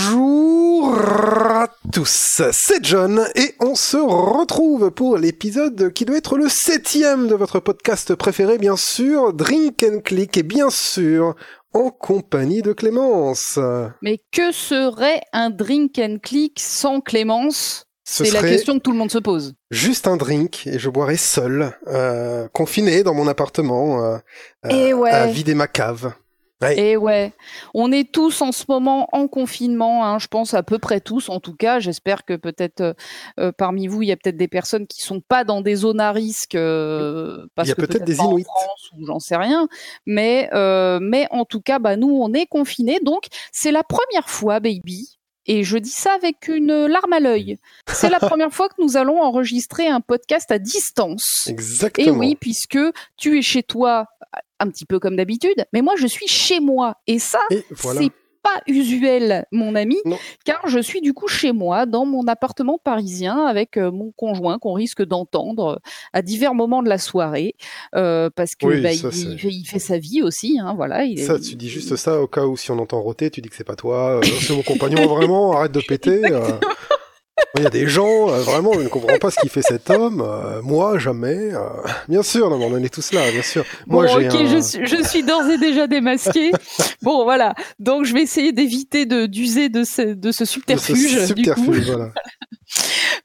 Bonjour à tous, c'est John et on se retrouve pour l'épisode qui doit être le septième de votre podcast préféré, bien sûr, Drink and Click et bien sûr en compagnie de Clémence. Mais que serait un Drink and Click sans Clémence? Ce C'est la question que tout le monde se pose. juste un drink et je boirais seul, euh, confiné dans mon appartement, euh, Et ouais. à vider ma cave. Et ouais, on est tous en ce moment en confinement, hein, je pense à peu près tous en tout cas. J'espère que peut-être euh, euh, parmi vous, il y a peut-être des personnes qui sont pas dans des zones à risque, euh, parce Il y a peut-être des pas en Inuits. France ou j'en sais rien. Mais euh, mais en tout cas, bah nous on est confinés, donc c'est la première fois, baby. Et je dis ça avec une larme à l'œil. C'est la première fois que nous allons enregistrer un podcast à distance. Exactement. Et oui, puisque tu es chez toi, un petit peu comme d'habitude, mais moi je suis chez moi. Et ça, voilà. c'est pas usuel, mon ami, Non. car je suis du coup chez moi, dans mon appartement parisien, avec euh, mon conjoint qu'on risque d'entendre euh, à divers moments de la soirée, euh, parce que Oui, bah, ça, il, fait, il fait sa vie aussi, hein, voilà. Il est- Ça, tu dis juste ça au cas où si on entend roter, tu dis que c'est pas toi, euh, c'est mon compagnon, vraiment, arrête de péter. Il y a des gens, euh, vraiment, je ne comprends pas ce qu'il fait cet homme. euh, moi, jamais. euh. Bien sûr, non, on en est tous là, bien sûr. Moi, bon, ok, un... je suis, je suis d'ores et déjà démasquée. bon, voilà. Donc, je vais essayer d'éviter d'user de ce, de ce de ce subterfuge. du coup. subterfuge, voilà.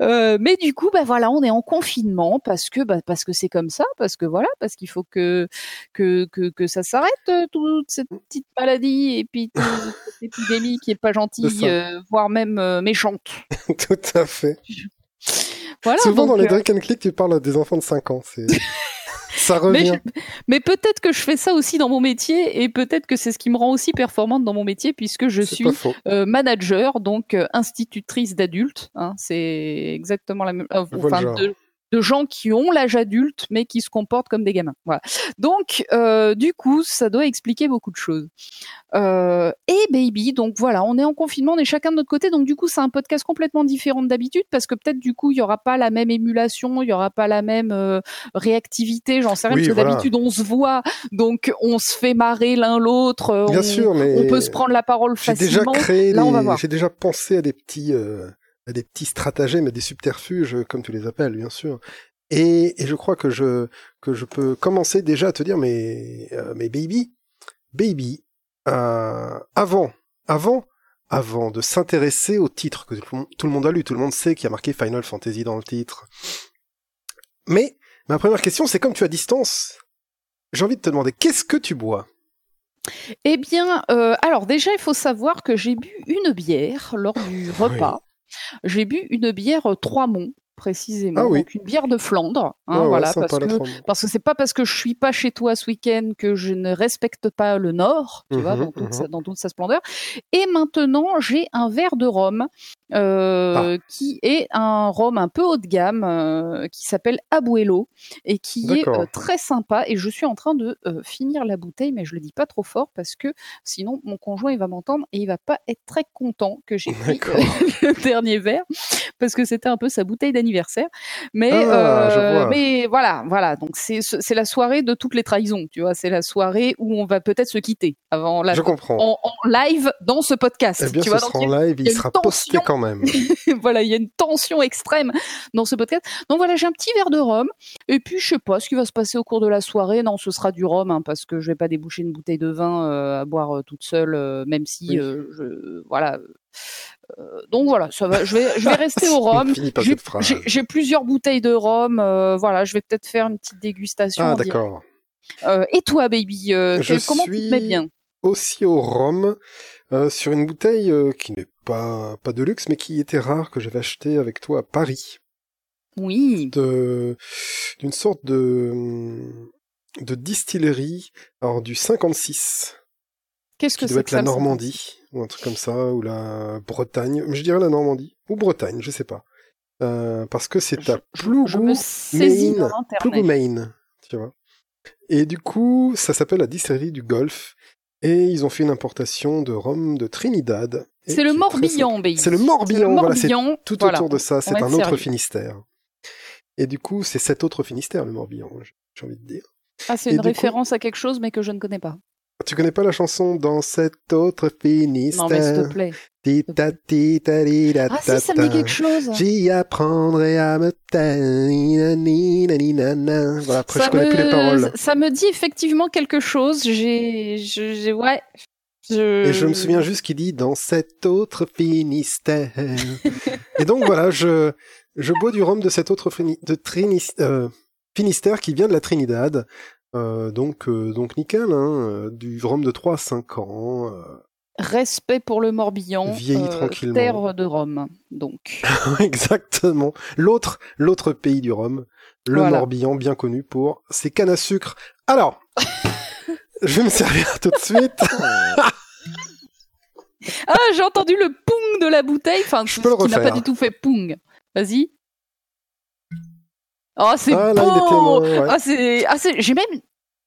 Euh, mais du coup, bah voilà, on est en confinement parce que bah, parce que c'est comme ça, parce que voilà, parce qu'il faut que que que, que ça s'arrête euh, toute cette petite maladie et puis toute cette épidémie qui est pas gentille, euh, voire même euh, méchante. Tout à fait. Voilà. Souvent, donc, dans les drink and click, tu parles à des enfants de 5 ans. C'est... ça mais, revient. je- mais peut-être que je fais ça aussi dans mon métier et peut-être que c'est ce qui me rend aussi performante dans mon métier puisque je suis euh, manager, donc euh, institutrice d'adultes. Hein, c'est exactement la même. euh, enfin, de, de gens qui ont l'âge adulte, mais qui se comportent comme des gamins. Voilà. Donc, euh, du coup, ça doit expliquer beaucoup de choses. Euh, et baby, donc voilà, on est en confinement, on est chacun de notre côté. Donc, du coup, c'est un podcast complètement différent d'habitude parce que peut-être du coup, il y aura pas la même émulation, il y aura pas la même euh, réactivité. J'en sais rien Oui, parce que voilà. d'habitude, on se voit, donc on se fait marrer l'un l'autre. Bien on, sûr, mais on peut se prendre la parole j'ai déjà facilement. créé, Là, on va voir. j'ai déjà pensé à des petits, euh, à des petits stratagèmes, à des subterfuges, comme tu les appelles, bien sûr. Et, et je crois que je que je peux commencer déjà à te dire, mais euh, mais baby, baby, euh, avant, avant, avant de s'intéresser au titre que tout le monde- tout le monde a lu, tout le monde sait qu'il y a marqué Final Fantasy dans le titre. Mais ma première question, c'est comme tu as distance, j'ai envie de te demander, qu'est-ce que tu bois? Eh bien, euh, alors déjà, il faut savoir que j'ai bu une bière lors du repas. J'ai bu une bière euh, Trois Monts, précisément, Ah oui. donc une bière de Flandre. hein, Ouais, voilà, parce que parce que c'est pas parce que je suis pas chez toi ce week-end que je ne respecte pas le Nord, tu vois, Mhm, dans toute, mhm. sa, dans toute sa splendeur. Et maintenant, j'ai un verre de rhum euh, qui est un rhum un peu haut de gamme euh, qui s'appelle Abuelo et qui est euh, très sympa. Et je suis en train de finir la bouteille, mais je le dis pas trop fort parce que sinon mon conjoint il va m'entendre et il va pas être très content que j'ai pris le dernier verre parce que c'était un peu sa bouteille d'anniversaire. Mais Ah, euh, mais voilà, voilà. Donc c'est c'est la soirée de toutes les trahisons, tu vois. C'est la soirée où on va peut-être se quitter avant la Je comprends. en, en live dans ce podcast. Eh bien, tu ce vois, sera donc en live, il sera posté quand même. voilà, il y a une tension extrême dans ce podcast. Donc voilà, j'ai un petit verre de rhum. Et puis, je sais pas ce qui va se passer au cours de la soirée. Non, ce sera du rhum, hein, parce que je vais pas déboucher une bouteille de vin euh, à boire euh, toute seule, euh, même si, Oui. je, voilà. Euh, donc voilà, ça va. Je vais, je vais rester au rhum. J'ai plusieurs bouteilles de rhum. euh, voilà, je vais peut-être faire une petite dégustation. Ah, d'accord. Euh, et toi, baby, euh, Je comment tu te mets bien? Aussi au rhum, sur une bouteille qui n'est pas, pas de luxe, mais qui était rare, que j'avais acheté avec toi à Paris. Oui. De, d'une sorte de, de distillerie, alors du 56, Qu'est-ce que doit c'est être que la ça, le Normandie, ou un truc comme ça, ou la Bretagne, mais je dirais la Normandie, ou Bretagne, je sais pas. Euh, parce que c'est à Je- Je me Plougou, saisis Maine, dans Plougou, Internet. Maine, tu vois. Et du coup, ça s'appelle la distillerie du Golfe. Et ils ont fait une importation de rhum de Trinidad. C'est le très Morbihan, baby. C'est le Morbihan, voilà, c'est tout voilà. autour de ça. C'est un autre sérieux. Finistère. Et du coup, c'est cet autre Finistère, le Morbihan, j'ai envie de dire. Ah, c'est une coup- référence à quelque chose, mais que je ne connais pas. Tu connais pas la chanson dans cette autre Finistère? Non, mais s'il te plaît. Tita, tita, tita, Ah si, ça me dit quelque chose. J'y apprendrai à me taire. Voilà, après, je connais plus les paroles. Ça me dit effectivement quelque chose. J'ai, ouais. Je... Et je me souviens juste qu'il dit dans cet autre Finistère. et donc voilà, je, je bois du rhum de cet autre de euh, Finistère qui vient de la Trinidad. Euh, donc, euh, donc nickel, hein, euh, du rhum de 3 à 5 ans. Respect pour le Morbihan. Vieillit tranquillement. Terre de Rome, donc. Exactement. L'autre, l'autre pays du rhum, le Voilà. Morbihan, bien connu pour ses cannes à sucre. Alors, je vais me servir tout de suite. Ah, j'ai entendu le pong de la bouteille. Enfin, Je ce peux le qui n'a pas du tout fait pong. Vas-y. Oh, c'est Ah, beau. ouais. Ah, c'est, ah, c'est, j'ai même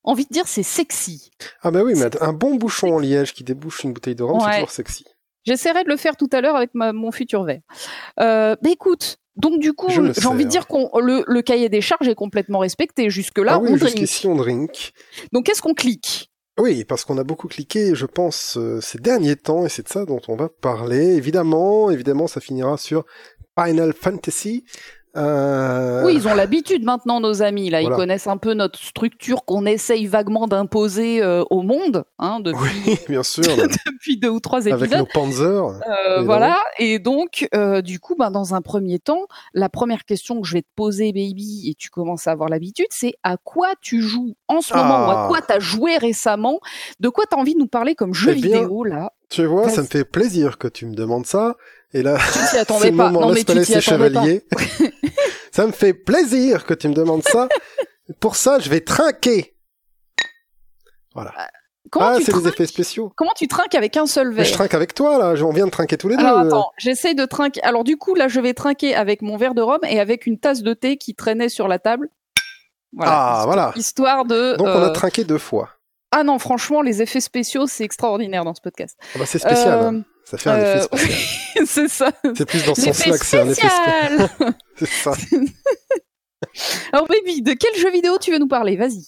envie de dire c'est sexy. Ah bah oui, mais un bon bouchon en liège qui débouche une bouteille de rhum, c'est Ouais. toujours sexy. J'essaierai de le faire tout à l'heure avec ma- mon futur verre. Euh, bah écoute, donc du coup, j'ai envie de dire qu'on le, le cahier des charges est complètement respecté jusque là. ah oui, on drink. jusqu'ici on drink. Donc qu'est-ce qu'on clique? Oui, parce qu'on a beaucoup cliqué, je pense, euh, ces derniers temps, et c'est de ça dont on va parler. Évidemment, évidemment, ça finira sur Final Fantasy. Euh, Oui, ils ont l'habitude maintenant, nos amis. Là, Voilà. ils connaissent un peu notre structure qu'on essaye vaguement d'imposer euh, au monde hein, depuis, Oui, bien sûr, depuis deux ou trois avec épisodes. nos Panzers. Euh, voilà. Et donc, euh, du coup, ben, dans un premier temps, la première question que je vais te poser, baby, et tu commences à avoir l'habitude, c'est à quoi tu joues en ce moment ou à Ah. quoi tu as joué récemment? De quoi tu as envie de nous parler comme jeu Eh bien, vidéo, là? Tu vois, ça me fait plaisir que tu me demandes ça. Et là, Tu t'y c'est attendais pas. moment, Non, mais tu t'y pas. Ça me fait plaisir que tu me demandes ça. Pour ça, je vais trinquer. Voilà. Comment, ah, c'est les trinques effets spéciaux. Comment tu trinques avec un seul Mais je verre trinque avec toi, là. On vient de trinquer tous les Alors deux. attends, j'essaye de trinquer. Alors du coup, là, je vais trinquer avec mon verre de rhum et avec une tasse de thé qui traînait sur la table. Voilà. Ah, Histoire- voilà. Histoire de. Donc, on a euh, trinqué deux fois. Ah non, franchement, les effets spéciaux, c'est extraordinaire dans ce podcast. Ah bah, c'est spécial. Euh, hein. Ça fait un Euh, effet spécial. c'est ça. C'est plus dans ce sens-là que c'est un effet spécial. C'est ça. Alors baby, de quel jeu vidéo tu veux nous parler? Vas-y.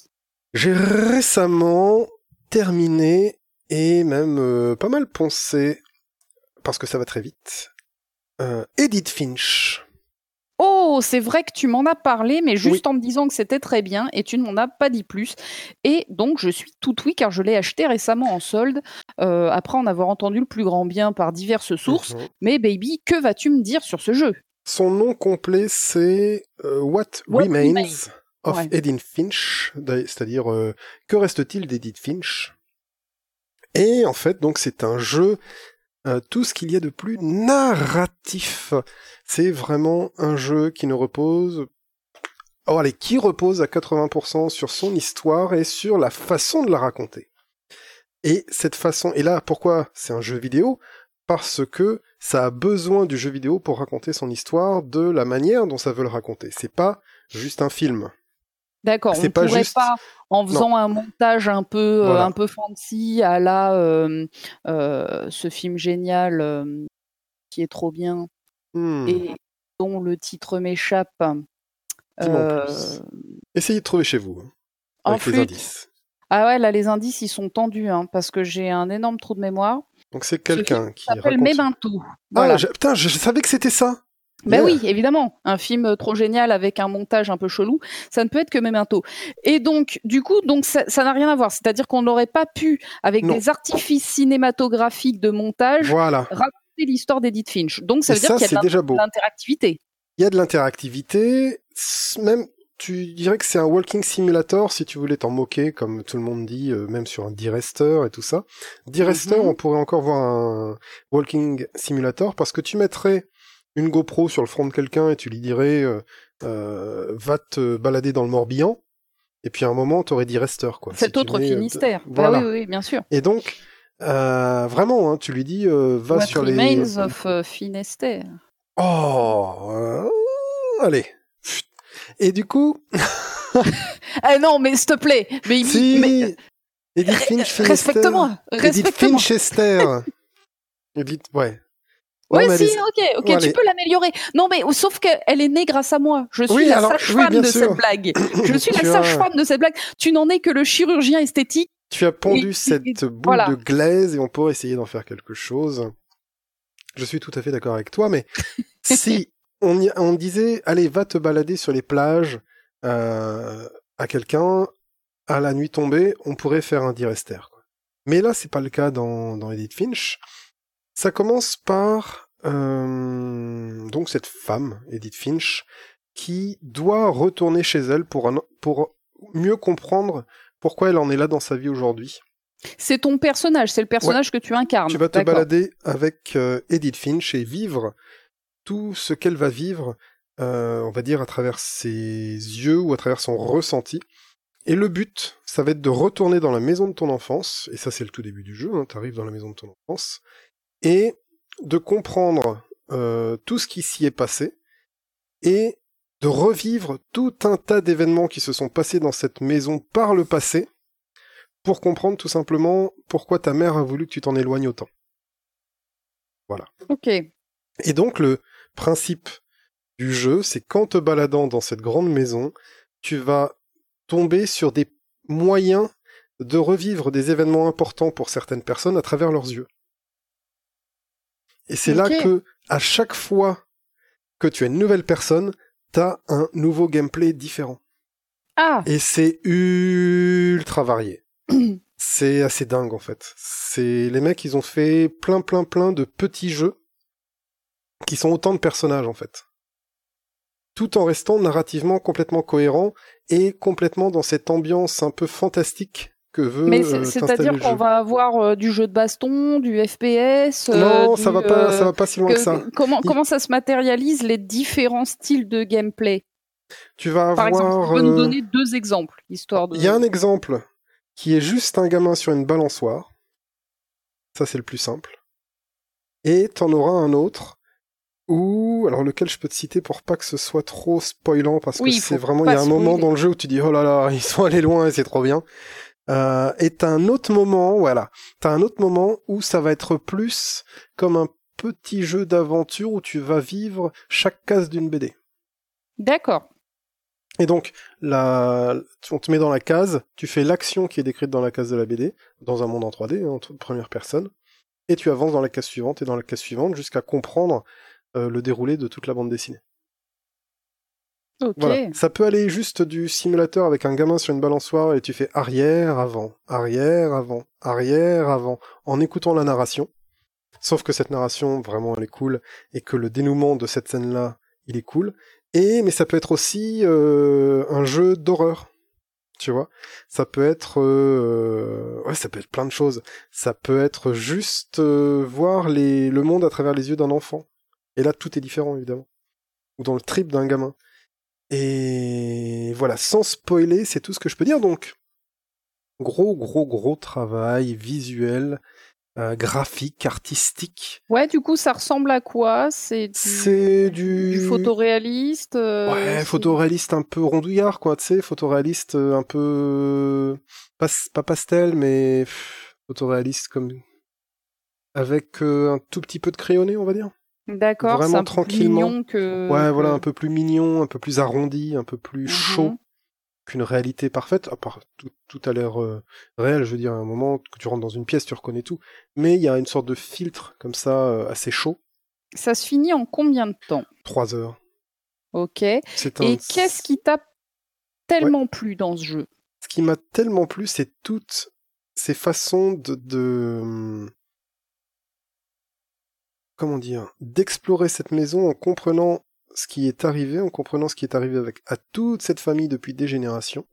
J'ai récemment terminé et même euh, pas mal poncé, parce que ça va très vite, euh, Edith Finch. Oh, c'est vrai que tu m'en as parlé, mais juste Oui. en me disant que c'était très bien et tu ne m'en as pas dit plus. Et donc, je suis tout oui car je l'ai acheté récemment en solde, euh, après en avoir entendu le plus grand bien par diverses sources. Mhm. Mais baby, que vas-tu me dire sur ce jeu? Son nom complet, c'est euh, What, What Remains Remains. of Ouais. Edith Finch, c'est-à-dire euh, que reste-t-il d'Edith Finch? Et en fait, donc c'est un jeu, euh, tout ce qu'il y a de plus narratif. C'est vraiment un jeu qui ne repose, oh allez, qui repose à 80% sur son histoire et sur la façon de la raconter. Et cette façon, et là, pourquoi c'est un jeu vidéo? Parce que ça a besoin du jeu vidéo pour raconter son histoire de la manière dont ça veut le raconter. C'est pas juste un film. D'accord, on pas pourrait juste- pas, en faisant un montage un peu, euh, un peu fancy à la euh, euh, ce film génial qui est trop bien Hmm. et dont le titre m'échappe. Essayez de trouver chez vous, hein, en avec les indices. Ah ouais, là les indices ils sont tendus hein, parce que j'ai un énorme trou de mémoire. Donc c'est quelqu'un qui s'appelle raconte... Memento. Ah, Voilà. je- putain, je savais que c'était ça Ben oui, évidemment, un film euh, trop génial avec un montage un peu chelou, ça ne peut être que Memento. Et donc, du coup, donc ça ça n'a rien à voir. C'est-à-dire qu'on n'aurait pas pu, avec Non. des artifices cinématographiques de montage, Voilà. raconter l'histoire d'Edith Finch. Donc, ça Et veut dire qu'il y a de l'interactivité. Il y a de l'interactivité, même tu dirais que c'est un walking simulator si tu voulais t'en moquer, comme tout le monde dit, euh, même sur un D-Rester et tout ça. D-Rester, Mhm. on pourrait encore voir un walking simulator parce que tu mettrais une GoPro sur le front de quelqu'un et tu lui dirais euh, euh, va te balader dans le Morbihan. Et puis à un moment, t'aurais D-Rester quoi. Cet Si autre mets, euh, Finistère. de- Bah Voilà. oui, oui, oui, bien sûr. Et donc, euh, vraiment, hein, tu lui dis euh, va What sur les. Remains of Finistère. Oh, euh, allez. Et du coup, Ah non, mais s'il te plaît, mais, si mais Edith Finch, Finistère. respecte-moi, Edith respecte-moi. Finchester. Edith, ouais. Oui, si, ok, ok, Bon, tu peux l'améliorer. Non, mais sauf qu'elle est née grâce à moi. Je suis Oui, la sage-femme oui, de sûr. cette blague. Je suis la as- sage-femme de cette blague. Tu n'en es que le chirurgien esthétique Tu as pondu Et- cette et- boule voilà. de glaise et on pourrait essayer d'en faire quelque chose. Je suis tout à fait d'accord avec toi, mais si on, y- on disait, allez, va te balader sur les plages euh, à quelqu'un à la nuit tombée, on pourrait faire un direster. Mais là, c'est pas le cas dans, dans Edith Finch. Ça commence par euh, donc cette femme, Edith Finch, qui doit retourner chez elle pour, un- pour mieux comprendre pourquoi elle en est là dans sa vie aujourd'hui. C'est ton personnage, c'est le personnage que tu incarnes. Tu vas te balader avec euh, Edith Finch et vivre tout ce qu'elle va vivre, euh, on va dire, à travers ses yeux ou à travers son ressenti. Et le but, ça va être de retourner dans la maison de ton enfance, et ça c'est le tout début du jeu, hein, tu arrives dans la maison de ton enfance, et de comprendre euh, tout ce qui s'y est passé, et de revivre tout un tas d'événements qui se sont passés dans cette maison par le passé, pour comprendre tout simplement pourquoi ta mère a voulu que tu t'en éloignes autant. Ok. Et donc le principe du jeu, c'est qu'en te baladant dans cette grande maison, tu vas tomber sur des moyens de revivre des événements importants pour certaines personnes à travers leurs yeux. Et c'est là que, à chaque fois que tu as une nouvelle personne, t'as un nouveau gameplay différent. Ah, Et c'est ultra varié. c'est assez dingue en fait. C'est les mecs, ils ont fait plein plein plein de petits jeux qui sont autant de personnages en fait. Tout en restant narrativement complètement cohérent et complètement dans cette ambiance un peu fantastique que veut mais euh, c'est-à-dire qu'on va avoir euh, du jeu de baston, du FPS. euh, Non, du, ça va pas, ça va pas si loin que- que ça. Comment, Il- comment ça se matérialise les différents styles de gameplay? Tu vas Par exemple, avoir. tu peux nous donner deux exemples, histoire de. Il y a un exemple qui est juste un gamin sur une balançoire. Ça, c'est le plus simple. Et t'en auras un autre où, alors lequel je peux te citer pour pas que ce soit trop spoilant parce Oui, que c'est vraiment, il y a un moment dans le jeu où tu dis, oh là là, ils sont allés loin et c'est trop bien. Euh, et t'as un autre moment, voilà, t'as un autre moment où ça va être plus comme un petit jeu d'aventure où tu vas vivre chaque case d'une BD. D'accord. Et donc, la... on te met dans la case, tu fais l'action qui est décrite dans la case de la BD, dans un monde en 3D, en t- première personne, et tu avances dans la case suivante et dans la case suivante jusqu'à comprendre euh, le déroulé de toute la bande dessinée. Voilà. Ça peut aller juste du simulateur avec un gamin sur une balançoire et tu fais arrière, avant, arrière, avant, arrière, avant, en écoutant la narration. Sauf que cette narration, vraiment, elle est cool, et que le dénouement de cette scène-là, il est cool. Et, mais ça peut être aussi euh, un jeu d'horreur. Tu vois? Ça peut être... euh, Ouais, ça peut être plein de choses. Ça peut être juste euh, voir le monde à travers les yeux d'un enfant. Et là, tout est différent, évidemment. Ou dans le trip d'un gamin. Et voilà, sans spoiler, c'est tout ce que je peux dire. Donc, gros, gros, gros travail visuel, euh, graphique, artistique. Ouais, du coup, ça ressemble à quoi? C'est du, du... du photoréaliste euh, Ouais, photoréaliste un peu rondouillard, quoi, tu sais, photoréaliste euh, un peu... Pas, pas pastel, mais pff, photoréaliste comme... Avec euh, un tout petit peu de crayonné, on va dire. D'accord, vraiment c'est un peu plus tranquillement. mignon que. Ouais, voilà, un peu plus mignon, un peu plus arrondi, un peu plus Mhm. chaud qu'une réalité parfaite. Tout, tout a l'air euh, réel, je veux dire, à un moment que tu rentres dans une pièce, tu reconnais tout. Mais il y a une sorte de filtre comme ça, euh, assez chaud. Ça se finit en combien de temps? Trois heures. Ok. Et un... qu'est-ce qui t'a tellement plu dans ce jeu? Ce qui m'a tellement plu, c'est toutes ces façons de, de... comment dire, d'explorer cette maison en comprenant ce qui est arrivé, en comprenant ce qui est arrivé avec à toute cette famille depuis des générations,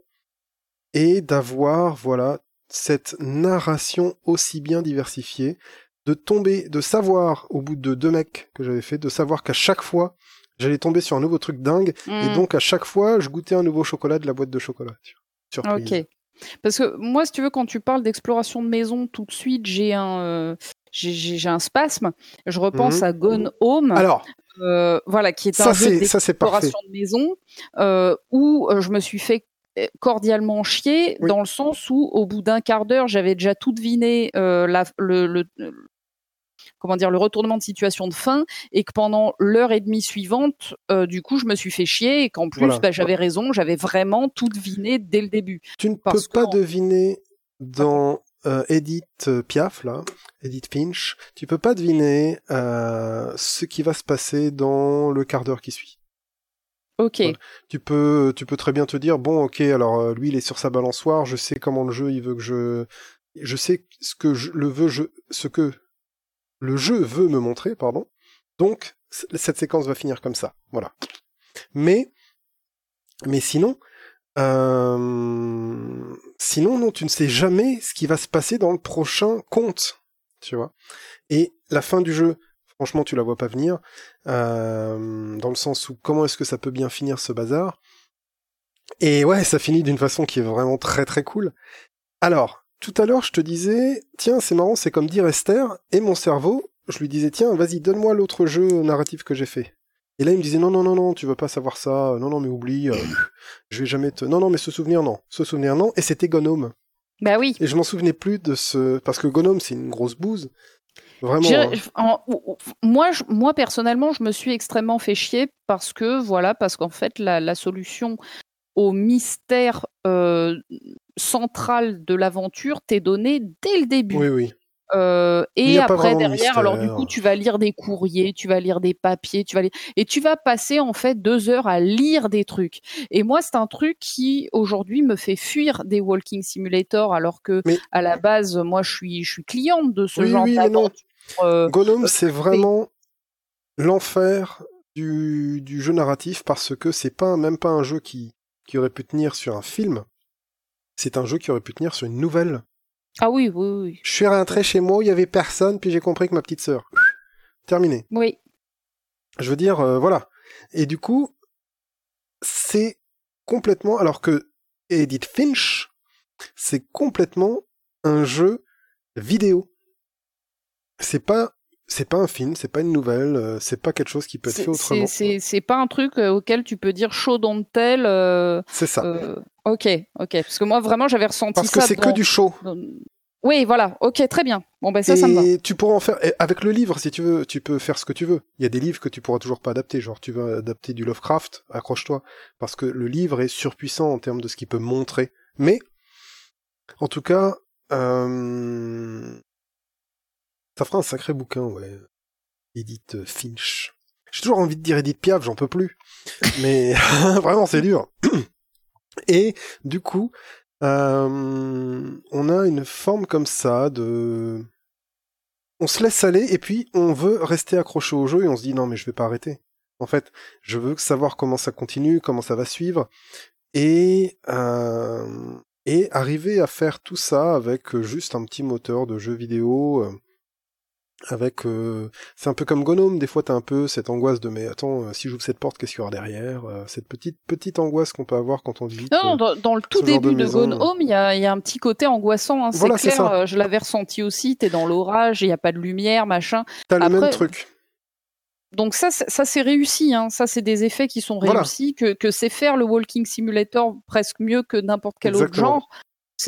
et d'avoir, voilà, cette narration aussi bien diversifiée, de tomber, de savoir, au bout de deux mecs que j'avais fait, de savoir qu'à chaque fois, j'allais tomber sur un nouveau truc dingue, et Hmm, donc à chaque fois, je goûtais un nouveau chocolat de la boîte de chocolat. Surprise. Ok. Parce que moi, si tu veux, quand tu parles d'exploration de maison, tout de suite, j'ai un, euh, j'ai- un spasme. Je repense Mhm. à Gone Home, Alors, euh, voilà, qui est un ça jeu d'exploration de maison euh, où je me suis fait cordialement chier Oui. dans le sens où au bout d'un quart d'heure j'avais déjà tout deviné euh, la, le, le- le- comment dire le retournement de situation de fin et que pendant l'heure et demie suivante euh, du coup je me suis fait chier et qu'en plus Voilà. bah, j'avais raison j'avais vraiment tout deviné dès le début Tu ne parce peux pas deviner dans euh, Edith Piaf, là, Edith Finch, tu peux pas deviner euh, ce qui va se passer dans le quart d'heure qui suit. Ok. Tu peux, tu peux très bien te dire, bon, ok, alors euh, lui, il est sur sa balançoire, je sais comment le jeu, il veut que je, je sais ce que je, le veux, je, ce que le jeu veut me montrer, pardon. Donc, cette séquence va finir comme ça, voilà. Mais, mais sinon, euh, sinon, non, tu ne sais jamais ce qui va se passer dans le prochain conte, tu vois. Et la fin du jeu, franchement, tu la vois pas venir, euh, dans le sens où comment est-ce que ça peut bien finir ce bazar? Et ouais, ça finit d'une façon qui est vraiment très très cool. Alors, tout à l'heure, je te disais, tiens, c'est marrant, c'est comme dire Esther, et mon cerveau, je lui disais, tiens, vas-y, donne-moi l'autre jeu narratif que j'ai fait. Et là, il me disait, non, non, non, non, tu veux pas savoir ça, non, non, mais oublie, euh, je vais jamais te... Non, non, mais ce souvenir, non. Ce souvenir, non. Et c'était Gonome. Bah oui. Et je m'en souvenais plus de ce... Parce que Gonome, c'est une grosse bouse. Vraiment. Hein. moi, moi, personnellement, je me suis extrêmement fait chier parce que, voilà, parce qu'en fait, la, la solution au mystère euh, central de l'aventure t'est donnée dès le début. Oui, oui. Euh, et après derrière, alors du coup, tu vas lire des courriers, tu vas lire des papiers, tu vas lire... et tu vas passer en fait deux heures à lire des trucs. Et moi, c'est un truc qui aujourd'hui me fait fuir des walking simulator, alors que à la base, moi, je suis, je suis cliente de ce genre d'aventure. Euh, Gonome, c'est vraiment l'enfer du, du jeu narratif parce que c'est pas même pas un jeu qui qui aurait pu tenir sur un film. C'est un jeu qui aurait pu tenir sur une nouvelle. Ah oui, oui, oui. Je suis rentré chez moi, il y avait personne, puis j'ai compris que ma petite sœur. Terminé. Oui. Je veux dire, euh, voilà. Et du coup, c'est complètement, alors que Edith Finch, c'est complètement un jeu vidéo. C'est pas c'est pas un film, c'est pas une nouvelle, euh, c'est pas quelque chose qui peut être fait autrement. C'est pas un truc euh, auquel tu peux dire chaud dans tel. Euh, c'est ça. ok, ok. Parce que moi vraiment j'avais ressenti Parce ça. Parce que c'est que du chaud. Oui, voilà. Ok, très bien. Bon ben ça, ça me va. Et tu pourras en faire avec le livre si tu veux. Tu peux faire ce que tu veux. Il y a des livres que tu pourras toujours pas adapter. Genre tu veux adapter du Lovecraft, accroche-toi, parce que le livre est surpuissant en termes de ce qu'il peut montrer. Mais en tout cas, euh, ça fera un sacré bouquin, ouais. Edith Finch. J'ai toujours envie de dire Edith Piaf, j'en peux plus. Mais vraiment, c'est dur. Et du coup, euh, on a une forme comme ça de... On se laisse aller et puis on veut rester accroché au jeu et on se dit non mais je vais pas arrêter. En fait, je veux savoir comment ça continue, comment ça va suivre et euh, et arriver à faire tout ça avec juste un petit moteur de jeu vidéo euh, avec euh, c'est un peu comme Gnome des fois t'as un peu cette angoisse de mais attends euh, si j'ouvre cette porte qu'est-ce qu'il y aura derrière euh, cette petite petite angoisse qu'on peut avoir quand on visite non, dans, dans, le tout début de, de Gnome il y a, y a un petit côté angoissant hein, c'est clair je l'avais ressenti aussi t'es dans l'orage il y a pas de lumière machin t'as le même truc donc ça, ça c'est réussi, hein. ça c'est des effets qui sont réussis, que, que c'est faire le walking simulator presque mieux que n'importe quel autre genre.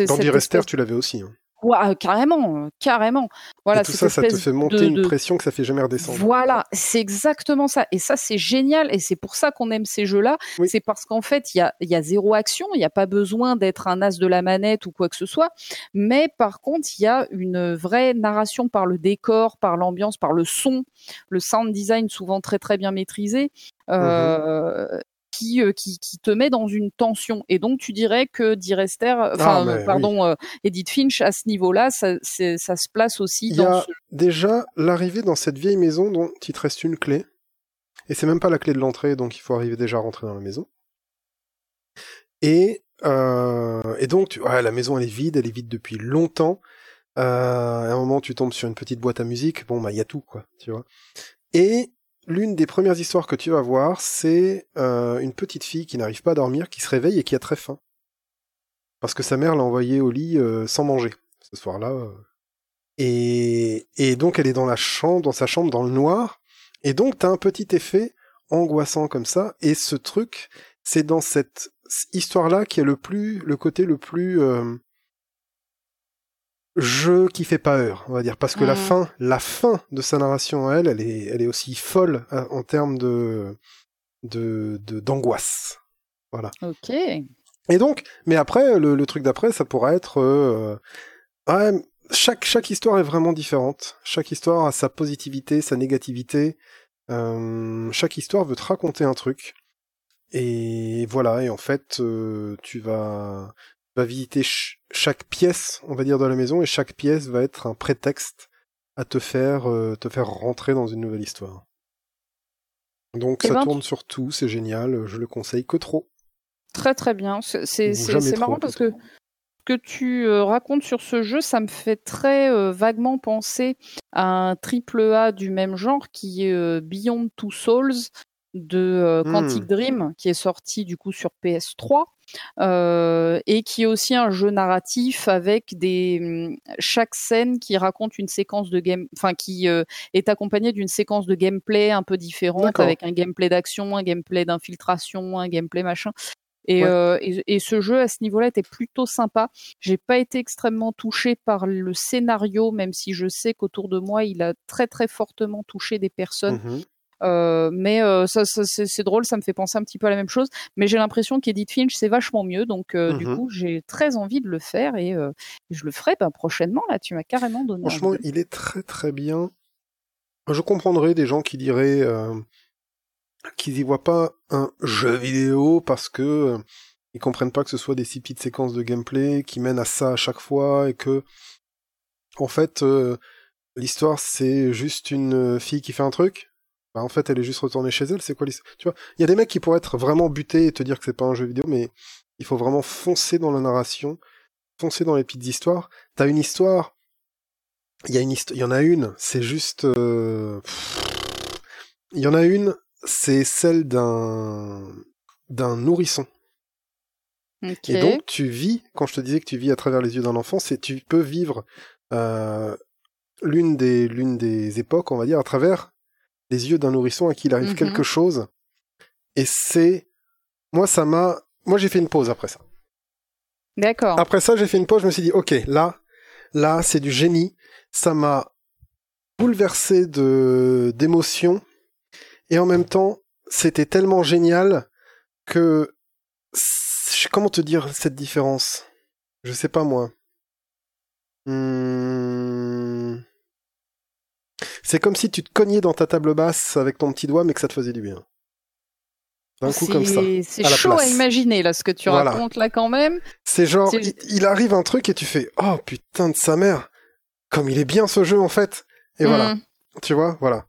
Dans Direster, tu l'avais aussi. Hein. Ouais, euh, carrément, euh, carrément. Voilà, et tout ça, ça te fait monter une pression que ça fait jamais redescendre. Voilà, c'est exactement ça. Et ça, c'est génial. Et c'est pour ça qu'on aime ces jeux-là. C'est parce qu'en fait, il y a, y a zéro action. Il n'y a pas besoin d'être un as de la manette ou quoi que ce soit. Mais par contre, il y a une vraie narration par le décor, par l'ambiance, par le son, le sound design souvent très très bien maîtrisé. Mmh euh, euh, qui, qui, te met dans une tension. Et donc, tu dirais que Direster, euh, enfin, ah, pardon, euh, Edith Finch, à ce niveau-là, ça, ça, se place aussi Il dans. Y a déjà l'arrivée dans cette vieille maison dont il te reste une clé. Et c'est même pas la clé de l'entrée, donc il faut arriver déjà à rentrer dans la maison. Et, et donc, tu, ouais, la maison elle est vide, elle est vide depuis longtemps. à un moment, tu tombes sur une petite boîte à musique. Bon, bah, il y a tout, quoi, tu vois. Et l'une des premières histoires que tu vas voir, c'est euh, une petite fille qui n'arrive pas à dormir, qui se réveille et qui a très faim. Parce que sa mère l'a envoyée au lit euh, sans manger, ce soir-là. Euh. Et, et donc elle est dans la chambre, dans sa chambre, dans le noir. Et donc t'as un petit effet angoissant comme ça. Et ce truc, c'est dans cette histoire-là qui est le plus, le côté le plus jeu qui fait peur, on va dire, parce que la mm. fin, la fin de sa narration, elle, elle est, elle est aussi folle hein, en termes de, de, d'angoisse. Voilà. Ok. Et donc, mais après, le, le truc d'après, ça pourrait être, euh, ouais, chaque chaque histoire est vraiment différente. Chaque histoire a sa positivité, sa négativité. Euh, chaque histoire veut te raconter un truc. Et voilà. Et en fait, euh, tu vas vas visiter chaque pièce, on va dire, de la maison, et chaque pièce va être un prétexte à te faire euh, te faire rentrer dans une nouvelle histoire. Donc Eh ça ben, tourne sur tout, c'est génial, je le conseille que trop. Très très bien. C'est trop, marrant parce que ce que tu euh, racontes sur ce jeu, ça me fait très euh, vaguement penser à un triple A du même genre qui est euh, Beyond Two Souls de euh. Quantic Dream, qui est sorti du coup sur PS3 euh, et qui est aussi un jeu narratif avec des hum, chaque scène qui raconte une séquence de game, enfin qui euh, est accompagnée d'une séquence de gameplay un peu différente avec un gameplay d'action, un gameplay d'infiltration, un gameplay machin. Et, Ouais. euh, et, et ce jeu à ce niveau-là était plutôt sympa. J'ai pas été extrêmement touché par le scénario, même si je sais qu'autour de moi il a très très fortement touché des personnes. Mhm. Euh, mais euh, ça, ça, c'est drôle, ça me fait penser un petit peu à la même chose. Mais j'ai l'impression qu'Edith Finch c'est vachement mieux, donc euh, du Mhm. coup j'ai très envie de le faire et je le ferai ben, prochainement. Là, tu m'as carrément donné. Franchement, il est très très bien. Je comprendrais des gens qui diraient qu'ils y voient pas un jeu vidéo parce que euh, ils comprennent pas que ce soit des si petites séquences de gameplay qui mènent à ça à chaque fois et que en fait euh, l'histoire c'est juste une fille qui fait un truc. Bah, en fait, elle est juste retournée chez elle. C'est quoi l'histoire Tu vois, il y a des mecs qui pourraient être vraiment butés et te dire que c'est pas un jeu vidéo, mais il faut vraiment foncer dans la narration, foncer dans les petites histoires. T'as une histoire il y a une il y en a une, c'est juste euh, il y en a une, c'est celle d'un d'un nourrisson. Et donc tu vis, quand je te disais que tu vis à travers les yeux d'un enfant, c'est tu peux vivre euh, l'une des l'une des époques, on va dire, à travers les yeux d'un nourrisson à qui il arrive Mhm. quelque chose. Et c'est moi ça m'a moi j'ai fait une pause après ça. D'accord. Après ça, j'ai fait une pause, je me suis dit, ok, là, là, c'est du génie. Ça m'a bouleversé de d'émotions. Et en même temps, c'était tellement génial que... Comment te dire cette différence? Je sais pas moi. Hmm. C'est comme si tu te cognais dans ta table basse avec ton petit doigt, mais que ça te faisait du bien. D'un coup comme ça. C'est chaud à imaginer là ce que tu Voilà. racontes là quand même. C'est genre, il, il arrive un truc et tu fais, oh putain de sa mère, comme il est bien ce jeu en fait. Et voilà, Hmm. tu vois, voilà.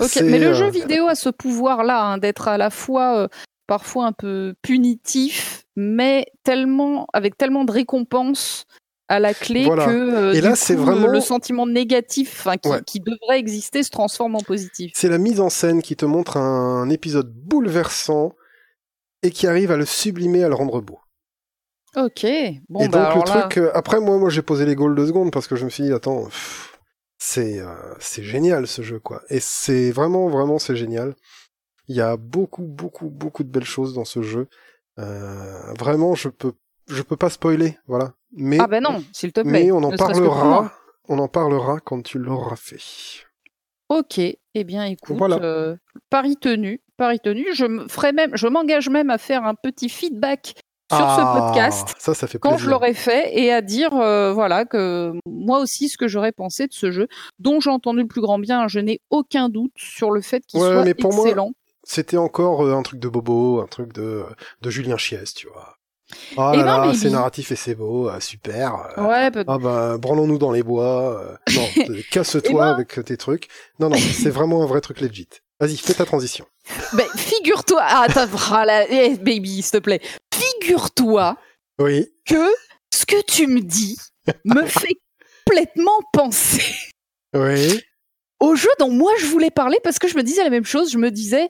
Ok, mais le euh, jeu vidéo a ce pouvoir-là hein, d'être à la fois euh, parfois un peu punitif, mais tellement avec tellement de récompenses à la clé Voilà. que euh, Et là, c'est coup, vraiment- le sentiment négatif qui, Ouais. qui devrait exister se transforme en positif. C'est la mise en scène qui te montre un épisode bouleversant et qui arrive à le sublimer, à le rendre beau. Ok, bon et bah donc le là, truc, euh, après moi, moi j'ai posé les goals deux secondes parce que je me suis dit, attends, c'est euh, c'est génial ce jeu quoi. Et c'est vraiment, vraiment, c'est génial. Il y a beaucoup, beaucoup, beaucoup de belles choses dans ce jeu. Euh, vraiment, je peux, je peux pas spoiler, voilà. Mais ah ben non, s'il te plaît. Mais on en ne parlera, on en parlera quand tu l'auras fait. Ok, eh bien écoute, Voilà. euh, pari tenu, pari tenu, je me ferai même, je m'engage même à faire un petit feedback sur Ah, ce podcast Ça, ça fait quand je l'aurai fait et à dire euh, voilà que moi aussi ce que j'aurais pensé de ce jeu dont j'ai entendu le plus grand bien je n'ai aucun doute sur le fait qu'il Ouais, soit mais pour moi, excellent C'était encore euh, un truc de bobo, un truc de, de Julien Chies, tu vois. Ah Eh là ben, là, c'est narratif et c'est beau, ah, super. euh, ouais peut- Ah bah, branlons-nous dans les bois. euh, non, euh, casse-toi ben. avec tes trucs. Non, non, c'est vraiment un vrai truc legit. Vas-y, fais ta transition. ben, figure-toi ah attends ah, là, eh, baby s'il te plaît figure-toi Oui. que ce que tu me dis me fait complètement penser Oui. au jeu dont moi je voulais parler parce que je me disais la même chose. Je me disais,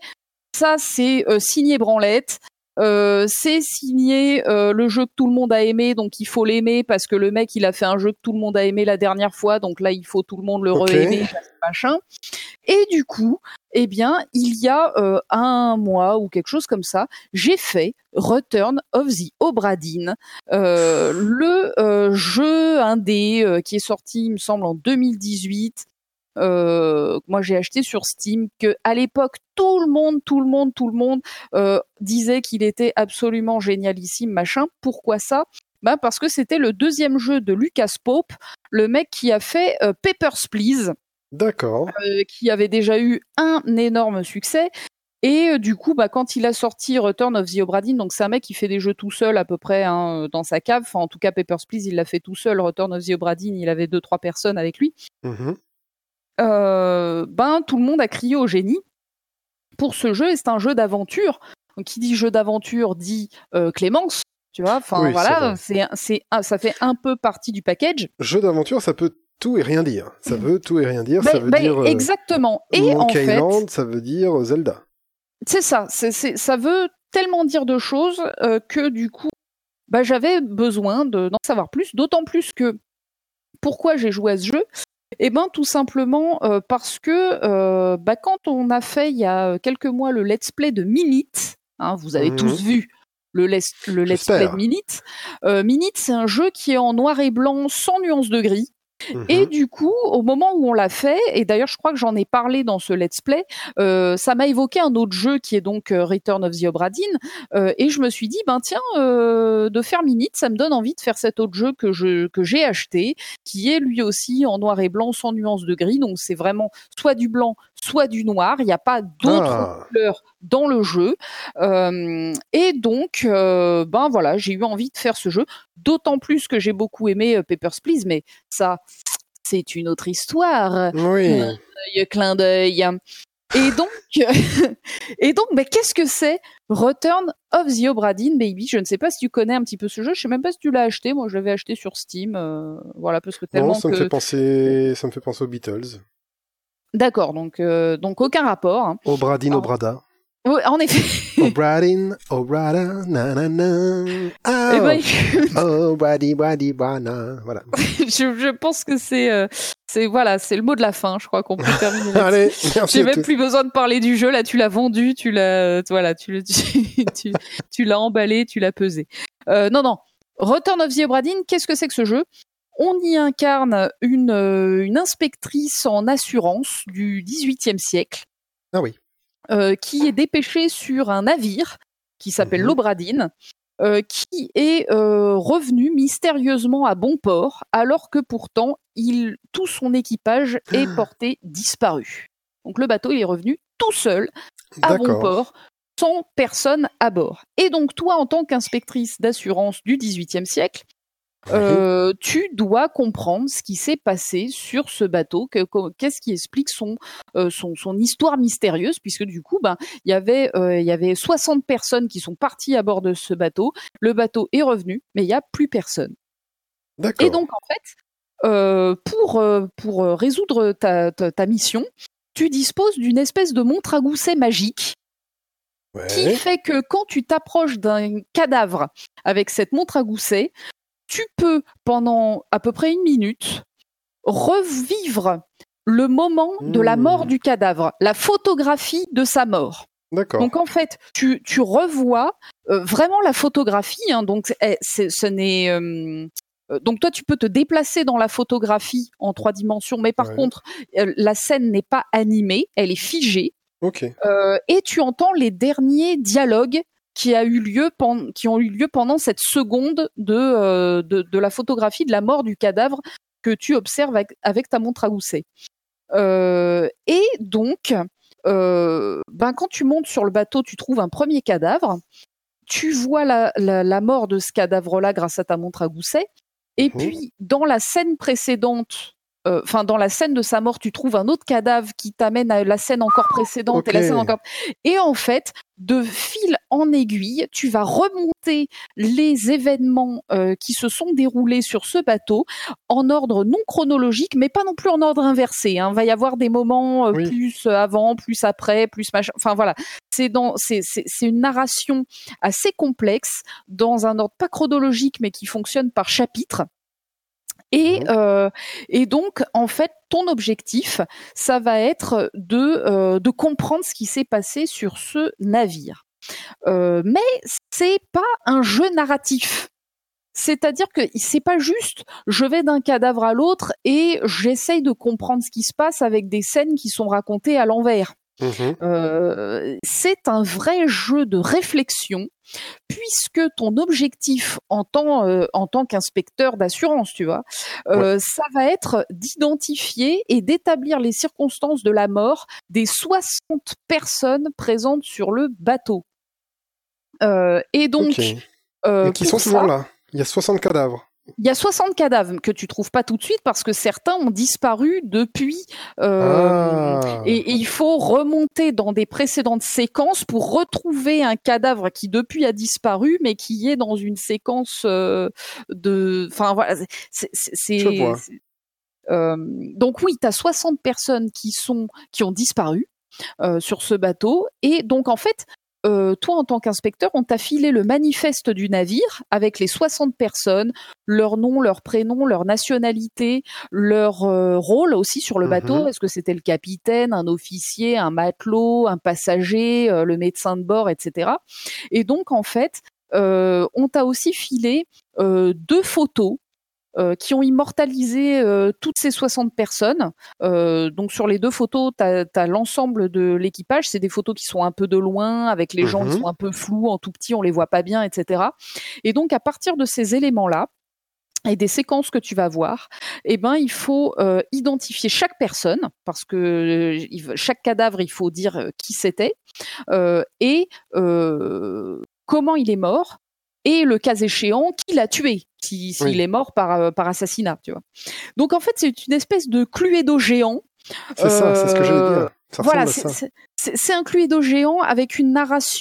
ça c'est euh, signé Branlette, euh, c'est signé euh, le jeu que tout le monde a aimé, donc il faut l'aimer parce que le mec il a fait un jeu que tout le monde a aimé la dernière fois, donc là il faut tout le monde le Ok. re-aimer, machin. Et du coup, eh bien, il y a euh, un mois ou quelque chose comme ça, j'ai fait Return of the Obra Dinn, euh, le euh, jeu indé euh, qui est sorti, il me semble, en 2018, euh, moi j'ai acheté sur Steam, que à l'époque tout le monde, tout le monde, tout le monde euh, disait qu'il était absolument génialissime, machin. Pourquoi ça? Bah parce que c'était le deuxième jeu de Lucas Pope, le mec qui a fait euh, Papers, Please. D'accord. Euh, qui avait déjà eu un énorme succès. Et euh, du coup, bah, quand il a sorti Return of the Obra Dinn, donc c'est un mec qui fait des jeux tout seul à peu près hein, dans sa cave. Enfin, en tout cas, Papers, Please, il l'a fait tout seul. Return of the Obra Dinn, il avait deux trois personnes avec lui. Mhm. Euh, ben tout le monde a crié au génie pour ce jeu. Et c'est un jeu d'aventure. Qui dit jeu d'aventure dit euh, Clémence. Tu vois, enfin Oui, voilà, c'est c'est ça fait un peu partie du package. Jeu d'aventure, ça peut tout et rien dire. Ça veut tout et rien dire. ça veut dire euh, exactement. Et en fait, Island, ça veut dire Zelda. C'est ça, c'est, ça veut tellement dire de choses euh, que du coup, bah, j'avais besoin de, d'en savoir plus, d'autant plus que pourquoi j'ai joué à ce jeu Eh ben tout simplement euh, parce que euh, bah, quand on a fait il y a quelques mois le let's play de Minute, hein, vous avez Mhm. tous vu le let's, le let's play de Minute. Euh, Minute, c'est un jeu qui est en noir et blanc sans nuance de gris. Et Mhm. du coup, au moment où on l'a fait, et d'ailleurs je crois que j'en ai parlé dans ce let's play, euh, ça m'a évoqué un autre jeu qui est donc euh, Return of the Obra Dinn, euh, et je me suis dit ben tiens, euh, de faire Minute, ça me donne envie de faire cet autre jeu que je que j'ai acheté, qui est lui aussi en noir et blanc sans nuance de gris, donc c'est vraiment soit du blanc, soit du noir. Il n'y a pas d'autres Ah. couleurs dans le jeu, Euh, et donc euh, ben voilà, j'ai eu envie de faire ce jeu, d'autant plus que j'ai beaucoup aimé euh, Papers Please, mais ça c'est une autre histoire. Oui. Clin d'œil. Et donc, et donc, mais qu'est-ce que c'est Return of the Obra Dinn, baby? Je ne sais pas si tu connais un petit peu ce jeu. Je sais même pas si tu l'as acheté. Moi, je l'avais acheté sur Steam. euh, voilà, parce que tellement Non, ça me que. fait penser, ça me fait penser aux Beatles. D'accord. Donc, euh, donc aucun rapport. hein. Obradin, Ah. Obrada. Ouais, en effet. Obradin, Obrada, na na na. Ah, Eh ben, écoute, Obradi, Bradi, Brana. Voilà. je, je pense que c'est, euh, c'est voilà, c'est le mot de la fin. Je crois qu'on peut terminer Allez, merci J'ai même tous. plus besoin de parler du jeu. Là, tu l'as vendu, tu l'as, voilà, tu, le- tu, tu, tu l'as emballé, tu l'as pesé. Euh, non, non. Return of the Obra Dinn, qu'est-ce que c'est que ce jeu? On y incarne une, euh, une inspectrice en assurance du XVIIIe siècle Ah oui. euh, qui est dépêchée sur un navire qui s'appelle Mhm. l'Obradine, euh, qui est euh, revenu mystérieusement à bon port, alors que pourtant il, tout son équipage est porté disparu. Donc le bateau il est revenu tout seul à bon port, sans personne à bord. Et donc toi, en tant qu'inspectrice d'assurance du XVIIIe siècle, euh, tu dois comprendre ce qui s'est passé sur ce bateau, que- que- qu'est-ce qui explique son, euh, son, son histoire mystérieuse, puisque du coup, ben, il y avait, euh, il y avait 60 personnes qui sont parties à bord de ce bateau. Le bateau est revenu, mais il n'y a plus personne. Et donc, en fait, euh, pour, euh, pour euh, résoudre ta, ta, ta mission, tu disposes d'une espèce de montre à gousset magique qui fait que quand tu t'approches d'un cadavre avec cette montre à gousset, tu peux pendant à peu près une minute revivre le moment de la Hmm. mort du cadavre, la photographie de sa mort. D'accord. Donc en fait, tu, tu revois euh, vraiment la photographie. hein, donc eh, ce n'est euh, euh, donc toi tu peux te déplacer dans la photographie en trois dimensions, mais par Ouais. contre euh, la scène n'est pas animée, elle est figée. Ok. Et tu entends les derniers dialogues qui, a eu lieu qui ont eu lieu pendant cette seconde de, euh, de, de la photographie de la mort du cadavre que tu observes avec, avec ta montre à gousset. Euh, et donc, euh, ben, quand tu montes sur le bateau, tu trouves un premier cadavre. Tu vois la, la, la mort de ce cadavre-là grâce à ta montre à gousset. Et Mhm. puis, dans la scène précédente, euh, enfin, dans la scène de sa mort, tu trouves un autre cadavre qui t'amène à la scène encore précédente et la Ok. scène encore. Et en fait, de fil en aiguille, tu vas remonter les événements euh, qui se sont déroulés sur ce bateau en ordre non chronologique, mais pas non plus en ordre inversé. Hein. Il va y avoir des moments euh, Oui. plus avant, plus après, plus machin. Enfin voilà, dans, c'est une narration assez complexe dans un ordre pas chronologique, mais qui fonctionne par chapitre. Et, Mhm. euh, et donc, en fait, ton objectif, ça va être de, euh, de comprendre ce qui s'est passé sur ce navire. Euh, mais c'est pas un jeu narratif. C'est-à-dire que c'est pas juste, je vais d'un cadavre à l'autre et j'essaye de comprendre ce qui se passe avec des scènes qui sont racontées à l'envers. Mhm. Euh, c'est un vrai jeu de réflexion puisque ton objectif en tant, euh, en tant qu'inspecteur d'assurance, tu vois, euh, ça va être d'identifier et d'établir les circonstances de la mort des 60 personnes présentes sur le bateau. Euh, et donc, Et qui sont toujours là. Il y a 60 cadavres. Il y a 60 cadavres que tu trouves pas tout de suite parce que certains ont disparu depuis. euh, ah. et, et il faut remonter dans des précédentes séquences pour retrouver un cadavre qui depuis a disparu, mais qui est dans une séquence euh, de. Enfin voilà, c'est- euh, donc oui, tu as 60 personnes qui sont qui ont disparu euh, sur ce bateau, et donc en fait. Euh, toi, en tant qu'inspecteur, on t'a filé le manifeste du navire avec les 60 personnes, leur nom, leur prénom, leur nationalité, leur euh, rôle aussi sur le bateau. Est-ce que c'était le capitaine, un officier, un matelot, un passager, euh, le médecin de bord, etc. Et donc, en fait, euh, on t'a aussi filé deux photos qui ont immortalisé euh, toutes ces 60 personnes. Euh, donc sur les deux photos, tu as, l'ensemble de l'équipage. C'est des photos qui sont un peu de loin, avec les gens qui Mhm. sont un peu flous, en tout petit, on les voit pas bien, etc. Et donc à partir de ces éléments-là, et des séquences que tu vas voir, eh ben il faut euh, identifier chaque personne parce que euh, chaque cadavre il faut dire euh, qui c'était euh, et euh, comment il est mort et le cas échéant qui l'a tué si s'il Oui. est mort par euh, par assassinat tu vois. Donc en fait c'est une espèce de cluedo géant C'est ça, c'est ce que j'allais euh, dire. Ça voilà, c'est- un Cluedo géant avec une narration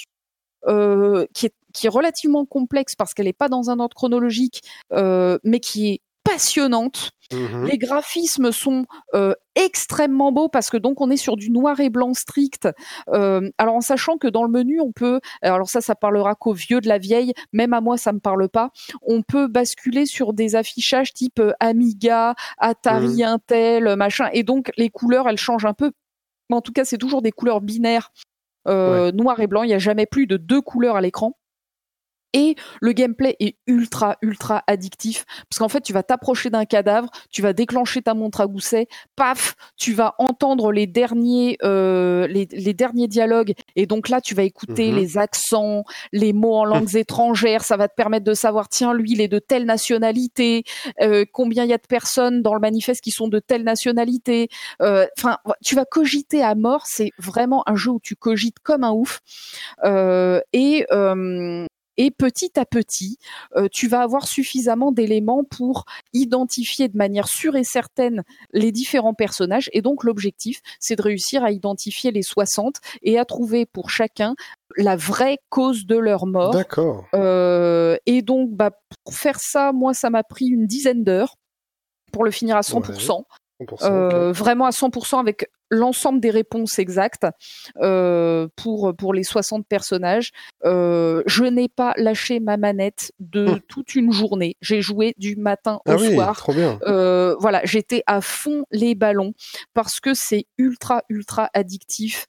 euh, qui, est, qui est relativement complexe parce qu'elle n'est pas dans un ordre chronologique, euh, mais qui est passionnante. Mhm. Les graphismes sont euh, extrêmement beaux parce que donc on est sur du noir et blanc strict. Euh, alors en sachant que dans le menu on peut, alors ça ça parlera qu'aux vieux de la vieille, même à moi ça me parle pas. On peut basculer sur des affichages type euh, Amiga, Atari, Intel, machin, et donc les couleurs elles changent un peu. Mais en tout cas c'est toujours des couleurs binaires, euh, noir et blanc. Il n'y a jamais plus de deux couleurs à l'écran. Et le gameplay est ultra, ultra addictif. Parce qu'en fait, tu vas t'approcher d'un cadavre, tu vas déclencher ta montre à gousset, paf, tu vas entendre les derniers, euh, les, les derniers dialogues. Et donc là, tu vas écouter Mhm. les accents, les mots en langues étrangères. Ça va te permettre de savoir, tiens, lui, il est de telle nationalité. euh, combien il y a de personnes dans le manifeste qui sont de telle nationalité. Euh, Enfin, tu vas cogiter à mort. C'est vraiment un jeu où tu cogites comme un ouf. Euh, et euh, et petit à petit, euh, tu vas avoir suffisamment d'éléments pour identifier de manière sûre et certaine les différents personnages. Et donc l'objectif, c'est de réussir à identifier les 60 et à trouver pour chacun la vraie cause de leur mort. D'accord. Euh, et donc, bah, pour faire ça, moi, ça m'a pris une dizaine d'heures pour le finir à 100%. 100%, Euh, vraiment à 100% avec l'ensemble des réponses exactes euh, pour pour les 60 personnages. Euh, je n'ai pas lâché ma manette de Hum. toute une journée. J'ai joué du matin au Ah oui, soir. trop bien. Euh, voilà, j'étais à fond les ballons parce que c'est ultra ultra addictif.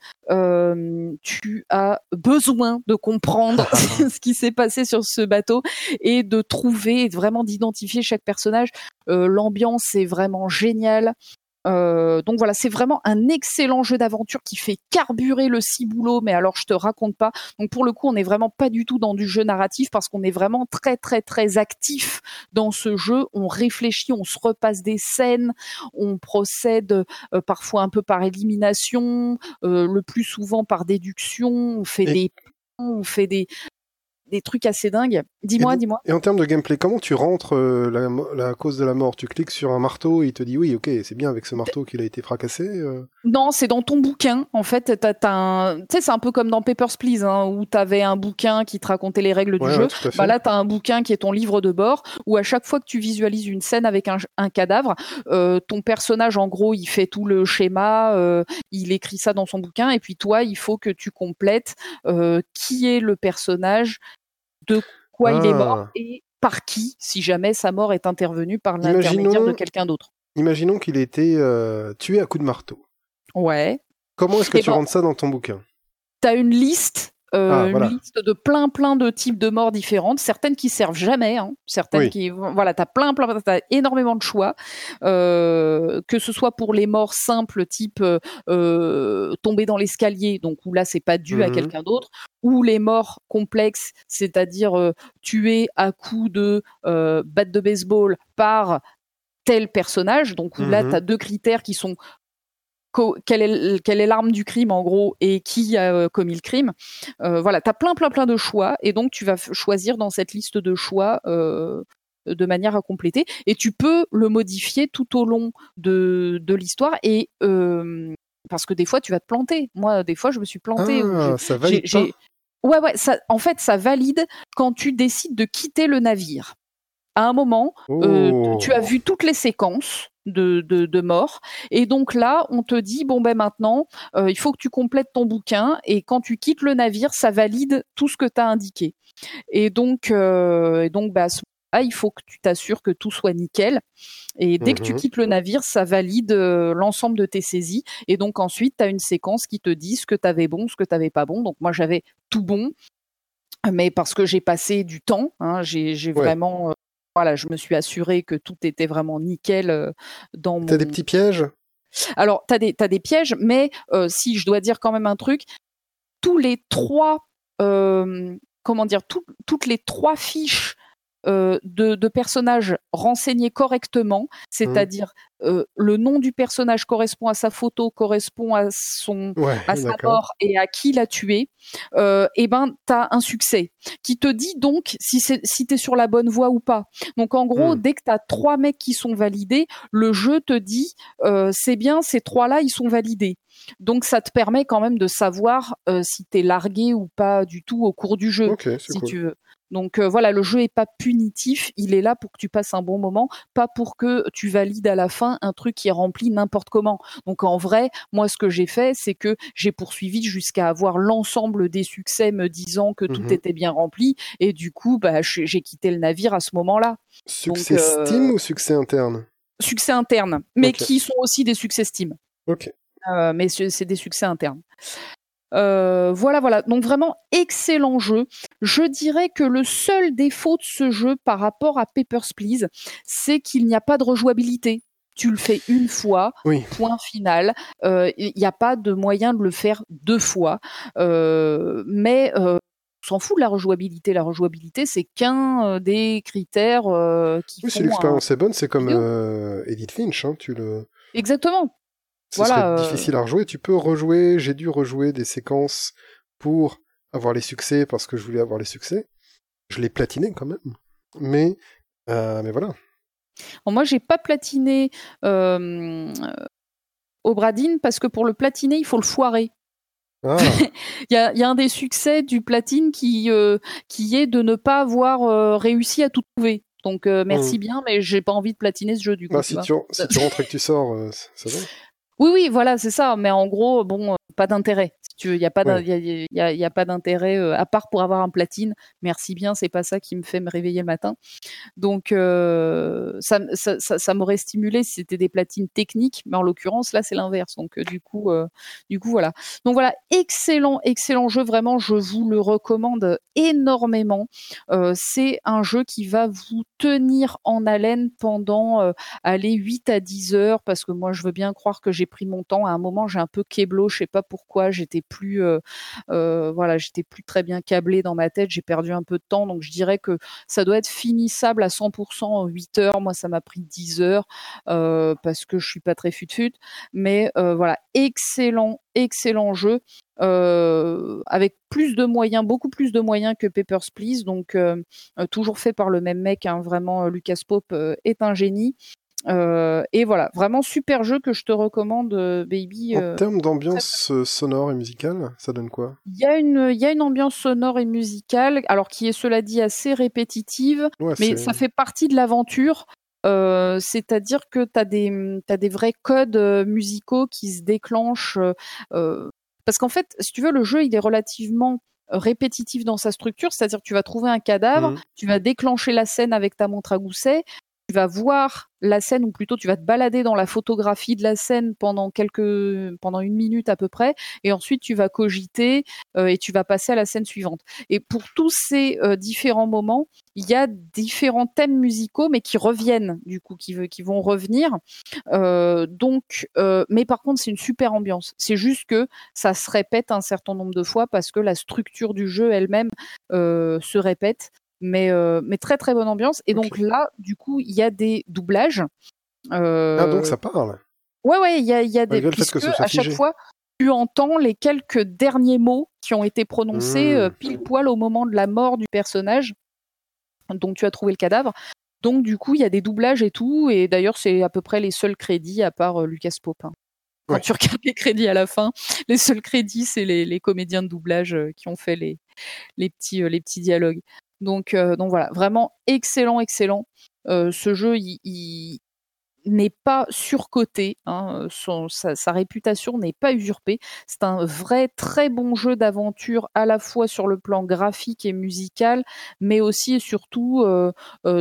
Tu as besoin de comprendre ce qui s'est passé sur ce bateau et de trouver vraiment d'identifier chaque personnage. L'ambiance est vraiment géniale. Euh, donc voilà, c'est vraiment un excellent jeu d'aventure qui fait carburer le ciboulot, mais alors je te raconte pas. Donc pour le coup, on n'est vraiment pas du tout dans du jeu narratif parce qu'on est vraiment très très très actif dans ce jeu. On réfléchit, on se repasse des scènes, on procède euh, parfois un peu par élimination, euh, le plus souvent par déduction. On fait Et- des on fait des des trucs assez dingues. Dis-moi, dis-moi. Et en termes de gameplay, comment tu rentres euh, la, cause de la mort? Tu cliques sur un marteau et il te dit oui, ok, c'est bien avec ce marteau qu'il a été fracassé. euh. Non, c'est dans ton bouquin. En fait, t'as, t'as un... tu sais, c'est un peu comme dans Papers, Please, hein, où t'avais un bouquin qui te racontait les règles du Ouais, jeu. Bah là, tu as un bouquin qui est ton livre de bord, où à chaque fois que tu visualises une scène avec un, un cadavre, euh, ton personnage, en gros, il fait tout le schéma, il écrit ça dans son bouquin, et puis toi, il faut que tu complètes qui est le personnage, de quoi il est Ah. mort, et par qui, si jamais sa mort est intervenue par l'intermédiaire de quelqu'un d'autre. Imaginons qu'il ait été euh, tué à coups de marteau. Ouais. Comment est-ce que tu rentres ça dans ton bouquin? Tu as une liste euh, ah, une liste de plein plein de types de morts différentes, certaines qui servent jamais, hein, certaines qui voilà, t'as plein plein, t'as énormément de choix, euh, que ce soit pour les morts simples type euh, tomber dans l'escalier, donc où là c'est pas dû à mmh quelqu'un d'autre, ou les morts complexes, c'est-à-dire tuer à coups de batte de baseball par tel personnage, donc où là mmh tu as deux critères qui sont quelle est, quelle est l'arme du crime en gros et qui a euh, commis le crime. Euh, voilà, tu as plein plein plein de choix et donc tu vas choisir dans cette liste de choix euh, de manière à compléter et tu peux le modifier tout au long de, de l'histoire et parce que des fois tu vas te planter. Moi, des fois, je me suis planté. Ah, ça valide Ouais, ouais. Ça, en fait, ça valide quand tu décides de quitter le navire. À un moment, oh. tu as vu toutes les séquences de, de, de, mort. Et donc là, on te dit bon ben maintenant, euh, il faut que tu complètes ton bouquin et quand tu quittes le navire, ça valide tout ce que tu as indiqué. Et donc, euh, et donc bah, il faut que tu t'assures que tout soit nickel. Et dès que tu mhm. quittes le navire, ça valide euh, l'ensemble de tes saisies. Et donc ensuite, tu as une séquence qui te dit ce que tu avais bon, ce que tu n'avais pas bon. Donc moi, j'avais tout bon mais parce que j'ai passé du temps, hein, j'ai vraiment voilà, je me suis assuré que tout était vraiment nickel euh, dans mon. T'as des petits pièges? Alors, t'as des, as des pièges, mais euh, si je dois dire quand même un truc, tous les trois, euh, comment dire, toutes les trois fiches de, de, personnages renseignés correctement, c'est-à-dire euh, le nom du personnage correspond à sa photo, correspond à son à sa mort et à qui l'a tué, euh, et eh ben t'as un succès qui te dit donc si c'est si t'es sur la bonne voie ou pas. Donc en gros, mmh. dès que t'as trois mecs qui sont validés, le jeu te dit euh, c'est bien, ces trois-là ils sont validés. Donc ça te permet quand même de savoir euh, si t'es largué ou pas du tout au cours du jeu, si tu veux. Donc euh, voilà, le jeu est pas punitif, il est là pour que tu passes un bon moment, pas pour que tu valides à la fin un truc qui est rempli n'importe comment. Donc en vrai, moi ce que j'ai fait, c'est que j'ai poursuivi jusqu'à avoir l'ensemble des succès me disant que tout mmh était bien rempli et du coup, bah j'ai quitté le navire à ce moment-là. Succès Steam ou succès interne? Succès interne, mais qui sont aussi des succès Steam. Ok. Euh, mais c'est des succès internes. Euh, voilà, voilà. Donc vraiment excellent jeu. Je dirais que le seul défaut de ce jeu par rapport à Papers Please, c'est qu'il n'y a pas de rejouabilité. Tu le fais une fois, point final. Euh, il n'y a pas de moyen de le faire deux fois. Euh, mais on s'en fout de la rejouabilité. La rejouabilité, c'est qu'un des critères qui oui, si l'expérience est bonne, c'est comme Edith Finch. Hein, tu le... Exactement. Ce voilà, euh, difficile à rejouer. Tu peux rejouer. J'ai dû rejouer des séquences pour avoir les succès parce que je voulais avoir les succès. Je l'ai platiné quand même. Mais, euh, mais voilà. Bon, moi, j'ai pas platiné euh, Obradine parce que pour le platiner, il faut le foirer. Ah. il, y a, il y, a, un des succès du platine qui, euh, qui est de ne pas avoir réussi à tout trouver. Donc merci mmh. bien, mais j'ai pas envie de platiner ce jeu du coup. Bah, si, tu, si tu rentres et que tu sors, ça va. Oui, oui, voilà, c'est ça. Mais en gros, bon, pas d'intérêt. il n'y a pas y a, pas d'intérêt euh, à part pour avoir un platine. Merci bien, c'est pas ça qui me fait me réveiller le matin. Donc euh, ça, ça, ça, m'aurait stimulé si c'était des platines techniques, mais en l'occurrence là c'est l'inverse. Donc du coup, du coup voilà. Donc voilà, excellent, excellent jeu. Vraiment, je vous le recommande énormément. c'est un jeu qui va vous tenir en haleine pendant aller 8 à 10 heures parce que moi je veux bien croire que j'ai pris mon temps. À un moment, j'ai un peu keblo, je sais pas pourquoi. J'étais plus, euh, euh, voilà, j'étais plus très bien câblé dans ma tête. J'ai perdu un peu de temps, donc je dirais que ça doit être finissable à 100% en 8 heures. Moi, ça m'a pris 10 heures euh, parce que je suis pas très fut-fut. Mais voilà, excellent, excellent jeu. avec plus de moyens, beaucoup plus de moyens que Papers, Please, donc toujours fait par le même mec, hein, vraiment Lucas Pope est un génie. Euh, et voilà, vraiment super jeu que je te recommande, euh, Baby. En euh, termes d'ambiance sonore et musicale, ça donne quoi? Il y a une, il y a une ambiance sonore et musicale, alors qui est cela dit assez répétitive, mais ça fait partie de l'aventure. c'est-à-dire que tu as des, as des vrais codes musicaux qui se déclenchent. parce qu'en fait, si tu veux, le jeu, il est relativement répétitif dans sa structure, c'est-à-dire que tu vas trouver un cadavre, mmh. tu vas déclencher la scène avec ta montre à gousset, tu vas voir la scène ou plutôt tu vas te balader dans la photographie de la scène pendant quelques pendant une minute à peu près et ensuite tu vas cogiter euh, et tu vas passer à la scène suivante. Et pour tous ces euh, différents moments il y a différents thèmes musicaux mais qui reviennent du coup qui, vont revenir. Euh, donc mais par contre c'est une super ambiance. C'est juste que ça se répète un certain nombre de fois parce que la structure du jeu elle-même se répète mais, euh, mais très très bonne ambiance. Et donc là, du coup, il y a des doublages. Euh... Ah, donc ça parle. Ouais, ouais, il y a, y a des. Puisque à chaque fois, tu entends les quelques derniers mots qui ont été prononcés euh, mmh. pile poil au moment de la mort du personnage. Donc tu as trouvé le cadavre. Donc du coup, il y a des doublages et tout. Et d'ailleurs, c'est à peu près les seuls crédits à part euh, Lucas Popin. Quand tu regardes les crédits à la fin, les seuls crédits, c'est les, les, comédiens de doublage qui ont fait les, les, petits, les petits dialogues. Donc, euh, donc voilà, vraiment excellent, excellent. Euh, ce jeu, il, n'est pas surcoté, hein, sa, réputation n'est pas usurpée. C'est un vrai très bon jeu d'aventure à la fois sur le plan graphique et musical, mais aussi et surtout euh,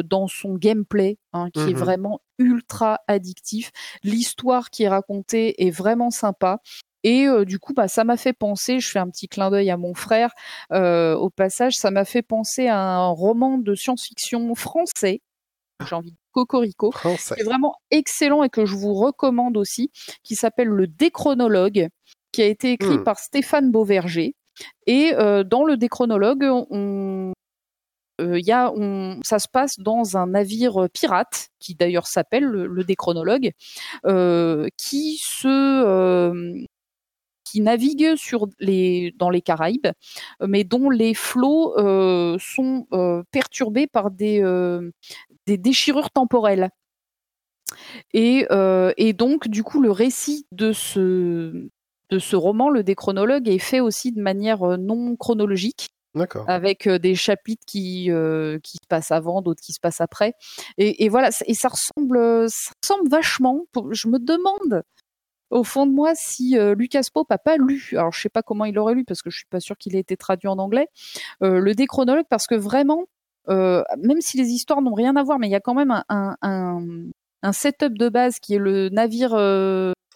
dans son gameplay, hein, qui est mmh vraiment ultra addictif. L'histoire qui est racontée est vraiment sympa. Et euh, du coup, bah, ça m'a fait penser, je fais un petit clin d'œil à mon frère euh, au passage, ça m'a fait penser à un roman de science-fiction français, j'ai envie de Cocorico, qui est vraiment excellent et que je vous recommande aussi, qui s'appelle Le Déchronologue, qui a été écrit hmm. par Stéphane Beauverger. Et euh, dans le Déchronologue, on, y a, on, ça se passe dans un navire pirate qui d'ailleurs s'appelle le, le déchronologue, qui se qui naviguent sur les, dans les Caraïbes, mais dont les flots euh, sont euh, perturbés par des, euh, des déchirures temporelles. Et, et, donc, du coup, le récit de ce, de ce roman, le déchronologue, est fait aussi de manière non chronologique. Avec des chapitres qui, qui se passent avant, d'autres qui se passent après. Et, et voilà, et ça ressemble, ça ressemble vachement. Je me demande au fond de moi si euh, Lucas Pope a pas lu, alors je sais pas comment il aurait lu parce que je suis pas sûr qu'il ait été traduit en anglais, euh, le déchronologue parce que vraiment, euh, même si les histoires n'ont rien à voir, mais il y a quand même un, un, un, setup de base qui est le navire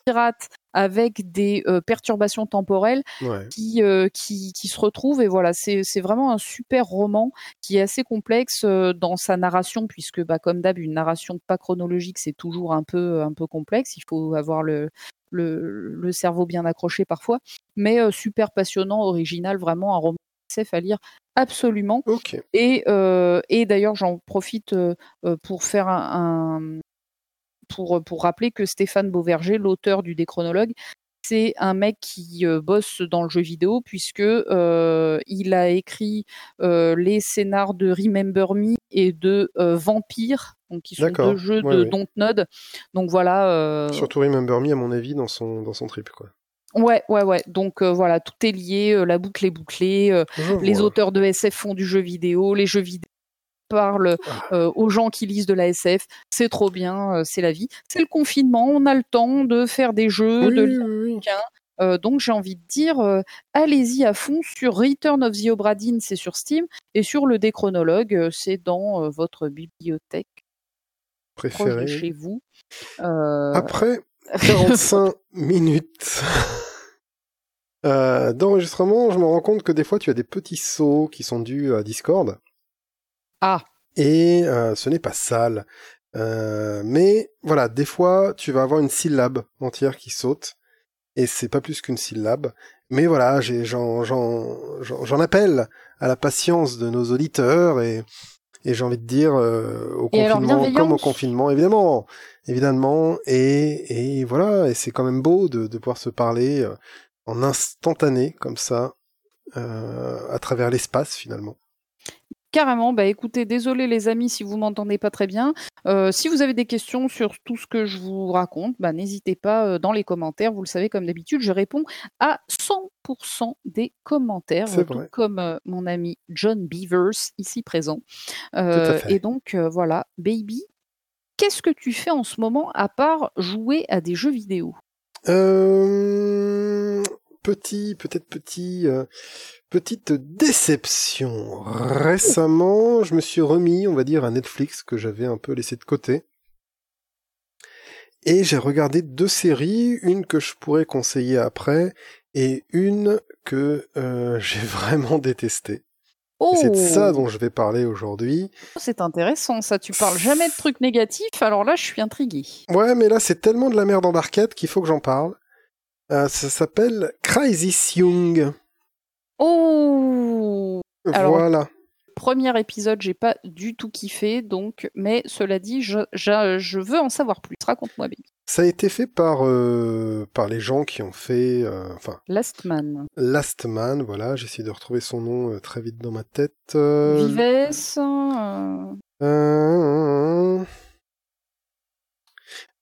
pirate avec des perturbations temporelles qui, qui, qui se retrouvent. Et voilà c'est c'est vraiment un super roman qui est assez complexe dans sa narration puisque bah comme d'hab une narration pas chronologique c'est toujours un peu un peu complexe. Il faut avoir le le, cerveau bien accroché parfois, mais euh, super passionnant, original, vraiment un roman SF à lire absolument. Et, euh, et d'ailleurs, j'en profite euh, pour faire un, pour, pour rappeler que Stéphane Beauverger, l'auteur du Déchronologue, c'est un mec qui bosse dans le jeu vidéo puisque il a écrit les scénars de Remember Me et de Vampire donc qui sont deux jeux de Dontnod. Donc voilà. Euh... Surtout Remember Me à mon avis dans son dans son trip quoi. Ouais, ouais, ouais. Donc euh, voilà, tout est lié, euh, la boucle est bouclée. Euh, les auteurs de SF font du jeu vidéo, les jeux vidéo parlent ah. aux gens qui lisent de la SF. C'est trop bien, c'est la vie. C'est le confinement, on a le temps de faire des jeux, de lire des bouquins. donc j'ai envie de dire, allez-y à fond sur Return of the Obra c'est sur Steam, et sur le Déchronologue, c'est dans votre bibliothèque préféré. chez vous. Euh, Après 45 minutes euh, d'enregistrement, je me rends compte que des fois tu as des petits sauts qui sont dus à Discord. Ah. Et euh, ce n'est pas sale. mais voilà, des fois tu vas avoir une syllabe entière qui saute et c'est pas plus qu'une syllabe. Mais voilà, j'en appelle à la patience de nos auditeurs et et j'ai envie de dire euh, au confinement comme au confinement évidemment évidemment et et voilà et c'est quand même beau de, de pouvoir se parler euh, en instantané comme ça euh, à travers l'espace finalement Carrément, bah écoutez, désolé les amis si vous m'entendez pas très bien. Euh, si vous avez des questions sur tout ce que je vous raconte, bah, n'hésitez pas euh, dans les commentaires. Vous le savez, comme d'habitude, je réponds à 100% des commentaires, tout comme euh, mon ami John Beavers ici présent. et donc voilà, baby, qu'est-ce que tu fais en ce moment à part jouer à des jeux vidéo? Petit, peut-être petit, euh, petite déception. Récemment, je me suis remis, on va dire, à Netflix que j'avais un peu laissé de côté. Et j'ai regardé deux séries, une que je pourrais conseiller après, et une que euh, j'ai vraiment détestée. Oh, C'est de ça dont je vais parler aujourd'hui. c'est intéressant ça. Tu parles jamais de trucs négatifs, alors là je suis intriguée. Ouais, mais là c'est tellement de la merde embarquette qu'il faut que j'en parle. Euh, ça s'appelle Crisis Young. Oh, Alors- Voilà. premier épisode, j'ai pas du tout kiffé, donc, mais cela dit, je, je, je veux en savoir plus. Raconte-moi, baby. Ça a été fait par euh, par les gens qui ont fait, euh, enfin, Last Man. Last Man. Voilà, j'essaie de retrouver son nom euh, très vite dans ma tête. Vives.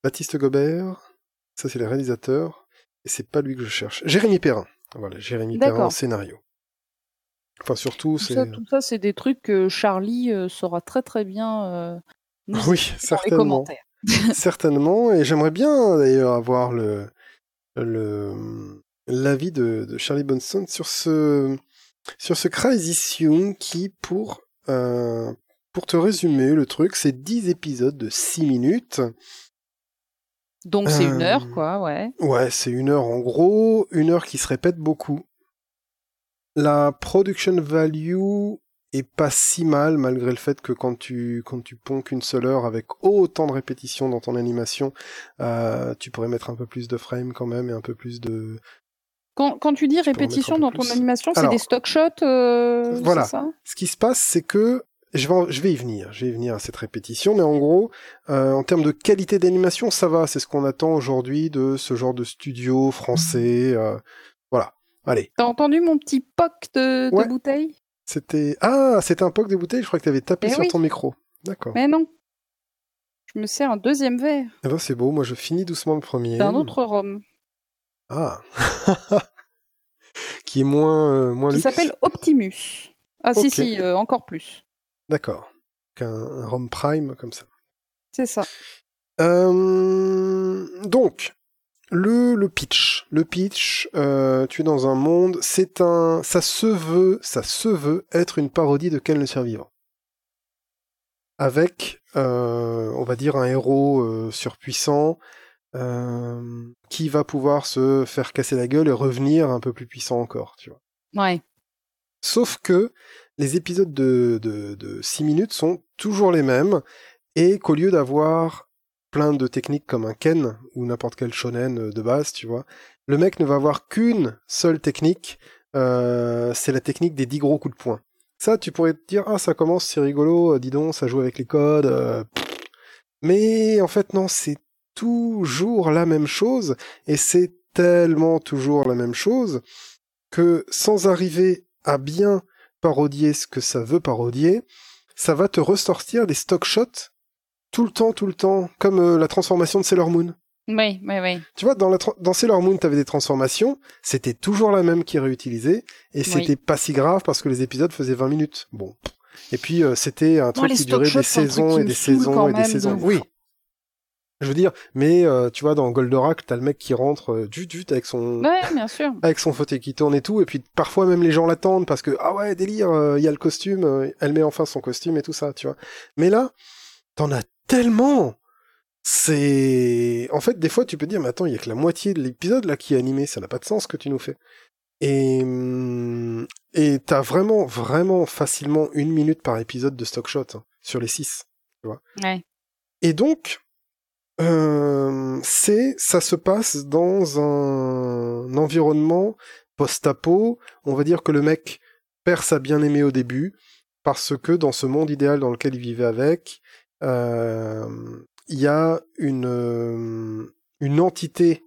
Baptiste Gobert. Ça c'est le réalisateur. Et c'est pas lui que je cherche. Jérémy Perrin. Voilà, Jérémy. Perrin, scénario. Enfin surtout, tout, c'est. ça, tout ça, c'est des trucs que Charlie euh, saura très très bien euh, nous Oui, les certainement. commentaires. Certainement, et j'aimerais bien d'ailleurs avoir le le l'avis de, de Charlie Bunson sur ce sur ce Young qui pour euh, pour te résumer le truc, c'est 10 épisodes de 6 minutes. Donc c'est une Euh, heure, quoi, ouais. Ouais, c'est une heure en gros, une heure qui se répète beaucoup. La production value est pas si mal malgré le fait que quand tu quand tu ponds qu'une seule heure avec autant de répétitions dans ton animation, euh, tu pourrais mettre un peu plus de frames quand même et un peu plus de Quand, quand tu dis mettre répétition dans ton plus. animation, c'est des stock shots, euh, voilà. ça? Ce qui se passe, c'est que je vais, en- je vais y venir, je vais y venir à cette répétition, mais en gros, euh, en termes de qualité d'animation, ça va, c'est ce qu'on attend aujourd'hui de ce genre de studio français. euh, voilà, allez. T'as entendu mon petit poc de, de Ouais. bouteille? C'était ah, c'était un poc des bouteilles. Je crois que tu avais tapé Eh sur oui. ton micro. D'accord. Mais non. Je me sers un deuxième verre Eh ben, c'est beau. Moi, je finis doucement le premier. d'un autre rhum Ah, qui est moins euh, moins qui s'appelle Optimus. Ah si, si, euh, encore plus. D'accord. Qu'un un Rom Prime comme ça. C'est ça. Euh, donc, le, le pitch. Le pitch, euh, tu es dans un monde, c'est un, ça se veut, ça se veut être une parodie de Ken le survivant. Avec, euh, on va dire, un héros surpuissant qui va pouvoir se faire casser la gueule et revenir un peu plus puissant encore, tu vois. Ouais. Sauf que les épisodes de, de, de 6 minutes sont toujours les mêmes et qu'au lieu d'avoir plein de techniques comme un Ken ou n'importe quel shonen de base, tu vois, le mec ne va avoir qu'une seule technique, euh, c'est la technique des 10 gros coups de poing. Ça, tu pourrais te dire, ah, ça commence, c'est rigolo, euh, dis donc, ça joue avec les codes. euh. Mais en fait, non, c'est toujours la même chose et c'est tellement toujours la même chose que sans arriver à bien parodier ce que ça veut parodier, ça va te ressortir des stock shots tout le temps, tout le temps, comme euh, la transformation de Sailor Moon. Oui, oui, oui. Tu vois, dans, la dans Sailor Moon, t'avais des transformations, c'était toujours la même qui est réutilisée, et c'était pas si grave parce que les épisodes faisaient 20 minutes. Bon. Et puis, euh, c'était un truc qui durait des saisons et des saisons et des saisons. Oui. Je veux dire, mais euh, tu vois, dans Goldorak, t'as le mec qui rentre euh, du du avec son Ouais, bien sûr. avec son fauteuil qui tourne et tout, et puis parfois même les gens l'attendent parce que ah ouais délire, euh, il y a le costume, euh, elle met enfin son costume et tout ça, tu vois. Mais là, t'en as tellement. C'est en fait des fois tu peux dire mais attends il y a que la moitié de l'épisode là qui est animé, ça n'a pas de sens ce que tu nous fais. Et hum, et t'as vraiment vraiment facilement une minute par épisode de stock shot hein, sur les six. Ouais. Et donc, euh, c'est, ça se passe dans un environnement post-apo. On va dire que le mec perd sa bien-aimée au début parce que dans ce monde idéal dans lequel il vivait avec, euh, il y a une euh, une entité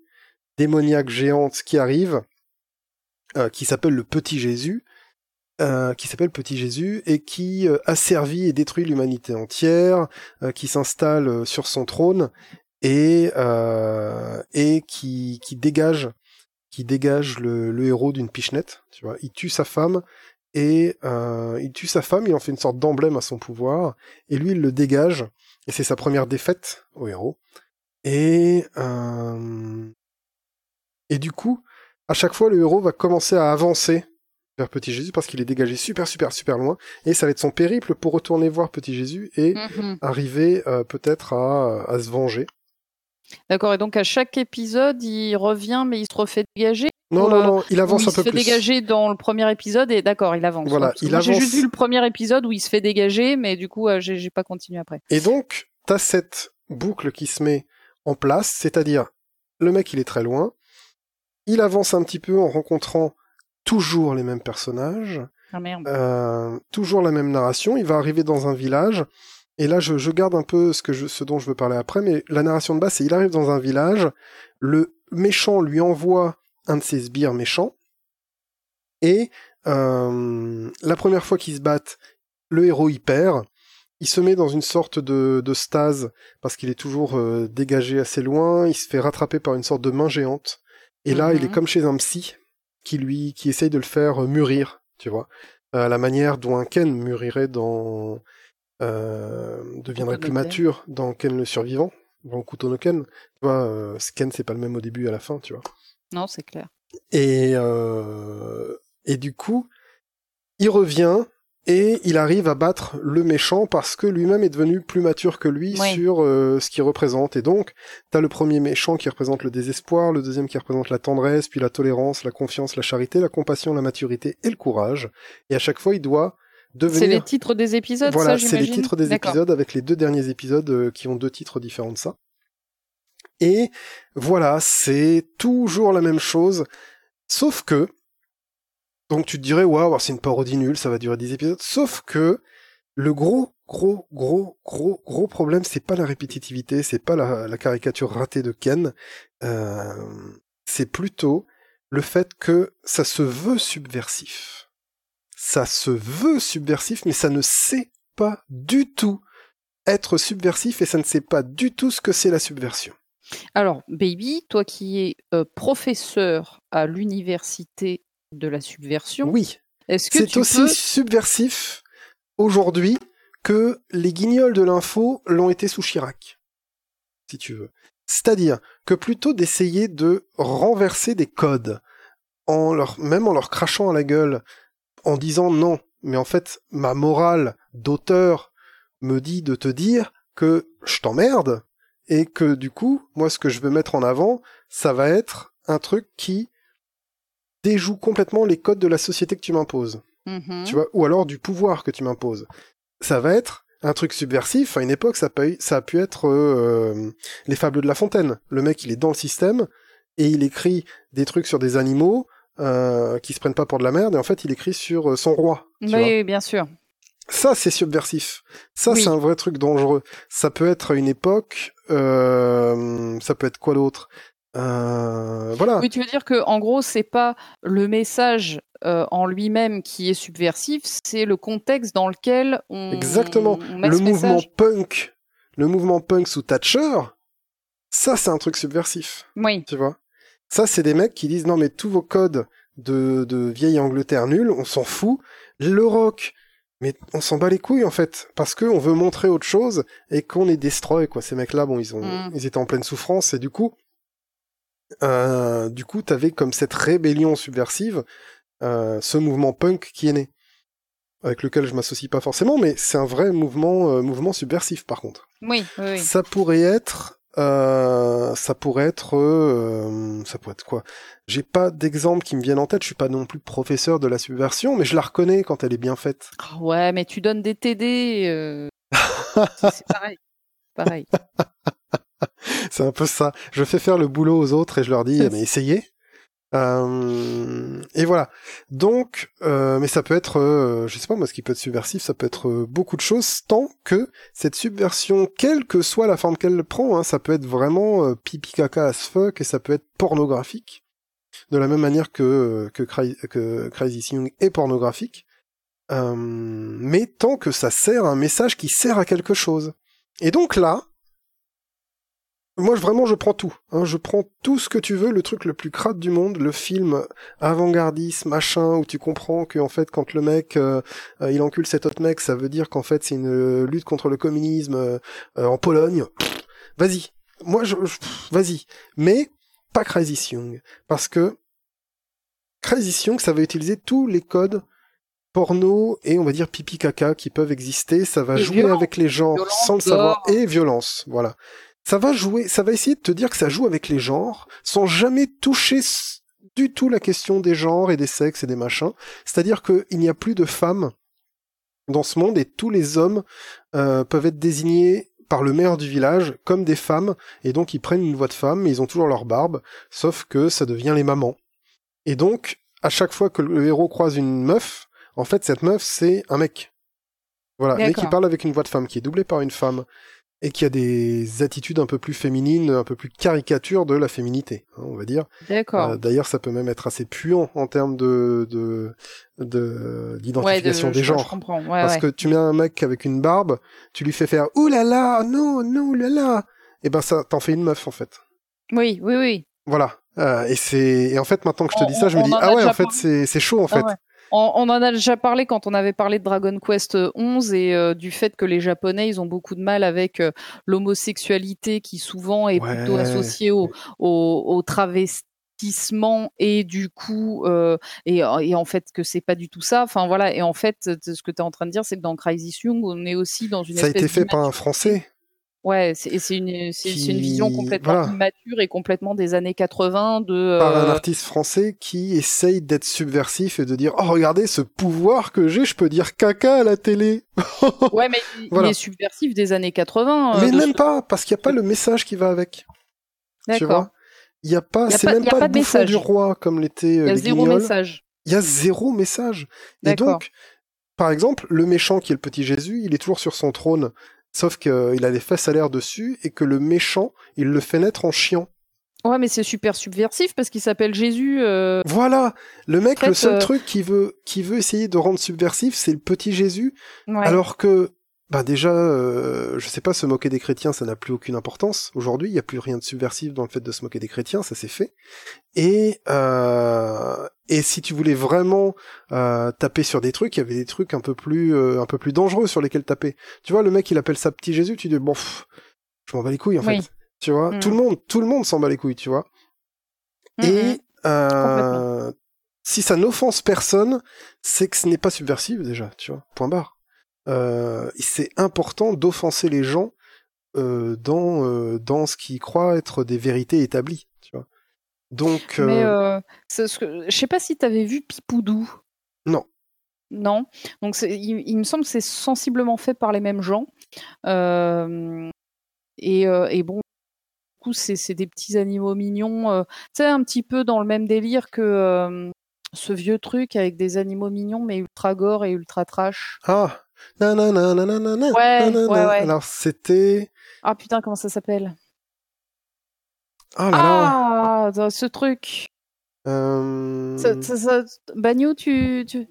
démoniaque géante qui arrive, qui s'appelle le Petit Jésus, qui s'appelle Petit Jésus et qui asservit et détruit l'humanité entière, qui s'installe sur son trône et euh, et qui qui dégage qui dégage le, le héros d'une pichenette, tu vois. Il tue sa femme et euh, il tue sa femme, il en fait une sorte d'emblème à son pouvoir et lui il le dégage et c'est sa première défaite au héros. Et euh, et du coup, à chaque fois, le héros va commencer à avancer vers Petit Jésus parce qu'il est dégagé super, super, super loin. Et ça va être son périple pour retourner voir Petit Jésus et Mhm. arriver euh, peut-être à, à se venger. D'accord. Et donc à chaque épisode, il revient, mais il se refait dégager. Non, non, non, il avance Ou il un se peu fait plus. dégager dans le premier épisode et d'accord, il avance. Voilà, il moi, J'ai avance. juste vu le premier épisode où il se fait dégager, mais du coup, euh, j'ai j'ai pas continué après. Et donc, t'as cette boucle qui se met en place, c'est-à-dire, le mec, il est très loin, il avance un petit peu en rencontrant toujours les mêmes personnages, Ah merde. euh, toujours la même narration, il va arriver dans un village, et là, je, je garde un peu ce, que je, ce dont je veux parler après, mais la narration de base, c'est il arrive dans un village, le méchant lui envoie un de ses sbires méchants, et euh, la première fois qu'ils se battent, le héros y perd, il se met dans une sorte de, de stase parce qu'il est toujours euh, dégagé assez loin, il se fait rattraper par une sorte de main géante, et là, il est Mhm. comme chez un psy qui lui qui essaye de le faire euh, mûrir, tu vois, à la manière dont un Ken mûrirait dans deviendrait Couteau plus mature dans Ken le survivant, dans Couteau no Ken. Tu vois, euh, ce Ken c'est pas le même au début et à la fin, tu vois. Non, c'est clair. Et, euh, et du coup, il revient et il arrive à battre le méchant parce que lui-même est devenu plus mature que lui Ouais. sur euh, ce qu'il représente. Et donc, t'as le premier méchant qui représente le désespoir, le deuxième qui représente la tendresse, puis la tolérance, la confiance, la charité, la compassion, la maturité et le courage. Et à chaque fois, il doit C'est les titres des épisodes, Voilà, ça, c'est les j'imagine titres des épisodes avec les deux derniers épisodes euh, qui ont deux titres différents de ça. Et voilà, c'est toujours la même chose, sauf que, donc tu te dirais, waouh, c'est une parodie nulle, ça va durer 10 épisodes, sauf que le gros, gros, gros, gros, gros problème, c'est pas la répétitivité, c'est pas la, la caricature ratée de Ken, euh, c'est plutôt le fait que ça se veut subversif. Ça se veut subversif, mais ça ne sait pas du tout être subversif et ça ne sait pas du tout ce que c'est la subversion. Alors, Baby, toi qui es euh, professeur à l'université de la subversion, Oui, est-ce que c'est aussi peux... subversif aujourd'hui que les guignols de l'info l'ont été sous Chirac, si tu veux. C'est-à-dire que plutôt d'essayer de renverser des codes, en leur, même en leur crachant à la gueule, en disant non, mais en fait, ma morale d'auteur me dit de te dire que je t'emmerde, et que du coup, moi, ce que je veux mettre en avant, ça va être un truc qui déjoue complètement les codes de la société que tu m'imposes Mhm. tu vois, ou alors du pouvoir que tu m'imposes. Ça va être un truc subversif. À une époque, ça a, pu- ça a pu être euh, les fables de La Fontaine. Le mec, il est dans le système et il écrit des trucs sur des animaux euh, qui se prennent pas pour de la merde. Et en fait, il écrit sur euh, son roi. tu Oui, vois. oui, bien sûr. Ça, c'est subversif. Ça, Oui. c'est un vrai truc dangereux. Ça peut être une époque. euh, ça peut être quoi d'autre? Euh, Voilà. Oui, tu veux dire que en gros, c'est pas le message euh, en lui-même qui est subversif, c'est le contexte dans lequel on, Exactement. on met le ce mouvement message. punk, le mouvement punk sous Thatcher, ça, c'est un truc subversif. Oui, tu vois? Ça, c'est des mecs qui disent non mais tous vos codes de, de vieille Angleterre nulle, on s'en fout. Le rock, mais on s'en bat les couilles en fait, parce que on veut montrer autre chose et qu'on est destroy quoi. Ces mecs-là, bon, ils ont, Mm. ils étaient en pleine souffrance et du coup, euh, du coup, t'avais comme cette rébellion subversive, euh, ce mouvement punk qui est né, avec lequel je m'associe pas forcément, mais c'est un vrai mouvement, euh, mouvement subversif par contre. oui, oui. oui. Ça pourrait être, euh, ça pourrait être, euh, ça pourrait être quoi? J'ai pas d'exemple qui me viennent en tête. Je suis pas non plus professeur de la subversion, mais je la reconnais quand elle est bien faite. Ah ouais, mais tu donnes des TD. euh, c'est c'est pareil. Pareil. C'est un peu ça. Je fais faire le boulot aux autres et je leur dis, mais essayez. Euh, et voilà. Donc, euh, mais ça peut être, euh, je sais pas moi, ce qui peut être subversif, ça peut être euh, beaucoup de choses, tant que cette subversion, quelle que soit la forme qu'elle prend, hein, ça peut être vraiment euh, pipi caca as fuck et ça peut être pornographique, de la même manière que que, Cry- que Crazy Young est pornographique. Euh, mais tant que ça sert à un message qui sert à quelque chose. Et donc là, moi, vraiment, je prends tout. Hein, je prends tout ce que tu veux, le truc le plus crade du monde, le film avant-gardiste, machin, où tu comprends que en fait, quand le mec euh, euh, il encule cet autre mec, ça veut dire qu'en fait, c'est une euh, lutte contre le communisme euh, euh, en Pologne. Vas-y. Moi, je, vas-y. Mais pas Crazy Young, parce que Crazy Young, ça va utiliser tous les codes porno et on va dire pipi caca qui peuvent exister. Ça va jouer avec les genres sans le savoir et violence. Voilà. Ça va jouer, ça va essayer de te dire que ça joue avec les genres sans jamais toucher du tout la question des genres et des sexes et des machins. C'est-à-dire qu'il n'y a plus de femmes dans ce monde et tous les hommes euh, peuvent être désignés par le maire du village comme des femmes et donc ils prennent une voix de femme mais ils ont toujours leur barbe sauf que ça devient les mamans. Et donc à chaque fois que le héros croise une meuf, en fait cette meuf c'est un mec. Voilà, mais qui parle avec une voix de femme qui est doublée par une femme et qui a des attitudes un peu plus féminines, un peu plus caricature de la féminité, hein, on va dire. D'accord. Euh, D'ailleurs, ça peut même être assez puant en termes de de d'identification ouais, des genres. Je comprends. Ouais, Parce que tu mets un mec avec une barbe, tu lui fais faire ouh là là, non non là là, et ben ça t'en fait une meuf en fait. Oui oui oui. Voilà. Euh, et c'est et en fait maintenant que je te dis ça, je me dis ah ouais en fait c'est c'est chaud en ah fait. On, on, en a déjà parlé quand on avait parlé de Dragon Quest 11 et euh, du fait que les Japonais ils ont beaucoup de mal avec euh, l'homosexualité qui souvent est plutôt associée au, au, au travestissement et du coup euh, et, et, en fait que c'est pas du tout ça. Enfin voilà. Et en fait ce que tu es en train de dire c'est que dans Crisis Young on est aussi dans une ça a été fait par un français? Ouais, c'est une, c'est une vision complètement immature et complètement des années 80 de. Par un artiste français qui essaye d'être subversif et de dire oh regardez ce pouvoir que j'ai, je peux dire caca à la télé. ouais, mais il, est subversif des années 80. Euh, mais même pas parce qu'il n'y a pas le message qui va avec. D'accord. Il y a pas, c'est même pas, le bouffon du roi comme l'était. Euh, il y a zéro message. Il y a zéro message. Et donc, par exemple, le méchant qui est le petit Jésus, il est toujours sur son trône Sauf qu'il a les fesses à l'air dessus et que le méchant, il le fait naître en chiant. Ouais, mais c'est super subversif parce qu'il s'appelle Jésus. Euh... Voilà, le mec, le seul euh, truc qui veut, qui veut essayer de rendre subversif, c'est le petit Jésus, alors que bah déjà, euh, je sais pas, se moquer des chrétiens, ça n'a plus aucune importance. Aujourd'hui, il n'y a plus rien de subversif dans le fait de se moquer des chrétiens, ça c'est fait. Et euh, et si tu voulais vraiment euh, taper sur des trucs, il y avait des trucs un peu plus euh, un peu plus dangereux sur lesquels taper. Tu vois, le mec il appelle ça petit Jésus, tu dis bon, je m'en bats les couilles en fait. Tu vois, mm. tout le monde, tout le monde s'en bat les couilles, tu vois. Mm, et mm. euh, si ça n'offense personne, c'est que ce n'est pas subversif déjà, tu vois. Point barre c'est important d'offenser les gens euh, dans euh, dans ce qu'ils croient être des vérités établies. Tu vois. Donc. Mais euh, ce que... je sais pas si tu avais vu Pipoudou. Non. Non. Donc il, il, me semble que c'est sensiblement fait par les mêmes gens. Et, et, bon. Du coup, c'est des petits animaux mignons. tu sais, un petit peu dans le même délire que ce vieux truc avec des animaux mignons mais ultra gore et ultra trash. Ah, ouais, ouais, ouais. Alors c'était. Ah putain, comment ça s'appelle? Oh là ah, là. ce truc. Euh... Bagno, tu, tu...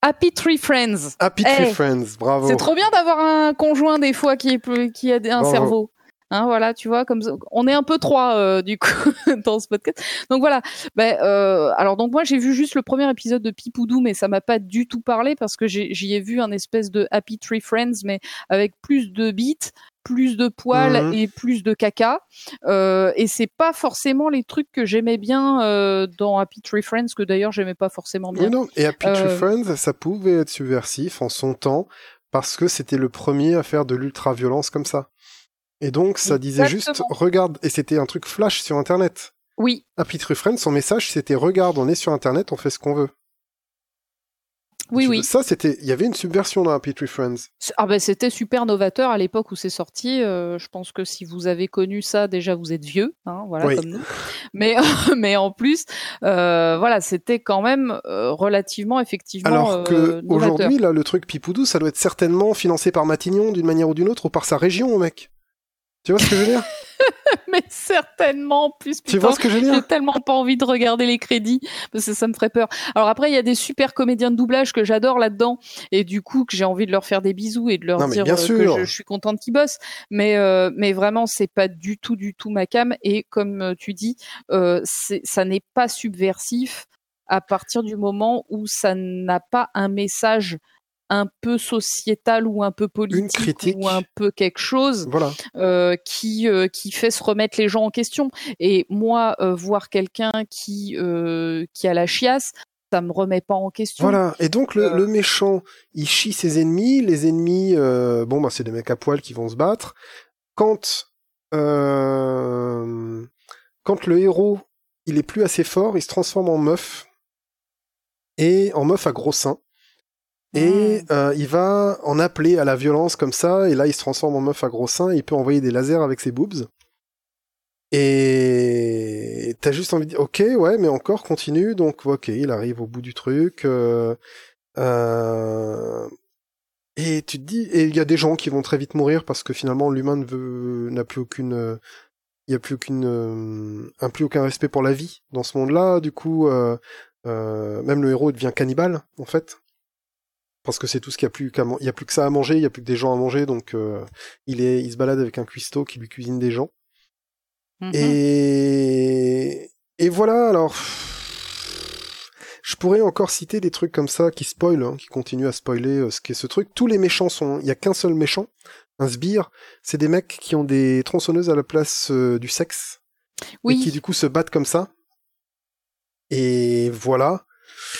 Happy Tree Friends. Happy Tree Friends, bravo. C'est trop bien d'avoir un conjoint des fois qui, est, qui a un cerveau. Hein, voilà, tu vois, comme on est un peu trois euh, du coup dans ce podcast. Donc voilà. Ben, euh, alors donc moi j'ai vu juste le premier épisode de Pipoudou, mais ça m'a pas du tout parlé parce que j'y ai, vu un espèce de Happy Tree Friends, mais avec plus de beats, plus de poils mhm. et plus de caca. Euh, et c'est pas forcément les trucs que j'aimais bien euh, dans Happy Tree Friends, que d'ailleurs j'aimais pas forcément bien. non. Et Happy Tree euh, Friends, ça pouvait être subversif en son temps parce que c'était le premier à faire de l'ultra-violence comme ça. Et donc, ça disait juste, regarde, et c'était un truc flash sur Internet. Oui. Happy Tree Friends, son message, c'était, regarde, on est sur Internet, on fait ce qu'on veut. Oui, oui. Ça, c'était, il y avait une subversion dans Happy Tree Friends. Ah ben, c'était super novateur à l'époque où c'est sorti. Euh, je pense que si vous avez connu ça, déjà vous êtes vieux, hein, voilà comme nous. Mais, mais en plus, euh, voilà, c'était quand même euh, relativement effectivement. Alors que aujourd'hui, là, le truc Pipoudou, ça doit être certainement financé par Matignon d'une manière ou d'une autre ou par sa région, mec. Tu vois ce que je veux dire? Mais certainement plus. tu vois ce que je veux dire? J'ai tellement pas envie de regarder les crédits parce que ça me ferait peur. Alors après, il y a des super comédiens de doublage que j'adore là-dedans et du coup que j'ai envie de leur faire des bisous et de leur dire euh, que je, suis contente qu'ils bossent. Mais euh, mais vraiment, c'est pas du tout du tout ma cam et comme euh, tu dis, euh, ça n'est pas subversif à partir du moment où ça n'a pas un message un peu sociétal ou un peu politique ou un peu quelque chose voilà. euh, qui euh, qui fait se remettre les gens en question. Et moi, euh, voir quelqu'un qui qui a la chiasse, ça me remet pas en question. Voilà. Et donc le, le méchant, il chie ses ennemis. Les ennemis, bon bah c'est des mecs à poil qui vont se battre. Quand quand le héros il est plus assez fort, il se transforme en meuf et en meuf à gros seins. Et Mmh. euh, il va en appeler à la violence comme ça, et là il se transforme en meuf à gros seins, il peut envoyer des lasers avec ses boobs. Et t'as juste envie de dire, ok, ouais, mais encore, continue, donc ok, il arrive au bout du truc. euh, euh, et tu te dis, et il y a des gens qui vont très vite mourir parce que finalement l'humain ne veut, n'a plus aucune, il y a plus aucune, euh, un plus aucun respect pour la vie dans ce monde-là. Du coup, même le héros devient cannibale en fait, parce que c'est tout ce qu'il y a plus qu'à, il y a plus que ça à manger, il y a plus que des gens à manger, donc euh, il est, il se balade avec un cuistot qui lui cuisine des gens. Mhm. Et et voilà alors. Je pourrais encore citer des trucs comme ça qui spoilent, hein, qui continuent à spoiler euh, ce qu'est ce truc. Tous les méchants sont, il y a qu'un seul méchant, un sbire. C'est des mecs qui ont des tronçonneuses à la place euh, du sexe oui. et qui du coup se battent comme ça. Et voilà.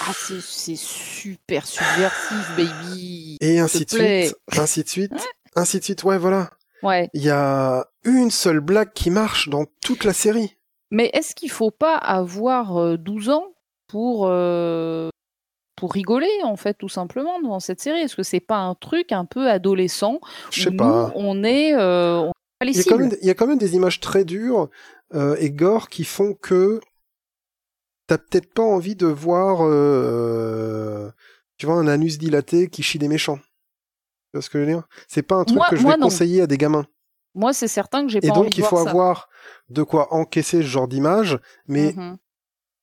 Ah, c'est super subversif, baby. Et ainsi de suite, ainsi de suite, ainsi de suite. Ouais, voilà. Ouais. Il y a une seule blague qui marche dans toute la série. Mais est-ce qu'il faut pas avoir euh, 12 ans pour euh, pour rigoler en fait tout simplement devant cette série? Est-ce que c'est pas un truc un peu adolescent Je sais pas. on est euh, on est pas les Il y, a quand même, il y a quand même des images très dures euh, et gore qui font que t'as peut-être pas envie de voir, euh, tu vois, un anus dilaté qui chie des méchants. Tu vois ce que je veux dire? C'est pas un truc Moi- que je moi, vais non. conseiller à des gamins. Moi, c'est certain que j'ai pas Et envie donc de il faut voir ça. avoir de quoi encaisser ce genre d'image, mais Mhm.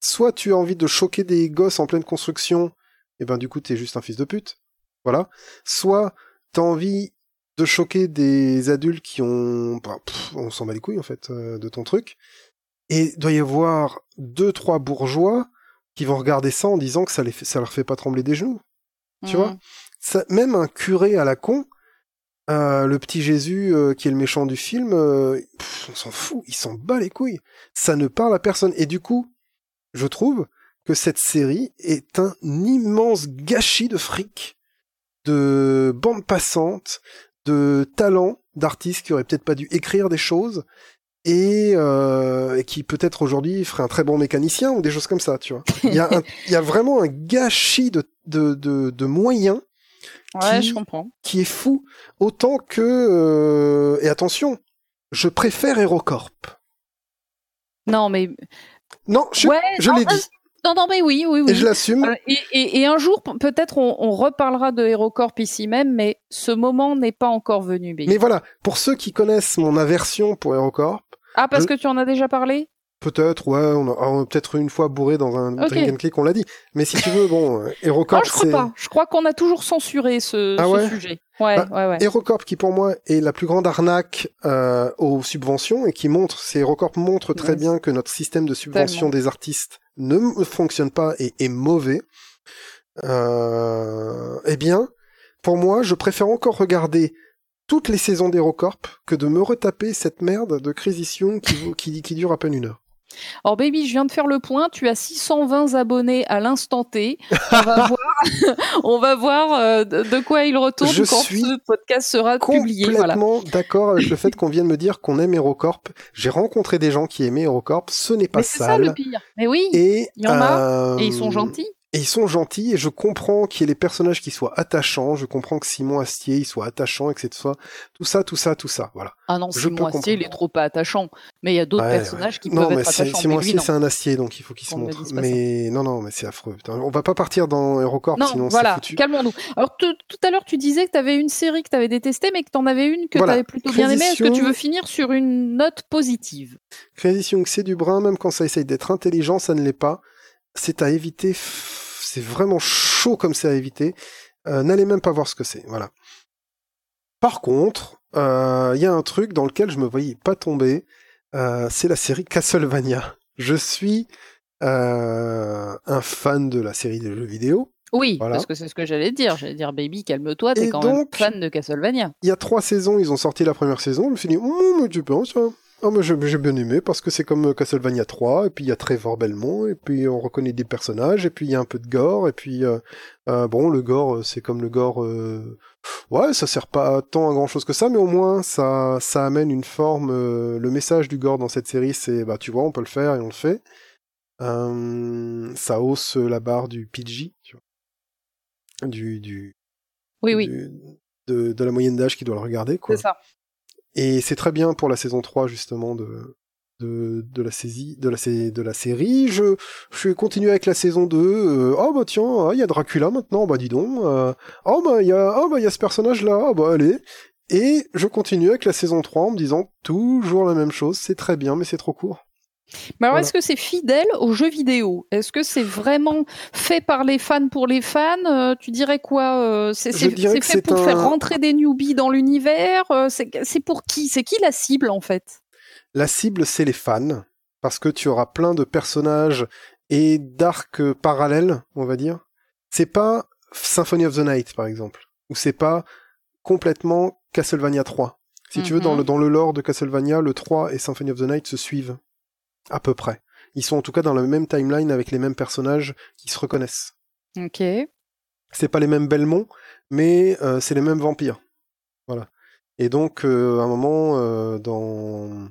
soit tu as envie de choquer des gosses en pleine construction, et ben du coup t'es juste un fils de pute, voilà. Soit t'as envie de choquer des adultes qui ont, bah, pff, on s'en bat les couilles en fait euh, de ton truc, et il doit y avoir deux trois bourgeois qui vont regarder ça en disant que ça les fait, ça leur fait pas trembler des genoux, tu vois? Mhm. Ça, même un curé à la con, euh, le petit Jésus euh, qui est le méchant du film, euh, pff, on s'en fout, il s'en bat les couilles. Ça ne parle à personne. Et du coup, je trouve que cette série est un immense gâchis de fric, de bande passante, de talent d'artistes qui auraient peut-être pas dû écrire des choses et, euh, et qui peut-être aujourd'hui ferait un très bon mécanicien ou des choses comme ça, tu vois. Il y a, un- il y a vraiment un gâchis de, de, de, de moyens Ouais, qui- je comprends. qui est fou. Autant que... euh, et attention, je préfère HeroCorp. Non, mais Non, je, ouais, je l'ai euh, dit. Non, non, mais oui, oui, oui. Et je l'assume. Euh, et, et- et un jour, peut-être, on, on reparlera de HeroCorp ici même, mais ce moment n'est pas encore venu, Big. Mais voilà, pour ceux qui connaissent mon aversion pour HeroCorp, Ah, parce que tu en as déjà parlé? Peut-être, ouais, on a, on a peut-être une fois bourré dans un Ok. drink and click, on l'a dit. Mais si tu veux, bon, euh, HeroCorp, je crois pas. Je crois qu'on a toujours censuré ce, Ah ce ouais? sujet. Ouais, Bah, ouais, ouais. HeroCorp qui pour moi est la plus grande arnaque euh, aux subventions et qui montre, c'est HeroCorp montre très bien que notre système de subvention Tellement. des artistes ne fonctionne pas et est mauvais. Euh, eh bien, pour moi, je préfère encore regarder toutes les saisons d'HeroCorp que de me retaper cette merde de Young qui, vaut- qui, qui dure à peine une heure. Alors, baby, je viens de faire le point. Tu as 620 abonnés à l'instant T. On va voir, on va voir euh, de, quoi il retourne Je quand suis ce podcast sera publié. Voilà. Complètement d'accord avec le fait qu'on vienne me dire qu'on aime HeroCorp. J'ai rencontré des gens qui aimaient HeroCorp, ce n'est pas Mais c'est ça le pire. Mais oui, Et Il y en a, euh, et ils sont gentils. Et ils sont gentils, et je comprends qu'il y ait les personnages qui soient attachants, je comprends que Simon Astier, il soit attachant, et que c'est soit tout ça, tout ça, tout ça, voilà. Ah non, je Simon Astier, il est trop pas attachant. Mais il y a d'autres Ouais, personnages qui non, peuvent mais être attachants. Simon Astier, c'est un acier, donc il faut qu'il se montre. Mais non, non, mais c'est affreux. Putain, On va pas partir dans HeroCorp, Non, sinon c'est voilà, foutu. calmons-nous. Alors tout à l'heure, tu disais que tu avais une série que tu avais détestée, mais que tu en avais une que Voilà. tu avais plutôt bien aimée. Est-ce que tu veux finir sur une note positive? Crazy Young, c'est du brin, même quand ça essaye d'être intelligent, ça ne l'est pas. C'est à éviter, c'est vraiment chaud comme c'est à éviter. Euh, N'allez même pas voir ce que c'est, voilà. Par contre, euh, il y a un truc dans lequel je me voyais pas tomber, euh, c'est la série Castlevania. Je suis un fan de la série de jeux vidéo. Oui, Voilà. parce que c'est ce que j'allais dire. J'allais dire, baby, calme-toi, t'es quand même fan de Castlevania. Il y a trois saisons, ils ont sorti la première saison. Je me suis dit, oh, mais tu penses, hein Ah, mais j'ai bien aimé parce que c'est comme euh, Castlevania 3, et puis il y a Trevor Belmont, et puis on reconnaît des personnages, et puis il y a un peu de gore, et puis euh, euh, bon, le gore, c'est comme le gore, euh, ouais, ça sert pas tant à grand chose que ça, mais au moins ça, ça amène une forme. le message du gore dans cette série, c'est, bah tu vois, on peut le faire et on le fait. Ça hausse la barre du PG, tu vois, du du Oui, oui, du- de, de la moyenne d'âge qui doit le regarder, quoi. c'est ça. Et c'est très bien pour la saison 3, justement, de, de, de la saisie, de la, de la série. Je, je vais continuer avec la saison 2. euh, oh, bah, tiens, ah, il y a Dracula maintenant, bah, dis donc. euh, oh, bah, il y a, oh, bah, il y a ce personnage-là, ah, bah, allez. Et je continue avec la saison 3 en me disant toujours la même chose. C'est très bien, mais c'est trop court. Mais alors, Voilà. est-ce que c'est fidèle aux jeux vidéo? Est-ce que c'est vraiment fait par les fans pour les fans? Euh, Tu dirais quoi euh, C'est fait pour un- faire rentrer des newbies dans l'univers? Euh, C'est c'est pour qui? C'est qui la cible, en fait? La cible, c'est les fans. Parce que tu auras plein de personnages et d'arcs parallèles, on va dire. C'est pas Symphony of the Night, par exemple. Ou c'est pas complètement Castlevania 3. Si tu veux, dans Mhm. le, dans le lore de Castlevania, le 3 et Symphony of the Night se suivent. À peu près. Ils sont en tout cas dans la même timeline avec les mêmes personnages qui se reconnaissent. Ok. C'est pas les mêmes Belmont, mais euh, c'est les mêmes vampires. Voilà. Et donc, euh, à un moment, euh, dans,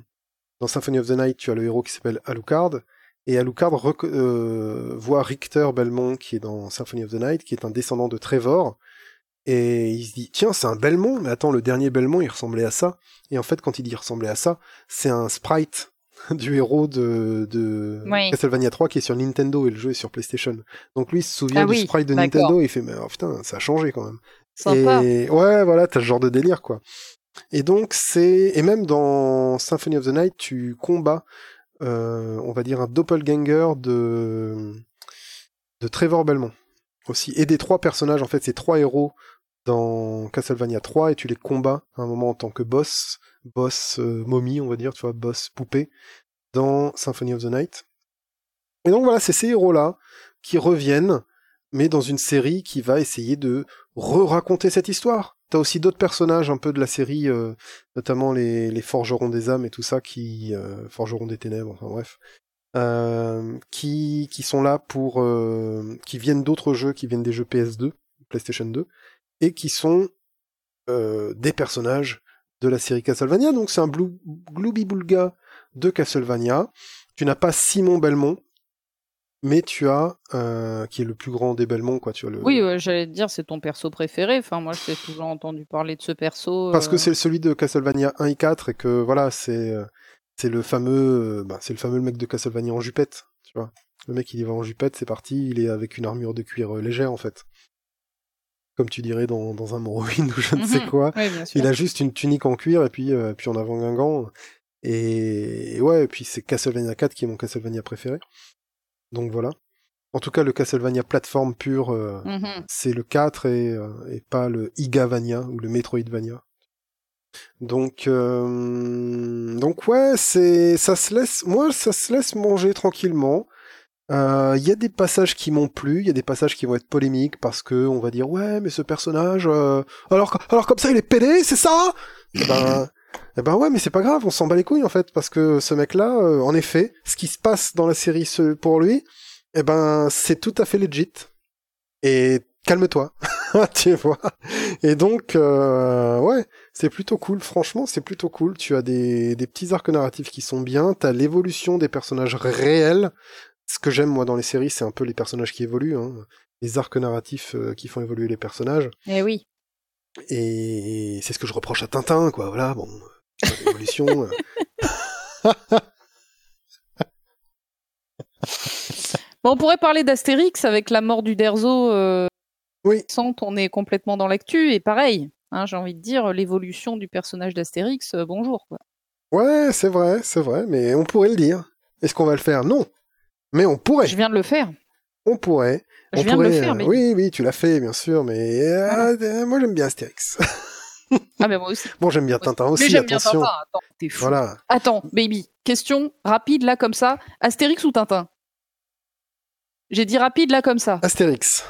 dans Symphony of the Night, tu as le héros qui s'appelle Alucard, et Alucard voit Richter Belmont, qui est dans Symphony of the Night, qui est un descendant de Trevor, et il se dit, tiens, c'est un Belmont, mais attends, le dernier Belmont, il ressemblait à ça. Et en fait, quand il dit il ressemblait à ça, c'est un sprite du héros de, de Oui. Castlevania 3 qui est sur Nintendo et le jeu est sur PlayStation. Donc lui il se souvient Ah du sprite de. Nintendo et il fait mais oh, putain ça a changé quand même. Sympa. Et ouais voilà t'as ce genre de délire quoi. Et donc c'est et même dans Symphony of the Night tu combats euh, on va dire un doppelganger de de Trevor Belmont aussi et des trois personnages en fait c'est trois héros dans Castlevania 3 et tu les combats à un moment en tant que boss boss euh, momie on va dire tu vois boss poupée dans Symphony of the Night. Et donc voilà, c'est ces héros-là qui reviennent, mais dans une série qui va essayer de re-raconter cette histoire. T'as aussi d'autres personnages un peu de la série, euh, notamment les, forgerons des âmes et tout ça, qui euh, forgerons des ténèbres, enfin bref, euh, qui qui sont là pour, qui viennent d'autres jeux, qui viennent des jeux PS2, PlayStation 2, et qui sont des personnages de la série Castlevania. Donc c'est un blue, Glooby Boulga de Castlevania. Tu n'as pas Simon Belmont, mais tu as euh, qui est le plus grand des Belmont, quoi. Tu as le Oui, ouais, j'allais te dire, c'est ton perso préféré. Enfin, moi, j'ai toujours entendu parler de ce perso. parce que euh, c'est celui de Castlevania 1 et 4 et que voilà, c'est euh, c'est le fameux bah, c'est le fameux mec de Castlevania en jupette, tu vois. Le mec il y va en jupette, c'est parti, il est avec une armure de cuir légère en fait. Comme tu dirais dans, dans un Morrowind ou je ne sais Mhm. quoi. Il a juste une tunique en cuir et puis euh, puis en avant Guingamp. Et, et ouais, et puis c'est Castlevania 4 qui est mon Castlevania préféré. Donc voilà. En tout cas, le Castlevania plateforme pur, euh, Mhm. c'est le 4 et, euh, et pas le Igavania ou le Metroidvania. Donc euh, donc ouais, c'est ça se laisse moi ça se laisse manger tranquillement. Euh, Il y a des passages qui m'ont plu, il y a des passages qui vont être polémiques parce que on va dire ouais mais ce personnage euh, alors alors comme ça il est pédé c'est ça? Eh ben eh ben ouais mais c'est pas grave on s'en bat les couilles en fait parce que ce mec là en effet ce qui se passe dans la série pour lui eh ben c'est tout à fait legit. Et calme-toi tu vois. Et donc euh, ouais c'est plutôt cool franchement c'est plutôt cool. Tu as des, des petits arcs narratifs qui sont bien t'as l'évolution des personnages réels ce que j'aime moi dans les séries c'est un peu les personnages qui évoluent hein. les arcs narratifs euh, qui font évoluer les personnages Eh oui. et c'est ce que je reproche à Tintin quoi voilà bon euh, l'évolution euh. Bon, on pourrait parler d'Astérix avec la mort du Derzo. Euh, Oui. récente, on est complètement dans l'actu et pareil. hein, J'ai envie de dire l'évolution du personnage d'Astérix. euh, bonjour. Quoi. ouais c'est vrai c'est vrai mais on pourrait le dire est-ce qu'on va le faire? Non mais on pourrait Je viens de le faire. on pourrait Je On viens de le faire. euh, Mais... Oui, oui, tu l'as fait, bien sûr, mais euh, euh, moi j'aime bien Astérix. Ah, mais moi aussi. bon, j'aime bien Tintin aussi, mais j'aime bien. Tintin. Attends, t'es fou. Voilà. Attends, baby. Question rapide là comme ça. Astérix ou Tintin? J'ai dit rapide là comme ça. Astérix.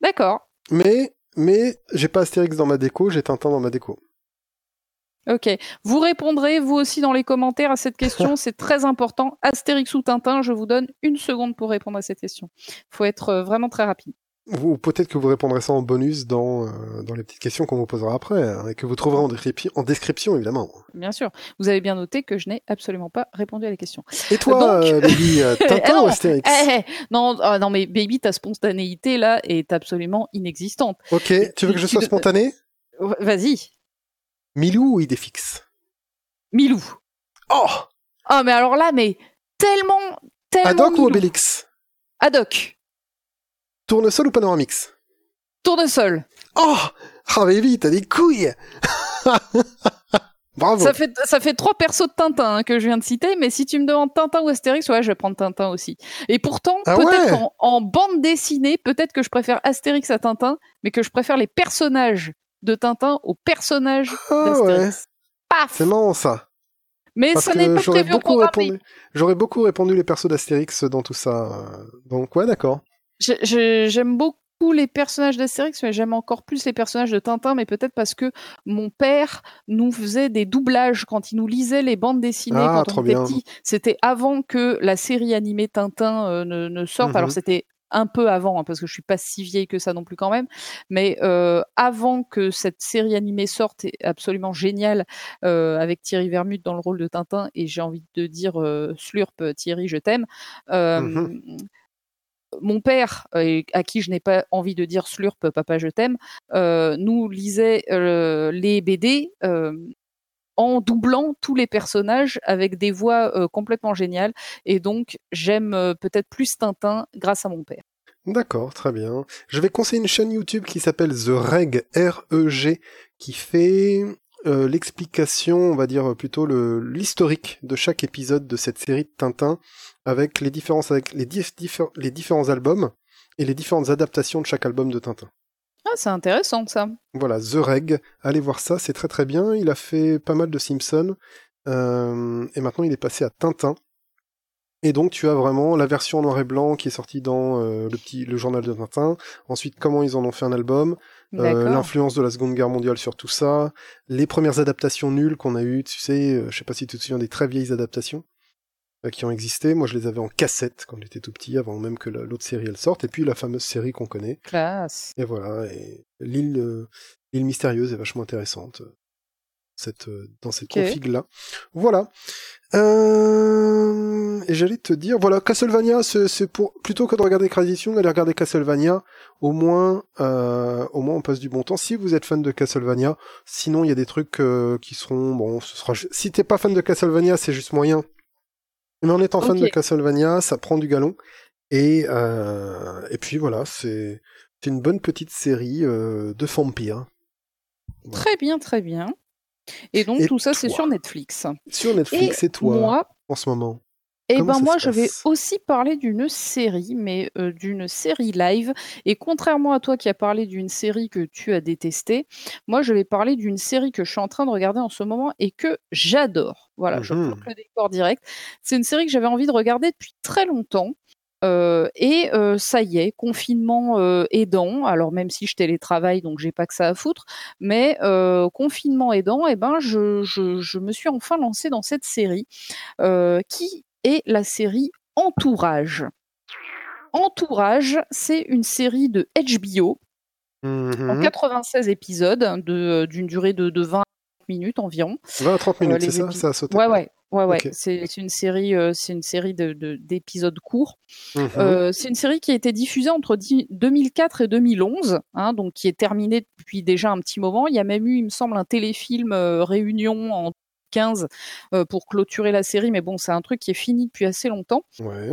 D'accord. Mais, mais j'ai pas Astérix dans ma déco, j'ai Tintin dans ma déco. Ok. Vous répondrez, vous aussi, dans les commentaires à cette question. C'est très important. Astérix ou Tintin, je vous donne une seconde pour répondre à cette question. faut être euh, vraiment très rapide. Ou peut-être que vous répondrez ça en bonus dans, euh, dans les petites questions qu'on vous posera après, hein, et que vous trouverez en, description, en description, évidemment. Bien sûr. Vous avez bien noté que je n'ai absolument pas répondu à la question. Et toi, Donc- euh, Baby, euh, Tintin non, ou Astérix Eh, eh, non, ah, non, mais Baby, ta spontanéité là est absolument inexistante. Ok, tu veux que je sois spontané? Vas-y, Milou ou Idéfix Milou. Oh Ah, mais alors là, mais tellement, tellement. Haddock ou. Obélix? Haddock. Tournesol ou Panoramix Tournesol. Oh Ah, Baby, t'as des couilles Bravo Ça fait, ça fait trois persos de Tintin hein, que je viens de citer, mais si tu me demandes Tintin ou Astérix, ouais, je vais prendre Tintin aussi. Et pourtant, Ah peut-être ouais qu'en en bande dessinée, peut-être que je préfère Astérix à Tintin, mais que je préfère les personnages de Tintin aux personnages Ah ouais, d'Astérix. Paf c'est marrant ça. Mais Parce ça n'est que pas j'aurais prévu au beaucoup répondu. J'aurais beaucoup répondu les persos d'Astérix dans tout ça. euh, Donc ouais, d'accord. J'aime beaucoup les personnages d'Astérix, mais j'aime encore plus les personnages de Tintin, mais peut-être parce que mon père nous faisait des doublages quand il nous lisait les bandes dessinées Ah, quand trop on était bien. petit. C'était avant que la série animée Tintin euh, ne, ne sorte. Mhm. Alors c'était un peu avant, hein, parce que je suis pas si vieille que ça non plus quand même, mais euh, avant que cette série animée sorte, est absolument géniale, euh, avec Thierry Vermut dans le rôle de Tintin, et j'ai envie de dire euh, Slurp, Thierry, je t'aime. Euh, Mhm. Mon père, euh, à qui je n'ai pas envie de dire Slurp, papa, je t'aime, euh, nous lisait euh, les BD euh, en doublant tous les personnages avec des voix euh, complètement géniales. Et donc, j'aime euh, peut-être plus Tintin grâce à mon père. D'accord, très bien. Je vais conseiller une chaîne YouTube qui s'appelle The Reg, R-E-G, qui fait euh, l'explication, on va dire plutôt l'historique de chaque épisode de cette série de Tintin, avec les les différents albums et les différentes adaptations de chaque album de Tintin. Ah, c'est intéressant ça. Voilà, The Reg, allez voir ça, c'est très très bien. Il a fait pas mal de Simpsons, euh, et maintenant il est passé à Tintin. Et donc tu as vraiment la version en noir et blanc qui est sortie dans euh, le petit le journal de Tintin. Ensuite, comment ils en ont fait un album, euh, l'influence de la Seconde Guerre mondiale sur tout ça, les premières adaptations nulles qu'on a eues, tu sais, je sais pas si tu te souviens des très vieilles adaptations qui ont existé. Moi, je les avais en cassette quand j'étais tout petit, avant même que la- l'autre série elle sorte. Et puis la fameuse série qu'on connaît. Classe. Et voilà, et l'île euh, l'île mystérieuse est vachement intéressante euh, cette, euh, dans cette Ok. config-là. Voilà. Euh, et j'allais te dire, voilà, Castlevania, c'est c'est pour plutôt que de regarder Crazy aller regarder Castlevania. Au moins, euh, au moins, on passe du bon temps. Si vous êtes fan de Castlevania, sinon il y a des trucs euh, qui seront, bon, ce sera. Si t'es pas fan de Castlevania, c'est juste moyen. Mais en étant fan de Castlevania, ça prend du galon. Et euh, et puis voilà, c'est une bonne petite série euh, de vampires. Voilà. Très bien, très bien. Et donc Et tout ça, c'est sur Netflix. Sur Netflix, et, toi, Moi, en ce moment Eh Comment ben moi, je vais aussi parler d'une série, mais euh, d'une série live. Et contrairement à toi qui as parlé d'une série que tu as détestée, moi, je vais parler d'une série que je suis en train de regarder en ce moment et que j'adore. Voilà, je Mhm. bloque le décor direct. C'est une série que j'avais envie de regarder depuis très longtemps. Euh, et euh, ça y est, confinement euh, aidant. Alors même si je télétravaille, donc j'ai pas que ça à foutre, mais confinement aidant, eh ben je, je, je me suis enfin lancée dans cette série qui est la série Entourage. Entourage, c'est une série de HBO en Mhm. 96 épisodes de- d'une durée de, de 20 minutes environ. 20 à 30 minutes, Euh, c'est ça? Ça a sauté. Ouais, ouais, ouais, ouais. C'est une série, euh, c'est une série de- de- d'épisodes courts. Mhm. Euh, c'est une série qui a été diffusée entre dix- 2004 et 2011, hein, donc qui est terminée depuis déjà un petit moment. Il y a même eu, il me semble, un téléfilm euh, Réunion en 15 euh, pour clôturer la série, mais bon, c'est un truc qui est fini depuis assez longtemps. Ouais.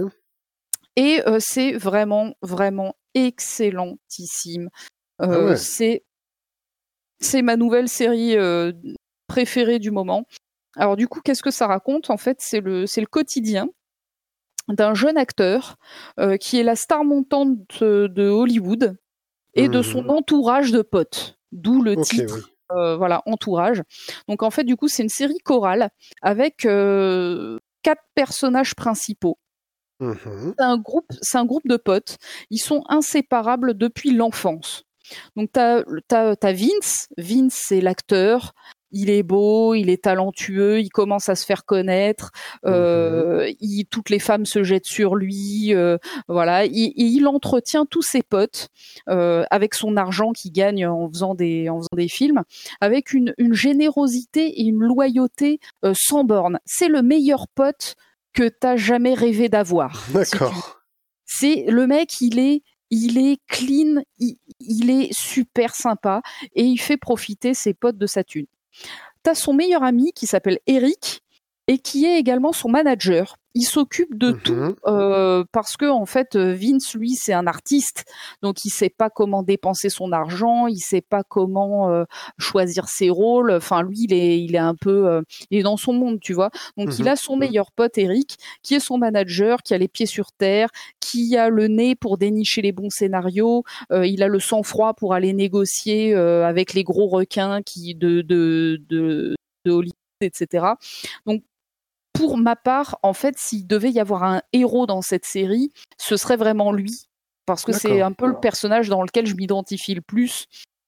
Et euh, c'est vraiment, vraiment excellentissime. Ah Euh, ouais. C'est c'est ma nouvelle série euh, préférée du moment. Alors du coup, qu'est-ce que ça raconte? En fait, c'est le c'est le quotidien d'un jeune acteur euh, qui est la star montante de, de Hollywood et de son Mhm. entourage de potes. D'où le titre oui. Euh, voilà, entourage. Donc en fait, du coup, c'est une série chorale avec euh, quatre personnages principaux. Mhm. C'est un groupe, c'est un groupe de potes. Ils sont inséparables depuis l'enfance. Donc t'as as, as Vince. Vince c'est l'acteur. Il est beau, il est talentueux, il commence à se faire connaître. Euh, il, toutes les femmes se jettent sur lui. euh, voilà, il, il entretient tous ses potes euh, avec son argent qu'il gagne en faisant des en faisant des films, avec une, une générosité et une loyauté euh, sans borne. C'est le meilleur pote que t'as jamais rêvé d'avoir. si. D'accord. C'est le mec, il est, il est clean, il, il est super sympa et il fait profiter ses potes de sa thune. T'as son meilleur ami qui s'appelle Eric et qui est également son manager. Il s'occupe de tout Mhm. euh, parce que en fait Vince lui c'est un artiste donc il sait pas comment dépenser son argent il sait pas comment euh, choisir ses rôles. Enfin lui il est il est un peu euh, il est dans son monde tu vois. Donc il Mhm. a son meilleur pote Eric qui est son manager qui a les pieds sur terre qui a le nez pour dénicher les bons scénarios. Euh, il a le sang froid pour aller négocier euh, avec les gros requins qui de de de, de Hollywood etc donc pour ma part, en fait, s'il devait y avoir un héros dans cette série, ce serait vraiment lui. Parce que c'est un peu le personnage dans lequel je m'identifie le plus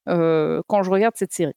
euh, quand je regarde cette série.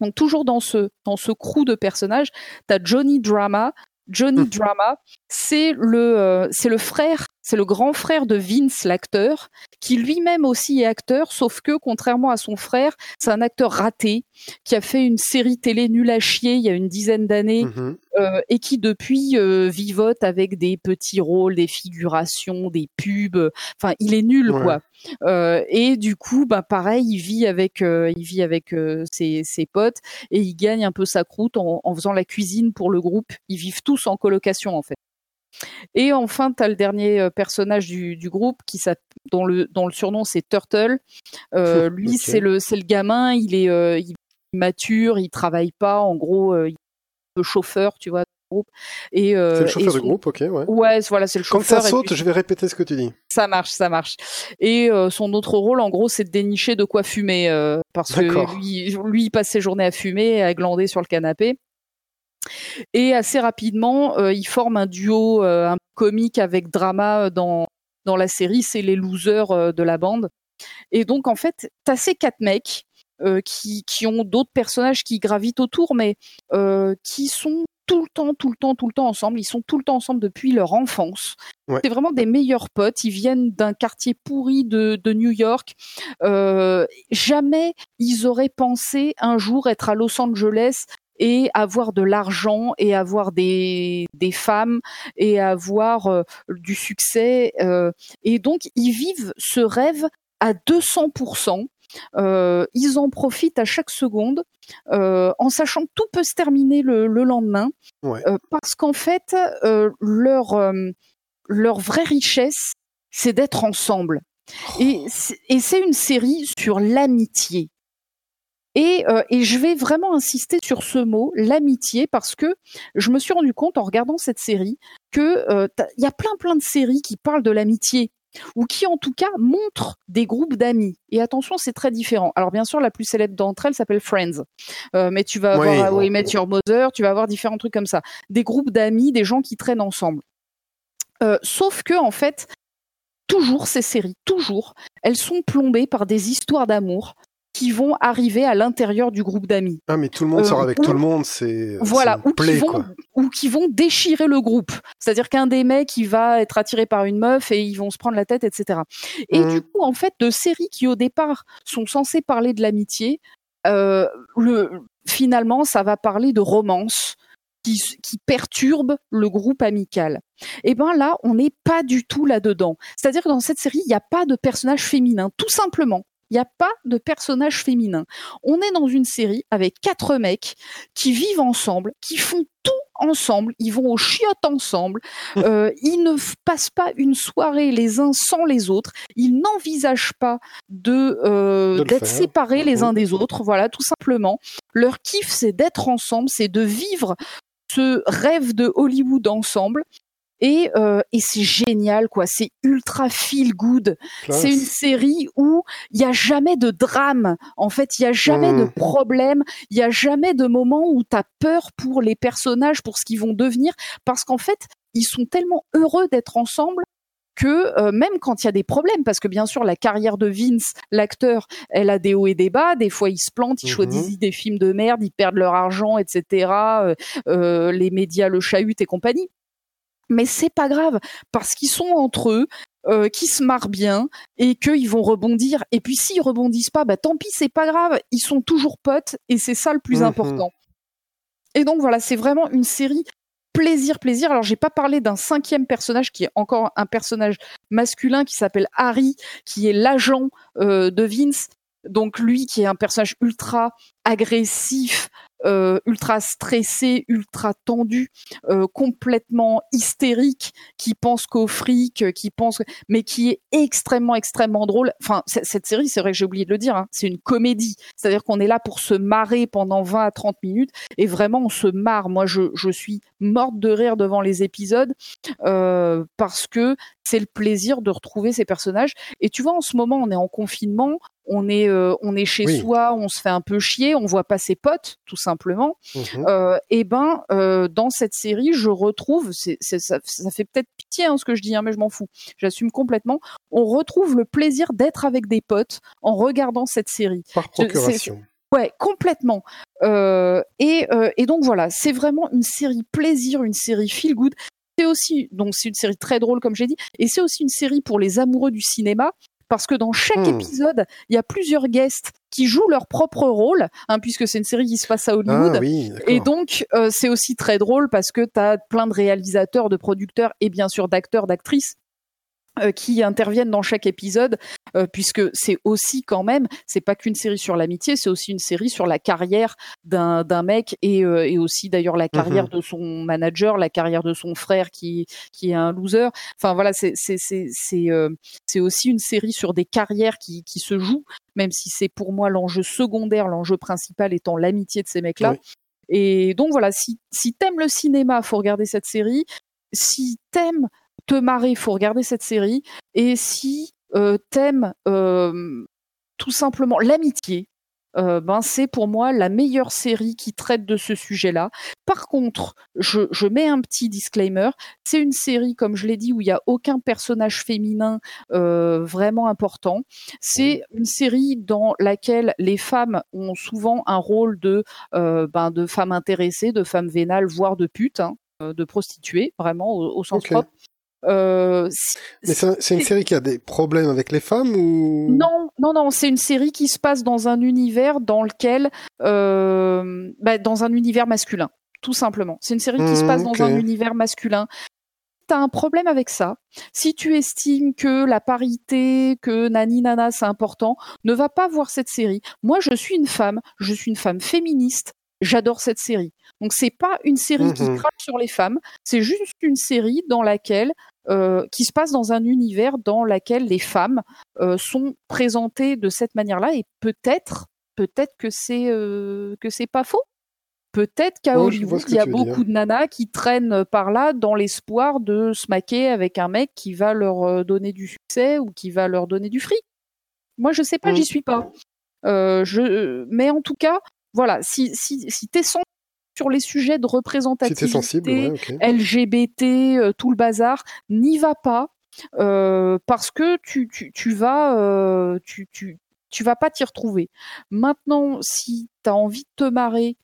Donc toujours dans ce, dans ce crew de personnages, tu as Johnny Drama. Johnny Mhm. Drama, c'est le, euh, c'est le frère, c'est le grand frère de Vince, l'acteur, qui lui-même aussi est acteur, sauf que contrairement à son frère, c'est un acteur raté, qui a fait une série télé nulle à chier il y a une dizaine d'années, Mhm. euh, et qui depuis euh, vivote avec des petits rôles, des figurations, des pubs. Enfin, il est nul Ouais. quoi. Euh, et du coup, bah pareil, il vit avec, euh, il vit avec euh, ses, ses potes et il gagne un peu sa croûte en, en faisant la cuisine pour le groupe. Ils vivent tous en colocation en fait. Et enfin, tu as le dernier euh, personnage du, du groupe qui dont le dont le surnom c'est Turtle. Euh, lui, c'est le c'est le gamin. Il est euh, il mature, il travaille pas. En gros, euh, il est peu chauffeur, tu vois, du groupe. Et C'est le et chauffeur du groupe, ok, ouais. Ouais, voilà, c'est le Quand chauffeur. ça et saute, puis- je vais répéter ce que tu dis. ça marche, ça marche. Et son autre rôle, en gros, c'est de dénicher de quoi fumer, parce que lui, lui, il passe ses journées à fumer, à glander sur le canapé. Et assez rapidement, euh, il forme un duo, euh, un comique avec drama euh, dans dans la série. C'est les losers de la bande. Et donc, en fait, t'as ces quatre mecs qui qui ont d'autres personnages qui gravitent autour, mais qui sont tout le temps, tout le temps, tout le temps ensemble. Ils sont tout le temps ensemble depuis leur enfance. Ouais. C'est vraiment des meilleurs potes. Ils viennent d'un quartier pourri de, de New York. Euh, jamais ils auraient pensé un jour être à Los Angeles et avoir de l'argent et avoir des, des femmes et avoir euh, du succès. euh, et donc, ils vivent ce rêve à 200%. Euh, ils en profitent à chaque seconde, euh, en sachant que tout peut se terminer le, le lendemain, Ouais. euh, parce qu'en fait, leur leur vraie richesse, c'est d'être ensemble. C'est- et c'est une série sur l'amitié. Et, euh, et je vais vraiment insister sur ce mot, l'amitié, parce que je me suis rendu compte en regardant cette série que euh, il y a plein plein de séries qui parlent de l'amitié ou qui en tout cas montrent des groupes d'amis. Et attention, c'est très différent. Alors bien sûr, la plus célèbre d'entre elles s'appelle Friends, Euh, mais tu vas Oui. avoir How I Met Your Mother, tu vas avoir différents trucs comme ça, des groupes d'amis, des gens qui traînent ensemble. Euh, sauf que en fait, toujours ces séries, toujours, elles sont plombées par des histoires d'amour qui vont arriver à l'intérieur du groupe d'amis. Ah, mais tout le monde Euh, sort avec ou- tout le monde, c'est. Voilà, ou qui vont quoi. ou qui vont déchirer le groupe. C'est-à-dire qu'un des mecs, il va être attiré par une meuf et ils vont se prendre la tête, etc. Et Mhm. du coup, en fait, de séries qui au départ sont censées parler de l'amitié, euh, le finalement, ça va parler de romance. Qui, qui perturbe le groupe amical. Et ben là, on n'est pas du tout là-dedans. C'est-à-dire que dans cette série, il n'y a pas de personnage féminin, tout simplement. Il n'y a pas de personnage féminin. On est dans une série avec quatre mecs qui vivent ensemble, qui font tout ensemble, ils vont aux chiottes ensemble, euh, ils ne passent pas une soirée les uns sans les autres, ils n'envisagent pas de euh, d'être séparés les Mhm. uns des autres, voilà, tout simplement. Leur kiff, c'est d'être ensemble, c'est de vivre ce rêve de Hollywood ensemble. Et, euh, et c'est génial, quoi. C'est ultra feel good. C'est une série où il y a jamais de drame. En fait, il y a jamais de Mhm. problème. Il y a jamais de moment où tu as peur pour les personnages, pour ce qu'ils vont devenir, parce qu'en fait, ils sont tellement heureux d'être ensemble que euh, même quand il y a des problèmes, parce que bien sûr la carrière de Vince, l'acteur, elle a des hauts et des bas. Des fois ils se plantent, ils Mhm. choisissent des films de merde, ils perdent leur argent, etc. Euh, euh, les médias le chahutent et compagnie. Mais c'est pas grave parce qu'ils sont entre eux, euh, qui se marrent bien et qu'ils vont rebondir. Et puis s'ils rebondissent pas, bah tant pis, c'est pas grave. Ils sont toujours potes et c'est ça le plus Mhm. important. Et donc voilà, c'est vraiment une série plaisir, plaisir. Alors j'ai pas parlé d'un cinquième personnage qui est encore un personnage masculin qui s'appelle Harry, qui est l'agent euh, de Vince. Donc lui qui est un personnage ultra agressif, euh, ultra stressé, ultra tendu, euh, complètement hystérique, qui pense qu'au fric, euh, qui pense, mais qui est extrêmement extrêmement drôle. Enfin, cette série, c'est vrai que j'ai oublié de le dire, hein, c'est une comédie. C'est-à-dire qu'on est là pour se marrer pendant 20 à 30 minutes et vraiment on se marre. Moi, je, je suis morte de rire devant les épisodes euh, parce que c'est le plaisir de retrouver ces personnages. Et tu vois, en ce moment, on est en confinement, on est, euh, on est chez Oui. soi, on se fait un peu chier, on voit pas ses potes, tout simplement. Mhm. Euh, et ben, euh, dans cette série, je retrouve, c'est, c'est- ça, ça fait peut-être pitié hein, ce que je dis, hein, mais je m'en fous, j'assume complètement. On retrouve le plaisir d'être avec des potes en regardant cette série. Par c'est- procuration. Ouais, complètement. Euh, et, euh, et donc voilà, c'est vraiment une série plaisir, une série feel good. C'est aussi, donc c'est une série très drôle comme j'ai dit, et c'est aussi une série pour les amoureux du cinéma. Parce que dans chaque Hmm. épisode, il y a plusieurs guests qui jouent leur propre rôle, hein, puisque c'est une série qui se passe à Hollywood. Ah oui. Et donc, euh, c'est aussi très drôle parce que tu as plein de réalisateurs, de producteurs et bien sûr d'acteurs, d'actrices qui interviennent dans chaque épisode, euh, puisque c'est aussi quand même, c'est pas qu'une série sur l'amitié, c'est aussi une série sur la carrière d'un d'un mec et, euh, et aussi d'ailleurs la carrière de son manager, la carrière de son frère qui qui est un loser. Enfin voilà, c'est c'est c'est c'est euh, c'est aussi une série sur des carrières qui qui se jouent, même si c'est pour moi l'enjeu secondaire, l'enjeu principal étant l'amitié de ces mecs-là. Oui. Et donc voilà, si, si t'aimes le cinéma, faut regarder cette série. Si t'aimes te marrer, faut regarder cette série. Et si euh, t'aimes euh, tout simplement l'amitié, euh, ben c'est pour moi la meilleure série qui traite de ce sujet-là. Par contre, je, je mets un petit disclaimer. C'est une série, comme je l'ai dit, où il n'y a aucun personnage féminin euh, vraiment important. C'est une série dans laquelle les femmes ont souvent un rôle de, euh, ben, de femmes intéressées, de femmes vénales, voire de putes, hein, de prostituées, vraiment au, au sens propre. Euh, c'est un- c'est une série qui a des problèmes avec les femmes ou? Non, non, non, c'est une série qui se passe dans un univers dans lequel, euh, bah, dans un univers masculin, tout simplement. C'est une série qui se Mhm, passe dans un univers masculin. T'as un problème avec ça. Si tu estimes que la parité, que nani nana c'est important, ne va pas voir cette série. Moi, je suis une femme, je suis une femme féministe. J'adore cette série. Donc c'est pas une série qui Mhm. crache sur les femmes, c'est juste une série dans laquelle euh, qui se passe dans un univers dans lequel les femmes euh, sont présentées de cette manière-là et peut-être peut-être que c'est euh, que c'est pas faux. Peut-être qu'à Hollywood, il y a beaucoup dire. de nanas qui traînent par là dans l'espoir de se maquer avec un mec qui va leur euh, donner du succès ou qui va leur donner du fric. Moi, je sais pas, Mm. j'y suis pas. Je, mais en tout cas, voilà, si si si t'es sur les sujets de représentativité, sensible, ouais, ok. LGBT, euh, tout le bazar, n'y va pas euh, parce que tu, tu, tu vas euh, tu, tu, tu vas pas t'y retrouver. Maintenant, si tu as envie de te marrer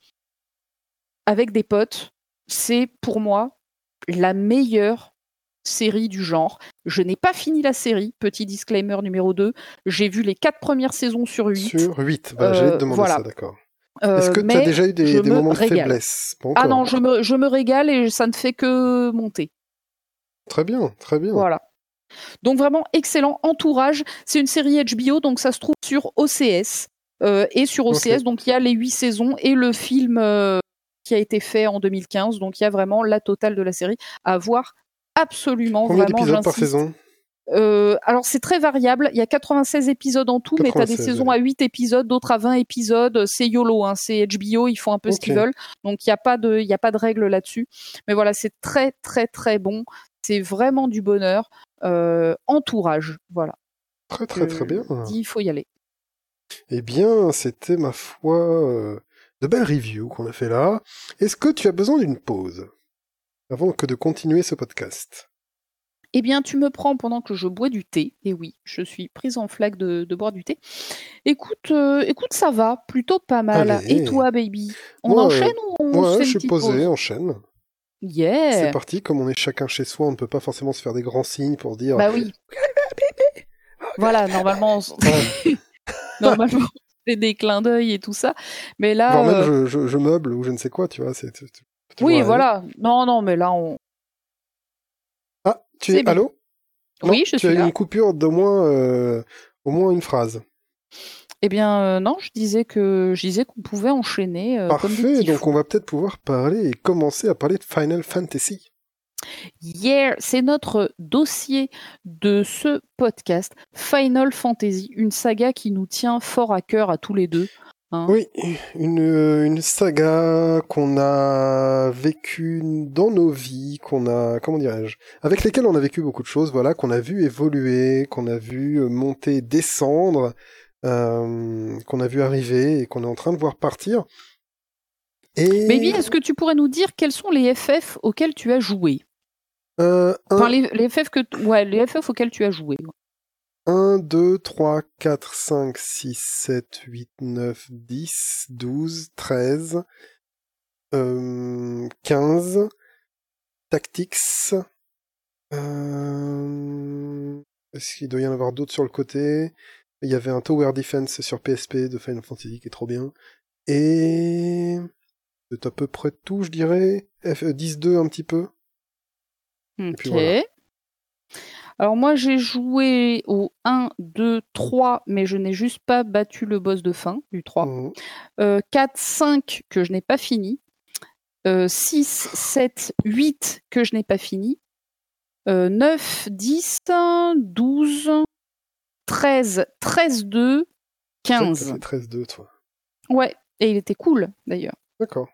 avec des potes, c'est pour moi la meilleure série du genre. Je n'ai pas fini la série, petit disclaimer numéro 2. J'ai vu les quatre premières saisons sur 8. Sur 8, bah, Euh, demander voilà. ça, d'accord. Euh, Est-ce que tu as déjà eu des, moments de régale. faiblesse Ah non, je me, je me régale et ça ne fait que monter. Très bien, très bien. Voilà. Donc vraiment excellent entourage. C'est une série HBO, donc ça se trouve sur OCS euh, et sur OCS. Donc il y a les huit saisons et le film euh, qui a été fait en 2015. Donc il y a vraiment la totale de la série à voir absolument. Combien d'épisodes par saison? Euh, alors c'est très variable. Il y a 96 épisodes en tout, mais tu as des 96, saisons ouais. à 8 épisodes, d'autres à 20 épisodes. C'est YOLO, hein, c'est HBO, ils font un peu ce qu'ils veulent. Donc il n'y a pas de, y a pas de règle là-dessus. Mais voilà, c'est très très très bon. C'est vraiment du bonheur. Euh, entourage, voilà. Très très très bien. Je dis, il faut y aller. Eh bien, c'était ma foi euh, de belles reviews qu'on a fait là. Est-ce que tu as besoin d'une pause avant que de continuer ce podcast? Eh bien, tu me prends pendant que je bois du thé. Et oui, je suis prise en flaque de, de boire du thé. Écoute, euh, écoute, ça va, plutôt pas mal. Allez. Et toi, baby? On enchaîne ou on se Ouais, fait je une suis posé, enchaîne. C'est Yeah parti, comme on est chacun chez soi, on ne peut pas forcément se faire des grands signes pour dire Bah oui. Voilà, normalement, on normalement, c'est des clins d'œil et tout ça. Mais là, Voire euh, même je, je, je meuble ou je ne sais quoi, tu vois. C'est, oui, voilà. Non, non, mais là, on. Tu es allô? Non, Oui, je tu suis as là. une coupure d'au moins, euh, au moins une phrase. Eh bien, euh, non, je disais que je disais qu'on pouvait enchaîner euh, Parfait, donc on va peut-être pouvoir parler et commencer à parler de Final Fantasy. Yeah, c'est notre dossier de ce podcast Final Fantasy, une saga qui nous tient fort à cœur à tous les deux. Hein. Oui, une, une saga qu'on a vécue dans nos vies, qu'on a, comment dirais-je, avec lesquelles on a vécu beaucoup de choses, voilà, qu'on a vu évoluer, qu'on a vu euh, monter, descendre, euh, qu'on a vu arriver et qu'on est en train de voir partir. Et Baby, est-ce que tu pourrais nous dire quels sont les FF auxquels tu as joué? Euh, Enfin, les, les FF que t- ouais, les FF auxquels tu as joué. 1, 2, 3, 4, 5, 6, 7, 8, 9, 10, 12, 13, euh, 15, Tactics. Euh, Est-ce qu'il doit y en avoir d'autres sur le côté? Il y avait un Tower Defense sur PSP de Final Fantasy qui est trop bien. Et c'est à peu près tout, je dirais. F 10-2 un petit peu. Ok. puis voilà. Alors moi j'ai joué au 1, 2, 3, mais je n'ai juste pas battu le boss de fin du 3. Mhm. Euh, 4, 5 que je n'ai pas fini. Euh, 6, 7, 8 que je n'ai pas fini. Euh, 9, 10, 12, 13, 13, 2, T'as 15. fait 13-2, toi. Ouais, et il était cool d'ailleurs. D'accord.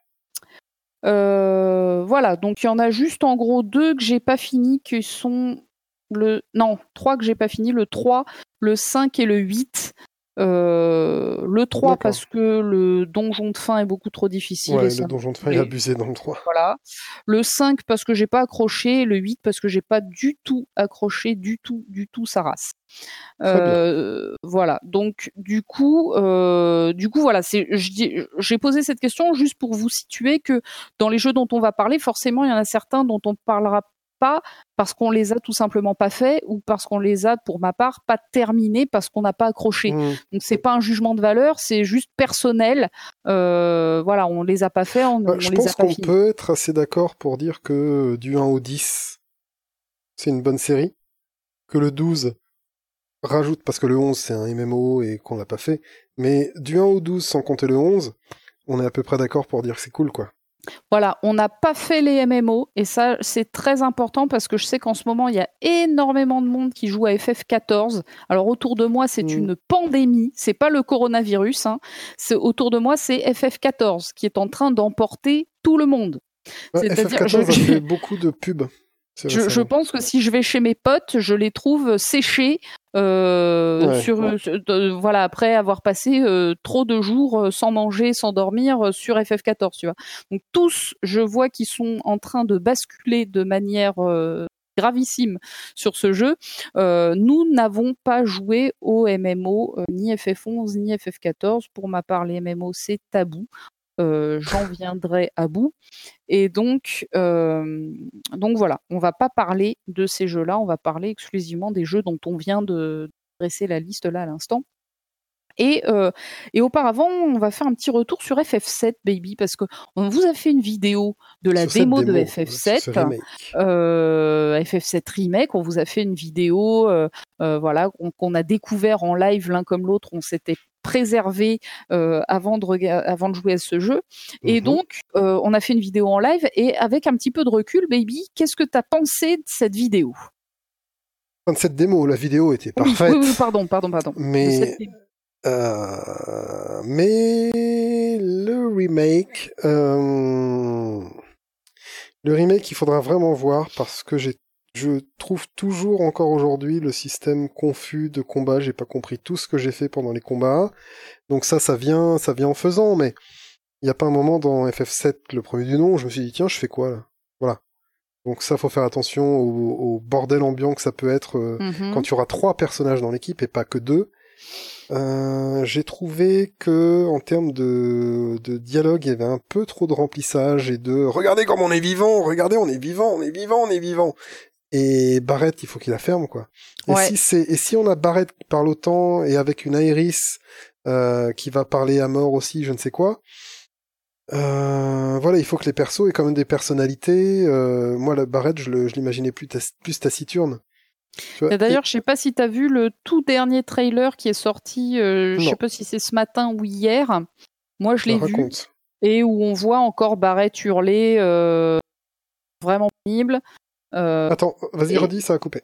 Euh, voilà, donc il y en a juste en gros deux que j'ai pas fini qui sont le non, trois que j'ai pas fini, le 3, le 5 et le 8. Euh, le 3 D'accord. parce que le donjon de fin est beaucoup trop difficile. et Ouais, ça le donjon de fin est et- abusé dans le 3. Voilà. Le 5 parce que j'ai pas accroché, et le 8 parce que j'ai pas du tout accroché, du tout, du tout sa race. Euh, voilà. Donc du coup, euh, du coup voilà, c'est j'ai posé cette question juste pour vous situer que dans les jeux dont on va parler, forcément il y en a certains dont on parlera pas parce qu'on les a tout simplement pas fait ou parce qu'on les a pour ma part pas terminés parce qu'on n'a pas accroché. Mhm. Donc c'est pas un jugement de valeur, c'est juste personnel. Euh, voilà, on les a pas fait, on, Bah, on je les pense a pas qu'on peut être assez d'accord pour dire que euh, du 1 au 10, c'est une bonne série. Que le 12 rajoute, parce que le 11 c'est un MMO et qu'on l'a pas fait, mais du 1 au 12 sans compter le 11, on est à peu près d'accord pour dire que c'est cool quoi. Voilà, on n'a pas fait les MMO et ça c'est très important parce que je sais qu'en ce moment il y a énormément de monde qui joue à FF14. Alors autour de moi c'est Mm. une pandémie, c'est pas le coronavirus, hein. c'est autour de moi c'est FF14 qui est en train d'emporter tout le monde. Ouais, C'est-à-dire, FF14 je- a fait beaucoup de pubs. Je, pense que si je vais chez mes potes, je les trouve séchés euh, Ouais. sur sur- de- voilà après avoir passé euh, trop de jours euh, sans manger, sans dormir euh, sur FF14, tu vois. Donc tous, je vois qu'ils sont en train de basculer de manière euh, gravissime sur ce jeu. Euh, nous n'avons pas joué au MMO, euh, ni FF11 ni FF14. Pour ma part, les MMO c'est tabou. Euh, J'en viendrai à bout. Et donc, euh, donc voilà, on va pas parler de ces jeux-là, on va parler exclusivement des jeux dont on vient de dresser la liste là à l'instant. Et, euh, et auparavant, on va faire un petit retour sur FF7, baby, parce que on vous a fait une vidéo de la démo, de démo, sur ce FF7 remake. euh, FF7 Remake. On vous a fait une vidéo, euh, voilà, qu'on qu'on a découvert en live l'un comme l'autre. On s'était préservé euh, avant de rega- avant de jouer à ce jeu. Et Mhm. donc, euh, on a fait une vidéo en live. Et avec un petit peu de recul, baby, qu'est-ce que tu as pensé de cette vidéo? De cette démo, la vidéo était parfaite. Oui, oui, pardon, pardon, pardon. Mais. Euh, mais le remake, euh, le remake, il faudra vraiment voir parce que j'ai, je trouve toujours encore aujourd'hui le système confus de combat. J'ai pas compris tout ce que j'ai fait pendant les combats. Donc ça, ça vient, ça vient en faisant. Mais il y a pas un moment dans FF7, le premier du nom, où je me suis dit tiens, je fais quoi là? Voilà. Donc ça, faut faire attention au, bordel ambiant que ça peut être euh, Mhm. quand tu auras trois personnages dans l'équipe et pas que deux. Euh, j'ai trouvé que en termes de, de dialogue, il y avait un peu trop de remplissage et de regardez comme on est vivant, regardez on est vivant, on est vivant, on est vivant. Et Barrett, il faut qu'il la ferme quoi. Et Ouais. si c'est et si on a Barrett qui parle autant et avec une Iris euh, qui va parler à mort aussi, je ne sais quoi. Euh, voilà, il faut que les persos aient quand même des personnalités. Euh, moi, la Barrett, je le- je l'imaginais plus, plus taciturne. Tu vois, Et D'ailleurs, je sais pas si tu as vu le tout dernier trailer qui est sorti, je Non. sais pas si c'est ce matin ou hier. Moi, je l'ai bah, vu. raconte. Et où on voit encore Barrett hurler, vraiment pénible. Euh, Attends, vas-y, et- redis, ça a coupé.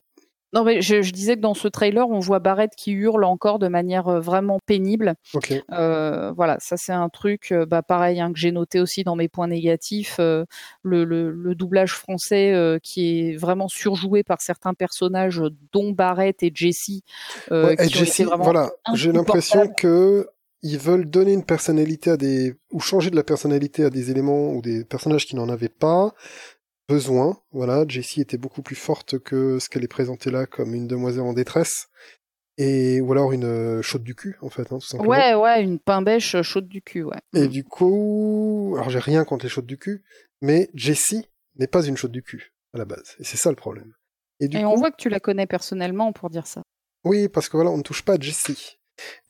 non, mais je, je disais que dans ce trailer, on voit Barrett qui hurle encore de manière euh, vraiment pénible. Ok. Euh, voilà, ça c'est un truc, bah, pareil, hein, que j'ai noté aussi dans mes points négatifs. euh, le, le- le doublage français euh, qui est vraiment surjoué par certains personnages, dont Barrett et Jessie. Ouais, et Jessie, voilà, j'ai l'impression que ils veulent donner une personnalité à des ou changer de la personnalité à des éléments ou des personnages qui n'en avaient pas besoin. Voilà, Jessie était beaucoup plus forte que ce qu'elle est présentée là comme une demoiselle en détresse et ou alors une euh, chaude du cul en fait, hein, tout simplement. Ouais, ouais, une pain bêche chaude du cul, ouais. Et du coup, alors j'ai rien contre les chaudes du cul, mais Jessie n'est pas une chaude du cul à la base, et c'est ça le problème. Et du Et coup, on voit que tu la connais personnellement pour dire ça. oui, parce que voilà, on ne touche pas à Jessie.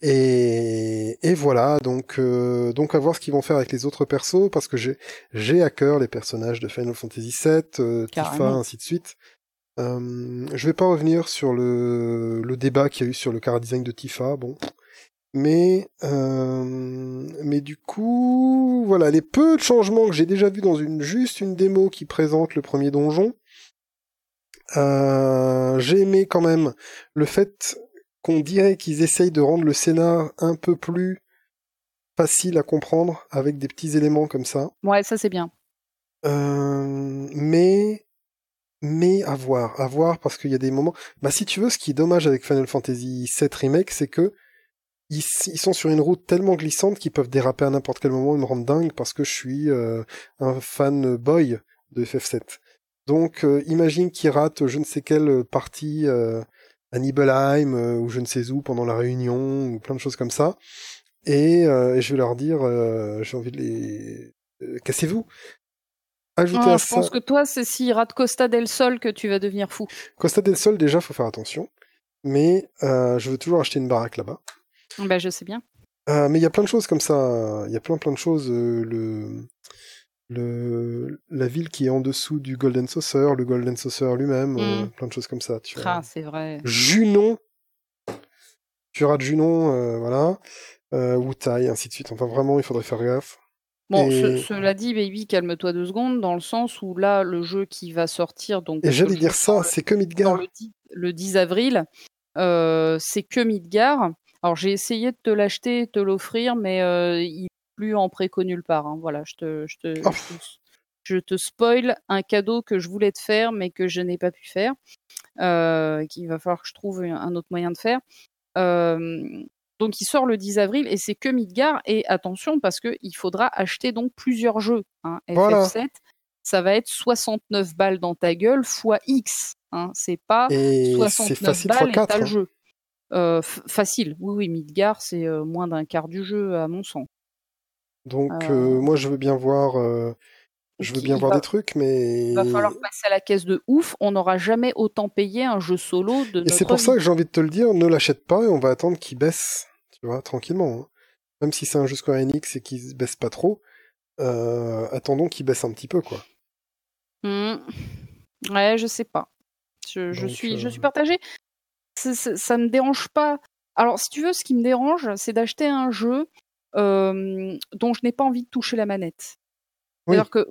Et, et voilà, donc euh, donc à voir ce qu'ils vont faire avec les autres persos, parce que j'ai j'ai à cœur les personnages de Final Fantasy VII, euh, Tifa, ainsi de suite. Euh, je vais pas revenir sur le, le débat qu'il y a eu sur le chara design de Tifa, bon. Mais euh, mais du coup, voilà, les peu de changements que j'ai déjà vus dans une juste une démo qui présente le premier donjon. Euh, j'ai aimé quand même le fait qu'on dirait qu'ils essayent de rendre le scénar un peu plus facile à comprendre avec des petits éléments comme ça. Ouais, ça c'est bien. Euh, mais mais à voir, à voir parce qu'il y a des moments. Bah si tu veux, ce qui est dommage avec Final Fantasy VII remake, c'est que ils, ils sont sur une route tellement glissante qu'ils peuvent déraper à n'importe quel moment et me rendre dingue parce que je suis euh, un fan boy de FF7. Donc euh, imagine qu'ils ratent je ne sais quelle partie à Nibelheim euh, ou je ne sais où pendant la réunion ou plein de choses comme ça. Et, euh, et je vais leur dire, euh, j'ai envie de les... cassez-vous. Ajoutez Ah, à je ça... pense que toi, c'est s'il rate Costa del Sol que tu vas devenir fou. Costa del Sol, déjà, faut faire attention. Mais je veux toujours acheter une baraque là-bas. Ben, je sais bien. Euh, mais il y a plein de choses comme ça. Il y a plein plein de choses. euh, le, le, la ville qui est en dessous du Golden Saucer, le Golden Saucer lui-même, euh, Mm. plein de choses comme ça. Tu vois. Ah, c'est vrai. Junon. Tu rates Junon, euh, voilà. Euh, Wutai, ainsi de suite. Enfin, vraiment, il faudrait faire gaffe. Bon, Et- ce- cela dit, baby, calme-toi deux secondes, dans le sens où là, le jeu qui va sortir, donc Et j'allais dire ça, c'est que Midgar. le 10, le 10 avril, euh, c'est que Midgar. Alors j'ai essayé de te l'acheter, de te l'offrir, mais euh, il plus en préco nulle part. hein. Voilà, je te, je te, Oh. je te, je te spoil un cadeau que je voulais te faire, mais que je n'ai pas pu faire, euh, qu'il va falloir que je trouve un autre moyen de faire. Euh, donc il sort le 10 avril et c'est que Midgar. Et attention parce que il faudra acheter donc plusieurs jeux. Hein. Voilà. FF7, ça va être 69 balles dans ta gueule fois X. Hein. C'est pas Et c'est 69 facile balles et t'as x4. le jeu. Euh, facile, oui, oui, Midgar, c'est euh, moins d'un quart du jeu, à mon sens. Donc, Euh, moi, je veux bien voir, je veux bien voir va- des trucs, mais. Il va falloir passer à la caisse de ouf. On n'aura jamais autant payé un jeu solo de Et c'est pour ça que j'ai envie de te le dire, ne l'achète pas et on va attendre qu'il baisse, tu vois, tranquillement. hein. Même si c'est un jeu Square Enix et qu'il se baisse pas trop, euh, attendons qu'il baisse un petit peu, quoi. Hmm. Ouais, je sais pas. Je, je Donc, suis, je suis c'est- ça me dérange pas. Alors, si tu veux, ce qui me dérange, c'est d'acheter un jeu dont je n'ai pas envie de toucher la manette. Oui. C'est-à-dire que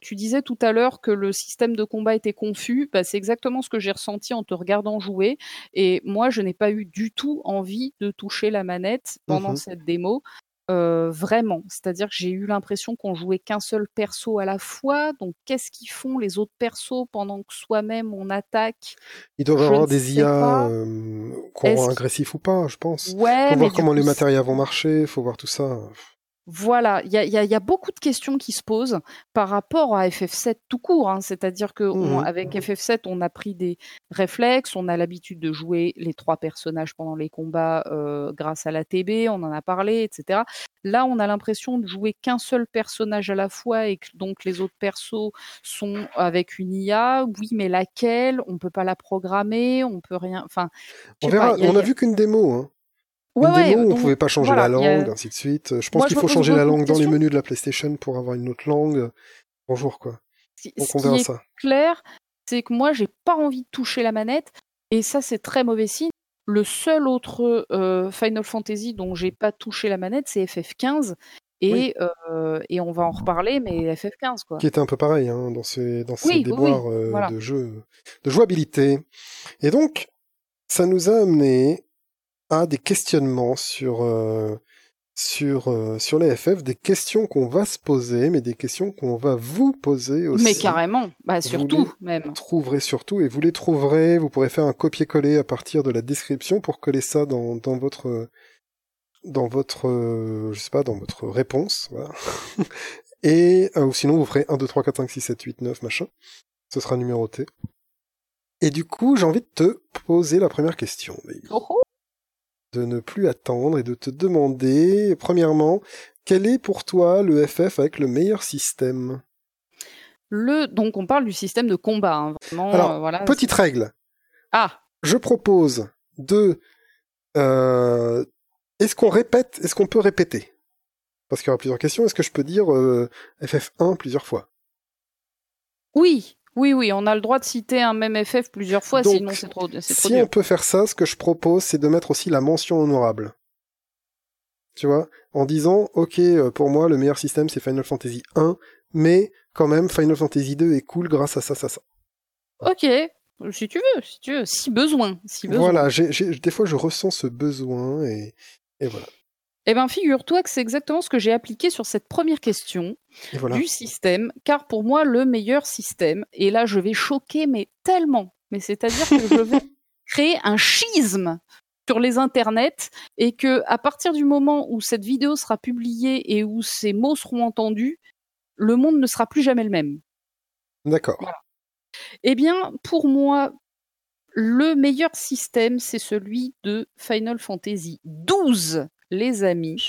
tu disais tout à l'heure que le système de combat était confus. Bah, c'est exactement ce que j'ai ressenti en te regardant jouer. Et moi, je n'ai pas eu du tout envie de toucher la manette pendant Mhm. cette démo. Euh, vraiment. C'est-à-dire que j'ai eu l'impression qu'on jouait qu'un seul perso à la fois. Donc, qu'est-ce qu'ils font les autres persos pendant que soi-même on attaque? Il doit y Je avoir des IA euh, auront qu'il- agressifs ou pas, je pense. Ouais, Faut voir comment les matériels vont marcher, faut voir tout ça. Voilà, il y a, y, a, y a, beaucoup de questions qui se posent par rapport à FF7 tout court. Hein. C'est-à-dire que Mmh avec FF7, on a pris des réflexes, on a l'habitude de jouer les trois personnages pendant les combats euh, grâce à la TB, on en a parlé, etc. Là, on a l'impression de jouer qu'un seul personnage à la fois et que donc les autres persos sont avec une IA. Oui, mais laquelle? On peut pas la programmer, on peut rien. Enfin, On pas, verra. On a- vu qu'une démo. Hein. Ouais, Une démo, on pouvait pas changer voilà, la a- langue, ainsi de suite. Je pense qu'il faut changer la langue dans les menus de la PlayStation pour avoir une autre langue. Bonjour, quoi. Ce Donc ce on qui est ça. clair, c'est que moi, j'ai pas envie de toucher la manette, et ça, c'est très mauvais signe. Le seul autre euh, Final Fantasy dont j'ai pas touché la manette, c'est FF15, et, euh, et on va en reparler, mais FF15, quoi. Qui était un peu pareil hein, dans ces, dans ces Oui, oui, oui, déboires euh, de jeu, de jouabilité. Et donc, ça nous a amené à des questionnements sur, euh, sur, euh, sur les FF, des questions qu'on va se poser, mais des questions qu'on va vous poser aussi. Mais carrément, bah Vous surtout, les même. trouverez surtout, et vous les trouverez, vous pourrez faire un copier-coller à partir de la description pour coller ça dans, dans votre, dans votre, euh, je sais pas, dans votre réponse, voilà. Et, euh, ou sinon vous ferez 1, 2, 3, 4, 5, 6, 7, 8, 9, machin. Ce sera numéroté. Et du coup, j'ai envie de te poser la première question. Oh, oh. De ne plus attendre et de te demander, premièrement, quel est pour toi le FF avec le meilleur système? Le, donc, on parle du système de combat, hein, vraiment, Alors, euh, voilà. Petite règle, Ah, je propose de... euh, est-ce qu'on répète, est-ce qu'on peut répéter? Parce qu'il y aura plusieurs questions, est-ce que je peux dire euh, FF1 plusieurs fois? Oui, oui, oui, on a le droit de citer un même FF plusieurs fois, Donc, sinon c'est trop, Si dur. on peut faire ça, ce que je propose, c'est de mettre aussi la mention honorable. Tu vois En disant, ok, euh, pour moi, le meilleur système, c'est Final Fantasy 1, mais quand même, Final Fantasy 2 est cool grâce à ça, ça, ça. Ok, si tu veux, si tu veux, si besoin, si besoin. Voilà, des fois, je ressens ce besoin, et, et voilà. Eh ben, figure-toi que c'est exactement ce que j'ai appliqué sur cette première question voilà. du système, car pour moi, le meilleur système, et là, je vais choquer, mais tellement, mais c'est-à-dire que je vais créer un schisme sur les internets et que à partir du moment où cette vidéo sera publiée et où ces mots seront entendus, le monde ne sera plus jamais le même. D'accord. Eh bien, pour moi, le meilleur système, c'est celui de Final Fantasy XII, les amis.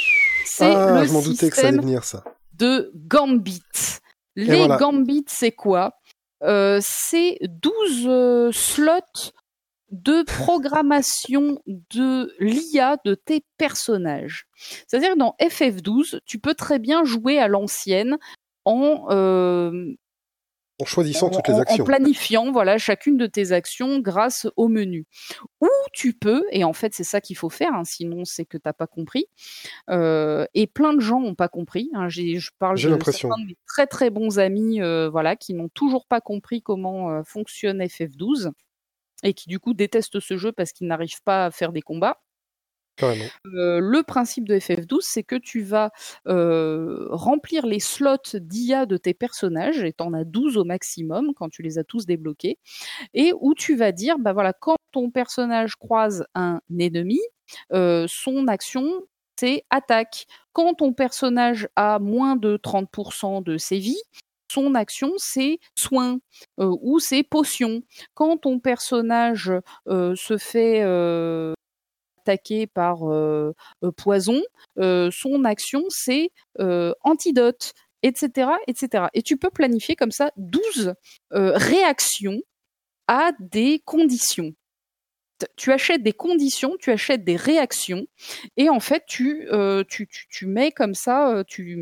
C'est Ah, le je m'en doutais que ça allait système venir, ça. de Gambit. Les voilà. Gambit, c'est quoi? Euh, C'est 12 euh, slots de programmation de l'IA de tes personnages. C'est-à-dire que dans FF12, tu peux très bien jouer à l'ancienne en, euh, En choisissant en, toutes les en- en actions. planifiant voilà chacune de tes actions grâce au menu. Ou tu peux, et en fait c'est ça qu'il faut faire, hein, sinon c'est que t'as pas compris. euh, et plein de gens n'ont pas compris. hein, j'ai- je parle de certains de mes très très bons amis, euh, voilà, qui n'ont toujours pas compris comment euh, fonctionne FF12 et qui du coup détestent ce jeu parce qu'ils n'arrivent pas à faire des combats. Euh, le principe de FF12, c'est que tu vas euh, remplir les slots d'IA de tes personnages, et tu en as 12 au maximum quand tu les as tous débloqués, et où tu vas dire, bah voilà, quand ton personnage croise un ennemi, euh, son action, c'est attaque. Quand ton personnage a moins de 30% de ses vies, son action, c'est soin ou c'est potion. Quand ton personnage se fait attaqué par euh, euh, poison, euh, son action c'est antidote, etc., etc. Et tu peux planifier comme ça 12 euh, réactions à des conditions. Tu achètes des conditions, tu achètes des réactions, et en fait tu, euh, tu, tu, tu mets comme ça, tu,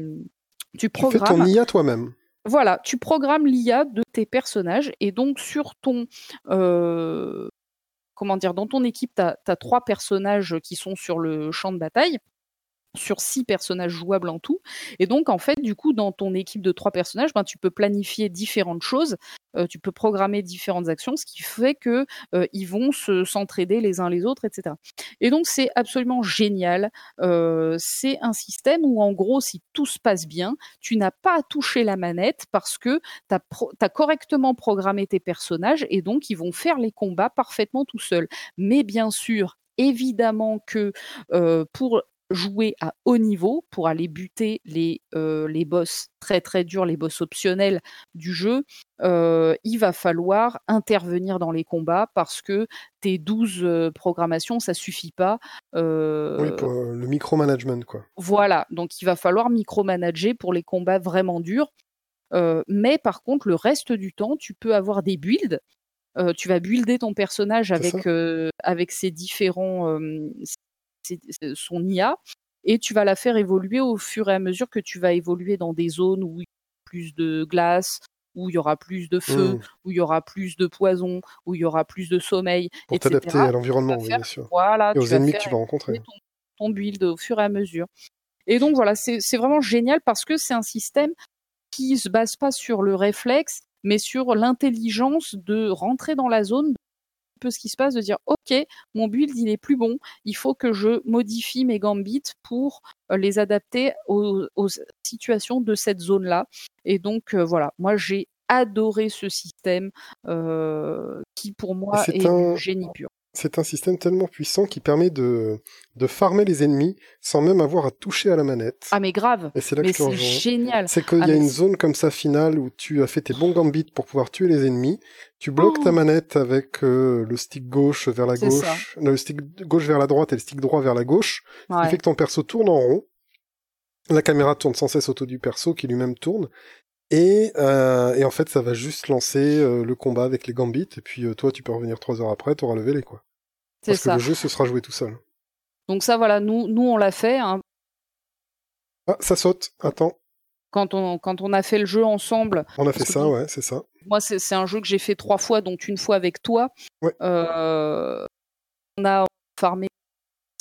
tu Tu fais programmes. ton IA toi-même. Voilà, tu programmes l'IA de tes personnages et donc sur ton euh, comment dire dans ton équipe, tu trois personnages qui sont sur le champ de bataille sur six personnages jouables en tout. Et donc, en fait, du coup, dans ton équipe de trois personnages, ben, tu peux planifier différentes choses, euh, tu peux programmer différentes actions, ce qui fait que euh, vont se s'entraider les uns les autres, etc. Et donc, c'est absolument génial. Euh, c'est un système où, en gros, si tout se passe bien, tu n'as pas à toucher la manette parce que tu as, correctement programmé tes personnages et donc ils vont faire les combats parfaitement tout seuls. Mais bien sûr, évidemment que pour jouer à haut niveau pour aller buter les, euh, les boss très très durs, les boss optionnels du jeu, euh, il va falloir intervenir dans les combats parce que tes 12 euh, programmations, ça suffit pas. oui, pour le micromanagement, quoi. Voilà, donc il va falloir micromanager pour les combats vraiment durs. mais par contre, le reste du temps, tu peux avoir des builds. tu vas builder ton personnage avec, avec ses différents, son IA, et tu vas la faire évoluer au fur et à mesure que tu vas évoluer dans des zones où il y a plus de glace, où il y aura plus de feu, mmh. où il y aura plus de poison, où il y aura plus de sommeil. Pour t'adapter à l'environnement, bien sûr. Voilà, et aux ennemis que tu vas rencontrer. Ton, build au fur et à mesure. Et donc voilà, c'est vraiment génial parce que c'est un système qui se base pas sur le réflexe, mais sur l'intelligence de rentrer dans la zone, peu ce qui se passe, de dire ok, mon build il est plus bon, il faut que je modifie mes gambits pour euh, les adapter aux, situations de cette zone-là. Et donc euh, voilà, moi j'ai adoré ce système euh, qui pour moi est, un... génie pur c'est un système tellement puissant qui permet de, de farmer les ennemis sans même avoir à toucher à la manette. Ah mais grave. Et c'est là que c'est génial. C'est qu'il y a ah, une zone comme ça finale où tu as fait tes bons gambits pour pouvoir tuer les ennemis. Tu bloques ta oh. manette avec euh, le stick gauche vers la gauche, le stick gauche vers la droite et le stick droit vers la gauche. Ce qui fait que ton perso tourne en rond. La caméra tourne sans cesse autour du perso qui lui-même tourne. Et, euh, et, en fait, ça va juste lancer euh, le combat avec les gambits. Et puis toi, tu peux revenir trois heures après, t'auras levé les quoi. Parce que le jeu se sera joué tout seul. Donc ça, voilà, nous, nous on l'a fait. Hein. Ah, ça saute. Attends. Quand on, quand on a fait le jeu ensemble. On a fait ça, ouais, c'est ça. Moi, c'est un jeu que j'ai fait trois fois, dont une fois avec toi. Ouais. Euh, on a farmé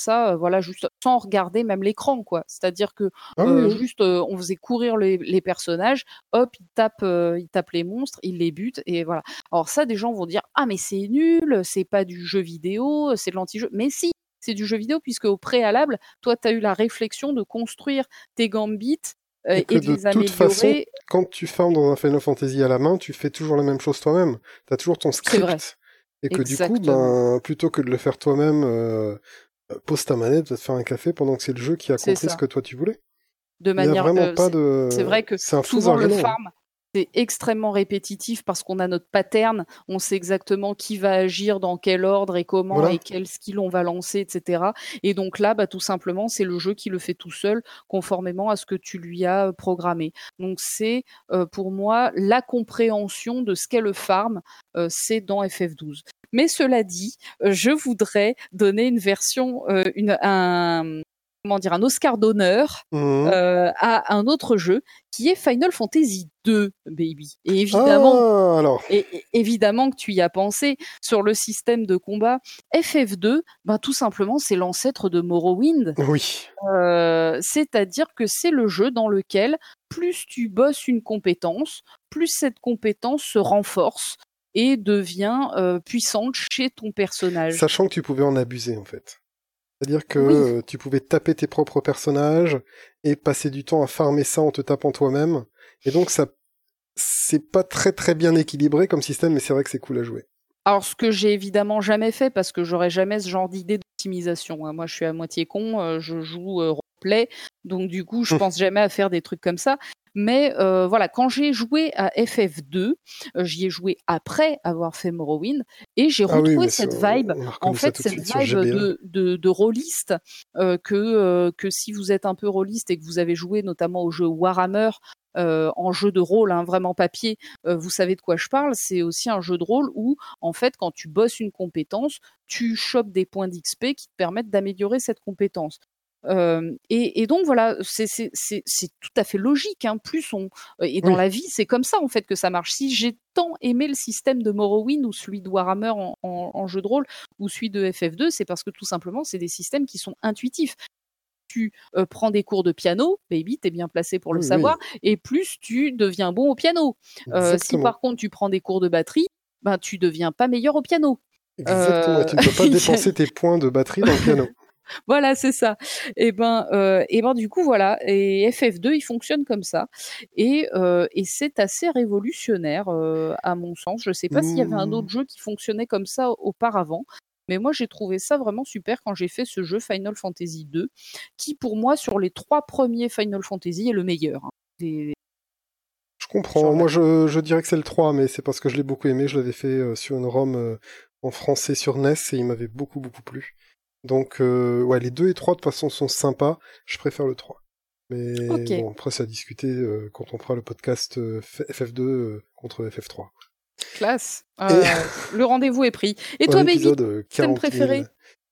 ça, euh, voilà, juste sans regarder même l'écran, quoi. C'est-à-dire que ah euh, juste, on faisait courir les, personnages, hop, ils tapent, ils tapent les monstres, ils les butent, et voilà. Alors ça, des gens vont dire, ah mais c'est nul, c'est pas du jeu vidéo, c'est de l'anti-jeu. Mais si, c'est du jeu vidéo puisque au préalable, toi, tu as eu la réflexion de construire tes gambits et, de, les améliorer. Toute façon, quand tu farmes dans un Final Fantasy à la main, tu fais toujours la même chose toi-même. Tu as toujours ton script. Et que du coup, ben, plutôt que de le faire toi-même euh, pose ta manette, va te faire un café pendant que c'est le jeu qui a compris ce que toi tu voulais. De manière, vraiment euh, pas de. C'est vrai que souvent le farm, c'est extrêmement répétitif parce qu'on a notre pattern, on sait exactement qui va agir dans quel ordre et comment et quel skill on va lancer, etc. Et donc là, bah, tout simplement, c'est le jeu qui le fait tout seul, conformément à ce que tu lui as programmé. Donc c'est euh, pour moi la compréhension de ce qu'est le farm, c'est dans FF12. Mais cela dit, euh, je voudrais donner une version, euh, une, un, comment dire, un Oscar d'honneur mmh. euh, à un autre jeu qui est Final Fantasy 2, baby. Et évidemment, ah, alors. Et, évidemment que tu y as pensé sur le système de combat. FF2, ben tout simplement, c'est l'ancêtre de Morrowind. Oui. C'est-à-dire que c'est le jeu dans lequel plus tu bosses une compétence, plus cette compétence se renforce et devient euh, puissante chez ton personnage. Sachant que tu pouvais en abuser en fait. C'est-à-dire que euh, tu pouvais taper tes propres personnages et passer du temps à farmer ça en te tapant toi-même. Et donc ça, c'est pas très très bien équilibré comme système, mais c'est vrai que c'est cool à jouer. Alors ce que j'ai évidemment jamais fait parce que j'aurais jamais ce genre d'idée d'optimisation. Hein. Moi je suis à moitié con, euh, je joue roleplay, donc du coup je hum. pense jamais à faire des trucs comme ça. Mais euh, voilà, quand j'ai joué à FF2, euh, j'y ai joué après avoir fait Morrowind et j'ai ah retrouvé cette vibe, en fait, cette vibe de, de, de rôliste euh, que, que si vous êtes un peu rôliste et que vous avez joué notamment au jeu Warhammer, en jeu de rôle, hein, vraiment papier, vous savez de quoi je parle. C'est aussi un jeu de rôle où, en fait, quand tu bosses une compétence, tu chopes des points d'XP qui te permettent d'améliorer cette compétence et, donc voilà, c'est tout à fait logique. Hein. Plus on et dans la vie, c'est comme ça en fait que ça marche. Si j'ai tant aimé le système de Morrowind ou celui de Warhammer en, jeu de rôle ou celui de FF2, c'est parce que tout simplement, c'est des systèmes qui sont intuitifs tu prends des cours de piano, baby, t'es bien placé pour le savoir, et plus tu deviens bon au piano. si par contre tu prends des cours de batterie, ben tu deviens pas meilleur au piano. Exactement, tu ne peux pas dépenser tes points de batterie dans le piano. Voilà, c'est ça. Et ben, euh, et ben du coup voilà. Et FF2, il fonctionne comme ça. Et, euh, et c'est assez révolutionnaire euh, à mon sens. Je sais pas s'il y avait un autre mmh. jeu qui fonctionnait comme ça auparavant. Mais moi, j'ai trouvé ça vraiment super quand j'ai fait ce jeu Final Fantasy 2, qui pour moi, sur les trois premiers Final Fantasy, est le meilleur. hein. Des- Je comprends. Moi, je, je dirais que c'est le 3, mais c'est parce que je l'ai beaucoup aimé. Je l'avais fait sur une ROM en français sur NES et il m'avait beaucoup, beaucoup plu. Donc, euh, ouais, les 2 et 3, de toute façon, sont sympas. Je préfère le 3. Mais Ok. bon, après, c'est à discuter euh, quand on fera le podcast euh, FF2 euh, contre FF3. Classe. Euh, le rendez-vous est pris. Et toi, Baby euh, thème 40 000. préféré?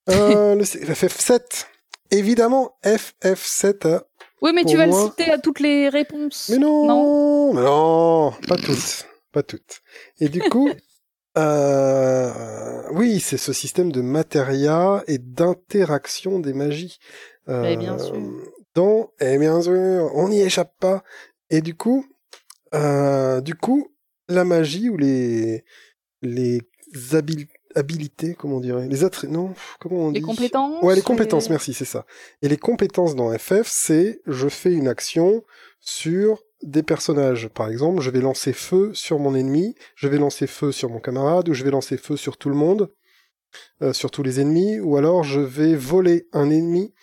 Euh, le FF7. Évidemment, FF7. euh, Oui, mais tu vas moi- le citer à toutes les réponses. Mais non, mais non, pas toutes, pas toutes. Et du coup, euh, oui, c'est ce système de matéria et d'interaction des magies. Euh, Eh bien sûr. Dans, eh bien sûr, on n'y échappe pas. Et du coup, euh, du coup, la magie ou les les habil- habilités, comment on dirait, les attraits, non, comment on Les dit? compétences Ouais, les compétences, et- merci, c'est ça. Et les compétences dans FF, c'est je fais une action sur des personnages. Par exemple, je vais lancer feu sur mon ennemi, je vais lancer feu sur mon camarade, ou je vais lancer feu sur tout le monde, euh, sur tous les ennemis, ou alors je vais voler un ennemi,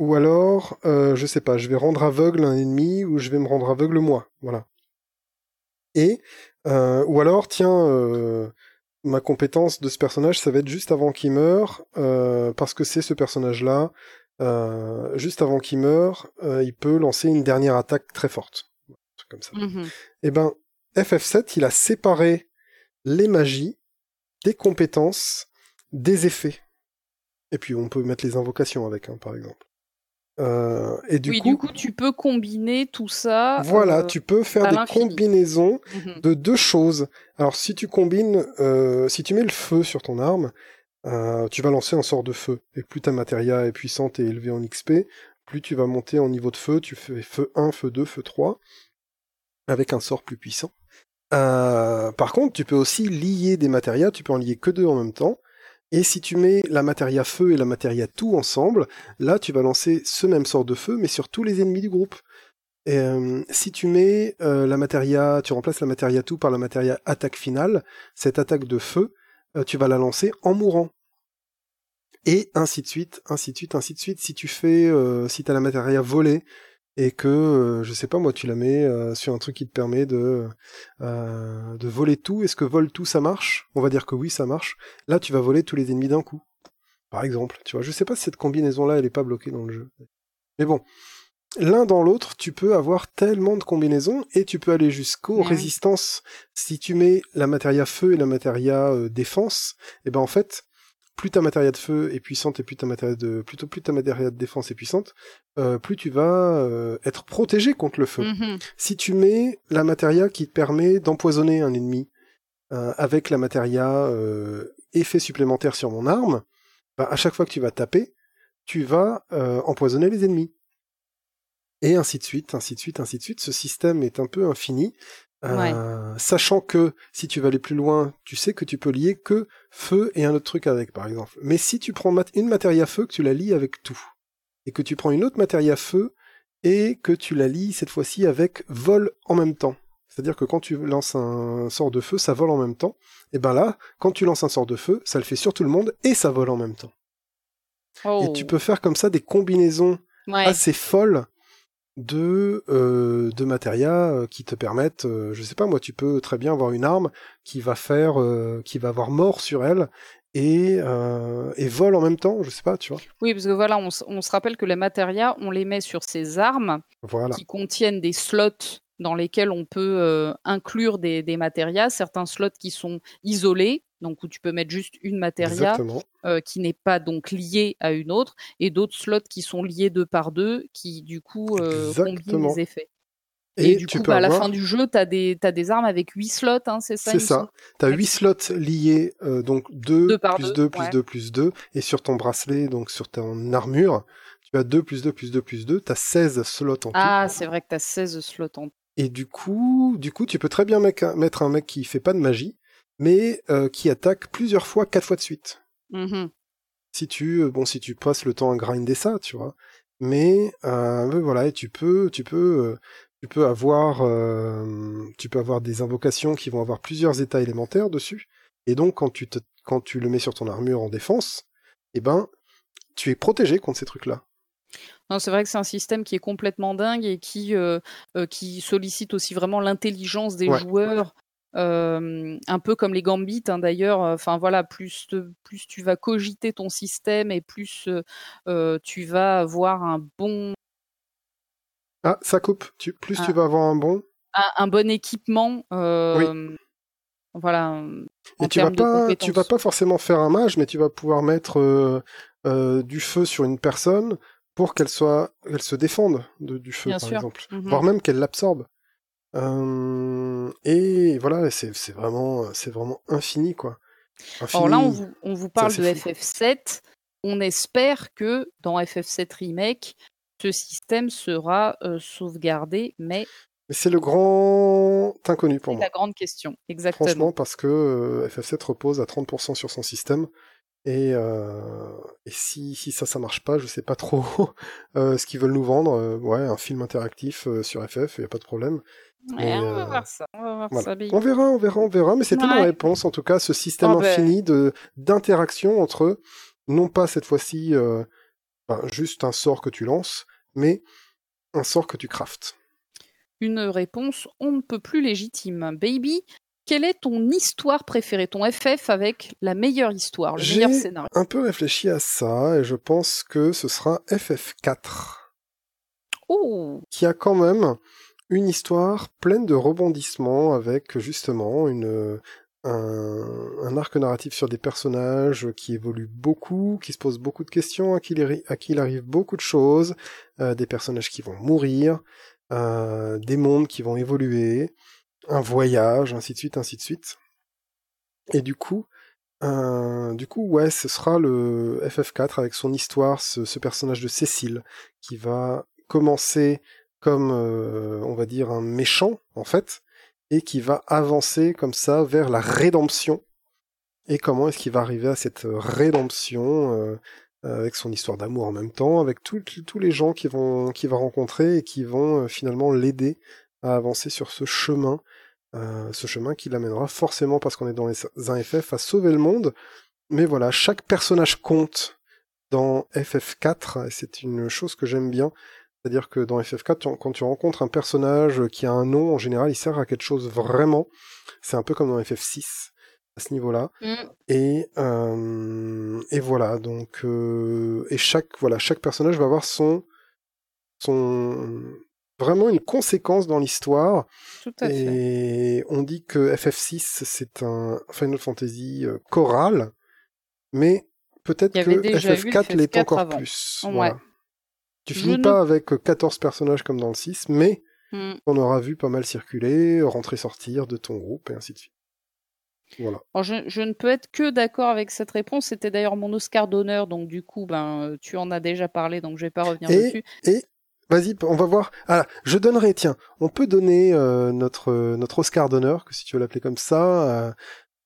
ou alors, euh, je sais pas, je vais rendre aveugle un ennemi, ou je vais me rendre aveugle moi. Voilà. Et, euh, ou alors, tiens, euh, ma compétence de ce personnage, ça va être juste avant qu'il meure, parce que c'est ce personnage-là, juste avant qu'il meure, il peut lancer une dernière attaque très forte. Comme ça. Mhm. Eh ben, FF7, il a séparé les magies des compétences, des effets. Et puis on peut mettre les invocations avec, hein, par exemple. Euh, et du, oui, coup, du coup, tu peux combiner tout ça. voilà, euh, tu peux faire des combinaisons mhm. de deux choses. Alors si tu combines, euh, si tu mets le feu sur ton arme, euh, tu vas lancer un sort de feu. Et plus ta matéria est puissante et élevée en XP, plus tu vas monter en niveau de feu. Tu fais feu 1, feu 2, feu 3, avec un sort plus puissant. Euh, par contre, tu peux aussi lier des matérias, tu peux en lier que deux en même temps. Et si tu mets la matéria feu et la matéria tout ensemble, là tu vas lancer ce même sort de feu, mais sur tous les ennemis du groupe. Euh, si tu mets euh, la matéria, tu remplaces la matéria tout par la matéria attaque finale, cette attaque de feu, tu vas la lancer en mourant. Et ainsi de suite, ainsi de suite, ainsi de suite. Si tu fais, si t'as la matéria volée et que, euh, je sais pas moi, tu la mets euh, sur un truc qui te permet de euh, de voler tout. Est-ce que vol tout ça marche? On va dire que oui, ça marche. Là, tu vas voler tous les ennemis d'un coup, par exemple. Tu vois, je sais pas si cette combinaison-là, elle est pas bloquée dans le jeu. Mais bon, l'un dans l'autre, tu peux avoir tellement de combinaisons et tu peux aller jusqu'aux résistances. Si tu mets la matéria feu et la matéria euh, défense, et ben en fait, plus ta matéria de feu est puissante et plus ta matéria de plutôt plus ta matéria de défense est puissante, euh, plus tu vas euh, être protégé contre le feu. Mhm. Si tu mets la matéria qui te permet d'empoisonner un ennemi euh, avec la matéria effet supplémentaire sur mon arme, bah, à chaque fois que tu vas taper, tu vas empoisonner les ennemis. Et ainsi de suite, ainsi de suite, ainsi de suite. Ce système est un peu infini. Euh, Sachant que si tu vas aller plus loin, tu sais que tu peux lier que feu et un autre truc avec, par exemple. Mais si tu prends mat- une matéria feu, que tu la lies avec tout, et que tu prends une autre matéria feu, et que tu la lies cette fois-ci avec vol en même temps. C'est-à-dire que quand tu lances un sort de feu, ça vole en même temps. Et ben là, quand tu lances un sort de feu, ça le fait sur tout le monde et ça vole en même temps. Oh. Et tu peux faire comme ça des combinaisons Ouais. assez folles de euh, de matéria euh, qui te permettent, euh, je sais pas moi, tu peux très bien avoir une arme qui va faire, euh, qui va avoir mort sur elle et euh, et vole en même temps, je sais pas, tu vois. Oui, parce que voilà, on, on se rappelle que les matérias, on les met sur ces armes Voilà. qui contiennent des slots dans lesquels on peut inclure des, des matérias, certains slots qui sont isolés, donc où tu peux mettre juste une matéria euh, qui n'est pas donc liée à une autre, et d'autres slots qui sont liés deux par deux, qui du coup euh, combinent les effets. Et, du tu coup, peux bah, à la fin du jeu, tu as des, armes avec huit slots, hein, c'est ça C'est ça. Tu as 8 slots liés, euh, donc 2, Deux plus deux, 2, plus ouais. 2, plus 2, et sur ton bracelet, donc sur ton armure, tu as 2 plus 2 plus 2 plus 2, tu as 16 slots en tout. Ah, c'est vrai que tu as 16 slots en Et du coup, du coup, tu peux très bien mettre un mec qui fait pas de magie, mais euh, qui attaque plusieurs fois, quatre fois de suite. Mhm. Si tu, euh, bon, si tu passes le temps à grinder ça, tu vois. Mais, euh, voilà, et tu peux, tu peux, tu peux avoir, euh, tu peux avoir des invocations qui vont avoir plusieurs états élémentaires dessus. Et donc, quand tu te, quand tu le mets sur ton armure en défense, eh ben, tu es protégé contre ces trucs-là. Non, c'est vrai que c'est un système qui est complètement dingue et qui, euh, euh, qui sollicite aussi vraiment l'intelligence des joueurs. Euh, un peu comme les gambits hein, d'ailleurs. Enfin voilà, plus, plus tu vas cogiter ton système et plus tu vas avoir un bon. Ah, ça coupe. Tu, plus tu vas avoir un bon. Un, bon équipement. Oui. Voilà. Et tu vas pas, tu vas pas forcément faire un mage, mais tu vas pouvoir mettre du feu sur une personne pour qu'elle soit, elle se défende du feu, par exemple, mhm. voire même qu'elle l'absorbe. Euh, et voilà, c'est vraiment, c'est vraiment infini, quoi. Alors là, on vous, on vous parle de FF7. On espère que dans FF7 Remake, ce système sera euh, sauvegardé, mais mais c'est le grand inconnu pour moi. C'est la grande question, exactement. Franchement, parce que euh, FF7 repose à 30% sur son système. Et, euh, et si, si ça, ça marche pas, je sais pas trop euh, ce qu'ils veulent nous vendre. Euh, ouais, un film interactif sur FF, il y a pas de problème. Ouais, on va voir ça. On, va voir ça on verra, on verra, on verra. Mais c'était ma réponse, en tout cas, ce système oh, ben. infini de d'interaction entre non pas cette fois-ci ben, juste un sort que tu lances, mais un sort que tu craftes. Une réponse on ne peut plus légitime. Baby, quelle est ton histoire préférée, ton FF avec la meilleure histoire, le meilleur scénario? un peu réfléchi à ça et je pense que ce sera FF4. Oh! Qui a quand même une histoire pleine de rebondissements avec justement une, un, arc narratif sur des personnages qui évoluent beaucoup, qui se posent beaucoup de questions, à qui il, à qui il arrive beaucoup de choses, euh, des personnages qui vont mourir, euh, des mondes qui vont évoluer, un voyage, ainsi de suite, ainsi de suite. Et du coup, euh, du coup, ouais, ce sera le FF4 avec son histoire, ce, personnage de Cécile, qui va commencer comme, euh, on va dire, un méchant, en fait, et qui va avancer comme ça vers la rédemption. Et comment est-ce qu'il va arriver à cette rédemption euh, avec son histoire d'amour en même temps, avec tous les gens qui qu'il va rencontrer et qui vont finalement l'aider à avancer sur ce chemin, euh, ce chemin qui l'amènera forcément parce qu'on est dans les, un FF à sauver le monde. Mais voilà, chaque personnage compte dans FF4 et c'est une chose que j'aime bien. C'est-à-dire que dans FF4, quand tu rencontres un personnage qui a un nom, en général, il sert à quelque chose vraiment. C'est un peu comme dans FF6 à ce niveau-là. Mm. Et, euh, et voilà, donc euh, et chaque voilà chaque personnage va avoir son son vraiment une conséquence dans l'histoire. et on dit que FF6 c'est un Final Fantasy euh, choral, mais peut-être que FF4 l'est encore plus. Tu finis pas avec 14 personnages comme dans le 6, mais hmm. on aura vu pas mal circuler, rentrer, sortir de ton groupe et ainsi de suite. Voilà. je, ne peux être que d'accord avec cette réponse. C'était d'ailleurs mon Oscar d'honneur, donc du coup, ben, tu en as déjà parlé, donc je vais pas revenir dessus. Et Vas-y, on va voir. Ah, je donnerai, tiens, on peut donner euh, notre notre Oscar d'honneur, que si tu veux l'appeler comme ça, euh,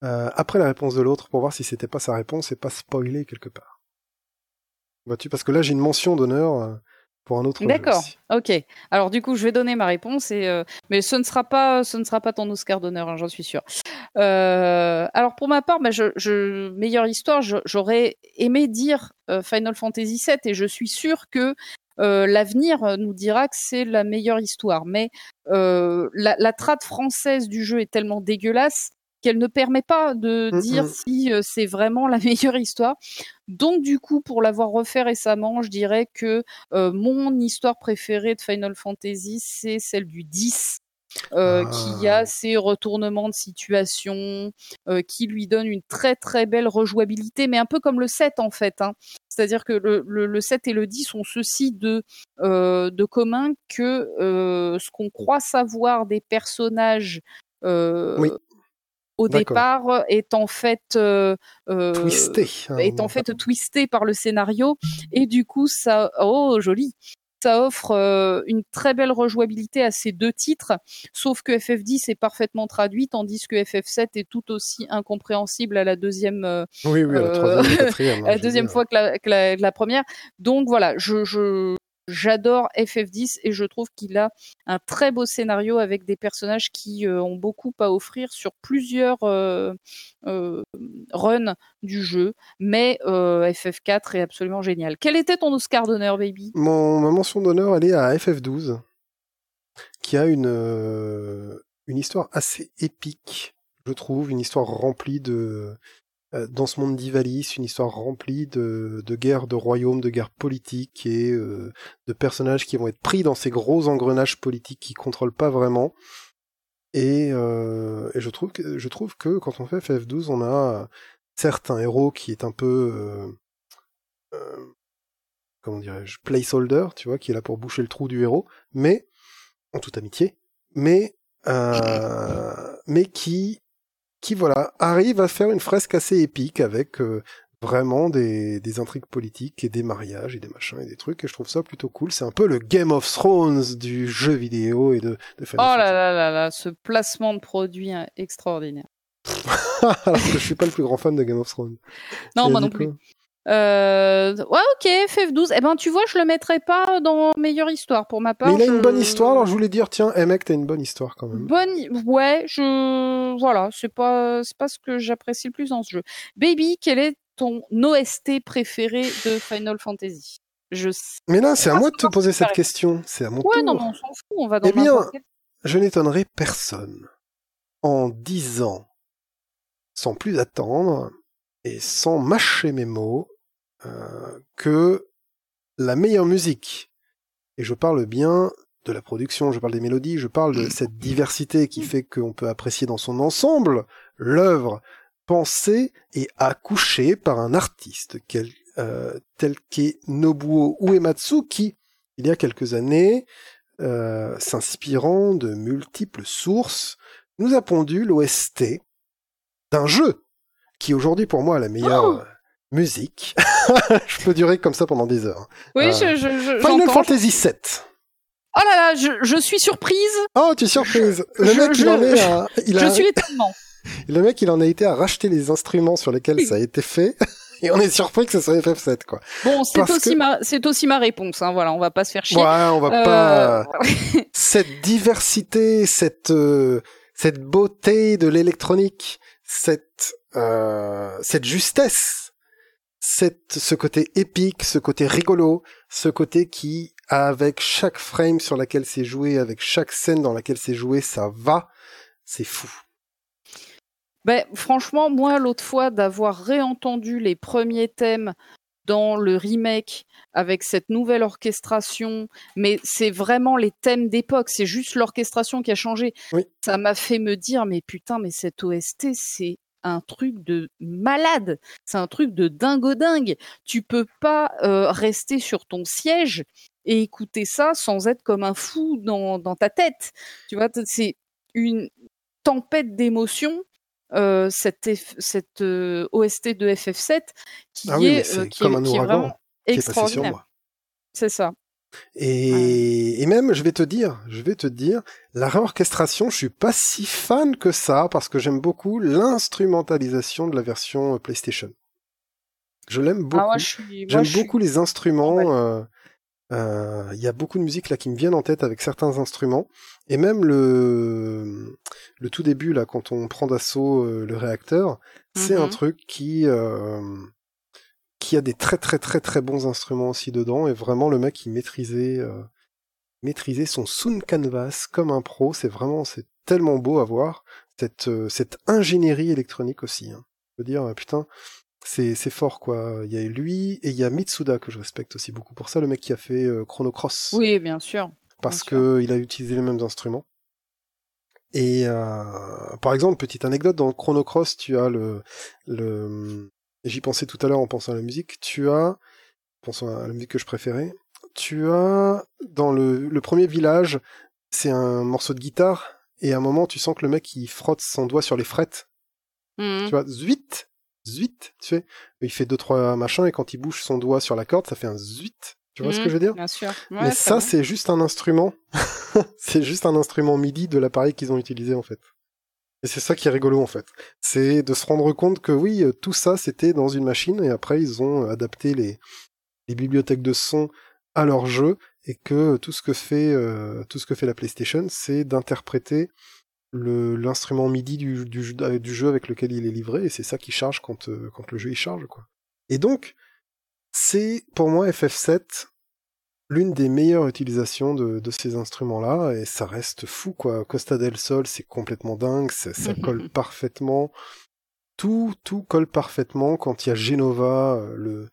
euh, après la réponse de l'autre, pour voir si c'était pas sa réponse et pas spoiler quelque part. Vois-tu, parce que là j'ai une mention d'honneur pour un autre. D'accord. Ok. Alors du coup, je vais donner ma réponse et mais ce ne sera pas ce ne sera pas ton Oscar d'honneur, hein, j'en suis sûr. alors pour ma part, bah, je, je meilleure histoire, j'aurais aimé dire Final Fantasy VII et je suis sûr que euh, l'avenir euh, nous dira que c'est la meilleure histoire. Mais euh, la, la trad française du jeu est tellement dégueulasse qu'elle ne permet pas de mmh, dire mmh. si c'est vraiment la meilleure histoire. Donc du coup, pour l'avoir refait récemment, je dirais que mon histoire préférée de Final Fantasy, c'est celle du 10. Qui a ses ah. retournements de situation, qui lui donne une très très belle rejouabilité, mais un peu comme le 7 en fait. Hein. C'est-à-dire que le, le, 7 et le 10 ont ceci de, euh, de commun que euh, ce qu'on croit savoir des personnages euh, au départ est en fait twisté, hein, est en fait twisté par le scénario et du coup ça oh joli ça offre euh, une très belle rejouabilité à ces deux titres, sauf que FF10 est parfaitement traduit, tandis que FF7 est tout aussi incompréhensible à la deuxième, euh, oui, oui, à la, la deuxième fois que la, que, la, première. Donc voilà, je, je j'adore FF10 et je trouve qu'il a un très beau scénario avec des personnages qui euh, ont beaucoup à offrir sur plusieurs euh, euh, runs du jeu. Mais FF4 est absolument génial. Quel était ton Oscar d'honneur, baby? Mon, Ma mention d'honneur, elle est à FF12, qui a une, une histoire assez épique, je trouve, une histoire remplie de dans ce monde d'Ivalis, une histoire remplie de, de guerres de royaumes, de guerres politiques et euh, de personnages qui vont être pris dans ces gros engrenages politiques qui contrôlent pas vraiment. Et, euh, et je trouve que je trouve que quand on fait FF12, on a certes un héros qui est un peu euh, comment dirais-je placeholder, tu vois, qui est là pour boucher le trou du héros, mais en toute amitié, mais mais qui qui voilà arrive à faire une fresque assez épique avec euh, vraiment des, des, intrigues politiques et des mariages et des machins et des trucs et je trouve ça plutôt cool. C'est un peu le Game of Thrones du jeu vidéo et de, de Oh là là là là, ce placement de produit hein, extraordinaire. Alors que je suis pas le plus grand fan de Game of Thrones. Non, moi non plus. Euh, ouais, ok, FF12. Eh ben, tu vois, je le mettrais pas dans meilleure histoire pour ma part. Mais il a une bonne histoire, alors je voulais dire, tiens, hey mec, t'as une bonne histoire quand même. Bonne, ouais, je, voilà, c'est pas, c'est pas ce que j'apprécie le plus dans ce jeu. Baby, quel est ton OST préféré de Final Fantasy? Je. Mais là, c'est à moi de te poser cette question. C'est à mon tour. Ouais, non, on s'en fout. On va dans. Eh bien, je n'étonnerai personne en disant, sans plus attendre et sans mâcher mes mots, que la meilleure musique, et je parle bien de la production, je parle des mélodies, je parle de cette diversité qui fait qu'on peut apprécier dans son ensemble l'œuvre pensée et accouchée par un artiste euh, tel qu'est Nobuo Uematsu qui, il y a quelques années, euh, s'inspirant de multiples sources, nous a pondu l'OST d'un jeu qui aujourd'hui pour moi est la meilleure oh musique. je peux durer comme ça pendant des heures. Oui, euh, je, je, Final Fantasy VII. Oh là là, je, je suis surprise. Oh, tu es surprise. Le mec, il en est à... Il je suis étonnement. Le mec, il en a été à racheter les instruments sur lesquels ça a été fait. Et on est surpris que ce soit FF7, quoi. Bon, c'est aussi ma, c'est aussi ma réponse, hein. Voilà, on va pas se faire chier. Ouais, on va pas. Euh, cette diversité, cette euh, cette beauté de l'électronique, cette cette justesse cette, ce côté épique, ce côté rigolo, ce côté qui, avec chaque frame sur laquelle c'est joué, avec chaque scène dans laquelle c'est joué, ça va, c'est fou. Ben, franchement, moi, l'autre fois, d'avoir réentendu les premiers thèmes dans le remake avec cette nouvelle orchestration, mais c'est vraiment les thèmes d'époque, c'est juste l'orchestration qui a changé. Ça m'a fait me dire, mais putain, mais cette OST, c'est un truc de malade, c'est un truc de dingo dingue. Tu peux pas euh, rester sur ton siège et écouter ça sans être comme un fou dans, ta tête. Tu vois, c'est une tempête d'émotions. Euh, cette, cette euh, OST de FF7 qui ah est, qui, comme est, vraiment extraordinaire. C'est ça. Et, et, même, je vais te dire, je vais te dire, la réorchestration, je suis pas si fan que ça parce que j'aime beaucoup l'instrumentalisation de la version euh, PlayStation. Je l'aime ah, beaucoup. j'aime beaucoup les instruments. Euh, euh, il y a beaucoup de musique là qui me viennent en tête avec certains instruments et même le le tout début là quand on prend d'assaut le réacteur, c'est un mm-hmm. truc qui qui a des très très très très bons instruments aussi dedans. Et vraiment le mec il maîtrisait euh, maîtrisait son sound canvas comme un pro. C'est vraiment c'est tellement beau à voir. Cette euh, cette ingénierie électronique aussi hein. je veux dire euh, putain c'est c'est fort quoi. Il y a lui et il y a Mitsuda que je respecte aussi beaucoup pour ça. Le mec qui a fait Chrono Cross. Oui bien sûr. Parce que il a utilisé les mêmes instruments. Et par exemple petite anecdote dans Chrono Cross tu as le le j'y pensais tout à l'heure en pensant à la musique, tu as, pensant à la musique que je préférais, tu as, dans le, le premier village, c'est un morceau de guitare, et à un moment, tu sens que le mec, il frotte son doigt sur les frettes. Mmh. Tu vois, zuit, zuit, tu sais. Il fait deux, trois machins, et quand il bouge son doigt sur la corde, ça fait un zuit. Tu vois ce que mmh, je veux dire? Bien sûr. Mais ça, c'est juste un instrument. c'est juste un instrument MIDI de l'appareil qu'ils ont utilisé, en fait. Et c'est ça qui est rigolo en fait. C'est de se rendre compte que oui, euh, tout ça c'était dans une machine et après ils ont euh, adapté les, bibliothèques de son à leur jeu et que tout ce que fait euh, tout ce que fait la PlayStation, c'est d'interpréter l'instrument MIDI du, jeu avec lequel il est livré et c'est ça qui charge quand quand le jeu il charge quoi. Et donc c'est pour moi FF7 l'une des meilleures utilisations de, de ces instruments-là, et ça reste fou, quoi. Costa del Sol, c'est complètement dingue, ça, ça colle parfaitement. Tout, tout colle parfaitement quand il y a Genova, euh, le,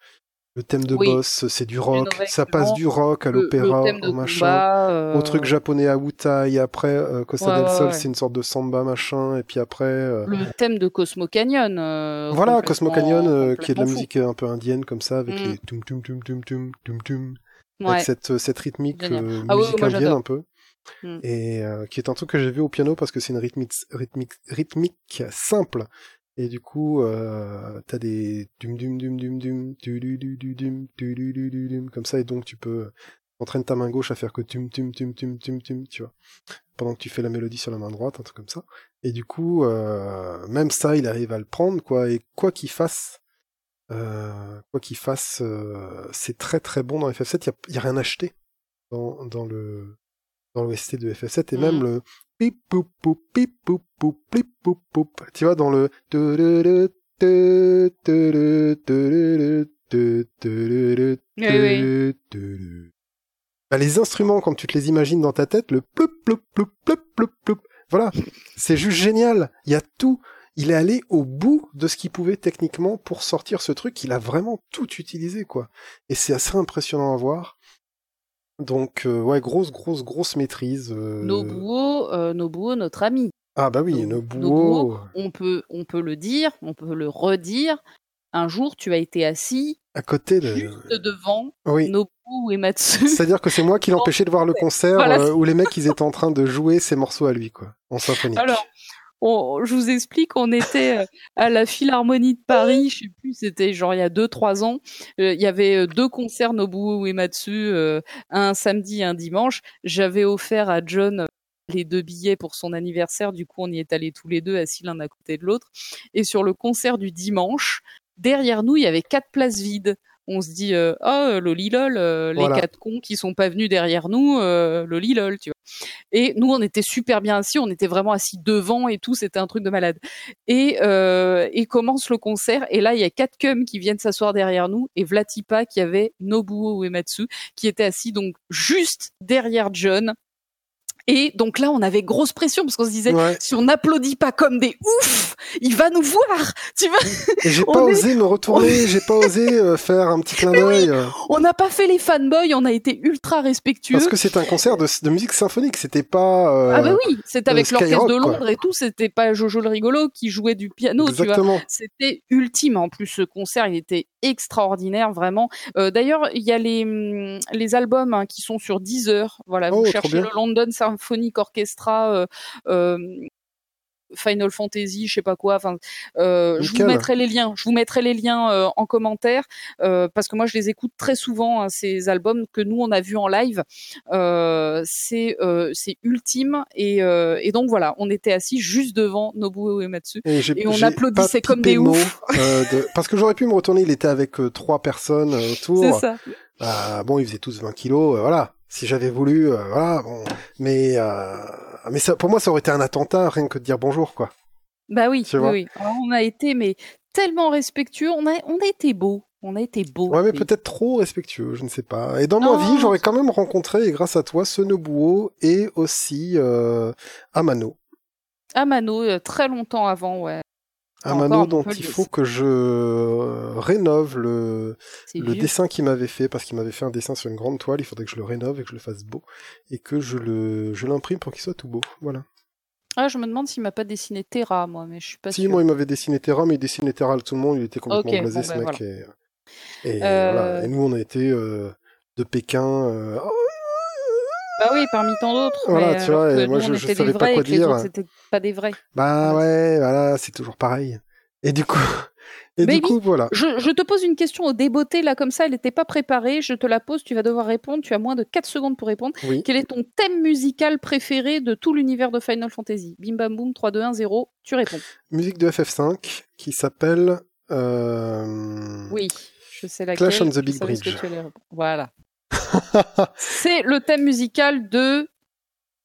le thème de Oui. boss, c'est du rock, Genova, ça passe du rock à l'opéra, au machin, combat, euh, au truc japonais à Wutai, après euh, Costa Ouais, del Sol, ouais. c'est une sorte de samba machin, et puis après... euh, Le thème de Cosmo Canyon. euh, Voilà, Cosmo Canyon, euh, qui est de la musique un peu indienne comme ça, avec Mm. les tum tum tum tum tum tum tum, fou. avec Ouais. cette, cette rythmique euh, Ah ouais, musique moi, indienne j'adore. un peu, Mm. et euh, qui est un truc que j'ai vu au piano parce que c'est une rythmique, rythmique, rythmique simple. Et du coup, euh, t'as des dum dum dum dum dum du du du du dum du du du du dum comme ça, et donc tu peux entraîner ta main gauche à faire que tum tum tum tum tum tum, tu vois, pendant que tu fais la mélodie sur la main droite, un truc comme ça. Et du coup, euh, même ça, il arrive à le prendre, quoi. Et quoi qu'il fasse, euh, quoi qu'il fasse, euh, c'est très très bon dans FF7. Il y a, rien acheté dans, dans le dans l'OST de FF7 et même le pip poup poup pip poup poup pip poup poup. Tu vois dans le Oui, oui. Bah, les instruments, quand tu te les imagines dans ta tête, le ploup, ploup, ploup, ploup, ploup, ploup. Voilà. C'est juste génial. Il y a tout. Il est allé au bout de ce qu'il pouvait techniquement pour sortir ce truc. Il a vraiment tout utilisé, quoi. Et c'est assez impressionnant à voir. Donc, euh, ouais, grosse, grosse, grosse maîtrise. euh, Nobuo, euh, Nobuo, notre ami. Ah bah oui, Nobuo- Nobuo, On peut, on peut le dire, on peut le redire. Un jour, tu as été assis à côté de... juste devant Oui. Nobuo Uematsu. C'est-à-dire que c'est moi qui l'empêchais de voir le concert Voilà. euh, où les mecs ils étaient en train de jouer ces morceaux à lui quoi, en symphonique. Alors, on- je vous explique, on était euh, à la Philharmonie de Paris, je sais plus, c'était genre il y a deux trois ans. Euh, Il y avait euh, deux concerts Nobuo Uematsu, euh, un samedi et un dimanche. J'avais offert à John les deux billets pour son anniversaire, du coup on y est allés tous les deux, assis l'un à côté de l'autre. Et sur le concert du dimanche, derrière nous, il y avait quatre places vides. On se dit, euh, oh, lolilol, euh, les quatre cons qui sont pas venus derrière nous, euh, lolilol, tu vois. Et nous, on était super bien assis, on était vraiment assis devant et tout, c'était un truc de malade. Et, euh, commence le concert, et là, il y a quatre cums qui viennent s'asseoir derrière nous, et Vlatipa qui avait Nobuo Uematsu, qui était assis donc juste derrière John. Et donc là, on avait grosse pression, parce qu'on se disait, Ouais. si on n'applaudit pas comme des ouf, il va nous voir, tu vois. J'ai pas est- osé me retourner, j'ai pas osé euh, faire un petit clin d'œil. On n'a pas fait les fanboys, on a été ultra respectueux. Parce que c'est un concert de, de musique symphonique, c'était pas. euh, Ah bah oui, c'était avec l'orchestre de quoi. Londres et tout, c'était pas Jojo le rigolo qui jouait du piano. Exactement. C'était ultime. En plus, ce concert, il était extraordinaire, vraiment. Euh, D'ailleurs, il y a les, hum, les albums hein, qui sont sur Deezer. Voilà, Oh, vous cherchez le London Symphonic Orchestra. euh, euh, Final Fantasy, je sais pas quoi. Enfin, euh, je vous mettrai les liens. Je vous mettrai les liens euh, en commentaire euh, parce que moi je les écoute très souvent hein, ces albums que nous on a vus en live. Euh, c'est euh, c'est ultime et, euh, et donc voilà, on était assis juste devant Nobuo Uematsu. Et, Et on applaudissait comme des oufs. de- Parce que j'aurais pu me retourner, il était avec trois personnes euh, C'est autour. ça. Ah, bon, ils faisaient tous 20 kilos, voilà. Si j'avais voulu, euh, voilà, bon. Mais, euh, mais ça, pour moi, ça aurait été un attentat, rien que de dire bonjour, quoi. Bah oui, oui, oui. Alors, on a été mais tellement respectueux. On a on a été beau. On a été beau. Ouais, mais Oui. peut-être trop respectueux, je ne sais pas. Et dans Non. ma vie, j'aurais quand même rencontré, et grâce à toi, ce Nobuo et aussi euh, Amano. Amano, euh, très longtemps avant, ouais. À dont Montpellier il faut que je euh, rénove le, le dessin qu'il m'avait fait, parce qu'il m'avait fait un dessin sur une grande toile, il faudrait que je le rénove et que je le fasse beau, et que je le je l'imprime pour qu'il soit tout beau. Voilà. Ah, je me demande s'il m'a pas dessiné Terra, moi, mais je suis pas Si, moi, il m'avait dessiné Terra, mais il dessinait Terra tout le monde, il était complètement blasé, bon, ce ben, mec. voilà. Et, et Euh, voilà. Et nous, on a été euh, de Pékin. euh, oh, Bah oui, parmi tant d'autres. Voilà, mais tu vois, et moi, nous, je- je savais pas quoi dire. c'était pas des vrais. Bah ouais, voilà, c'est toujours pareil. Et du coup, et Baby, du coup, voilà. Je, je te pose une question au débeauté, là, comme ça, elle n'était pas préparée. Je te la pose, tu vas devoir répondre. Tu as moins de 4 secondes pour répondre. Oui. Quel est ton thème musical préféré de tout l'univers de Final Fantasy? Bim bam boum, 3, 2, 1, 0. Tu réponds. Musique de FF5 qui s'appelle euh, Oui, je sais laquelle. Clash on the Big Bridge. Voilà. C'est le thème musical de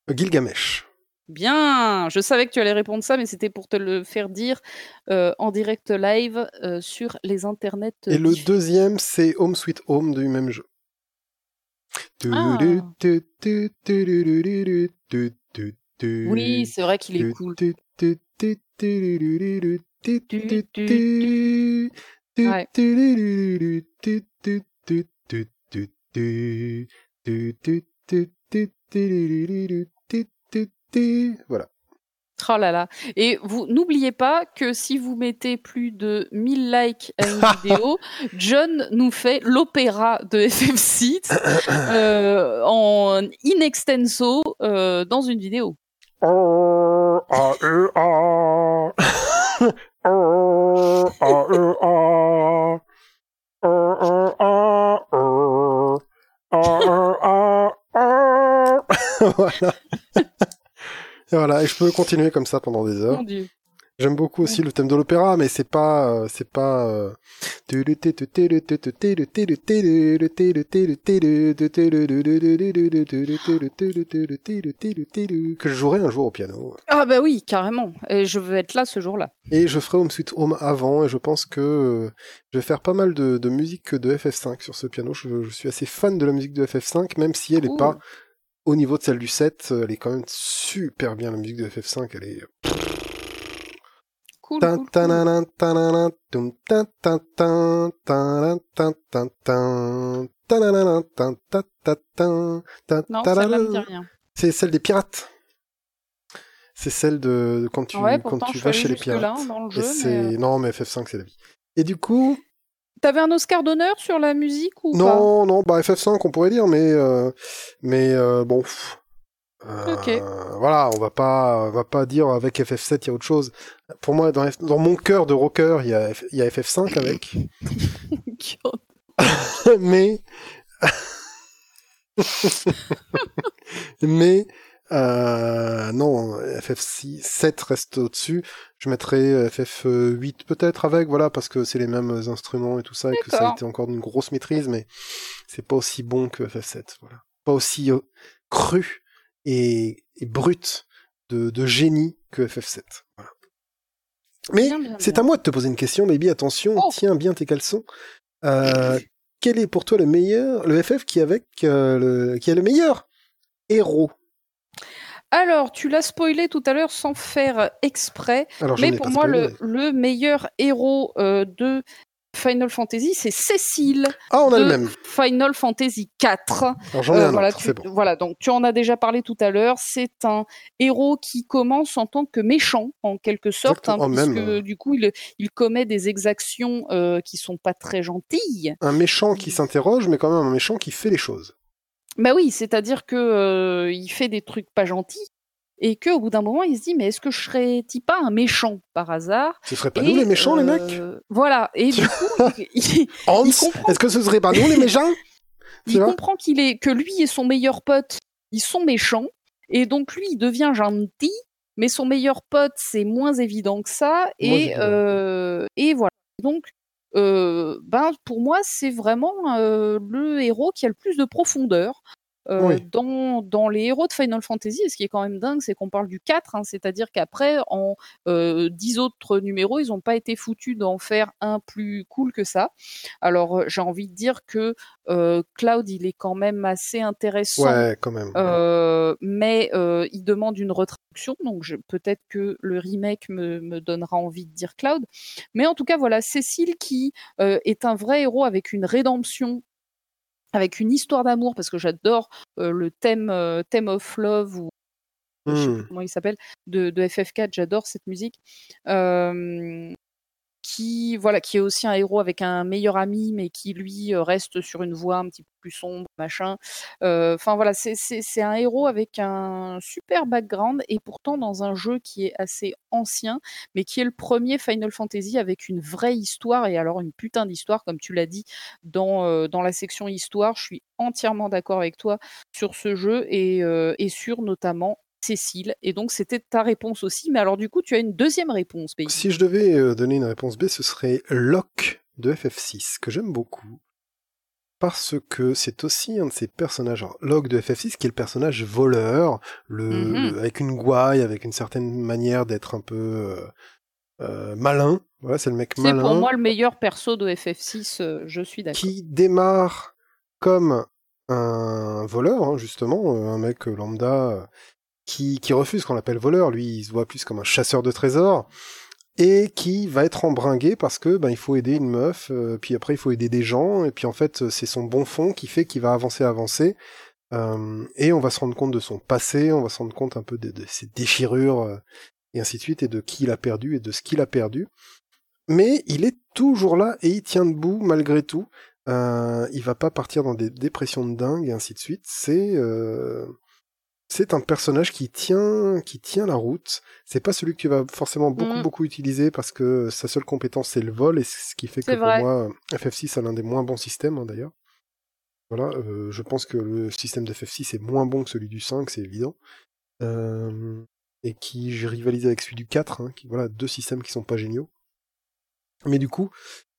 Gilgamesh. Bien, je savais que tu allais répondre ça, mais c'était pour te le faire dire euh, en direct live euh, sur les internets. Et le deuxième, c'est Home Sweet Home du même jeu. Ah. Oui, c'est vrai qu'il est cool. Voilà. Oh là là. Et vous n'oubliez pas que si vous mettez plus de 1000 likes à une vidéo, John nous fait l'opéra de FF6 euh, en in extenso euh, dans une vidéo. voilà. Et voilà, et je peux continuer comme ça pendant des heures. Mon Dieu. J'aime beaucoup aussi le thème de l'opéra, mais c'est pas, euh, c'est pas. euh, que je jouerai un jour au piano. Ah bah oui, carrément. Et je veux être là ce jour-là. Et je ferai Home Sweet Home avant, et je pense que euh, je vais faire pas mal de, de musique de FF5 sur ce piano. Je, je suis assez fan de la musique de FF5, même si elle est Ouh. pas au niveau de celle du 7, euh, elle est quand même super bien la musique de FF5, elle est Cool. C'est celle des pirates. C'est celle de, de quand tu, ouais, quand vas chez les pirates. dans le Et jeu, c'est, mais, euh, non, mais FF5, c'est la vie. Et du coup, T'avais un Oscar d'honneur sur la musique ou non, non, bah FF5, on pourrait dire, mais, euh, mais euh, bon. euh, Ok. Voilà, on va pas, on va pas dire avec FF7 il y a autre chose. Pour moi, dans, F- dans mon cœur de rocker, il y a, F- y a FF5 avec. pas mais mais euh, non FF6 7 reste au-dessus je mettrais FF8 peut-être avec voilà parce que c'est les mêmes instruments et tout ça et que ça a été encore d'une grosse maîtrise mais c'est pas aussi bon que FF7 voilà pas aussi euh, cru et, et brut de, de génie que FF7 voilà mais c'est à moi de te poser une question, baby. Attention, Oh. tiens bien tes caleçons. Euh, quel est pour toi le meilleur, le FF qui, avec, euh, le, qui est le meilleur héros? Alors, tu l'as spoilé tout à l'heure sans faire exprès, Alors, mais ai pour moi, spoilé. le, le meilleur héros euh, de Final Fantasy, c'est Cécile Ah, on a de le même. Final Fantasy 4. Alors, j'en ai un voilà, autre, tu, c'est bon. voilà, donc tu en as déjà parlé tout à l'heure. C'est un héros qui commence en tant que méchant, en quelque sorte, hein, Exactement, puisque même, euh. du coup, il, il commet des exactions euh, qui sont pas très gentilles. Un méchant qui s'interroge, mais quand même un méchant qui fait les choses. Bah oui, c'est-à-dire que euh, il fait des trucs pas gentils et que au bout d'un moment, il se dit mais est-ce que je serais pas un méchant par hasard Ce serait pas Et, nous les méchants, les mecs? euh, Voilà. Et du coup, il, Hans, est-ce que ce serait pas nous les méchants? Il comprend qu'il est que lui et son meilleur pote, ils sont méchants et donc lui, il devient gentil, mais son meilleur pote, c'est moins évident que ça et euh, et voilà. Donc euh, ben pour moi, c'est vraiment le héros qui a le plus de profondeur. Euh, Oui. dans, dans les héros de Final Fantasy, et ce qui est quand même dingue, c'est qu'on parle du 4, hein, c'est-à-dire qu'après, en euh, 10 autres numéros, ils n'ont pas été foutus d'en faire un plus cool que ça. Alors, euh, j'ai envie de dire que euh, Cloud, il est quand même assez intéressant, Ouais, quand même. mais il demande une retraduction, donc peut-être que le remake me, me donnera envie de dire Cloud. Mais en tout cas, voilà, Cécile qui est un vrai héros avec une rédemption, avec une histoire d'amour, parce que j'adore euh, le thème, euh, theme of love ou je sais Hmm. plus comment il s'appelle, de, de FF4, j'adore cette musique. Euh, qui voilà, qui est aussi un héros avec un meilleur ami, mais qui lui euh, reste sur une voie un petit peu plus sombre, machin. Euh, Enfin voilà, c'est un héros avec un super background et pourtant dans un jeu qui est assez ancien, mais qui est le premier Final Fantasy avec une vraie histoire et alors une putain d'histoire, comme tu l'as dit dans euh, la section histoire. Je suis entièrement d'accord avec toi sur ce jeu et, et sur notamment Cécile. Et donc, c'était ta réponse aussi. Mais alors, du coup, tu as une deuxième réponse, Baby. Si je devais euh, donner une réponse B, ce serait Locke de FF6, que j'aime beaucoup. parce que c'est aussi un de ces personnages, alors, Log de FF6, qui est le personnage voleur, le, Mhm. le- avec une gouaille, avec une certaine manière d'être un peu euh, euh, malin. Voilà, c'est le mec C'est malin pour moi le meilleur perso de FF6, euh, je suis d'accord. qui démarre comme un voleur, hein, justement, un mec lambda qui, refuse qu'on l'appelle voleur. Lui, il se voit plus comme un chasseur de trésors et qui va être embringué parce que ben il faut aider une meuf, euh, puis après il faut aider des gens, et puis en fait c'est son bon fond qui fait qu'il va avancer, avancer, euh, et on va se rendre compte de son passé, on va se rendre compte un peu de, ses déchirures euh, et ainsi de suite, et de qui il a perdu et de ce qu'il a perdu. Mais il est toujours là et il tient debout malgré tout. Il va pas partir dans des dépressions de dingue et ainsi de suite. C'est c'est un personnage qui tient qui tient la route. C'est pas celui que tu vas forcément beaucoup Mhm. beaucoup utiliser parce que sa seule compétence c'est le vol et ce qui fait que pour vrai. moi FF6 a l'un des moins bons systèmes hein, d'ailleurs. Voilà, euh, je pense que le système de FF6 est moins bon que celui du 5, c'est évident. Euh, et qui rivalise avec celui du 4, hein, qui voilà deux systèmes qui sont pas géniaux. Mais du coup,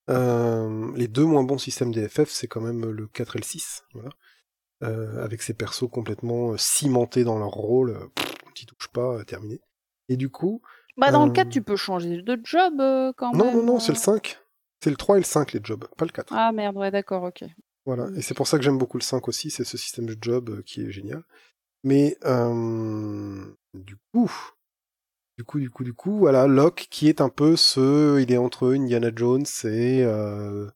euh, les deux moins bons systèmes des FF, c'est quand même le 4 et le 6, voilà. Euh, avec ces persos complètement euh, cimentés dans leur rôle, euh, t'y touches pas, euh, terminé. Et du coup, Bah dans le Euh, 4, tu peux changer de job euh, quand non, même. non, non, c'est le euh. 5. C'est le 3 et le 5 les jobs, pas le 4. Ah merde, ouais, d'accord, ok. Voilà, et c'est pour ça que j'aime beaucoup le 5 aussi, c'est ce système de job euh, qui est génial. Mais euh, du coup, du coup, du coup, du coup, voilà, Locke qui est un peu ce, il est entre Indiana Jones et euh,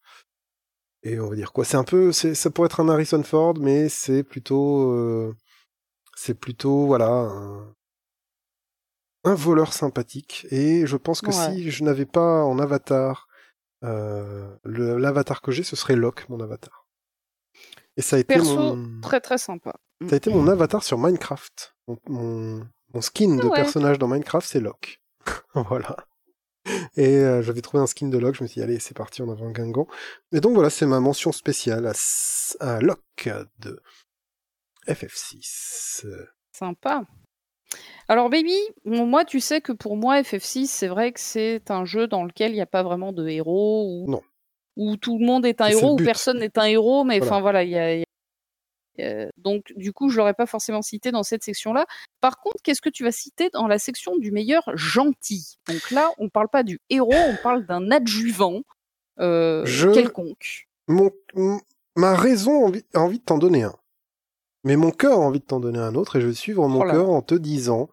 et on va dire quoi, c'est un peu, c'est ça pourrait être un Harrison Ford, mais c'est plutôt, euh, c'est plutôt voilà un, un voleur sympathique. Et je pense que Ouais. si je n'avais pas en avatar euh, le- l'avatar que j'ai, ce serait Locke, mon avatar. Et ça a été Perso, mon très très sympa. ça a été mon avatar sur Minecraft. Mon, mon, mon skin de Ah ouais. personnage dans Minecraft, c'est Locke. voilà. Et euh, j'avais trouvé un skin de Locke, je me suis dit, allez, c'est parti, on avait un Guingamp. Et donc voilà, c'est ma mention spéciale à, à Locke de FF6. Euh, Sympa. Alors, Baby, moi, tu sais que pour moi, FF6, c'est vrai que c'est un jeu dans lequel il n'y a pas vraiment de héros, ou Non. où tout le monde est un Et héros, ou personne n'est un héros, mais Voilà. enfin voilà, il il y a- euh, donc, du coup, je l'aurais pas forcément cité dans cette section-là. Par contre, qu'est-ce que tu vas citer dans la section du meilleur gentil? Donc là, on parle pas du héros, on parle d'un adjuvant euh, Je- quelconque. mon, ma raison a envie, de t'en donner un. Mais mon cœur a envie de t'en donner un autre, et je vais suivre mon Oh cœur en te disant,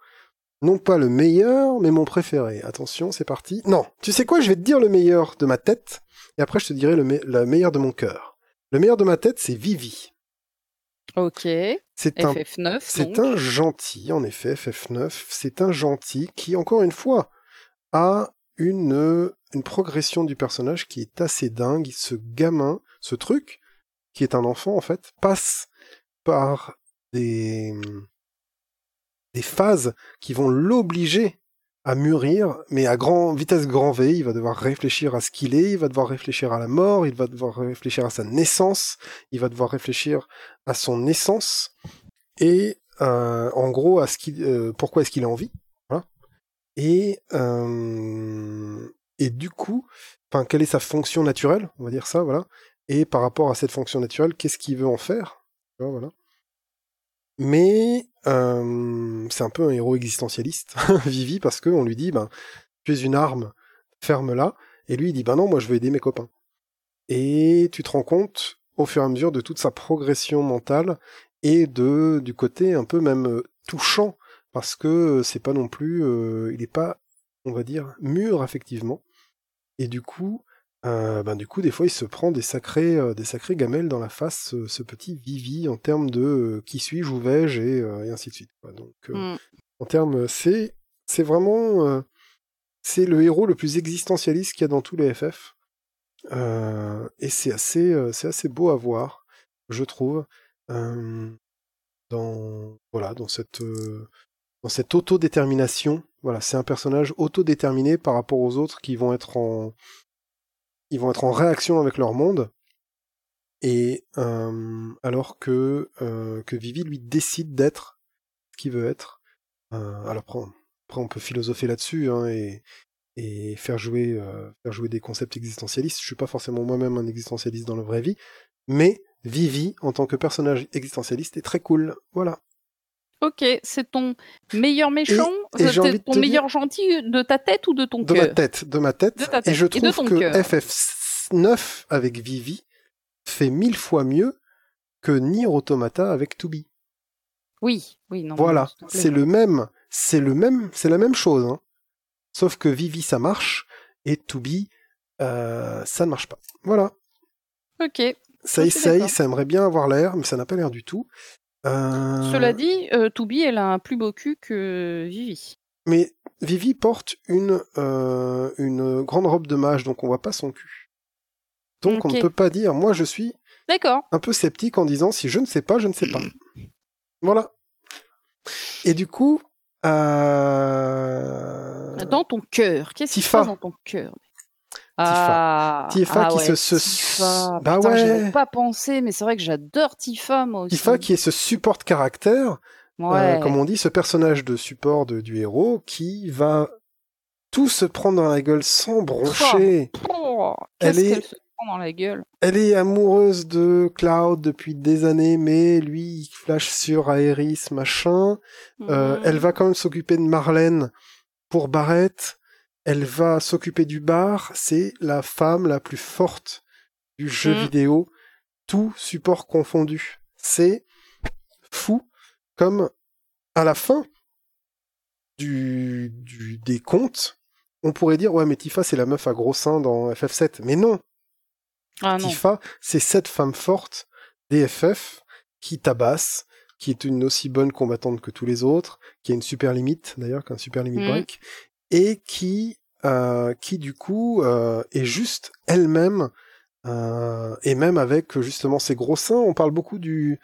non pas le meilleur, mais mon préféré. Attention, c'est parti. Non, tu sais quoi, je vais te dire le meilleur de ma tête, et après je te dirai le, me- le meilleur de mon cœur. Le meilleur de ma tête, c'est Vivi. Ok. C'est un FF9. c'est un gentil, en effet, FF9. C'est un gentil qui, encore une fois, a une, euh, une progression du personnage qui est assez dingue. Ce gamin, ce truc, qui est un enfant, en fait, passe par des, des phases qui vont l'obliger à mûrir, mais à grand, vitesse grand V. Il va devoir réfléchir à ce qu'il est, il va devoir réfléchir à la mort, il va devoir réfléchir à sa naissance, il va devoir réfléchir à son essence et euh, en gros à ce qu'il, euh, pourquoi est-ce qu'il a envie, voilà. Et euh, et du coup, enfin quelle est sa fonction naturelle, on va dire ça, voilà. Et par rapport à cette fonction naturelle, qu'est-ce qu'il veut en faire, voilà. Mais euh, c'est un peu un héros existentialiste, Vivi, parce que on lui dit, ben, tu es une arme, ferme-la. Et lui, il dit, ben non, moi je veux aider mes copains. Et tu te rends compte, au fur et à mesure, de toute sa progression mentale et de du côté un peu même euh, touchant, parce que c'est pas non plus, euh, il est pas, on va dire, mûr affectivement. Et du coup, euh, ben du coup, des fois, il se prend des sacrés, euh, des sacrés gamelles dans la face, ce, ce petit Vivi, en termes de euh, qui suis-je, où vais-je, et, euh, et ainsi de suite. quoi. Donc, euh, Mm. en termes, c'est, c'est vraiment, euh, c'est le héros le plus existentialiste qu'il y a dans tous les FF. Euh, et c'est assez, euh, c'est assez beau à voir, je trouve, euh, dans, voilà, dans cette, euh, dans cette autodétermination. Voilà, c'est un personnage autodéterminé par rapport aux autres qui vont être en, ils vont être en réaction avec leur monde. Et euh, alors que euh, que Vivi lui décide d'être ce qu'il veut être. Euh, alors après, on- après peut philosopher là-dessus hein, et faire jouer jouer des concepts existentialistes. Je suis pas forcément moi-même un existentialiste dans la vraie vie, mais Vivi en tant que personnage existentialiste est très cool. Voilà. Ok, c'est ton meilleur méchant, c'est ton meilleur gentil de ta tête ou de ton De ma cœur tête, de ma tête. De ta Et tête je et de trouve que cœur. FF9 avec Vivi fait mille fois mieux que Nier Automata avec Tubi. Oui, oui, non. Voilà, c'est le même, c'est le même, c'est la même chose. Hein. Sauf que Vivi ça marche et Tubi euh, ça ne marche pas. Voilà. Ok. Ça Je ça ça aimerait bien avoir l'air, mais ça n'a pas l'air du tout. Euh, Cela dit, euh, Toubi, elle a un plus beau cul que Vivi. Mais Vivi porte une euh, une grande robe de mage, donc on voit pas son cul. Donc on ne peut pas dire. Moi, je suis D'accord. un peu sceptique en disant si je ne sais pas, je ne sais pas. Voilà. Et du coup, euh... Dans ton cœur, qu'est-ce qui se passe dans ton cœur? Ah, Tifa ah qui ouais, se- se- Tifa. Bah Putain, ouais. pas pensé, mais c'est vrai que j'adore Tifa, moi aussi. Tifa qui est ce support caractère, euh, comme on dit, ce personnage de support de- du héros qui va tout se prendre dans la gueule sans broncher. Oh, Elle Qu'est-ce est- qu'elle se prend dans la gueule? Elle est amoureuse de Cloud depuis des années, mais lui, il flash sur Aerys, machin. Euh, Mhm. Elle va quand même s'occuper de Marlène pour Barrett. Elle va s'occuper du bar. C'est la femme la plus forte du jeu Mm. vidéo, tout support confondu. C'est fou, comme à la fin du, du des contes, on pourrait dire ouais mais Tifa c'est la meuf à gros seins dans FF7, mais non, Ah non. Tifa, c'est cette femme forte des FF qui tabasse, qui est une aussi bonne combattante que tous les autres, qui a une super limite d'ailleurs, qu'un super limit Mhm. break, et qui, euh, qui du coup euh, est juste elle-même, euh, et même avec justement ses gros seins. On parle beaucoup du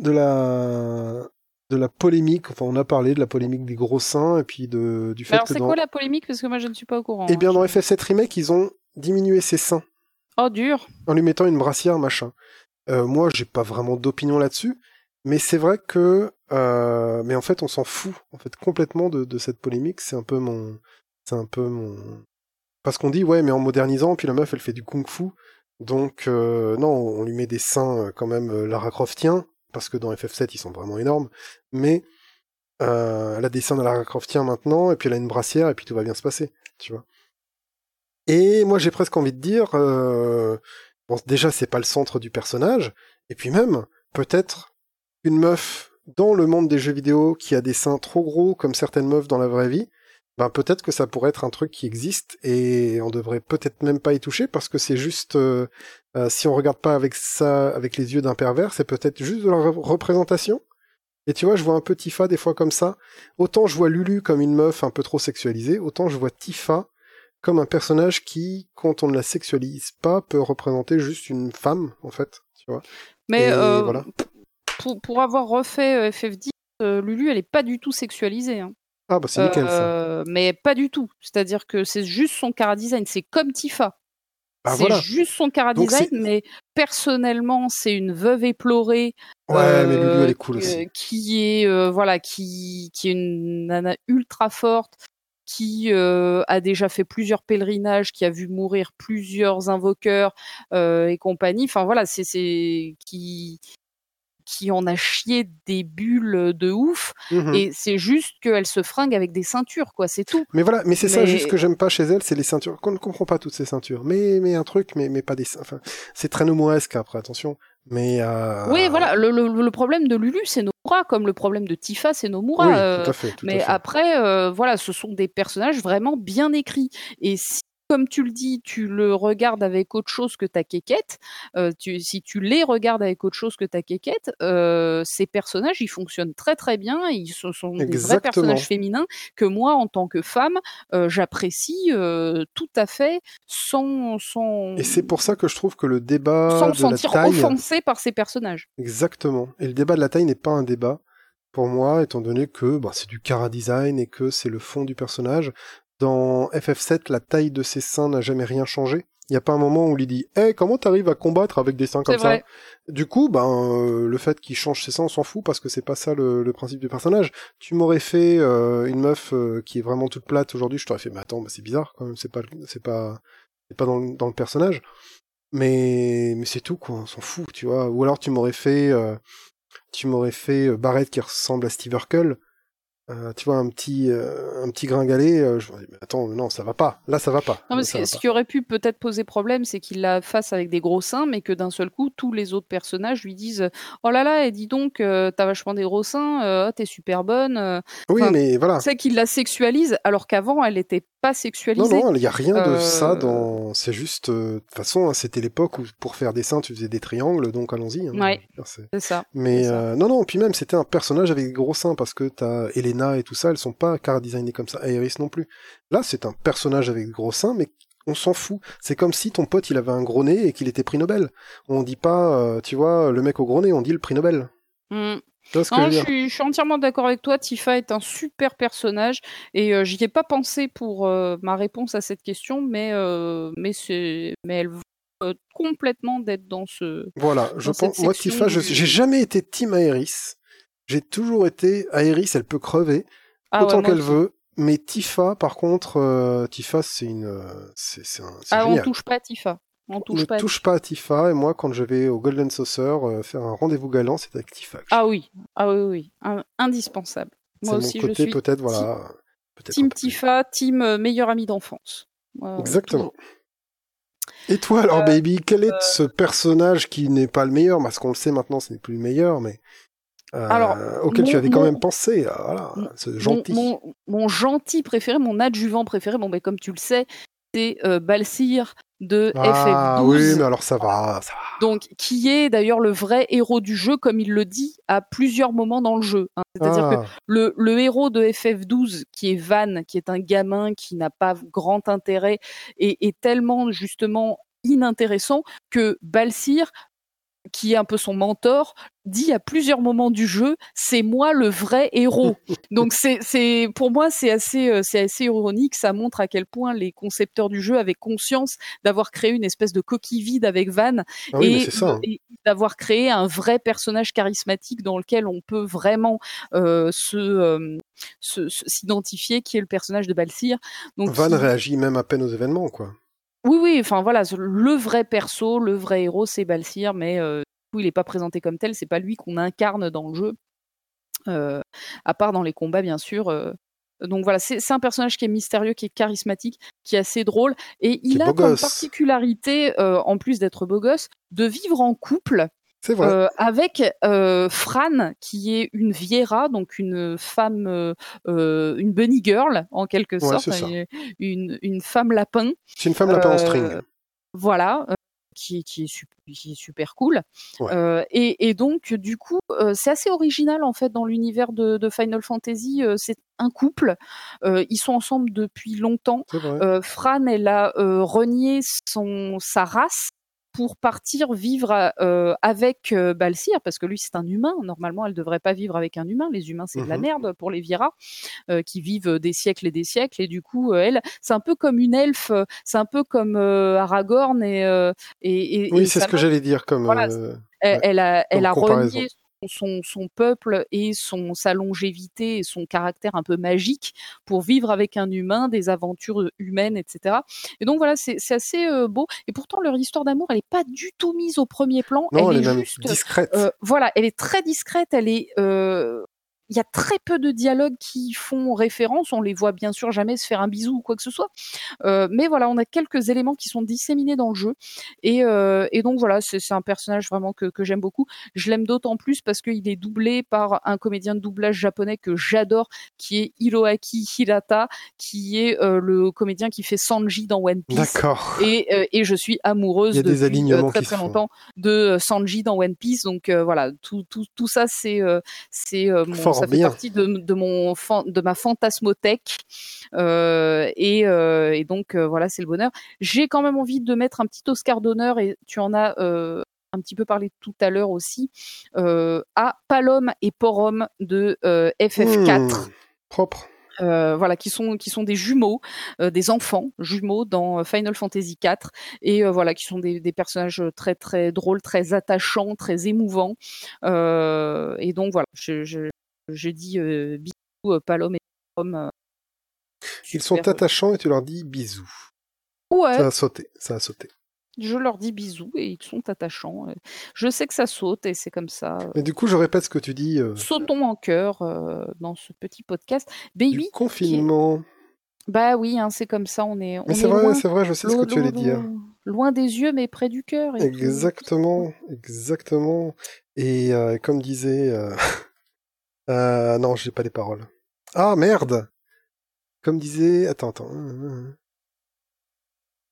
de la de la polémique. Enfin, on a parlé de la polémique des gros seins et puis de du fait Alors que c'est dans quoi la polémique? Parce que moi je ne suis pas au courant. eh bien hein. dans FF7 remake ils ont diminué ses seins Oh dur. en lui mettant une brassière, machin. Moi, j'ai pas vraiment d'opinion là-dessus, mais c'est vrai que, euh, mais en fait, on s'en fout, en fait, complètement de, de cette polémique. C'est un peu mon, c'est un peu mon, parce qu'on dit ouais, mais en modernisant, puis la meuf, elle fait du kung-fu, donc euh, non, on lui met des seins euh, quand même euh, Lara Croftien, parce que dans FF7 ils sont vraiment énormes, mais elle a des seins de Lara Croftien maintenant, et puis elle a une brassière, et puis tout va bien se passer, tu vois. Et moi, j'ai presque envie de dire, bon, déjà, c'est pas le centre du personnage, et puis même, peut-être, une meuf dans le monde des jeux vidéo qui a des seins trop gros comme certaines meufs dans la vraie vie, ben peut-être que ça pourrait être un truc qui existe et on devrait peut-être même pas y toucher parce que c'est juste euh, euh, si on regarde pas avec ça avec les yeux d'un pervers, c'est peut-être juste de la re- représentation. Et tu vois, je vois un peu Tifa des fois comme ça. Autant je vois Lulu comme une meuf un peu trop sexualisée, autant je vois Tifa comme un personnage qui, quand on ne la sexualise pas, peut représenter juste une femme, en fait. Tu vois. Mais euh, voilà. pour, pour avoir refait euh, FF10, euh, Lulu, elle est pas du tout sexualisée. hein. Ah bah c'est nickel ça. Euh, mais pas du tout. C'est-à-dire que c'est juste son cara design. C'est comme Tifa. Ah c'est voilà. juste son cara Donc design, c'est- mais personnellement, c'est une veuve éplorée. Ouais, mais Lulu euh, elle est cool qui- aussi. Qui est euh, voilà, qui qui est une nana ultra forte, qui euh, a déjà fait plusieurs pèlerinages, qui a vu mourir plusieurs invoqueurs et compagnie. Enfin voilà, c'est qui qui en a chié des bulles de ouf. Mhm. Et c'est juste qu'elle se fringue avec des ceintures, quoi. C'est tout. Mais voilà, mais c'est ça juste que j'aime pas chez elle, c'est les ceintures. Qu'on ne comprend pas toutes ces ceintures. Mais mais un truc, mais mais pas des. Enfin, c'est très nomoesque après, attention. Mais euh... Oui, voilà. Le, le, le problème de Lulu, c'est Nomura, comme le problème de Tifa, c'est Nomura. Oui, euh, tout à fait. Tout Mais à fait. après, euh, voilà, ce sont des personnages vraiment bien écrits. Et si, comme tu le dis, tu le regardes avec autre chose que ta quéquette, euh, tu, si tu les regardes avec autre chose que ta quéquette, euh, ces personnages, ils fonctionnent très très bien. Ils sont, sont des vrais personnages féminins que moi, en tant que femme, euh, j'apprécie tout à fait sans, sans, Et c'est pour ça que je trouve que le débat sans me de la sentir taille, offensée par ces personnages. exactement. Et le débat de la taille n'est pas un débat pour moi, étant donné que bah, c'est du cara design et que c'est le fond du personnage. Dans FF7, la taille de ses seins n'a jamais rien changé. Il n'y a pas un moment où il dit hey, comment t'arrives à combattre avec des seins comme ça. Du coup, ben euh, le fait qu'il change ses seins, on s'en fout parce que c'est pas ça le, le principe du personnage. Tu m'aurais fait euh, une meuf euh, qui est vraiment toute plate aujourd'hui, je t'aurais fait mais attends, bah, c'est bizarre quand même, c'est pas c'est pas c'est pas dans le, dans le personnage. mais mais c'est tout quoi, on s'en fout, tu vois. Ou alors tu m'aurais fait euh, tu m'aurais fait Barrett qui ressemble à Steve Urkel. Euh, tu vois un petit euh, un petit gringalet euh, je me dis, mais attends non ça va pas là ça va pas Non, Là, ce, pas. qui aurait pu peut-être poser problème, c'est qu'il la fasse avec des gros seins, mais que d'un seul coup, tous les autres personnages lui disent Oh là là, et dis donc, euh, t'as vachement des gros seins, euh, oh, t'es super bonne. oui enfin, mais voilà C'est qu'il la sexualise, alors qu'avant, elle n'était pas non sexualisée. non il y a rien de Euh, ça dans c'est juste euh, de toute façon hein, c'était l'époque où pour faire des seins tu faisais des triangles donc allons-y hein. Ouais. C'est- ça. Mais ça. euh, non, non, puis même c'était un personnage avec des gros seins parce que t'as Elena et tout ça, elles sont pas car designées comme ça, Aerys non plus. Là, c'est un personnage avec des gros seins, mais on s'en fout. C'est comme si ton pote il avait un gros nez et qu'il était prix Nobel. On dit pas, euh, tu vois, le mec au gros nez, on dit le prix Nobel. Mm. Non, je suis, je suis entièrement d'accord avec toi. Tifa est un super personnage et euh, j'y ai pas pensé pour euh, ma réponse à cette question, mais euh, mais c'est mais elle euh, complètement d'être dans ce. Voilà, je dans pense, moi Tifa, je- j'ai jamais été team Aerys. J'ai toujours été Aerys, elle peut crever Ah autant qu'elle veut. Mais Tifa, par contre, Tifa, c'est une, c'est un- Ah, on touche pas à Tifa. On touche ne pas. touche pas à Tifa, et moi, quand je vais au Golden Saucer euh, faire un rendez-vous galant, c'est avec Tifa. je- Ah oui, ah oui, oui, Un- indispensable. Moi mon aussi, je côté suis peut-être, voilà. un team Tifa, team euh, meilleur ami d'enfance. Euh, Exactement. Et toi, alors, baby, quel est ce personnage qui n'est pas le meilleur? Parce qu'on le sait maintenant, ce n'est plus le meilleur, mais Alors, auquel tu avais quand mon- même pensé. Voilà, Mon- ce gentil. Mon gentil préféré, mon adjuvant préféré, bon, ben, comme tu le sais, c'est euh, Balsir de Ah FF12. oui, mais alors ça va, ça va. Donc, qui est d'ailleurs le vrai héros du jeu, comme il le dit à plusieurs moments dans le jeu. hein. C'est-à-dire que Ah, le, le héros de FF12, qui est Van, qui est un gamin qui n'a pas grand intérêt, et est tellement justement inintéressant que Balsir, qui est un peu son mentor, dit à plusieurs moments du jeu, c'est moi le vrai héros. Donc c'est, c'est, pour moi, c'est assez, euh, c'est assez ironique. Ça montre à quel point les concepteurs du jeu avaient conscience d'avoir créé une espèce de coquille vide avec Van ah oui, et, ça. hein. et d'avoir créé un vrai personnage charismatique dans lequel on peut vraiment euh, se, euh, se- se- s'identifier, qui est le personnage de Balsir. Donc, Van il- réagit même à peine aux événements, quoi. Oui, oui, enfin voilà, le vrai perso, le vrai héros, c'est Balsir, mais euh, du coup, il n'est pas présenté comme tel, c'est pas lui qu'on incarne dans le jeu, euh, à part dans les combats, bien sûr. euh. donc voilà, c'est un personnage qui est mystérieux, qui est charismatique, qui est assez drôle, et il a comme gosse. particularité, en plus d'être beau gosse, de vivre en couple C'est vrai. euh, avec euh, Fran, qui est une Viera, donc une femme, euh, une bunny girl en quelque Ouais, sorte, une, femme lapin. c'est une femme lapin en string. Voilà. qui, qui, est sup- qui est super cool. Ouais. Euh, et, et donc, du coup, euh, c'est assez original en fait dans l'univers de, de Final Fantasy. euh, c'est un couple. ils sont ensemble depuis longtemps. Fran, elle a renié son, sa race pour partir vivre euh, avec euh, Balsir, parce que lui c'est un humain. Normalement, elle devrait pas vivre avec un humain. Les humains c'est de la Mhm. merde pour les Vira, euh, qui vivent des siècles et des siècles. Et du coup, euh, elle, c'est un peu comme une elfe. C'est un peu comme Aragorn et et, et- oui, c'est ce que j'allais dire comme. Voilà, elle, Ouais, elle a, elle a renié son, son peuple et son, sa longévité et son caractère un peu magique pour vivre avec un humain, des aventures humaines, etc. Et donc voilà, c'est assez euh, beau. Et pourtant, leur histoire d'amour, elle n'est pas du tout mise au premier plan. Non, elle, elle est juste. discrète. euh, voilà, elle est très discrète. Elle est. euh, il y a très peu de dialogues qui font référence. On les voit bien sûr jamais se faire un bisou ou quoi que ce soit. Euh, mais voilà, on a quelques éléments qui sont disséminés dans le jeu. Et, euh, et donc voilà, c'est un personnage vraiment que, que j'aime beaucoup. Je l'aime d'autant plus parce qu'il est doublé par un comédien de doublage japonais que j'adore, qui est Hiroaki Hirata, qui est euh, le comédien qui fait Sanji dans One Piece. D'accord. Et, et je suis amoureuse depuis très très longtemps de Sanji dans One Piece. Donc voilà, tout, tout, tout ça c'est c'est mon- ça fait bien. partie de, de mon de ma fantasmothèque. Euh, et, euh, et donc euh, voilà, c'est le bonheur. J'ai quand même envie de mettre un petit Oscar d'honneur et tu en as un petit peu parlé tout à l'heure aussi à Palom et Porom de euh, FF4 Hmm, propre. euh, voilà, qui sont qui sont des jumeaux, euh, des enfants jumeaux dans Final Fantasy IV, et euh, voilà, qui sont des, des personnages très très drôles, très attachants, très émouvants. Et donc voilà, je je, je dis euh, bisous euh, Palom et Porom. euh, Ils sont attachants et tu leur dis bisous. Ouais, Ça a sauté, ça a sauté. Je leur dis bisous et ils sont attachants. Je sais que ça saute et c'est comme ça. Mais du coup, je répète ce que tu dis. euh, Sautons en cœur euh, dans ce petit podcast. du Baby, confinement. bah oui, hein, c'est comme ça. On est, on Mais est c'est vrai, loin, c'est vrai, je sais ce que tu allais dire. loin des yeux, mais près du cœur. Exactement, exactement. Et euh, comme disait... euh, non, j'ai pas les paroles. Ah, merde Comme disait... Attends, attends.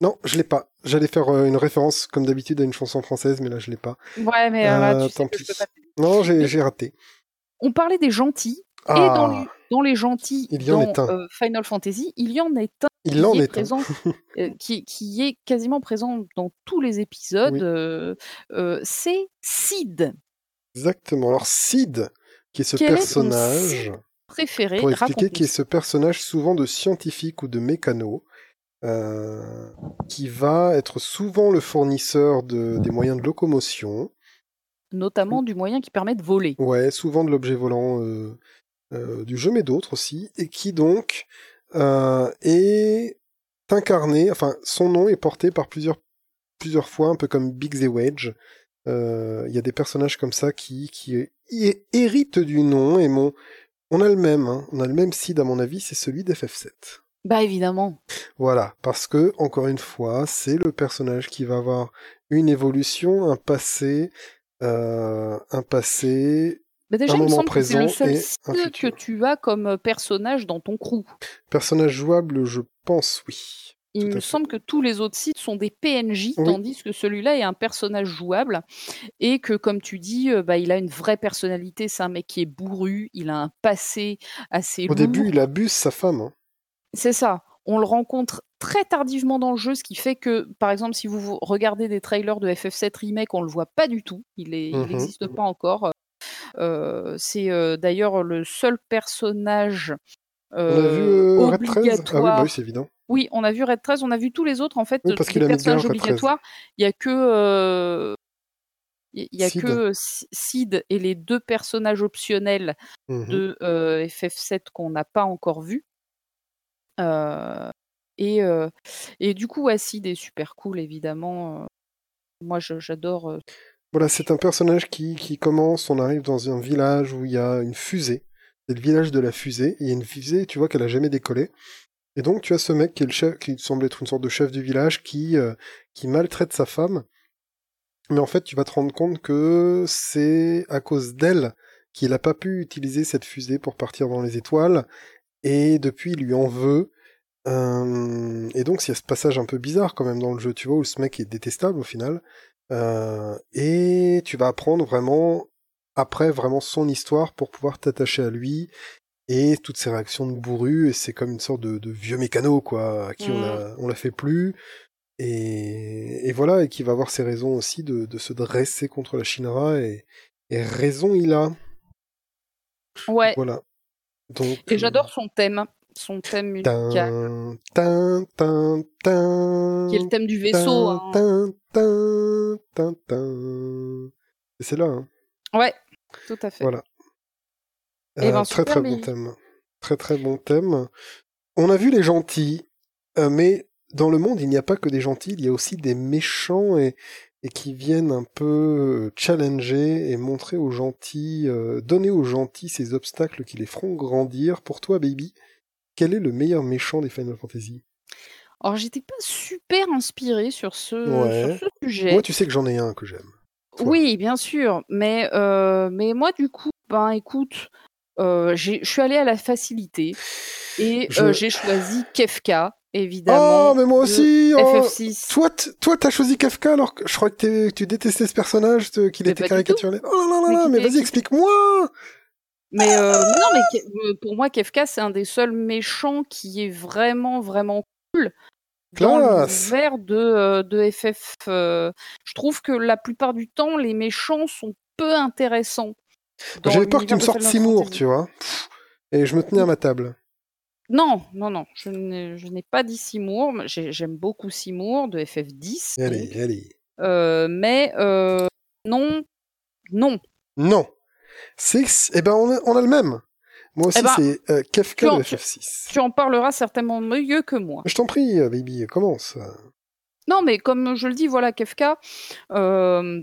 Non, je l'ai pas. J'allais faire euh, une référence, comme d'habitude, à une chanson française, mais là, je l'ai pas. Ouais, mais euh, là, sais je peux pas. Non, j'ai raté. On parlait des gentils. Et dans les, Ah, dans les gentils, Il y en dans est un. euh, Final Fantasy, il y en est un il en qui est, est un. présent, euh, qui, qui est quasiment présent dans tous les épisodes. Oui. euh, euh, c'est Sid, Exactement. Alors, Sid, qui est ce Quel est ton personnage... préféré. pour expliquer qui est ce personnage souvent de scientifique ou de mécano euh, qui va être souvent le fournisseur de, des moyens de locomotion, Notamment du moyen qui permet de voler. ouais, souvent de l'objet volant euh, euh, du jeu, mais d'autres aussi, et qui donc est incarné, enfin son nom est porté par plusieurs plusieurs fois, un peu comme Biggs et Wedge. Il y a des personnages comme ça qui qui hé- héritent du nom et mon on a le même, hein, on a le même seed à mon avis, c'est celui d'FF7. Bah évidemment. Voilà, parce que, encore une fois, c'est le personnage qui va avoir une évolution, un passé, euh, un passé, Bah déjà, Un il me moment semble que c'est le seul que tu as comme euh, personnage dans ton crew. personnage jouable, je pense, oui. Il me semble que tous les autres sites sont des PNJ, Oui. tandis que celui-là est un personnage jouable et que, comme tu dis, euh, bah, il a une vraie personnalité. C'est un mec qui est bourru, il a un passé assez Au lourd. début, il abuse sa femme. hein. C'est ça. On le rencontre très tardivement dans le jeu, ce qui fait que, par exemple, si vous regardez des trailers de FF7 Remake, on le voit pas du tout. Il n'existe pas encore. Euh, c'est euh, d'ailleurs le seul personnage On a vu Red 13 Ah oui, obligatoire. bah oui, c'est évident. Oui, on a vu Red 13, on a vu tous les autres. En fait, Oui, parce les qu'il a mis personnages bien 13. obligatoires, il y a que euh, il y a Sid. que S- Sid et les deux personnages optionnels Mhm. de euh, FF7 qu'on n'a pas encore vus. Euh, et, euh, et du coup, ouais, Sid est super cool, évidemment. Euh, Moi, j'adore. euh, Voilà, c'est un personnage qui, qui commence, on arrive dans un village où il y a une fusée. C'est le village de la fusée. Il y a une fusée, tu vois qu'elle a jamais décollé. Et donc tu as ce mec qui est le chef, qui semble être une sorte de chef du village, qui, euh, maltraite sa femme. Mais en fait, tu vas te rendre compte que c'est à cause d'elle qu'il n'a pas pu utiliser cette fusée pour partir dans les étoiles. Et depuis, il lui en veut. Euh, et donc, il y a ce passage un peu bizarre quand même dans le jeu, tu vois, où ce mec est détestable au final. Euh, et tu vas apprendre vraiment, après, vraiment son histoire pour pouvoir t'attacher à lui et toutes ses réactions de bourru. Et c'est comme une sorte de, de vieux mécano, quoi, à qui on Mm. a, on la fait plus. Et, et voilà, et qui va avoir ses raisons aussi de, de se dresser contre la Shinra. Et, et raison il a. Ouais, Voilà. Donc, et j'adore son thème, son thème musical, Tin, tin, tin, tin, qui est le thème du vaisseau. hein. c'est là, hein. Ouais, tout à fait. Voilà. Eh ben, Euh, très très bon thème. Très très bon thème. On a vu les gentils, euh, mais dans le monde, il n'y a pas que des gentils, il y a aussi des méchants et, et qui viennent un peu euh, challenger et montrer aux gentils, euh, donner aux gentils ces obstacles qui les feront grandir. Pour toi, baby, quel est le meilleur méchant des Final Fantasy? Alors, j'étais pas super inspirée sur ce, Ouais. sur ce sujet. Moi, tu sais que j'en ai un que j'aime. Oui, bien sûr, mais euh, mais moi du coup, ben écoute, euh, je suis allée à la facilité et Je- euh, j'ai choisi Kefka, évidemment. Oh, mais moi aussi oh, FF6. Toi, toi, t'as choisi Kafka alors que je crois que, tu détestais ce personnage, qu'il était caricaturé. Oh là là là, mais vas-y, explique-moi Mais euh, non, mais euh, pour moi, Kefka, c'est un des seuls méchants qui est vraiment vraiment cool dans Classe. l'univers de euh, de FF. euh, je trouve que la plupart du temps, les méchants sont peu intéressants. J'avais peur que tu me sortes Seymour, tu vois. Et je me tenais à ma table. Non, non, non, je n'ai pas dit Seymour. J'aime beaucoup Seymour de FF10. Allez, donc. allez. Euh, mais euh, non, non. Non. C'est, eh ben, on a, on a le même. Moi aussi, Eh ben, c'est euh, en- de tu- FF6. Tu en parleras certainement mieux que moi. Je t'en prie, euh, baby, commence. Non, mais comme je le dis, voilà, Kefka, euh,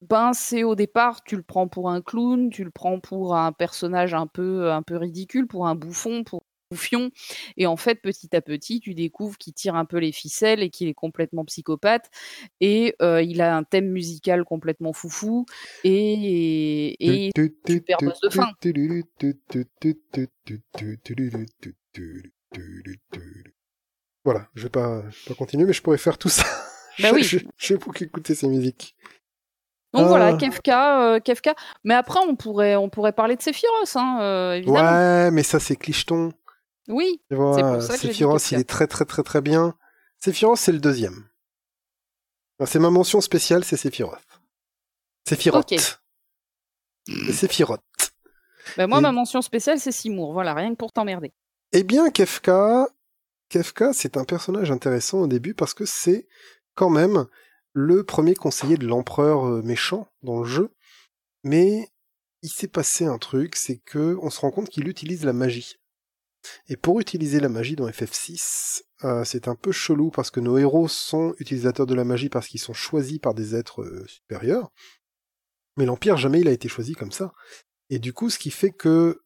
ben c'est au départ, tu le prends pour un clown, tu le prends pour un personnage un peu, un peu ridicule, pour un bouffon, pour un bouffion, et en fait, petit à petit, tu découvres qu'il tire un peu les ficelles et qu'il est complètement psychopathe, et euh, il a un thème musical complètement foufou, et, et, tu perds de. Voilà, je vais pas, pas continuer, mais je pourrais faire tout ça. Bah oui. vais beaucoup écouter ces musiques. Donc Ah. voilà, Kefka, euh, Kefka. Mais après, on pourrait, on pourrait parler de Sephiroth, hein, euh, évidemment. Ouais, mais ça c'est clicheton. Oui, C'est pour ça que Sephiroth, il est très très très très bien. Sephiroth, c'est le deuxième. C'est ma mention spéciale, c'est Sephiroth. Sephiroth. Ok. C'est Sephiroth. Ben moi, Et- ma mention spéciale, c'est Seymour. Voilà, rien que pour t'emmerder. Eh bien, Kefka, Kefka, c'est un personnage intéressant au début parce que c'est quand même le premier conseiller de l'empereur euh, méchant dans le jeu. Mais il s'est passé un truc, c'est que on se rend compte qu'il utilise la magie. Et pour utiliser la magie dans FF6, euh, c'est un peu chelou parce que nos héros sont utilisateurs de la magie parce qu'ils sont choisis par des êtres euh, supérieurs. Mais l'Empire, jamais il a été choisi comme ça. Et du coup, ce qui fait que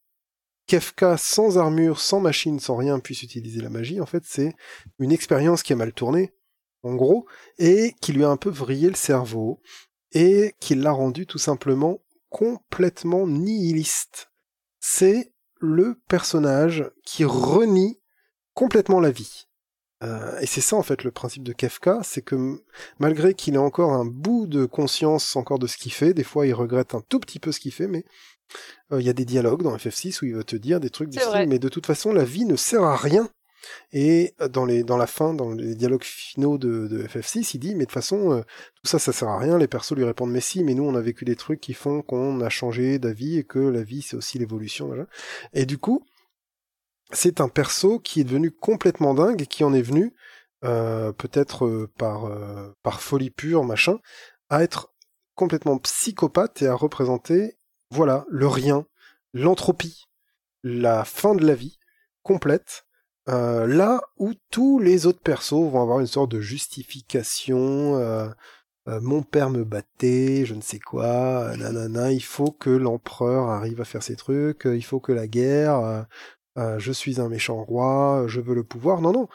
Kefka, sans armure, sans machine, sans rien, puisse utiliser la magie, en fait, c'est une expérience qui a mal tourné, en gros, et qui lui a un peu vrillé le cerveau, et qui l'a rendu tout simplement complètement nihiliste. C'est le personnage qui renie complètement la vie. Euh, et c'est ça en fait le principe de Kefka, c'est que malgré qu'il ait encore un bout de conscience encore de ce qu'il fait, des fois il regrette un tout petit peu ce qu'il fait, mais euh, il y a des dialogues dans FF6 où il va te dire des trucs du style, mais de toute façon la vie ne sert à rien. Et euh, dans les la fin, dans les dialogues finaux de, de FF6, il dit mais de toute façon euh, tout ça ça sert à rien. Les persos lui répondent mais si, mais nous on a vécu des trucs qui font qu'on a changé d'avis et que la vie c'est aussi l'évolution. Et du coup c'est un perso qui est devenu complètement dingue et qui en est venu euh, peut-être par par folie pure machin à être complètement psychopathe et à représenter voilà le rien, l'entropie, la fin de la vie complète. Euh, là où tous les autres persos vont avoir une sorte de justification, euh, euh, mon père me battait, je ne sais quoi, nanana, il faut que l'empereur arrive à faire ses trucs, il faut que la guerre, je suis un méchant roi, je veux le pouvoir. Non, non.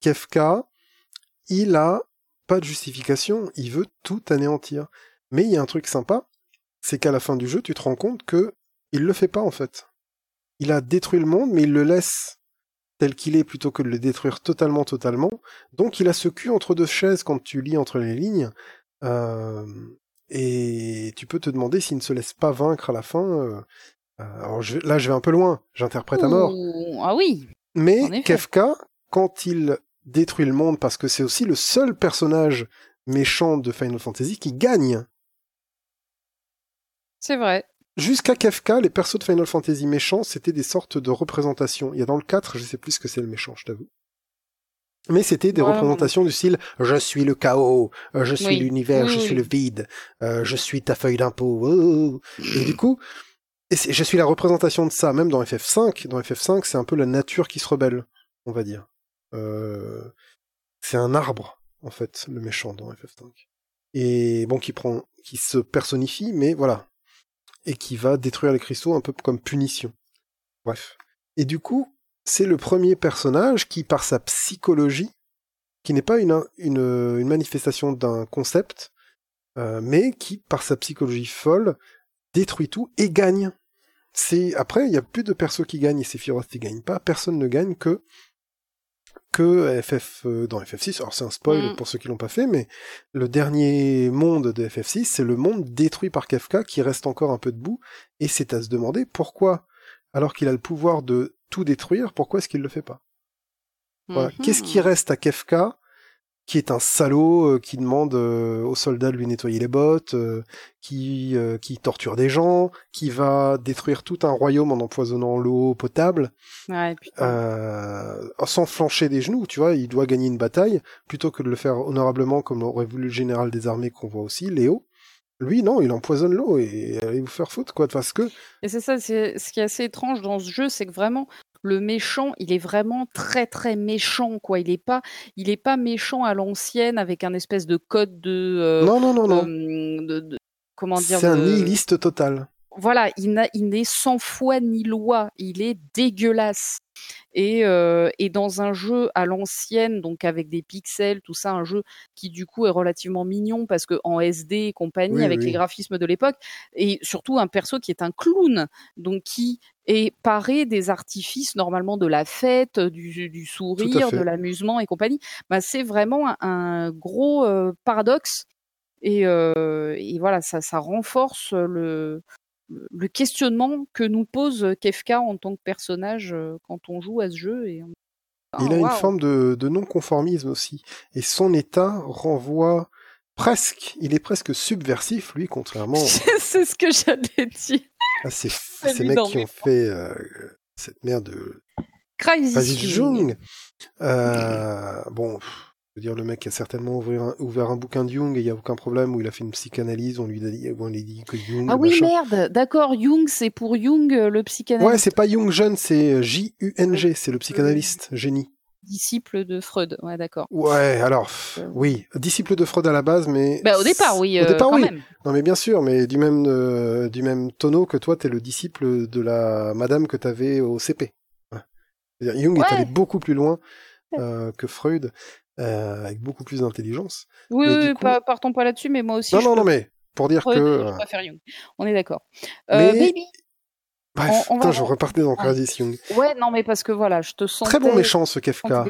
Kefka, il a pas de justification, il veut tout anéantir. Mais il y a un truc sympa, c'est qu'à la fin du jeu, tu te rends compte que il le fait pas en fait. Il a détruit le monde, mais il le laisse tel qu'il est plutôt que de le détruire totalement, totalement. Donc il a ce cul entre deux chaises quand tu lis entre les lignes. Euh, et tu peux te demander s'il ne se laisse pas vaincre à la fin. euh, euh, alors je, là, je vais un peu loin, j'interprète à mort. Ah oui. Mais. Kefka, quand il détruit le monde, parce que c'est aussi le seul personnage méchant de Final Fantasy qui gagne. C'est vrai. Jusqu'à Kefka, les persos de Final Fantasy méchants, c'était des sortes de représentations. Il y a dans le 4, je sais plus ce que c'est le méchant, je t'avoue. Mais c'était des Ouais, représentations du style je suis le chaos, euh, je suis Oui. l'univers, Oui, je suis le vide, euh, je suis ta feuille d'impôt. oh. Et du coup, et je suis la représentation de ça, même dans FF5. Dans FF5, c'est un peu la nature qui se rebelle, on va dire. Euh, c'est un arbre, en fait, le méchant dans FF5. Et bon, qui prend, qui se personnifie, mais voilà. Et qui va détruire les cristaux un peu comme punition. Bref. Et du coup, c'est le premier personnage qui, par sa psychologie, qui n'est pas une, une, manifestation d'un concept, euh, mais qui, par sa psychologie folle, détruit tout et gagne. C'est après, il y a plus de persos qui gagnent et Sephiroth qui gagne pas. Personne ne gagne que que FF euh, dans FF6. Alors c'est un spoil Mm. pour ceux qui l'ont pas fait, mais le dernier monde de FF6, c'est le monde détruit par Kafka qui reste encore un peu debout. Et c'est à se demander pourquoi, alors qu'il a le pouvoir de tout détruire, pourquoi est-ce qu'il le fait pas? Voilà. Mhm. Qu'est-ce qui reste à Kefka, qui est un salaud, euh, qui demande euh, aux soldats de lui nettoyer les bottes, euh, qui, euh, qui torture des gens, qui va détruire tout un royaume en empoisonnant l'eau potable, Ouais, euh, sans flancher des genoux, tu vois, il doit gagner une bataille, plutôt que de le faire honorablement comme aurait voulu le général des armées qu'on voit aussi, Léo. Lui, non, il empoisonne l'eau et allez vous faire foutre, quoi, parce que Et c'est ça, c'est ce qui est assez étrange dans ce jeu, c'est que vraiment, le méchant, il est vraiment très très méchant quoi. Il est pas, il est pas méchant à l'ancienne avec un espèce de code de. Euh, non non non non. de, de, comment dire C'est un nihiliste total. voilà, il, n'est sans foi ni loi, il est dégueulasse. Et, euh, et dans un jeu à l'ancienne, donc avec des pixels, tout ça, un jeu qui du coup est relativement mignon parce que en SD et compagnie, Oui, avec oui. les graphismes de l'époque, et surtout un perso qui est un clown, donc qui est paré des artifices normalement de la fête, du, du sourire, de l'amusement et compagnie. Bah, c'est vraiment un, un gros euh, paradoxe. Et, euh, et voilà, ça, ça renforce le, le questionnement que nous pose Kefka en tant que personnage euh, quand on joue à ce jeu. Et on- Il Ah, a une waouh. forme de, de non-conformisme aussi. Et son état renvoie presque, il est presque subversif, lui, contrairement c'est ce que j'allais dire. À ces, mecs qui ont fait euh, cette merde de Crazy Jung. Euh, bon, je veux dire, le mec a certainement ouvert un, ouvert un bouquin de Jung et il n'y a aucun problème où il a fait une psychanalyse, on lui a dit, on lui dit que Jung, Ah oui, machin. merde, d'accord, Jung, c'est pour Jung, euh, le Ouais, psychanalyste, c'est pas Jung jeune, c'est J-U-N-G, c'est le psychanalyste, génie. Disciple de Freud. Ouais, d'accord. Ouais, alors, Euh. oui, disciple de Freud à la base, mais... Bah, au départ, oui, Au euh, départ, quand oui. même. Non, mais bien sûr, mais du même, euh, du même tonneau que toi, t'es le disciple de la madame que t'avais au CP. Ouais. Jung Ouais. est allé beaucoup plus loin euh, que Freud, avec beaucoup plus d'intelligence. Oui, Mais oui, coup- pas, partons pas là-dessus, mais moi aussi. Non, je non, non, mais pour dire Freud, que... je préfère Jung. On est d'accord. Mais- Baby. Bref, on- on va- putain, je repartais dans Ah. Crazy Jung. Ouais, non, mais parce que voilà, je te sens Très bon méchant, ce Kefka.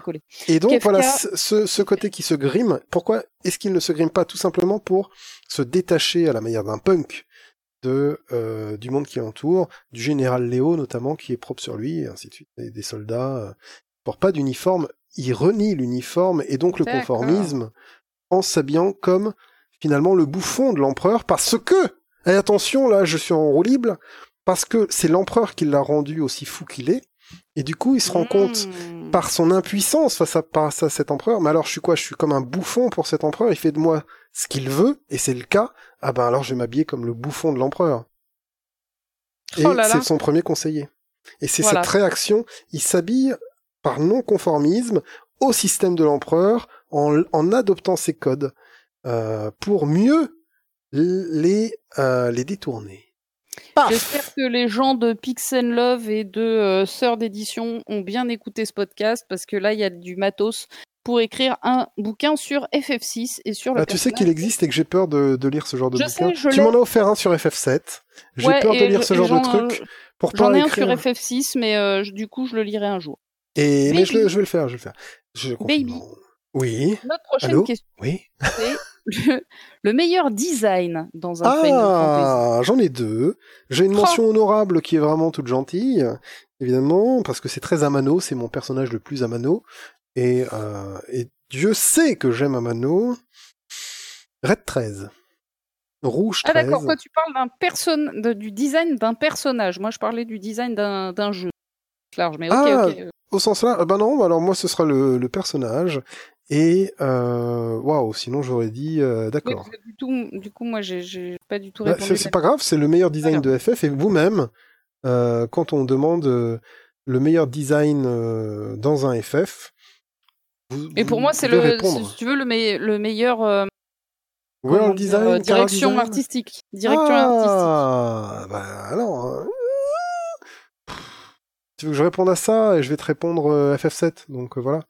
Et donc, Kefka- voilà, ce, côté qui se grime, pourquoi est-ce qu'il ne se grime pas tout simplement pour se détacher à la manière d'un punk de euh, du monde qui l'entoure, du général Léo notamment, qui est propre sur lui, et ainsi de suite, et des soldats. Euh, il porte pas d'uniforme, il renie l'uniforme et donc le conformisme en s'habillant comme finalement le bouffon de l'empereur, parce que, et attention, là, je suis en roue libre, parce que c'est l'empereur qui l'a rendu aussi fou qu'il est, et du coup, il se rend compte Mmh. par son impuissance face à, face à cet empereur. Mais alors, je suis quoi? Je suis comme un bouffon pour cet empereur. Il fait de moi ce qu'il veut, et c'est le cas. Ah ben alors, je vais m'habiller comme le bouffon de l'empereur. Et Oh c'est son premier conseiller. Et c'est Voilà. cette réaction. Il s'habille par non-conformisme au système de l'empereur en, en adoptant ses codes euh, pour mieux les, euh, les détourner. Paf J'espère que les gens de Pix and Love et de euh, Sœur d'édition ont bien écouté ce podcast parce que là, il y a du matos pour écrire un bouquin sur FF6 et sur le Ah, tu sais qu'il existe et que j'ai peur de, de lire ce genre de Je bouquin. sais, je tu m'en as offert un sur FF7. J'ai Ouais, peur de lire je- ce genre de truc pour J'en ai un sur écrire. FF6, mais euh, je- du coup, je le lirai un jour. Et mais je, vais le faire, je vais le faire. Je Baby. Oui, Notre prochaine Allô? question, oui. le, le meilleur design dans un. Ah, j'en ai deux. J'ai une Oh. mention honorable qui est vraiment toute gentille, évidemment, parce que c'est très Amano, c'est mon personnage le plus Amano. Et, euh, et Dieu sait que j'aime Amano. Red 13. Rouge Ah 13. d'accord, toi tu parles d'un person... de- du design d'un personnage. Moi je parlais du design d'un jeu. Large, mais ok, Ah, ok. Au sens là, ben non, alors moi ce sera le, le personnage. Et euh, waouh, sinon j'aurais dit euh, d'accord. du, tout, du coup, moi j'ai- pas du tout Bah, répondu. c'est c'est pas grave, c'est le meilleur design de FF. Et vous-même, euh, quand on demande euh, le meilleur design dans un FF, vous, Et pour vous moi, c'est le, répondre. si tu veux, le, me- le meilleur World design, direction design artistique. Direction artistique. ah, bah alors. Tu veux que je réponde à ça et je vais te répondre euh, FF7, donc voilà.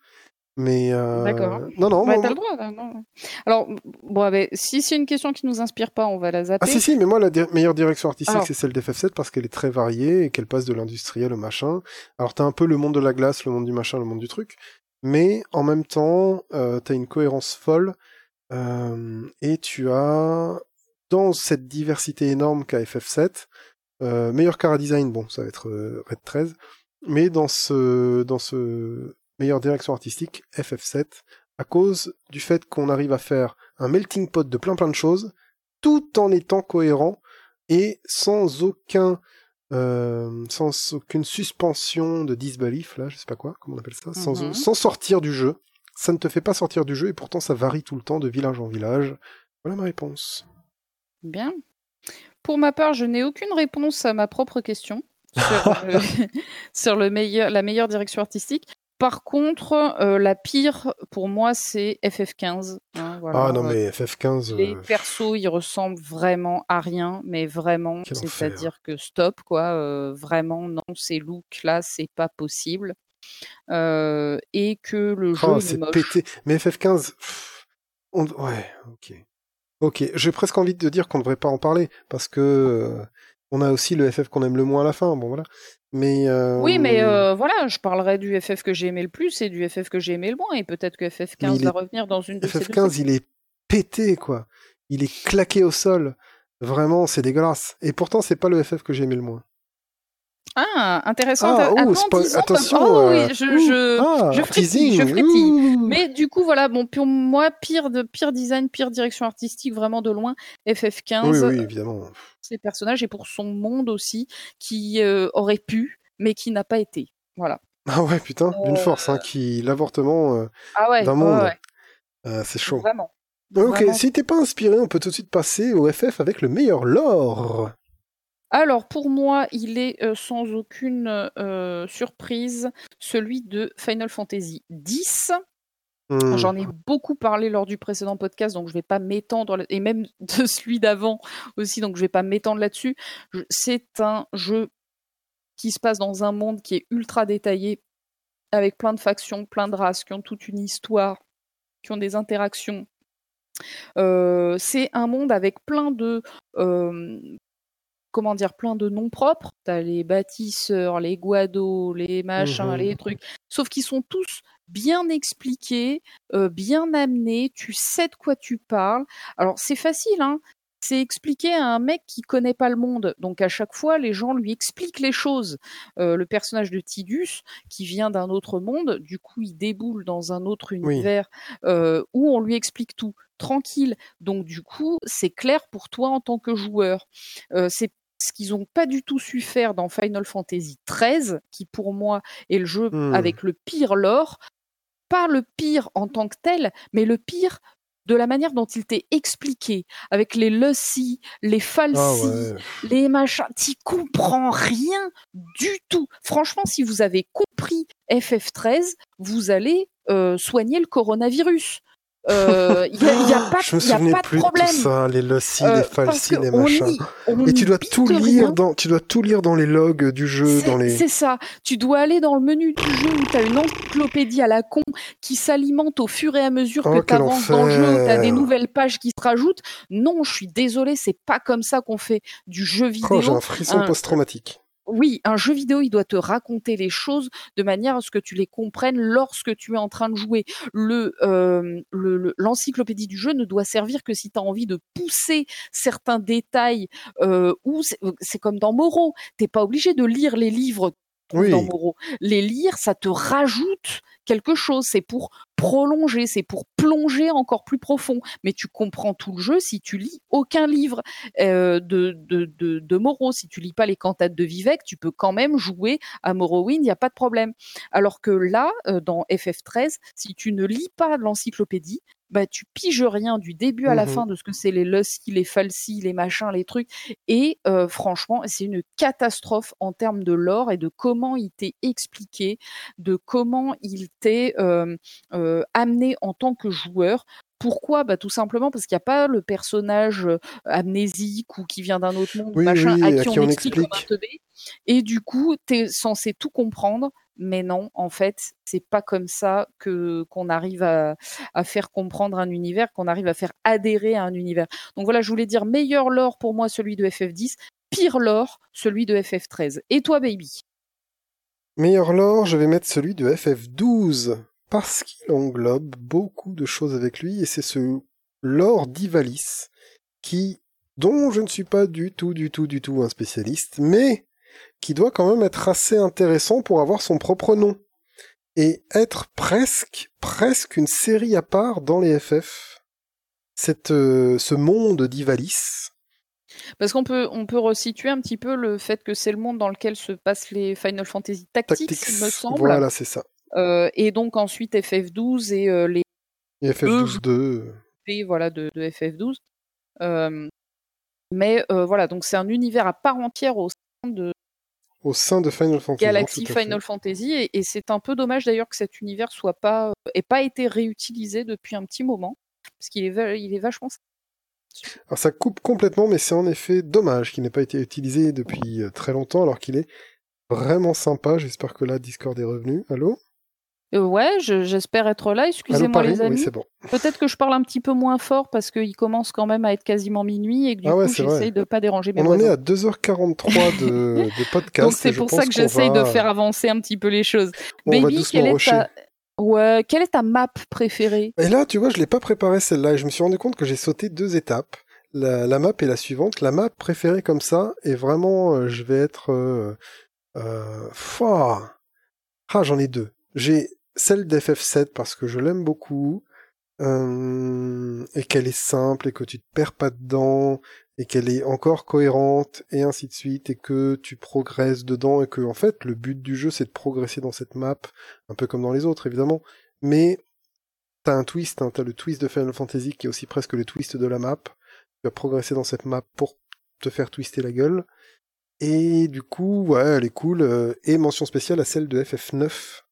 Mais euh, D'accord. non non. Bah, moi- le droit. là, non. Alors, bon, ah, ben, si c'est une question qui nous inspire pas, on va la zapper. Ah si si, mais moi la di- meilleure direction artistique c'est celle d'FF7 parce qu'elle est très variée et qu'elle passe de l'industriel au machin. Alors t'as un peu le monde de la glace, le monde du machin, le monde du truc, mais en même temps euh, t'as une cohérence folle euh, et tu as dans cette diversité énorme qu'a FF7 euh, meilleur cara design, bon ça va être Red 13, mais dans ce dans ce meilleure direction artistique FF7 à cause du fait qu'on arrive à faire un melting pot de plein plein de choses tout en étant cohérent et sans aucun euh, sans aucune suspension de disbelief là je sais pas quoi comment on appelle ça sans, Mhm. sans sortir du jeu ça ne te fait pas sortir du jeu et pourtant ça varie tout le temps de village en village voilà ma réponse Bien. Pour ma part, je n'ai aucune réponse à ma propre question sur, le, meilleur, la meilleure direction artistique. Par contre, euh, la pire pour moi, c'est FF15. Hein, ah non, mais FF15. Les persos, ils ressemblent vraiment à rien, mais vraiment. C'est-à-dire que stop, quoi. vraiment, non, ces looks-là, c'est pas possible. et que le jeu oh, est, moche. Pété. Mais FF15. Ouais, ok. Ok, j'ai presque envie de dire qu'on ne devrait pas en parler parce que euh, on a aussi le FF qu'on aime le moins à la fin. Bon voilà. Mais euh, oui, mais euh, voilà, je parlerai du FF que j'ai aimé le plus et du FF que j'ai aimé le moins et peut-être que FF15 va revenir dans une de FF15, il est pété quoi. Il est claqué au sol. Vraiment, c'est dégueulasse. Et pourtant, c'est pas le FF que j'ai aimé le moins. Ah, intéressant. Ah, attention. Oh, oui, je, je, ah, je frétille, je frétille. Mais du coup, voilà, bon, pour moi, pire de pire design, pire direction artistique, vraiment de loin, FF15. Oui, oui, évidemment. Ces personnages et pour son monde aussi, qui euh, aurait pu, mais qui n'a pas été. Voilà. Ah ouais, putain, d'une force, hein, euh, qui l'avortement euh, ah d'un monde. c'est chaud. Vraiment. Ok, si t'es pas inspiré, on peut tout de suite passer au FF avec le meilleur lore. Alors pour moi, il est euh, sans aucune euh, surprise celui de Final Fantasy X. Mmh. J'en ai beaucoup parlé lors du précédent podcast, donc je ne vais pas m'étendre, et même de celui d'avant aussi, donc je ne vais pas m'étendre là-dessus. C'est un jeu qui se passe dans un monde qui est ultra détaillé, avec plein de factions, plein de races, qui ont toute une histoire, qui ont des interactions. Euh, c'est un monde avec plein de comment dire, plein de noms propres. T'as les bâtisseurs, les guados, les machins, les mmh trucs. Sauf qu'ils sont tous bien expliqués, euh, bien amenés. Tu sais de quoi tu parles. Alors c'est facile, hein. C'est expliquer à un mec qui connaît pas le monde. Donc à chaque fois, les gens lui expliquent les choses. Euh, le personnage de Tidus, qui vient d'un autre monde, du coup, il déboule dans un autre univers euh, où on lui explique tout tranquille. Donc du coup, c'est clair pour toi en tant que joueur. c'est ce qu'ils n'ont pas du tout su faire dans Final Fantasy XIII, qui pour moi est le jeu hmm. avec le pire lore, pas le pire en tant que tel, mais le pire de la manière dont il t'est expliqué, avec les Lucy, les falsi, ah les machins, t'y comprends rien du tout. Franchement, si vous avez compris FF13, vous allez euh, soigner le coronavirus. Il euh, n'y a, a, pas, je me souvenais pas plus de problème. tout ça, les loci, euh, les falsi, les machins. et tu dois tout lire dans, tu dois tout lire dans les logs du jeu, dans les. C'est ça. Tu dois aller dans le menu du jeu où tu as une encyclopédie à la con qui s'alimente au fur et à mesure que oh, tu avances dans le jeu, tu as des nouvelles pages qui se rajoutent. Non, je suis désolé, c'est pas comme ça qu'on fait du jeu oh, vidéo. J'ai un frisson post-traumatique oui, un jeu vidéo, il doit te raconter les choses de manière à ce que tu les comprennes lorsque tu es en train de jouer. Le euh, l'encyclopédie du jeu ne doit servir que si tu as envie de pousser certains détails euh, ou c'est comme dans Moreau, t'es pas obligé de lire les livres dans Moreau. Les lire, ça te rajoute quelque chose. C'est pour prolonger, c'est pour plonger encore plus profond. Mais tu comprends tout le jeu si tu lis aucun livre euh, de, de, Moreau. Si tu lis pas les cantates de Vivek, tu peux quand même jouer à Morrowind, il n'y a pas de problème. Alors que là, euh, dans FF13, si tu ne lis pas l'encyclopédie, bah tu piges rien du début à la mmh fin de ce que c'est les lusky, les falsi, les machins, les trucs. Et euh, franchement, c'est une catastrophe en termes de lore et de comment il t'est expliqué, de comment il t'est euh, euh, amené en tant que joueur. Pourquoi? Bah, Tout simplement parce qu'il n'y a pas le personnage amnésique ou qui vient d'un autre monde, machin, à, qui on, explique, Et du coup, tu es censé tout comprendre mais non, en fait, c'est pas comme ça que qu'on arrive à, faire comprendre un univers, qu'on arrive à faire adhérer à un univers. Donc voilà, je voulais dire meilleur lore pour moi celui de FF10, pire lore celui de FF13. Et toi, baby? Meilleur lore, je vais mettre celui de FF12 parce qu'il englobe beaucoup de choses avec lui et c'est ce lore d'Ivalis qui dont je ne suis pas du tout, du tout, du tout un spécialiste, mais qui doit quand même être assez intéressant pour avoir son propre nom et être presque presque une série à part dans les FF. Cette euh, ce monde d'Ivalis. Parce qu'on peut on peut resituer un petit peu le fait que c'est le monde dans lequel se passent les Final Fantasy Tactics, il me semble. Voilà, c'est ça. Euh, et donc ensuite FF12 et euh, les et FF12 2 et voilà de, de FF12. mais voilà, donc c'est un univers à part entière au sein de au sein de Final Fantasy. Galaxy à fait. Final Fantasy et, et c'est un peu dommage d'ailleurs que cet univers soit pas ait pas été réutilisé depuis un petit moment parce qu'il est il est vachement Alors ça coupe complètement, mais c'est en effet dommage qu'il n'ait pas été utilisé depuis euh, très longtemps, alors qu'il est vraiment sympa. J'espère que là, Discord est revenu. Allô? Euh, ouais, je- j'espère être là. Allô, Excusez-moi Paris les amis. Oui, c'est bon. Peut-être que je parle un petit peu moins fort parce qu'il commence quand même à être quasiment minuit et que du Ah ouais, coup c'est vrai. j'essaye de pas déranger mes On en est à 2h43 de, de podcast. Donc c'est je pour pense ça que qu'on j'essaye de faire avancer un petit peu les choses. on va Baby, doucement quelle est rusher. ta ouais, quelle est ta map préférée? Et là, tu vois, je l'ai pas préparé celle-là et je me suis rendu compte que j'ai sauté deux étapes. La, la map est la suivante. La map préférée comme ça et vraiment, euh, je vais être. Euh, euh, fouah. ah, j'en ai deux. J'ai celle d'FF7 parce que je l'aime beaucoup euh, et qu'elle est simple et que tu te perds pas dedans et qu'elle est encore cohérente et ainsi de suite et que tu progresses dedans et que en fait le but du jeu c'est de progresser dans cette map un peu comme dans les autres évidemment mais t'as un twist, hein, t'as le twist de Final Fantasy qui est aussi presque le twist de la map. Tu vas progresser dans cette map pour te faire twister la gueule. Et du coup, ouais, elle est cool. euh, et mention spéciale à celle de FF9.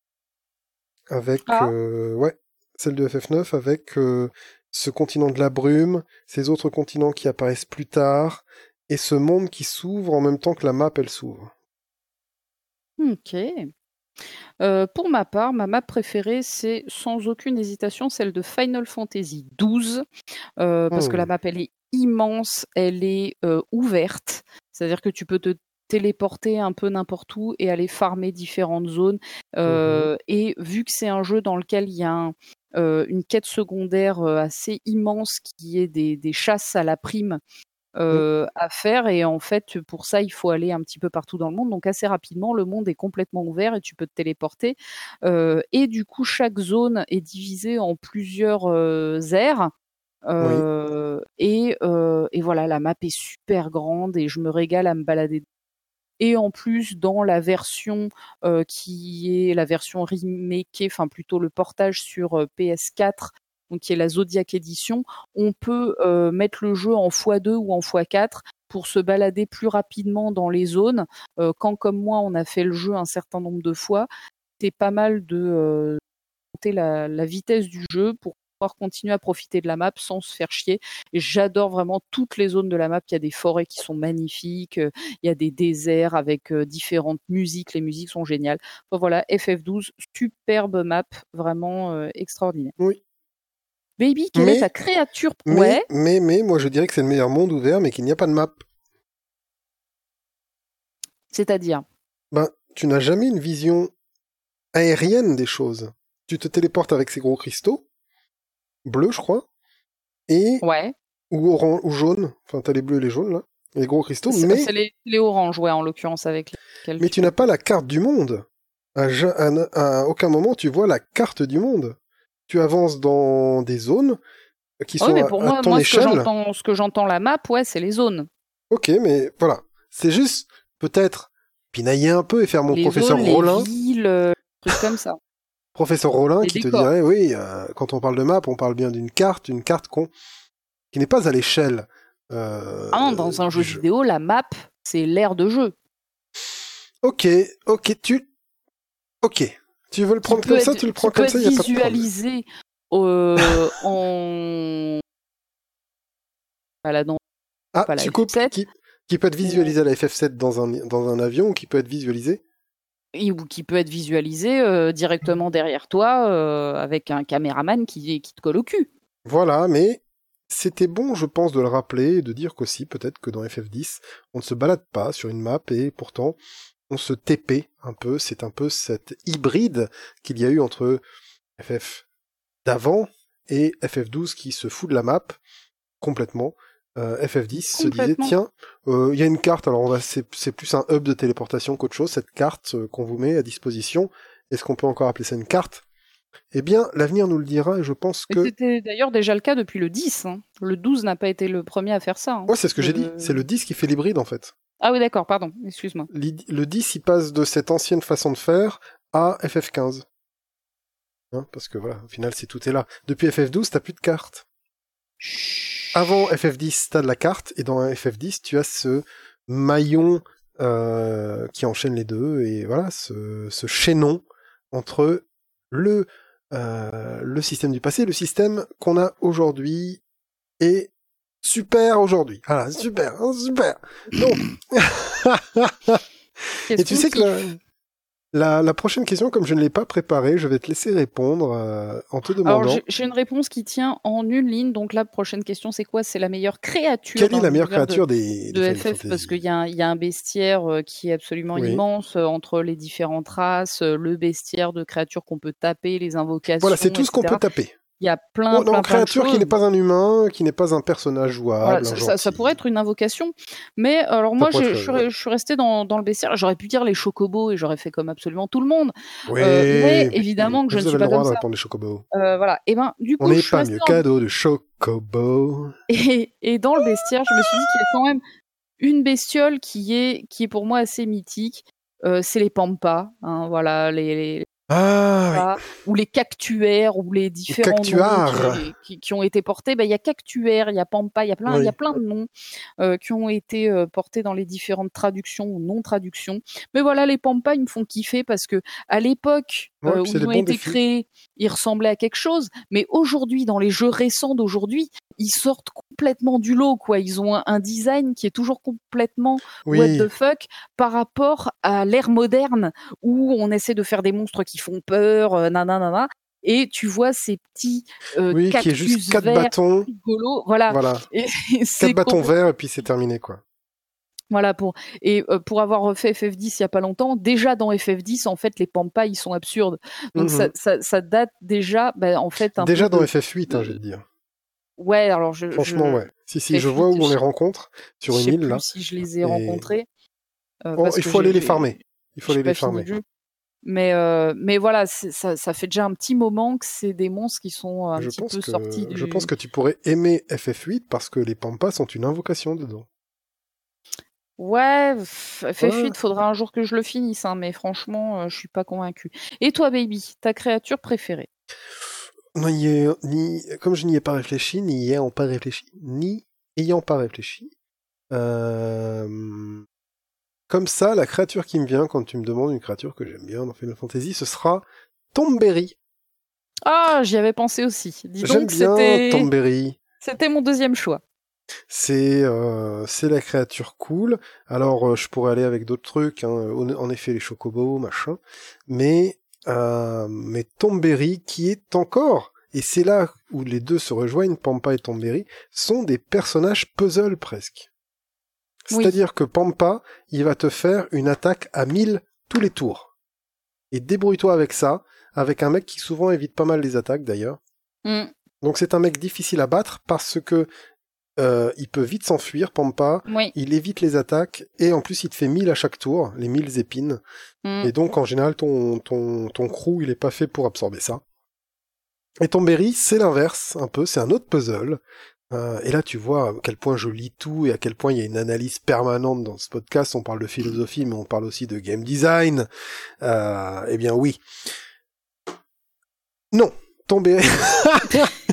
Avec, Ah. euh, ouais, celle de FF9 avec euh, ce continent de la brume, ces autres continents qui apparaissent plus tard, et ce monde qui s'ouvre en même temps que la map, elle s'ouvre. Ok. Euh, pour ma part, ma map préférée, c'est sans aucune hésitation celle de Final Fantasy XII, euh, parce que Hmm. la map, elle est immense, elle est euh, ouverte, c'est-à-dire que tu peux te téléporter un peu n'importe où et aller farmer différentes zones. Euh, Et vu que c'est un jeu dans lequel il y a un- euh, une quête secondaire euh, assez immense qui est des, des chasses à la prime euh, à faire et en fait pour ça il faut aller un petit peu partout dans le monde. Donc assez rapidement le monde est complètement ouvert et tu peux te téléporter. Et du coup chaque zone est divisée en plusieurs aires. Euh, et, euh, et voilà la map est super grande et je me régale à me balader et en plus dans la version qui est la version remakée, enfin plutôt le portage sur euh, PS4, donc qui est la Zodiac Edition, on peut mettre le jeu en x2 ou en x4 pour se balader plus rapidement dans les zones. Quand comme moi on a fait le jeu un certain nombre de fois, c'est pas mal de monter la, la vitesse du jeu pour pouvoir continuer à profiter de la map sans se faire chier. J'adore vraiment toutes les zones de la map. Il y a des forêts qui sont magnifiques, euh, il y a des déserts avec euh, différentes musiques. Les musiques sont géniales. Enfin, voilà, FF12, superbe map, vraiment euh, extraordinaire. Oui. Baby, quelle Mais- est ta créature Mais, Ouais, mais, mais, moi je dirais que c'est le meilleur monde ouvert, mais qu'il n'y a pas de map. c'est-à-dire? Ben, tu n'as jamais une vision aérienne des choses. Tu te téléportes avec ces gros cristaux, bleus, je crois, et Ouais, ou orange ou jaune. Enfin, t'as les bleus et les jaunes là, les gros cristaux. Mais c'est les, les oranges, ouais, en l'occurrence, avec mais tu n'as pas la carte du monde. À, ja- à- à aucun moment tu vois la carte du monde. Tu avances dans des zones qui sont oui, mais pour à moi, ton moi ce que échelle. j'entends, ce que j'entends la map, ouais, c'est les zones. Ok, mais voilà, c'est juste peut-être pinailler un peu et faire mon les professeur zones, Rollin. les villes, euh, trucs comme ça. Professeur Rollin qui te dirait, oui, euh, quand on parle de map, on parle bien d'une carte, une carte qu'on qui n'est pas à l'échelle. euh, Ah non, dans un jeu vidéo, la map, c'est l'aire de jeu. Ok, ok, tu, ok, tu veux le prendre comme ça, tu le prends comme ça, il être y a pas de visualisé euh, en baladant Ah, pas la tu coupes, FF7. qui, qui peut être visualisé à la FF7 dans un dans un avion, ou qui peut être visualisé. Ou qui peut être visualisé euh, directement derrière toi euh, avec un caméraman qui, qui te colle au cul. Voilà, mais c'était bon, je pense, de le rappeler et de dire qu'aussi, peut-être que dans FF10, on ne se balade pas sur une map et pourtant, on se TP un peu. C'est un peu cette hybride qu'il y a eu entre FF d'avant et FF12 qui se fout de la map complètement. Euh, FF10 se disait, tiens, euh, il y a une carte, alors on va, c'est, plus un hub de téléportation qu'autre chose, cette carte euh, qu'on vous met à disposition. Est-ce qu'on peut encore appeler ça une carte? Eh bien, l'avenir nous le dira et je pense que... C'était d'ailleurs déjà le cas depuis le 10. hein. Le 12 n'a pas été le premier à faire ça. hein. Ouais, c'est ce que j'ai dit. C'est le 10 qui fait l'hybride, en fait. Ah oui, d'accord, pardon, excuse-moi. Le 10, il passe de cette ancienne façon de faire à FF15. Hein, parce que voilà, au final, c'est tout est là. Depuis FF12, t'as plus de cartes. Avant FF10, t'as de la carte, et dans FF10, tu as ce maillon euh, qui enchaîne les deux et voilà ce, ce chaînon entre le euh, le système du passé, le système qu'on a aujourd'hui est super aujourd'hui. Voilà, super, hein, super. Donc, et tu sais que la, la, prochaine question, comme je ne l'ai pas préparée, je vais te laisser répondre euh, en te demandant. Alors j'ai une réponse qui tient en une ligne. Donc la prochaine question, c'est quoi? C'est la meilleure créature. Quelle est la meilleure créature de, des, de FF Parce qu'il y, y, a un bestiaire euh, qui est absolument Oui. immense euh, entre les différentes races, le bestiaire de créatures qu'on peut taper, les invocations. Voilà, c'est tout ce qu'on peut taper. Il y a plein, Oh, non, plein, plein de créature qui n'est pas un humain, qui n'est pas un personnage jouable. Voilà, un ça, pourrait être une invocation, mais alors moi, je suis, ouais. je suis restée dans, dans le bestiaire. J'aurais pu dire les chocobos et j'aurais fait comme absolument tout le monde. Oui, Euh, mais évidemment que je ne suis avez pas le droit comme ça. répondre les chocobos. Euh, voilà. Et ben, du coup, On n'est pas mieux dans- cadeau de chocobo. Et, et dans le bestiaire, je me suis dit qu'il y a quand même une bestiole qui est, qui est pour moi assez mythique. Euh, c'est les pampas, hein, voilà, les, les Ah, ou les cactuaires, ou les différents noms qui, qui- qui ont été portés. Ben, Il y a cactuaire, il y a pampa, il y a plein, il y a plein de noms euh, qui ont été euh, portés dans les différentes traductions ou non traductions. Mais voilà, les pampas, ils me font kiffer parce que à l'époque Ouais, euh, où ils ont été défis. créés, ils ressemblaient à quelque chose. Mais aujourd'hui, dans les jeux récents d'aujourd'hui, ils sortent complètement du lot, quoi. Ils ont un, un design qui est toujours complètement what the fuck par rapport à l'ère moderne où on essaie de faire des monstres qui font peur, euh, nanana. Et tu vois ces petits euh, oui, qui est juste quatre verts bâtons. rigolos, voilà. Voilà, Et quatre bâtons verts et puis c'est terminé quoi. Voilà pour et euh, pour avoir refait FF10 il y a pas longtemps, déjà dans FF10 en fait les pampas ils sont absurdes. Donc Mhm. ça, ça, ça date déjà ben, en fait un Déjà dans de- FF8, hein, je dire. Ouais, alors je Franchement, je, ouais. Si, si, FF8, je vois où on les rencontre sur une île là. si je les ai Et- rencontrés. euh, Oh, il faut aller les farmer. Il faut aller les farmer. Mais euh, mais voilà, ça, ça fait déjà un petit moment que c'est des monstres qui sont un Je petit peu que, sortis du. je pense que tu pourrais aimer FF8 parce que les pampas sont une invocation dedans. Ouais, pff, FF8, Ouais. faudra un jour que je le finisse, hein, mais franchement, euh, je suis pas convaincu. Et toi, baby, ta créature préférée? Non, y est- ni, comme je n'y ai pas réfléchi, ni ayant pas réfléchi, ni ayant pas réfléchi, euh, comme ça, la créature qui me vient quand tu me demandes une créature que j'aime bien dans Final Fantasy, ce sera Tomberry. Ah, j'y avais pensé aussi. Dis J'aime donc, bien c'était Tomberry. c'était mon deuxième choix. C'est euh, c'est la créature cool. Alors euh, je pourrais aller avec d'autres trucs, hein, en effet les chocobos, machin. Mais euh, mais Tomberry qui est encore et c'est là où les deux se rejoignent, Pampa et Tomberry, sont des personnages puzzle presque. Oui. C'est-à-dire que Pampa, il va te faire une attaque à 1000 tous les tours. Et débrouille-toi avec ça, avec un mec qui souvent évite pas mal les attaques d'ailleurs. Hmm, Donc c'est un mec difficile à battre parce que euh, il peut vite s'enfuir, Pampa. Oui. Il évite les attaques et en plus il te fait 1000 à chaque tour, les 1000 épines. hmm. Et donc en général ton ton ton crew il est pas fait pour absorber ça. Et ton Berry c'est l'inverse un peu, c'est un autre puzzle. Euh, et là tu vois à quel point je lis tout et à quel point il y a une analyse permanente dans ce podcast. On parle de philosophie mais on parle aussi de game design. Euh, eh bien oui. Non, ton Berry.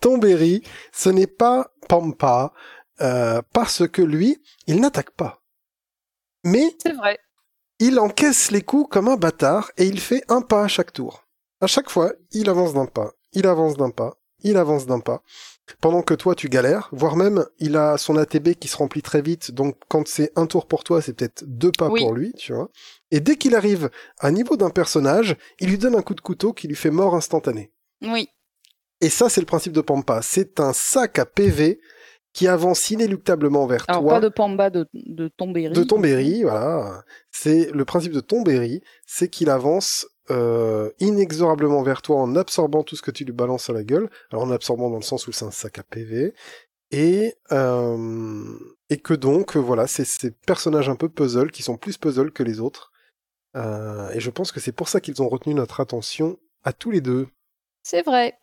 ton Berry, ce n'est pas Pampa, euh, parce que lui, il n'attaque pas. Mais C'est vrai. il encaisse les coups comme un bâtard et il fait un pas à chaque tour. À chaque fois, il avance d'un pas, il avance d'un pas, il avance d'un pas. Pendant que toi, tu galères, voire même, il a son ATB qui se remplit très vite, donc quand c'est un tour pour toi, c'est peut-être deux pas Oui. pour lui, tu vois. Et dès qu'il arrive à niveau d'un personnage, il lui donne un coup de couteau qui lui fait mort instantanée. Oui. Et ça, c'est le principe de Pampa. C'est un sac à PV qui avance inéluctablement vers Alors toi. pas de pamba de de Tombéry. De Tombéry, voilà. C'est le principe de Tombéry, c'est qu'il avance euh, inexorablement vers toi en absorbant tout ce que tu lui balances à la gueule. Alors en absorbant dans le sens où c'est un sac à PV. Et, euh, et que donc, voilà, c'est ces personnages un peu puzzle qui sont plus puzzle que les autres. Euh, et je pense que c'est pour ça qu'ils ont retenu notre attention à tous les deux. C'est vrai.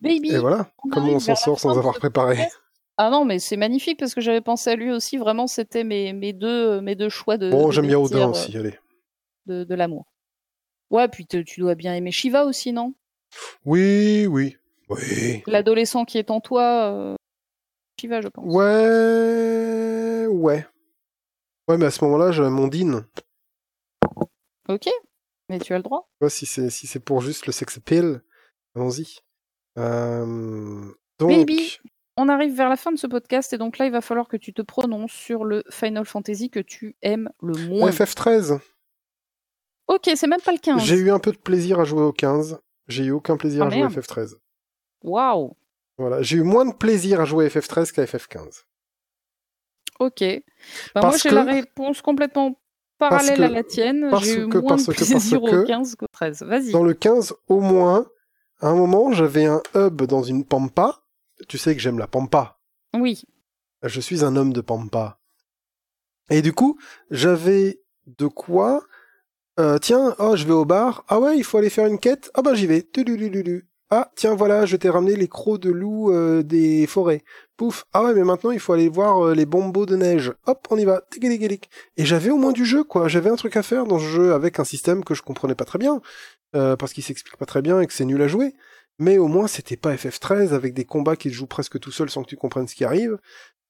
Baby. Et voilà, comment on s'en sort sans avoir préparé. Ah non, mais c'est magnifique parce que j'avais pensé à lui aussi. Vraiment, c'était mes, mes, deux, mes deux choix de. Bon, j'aime bien Odin euh, aussi, allez. De, de l'amour. Ouais, puis te- tu dois bien aimer Shiva aussi, non? Oui, oui. Oui. L'adolescent qui est en toi. euh, Shiva, je pense. Ouais, ouais. Ouais, mais à ce moment-là, j'ai mon din. Ok, mais tu as le droit. Ouais, si c'est si c'est pour juste le sex appeal, allons-y. Euh, donc, Baby. On arrive vers la fin de ce podcast et donc là, il va falloir que tu te prononces sur le Final Fantasy que tu aimes le moins. FF13. Ok, c'est même pas le 15. J'ai eu un peu de plaisir à jouer au 15. J'ai eu aucun plaisir Ah, à jouer merde. FF13. Waouh. Voilà, j'ai eu moins de plaisir à jouer à FF13 qu'à FF15. Ok. Bah, moi, j'ai que- la réponse complètement parallèle que- à la tienne. parce J'ai eu que- moins parce de plaisir au 15 qu'au 13. Vas-y. Dans le 15, au moins, à un moment, j'avais un hub dans une pampa. Tu sais que j'aime la pampa. Oui. Je suis un homme de pampa. Et du coup, j'avais de quoi. euh, tiens, oh, je vais au bar. Ah ouais, il faut aller faire une quête. Ah bah j'y vais. Ah tiens, voilà, je t'ai ramené les crocs de loup euh, des forêts. Pouf. Ah ouais, mais maintenant il faut aller voir euh, les bombos de neige. Hop, on y va. Et j'avais au moins du jeu, quoi. J'avais un truc à faire dans ce jeu avec un système que je comprenais pas très bien, euh, parce qu'il s'explique pas très bien et que c'est nul à jouer. Mais au moins, c'était pas FF13 avec des combats qui se jouent presque tout seul sans que tu comprennes ce qui arrive.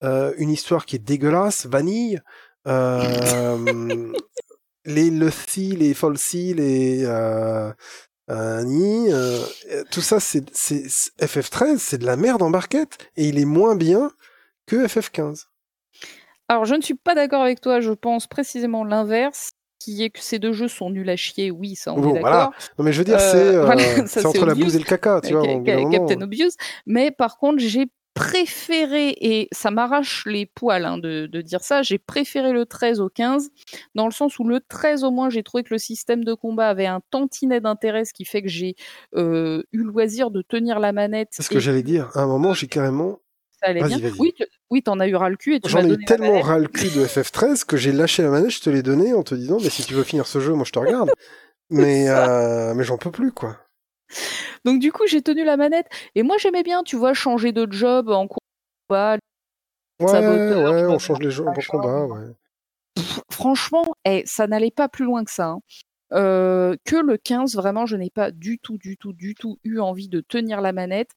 Euh, une histoire qui est dégueulasse, vanille. Euh, les Lucy, les Falsy, les euh, euh, euh, tout ça, c'est c'est- c'est- FF13, c'est de la merde en barquette et il est moins bien que FF15. Alors, je ne suis pas d'accord avec toi. Je pense précisément l'inverse, qui est que ces deux jeux sont nuls à chier. Oui, ça, on Bon, est voilà. d'accord. Non mais je veux dire, Euh, c'est euh, voilà, entre la bouse et le caca, tu vois. Ca- Ca- moment. Captain Obvious. Mais par contre, j'ai préféré, et ça m'arrache les poils hein, de, de dire ça, j'ai préféré le 13 au 15, dans le sens où le 13 au moins, j'ai trouvé que le système de combat avait un tantinet d'intérêt, ce qui fait que j'ai euh, eu le loisir de tenir la manette. C'est ce et que j'allais dire. À un moment, j'ai carrément ça allait bien. Oui, tu- oui, t'en as eu ras le cul J'en ai eu tellement ras le cul de FF13 que j'ai lâché la manette, je te l'ai donné en te disant, mais si tu veux finir ce jeu, moi je te regarde. mais euh, mais j'en peux plus, quoi. Donc du coup, j'ai tenu la manette et moi j'aimais bien, tu vois, changer de job en combat. Ouais, Saboteur, ouais, tu on change les jeux en combat, ouais. Franchement, eh, ça n'allait pas plus loin que ça. hein. Euh, que le 15, vraiment, je n'ai pas du tout, du tout, du tout eu envie de tenir la manette,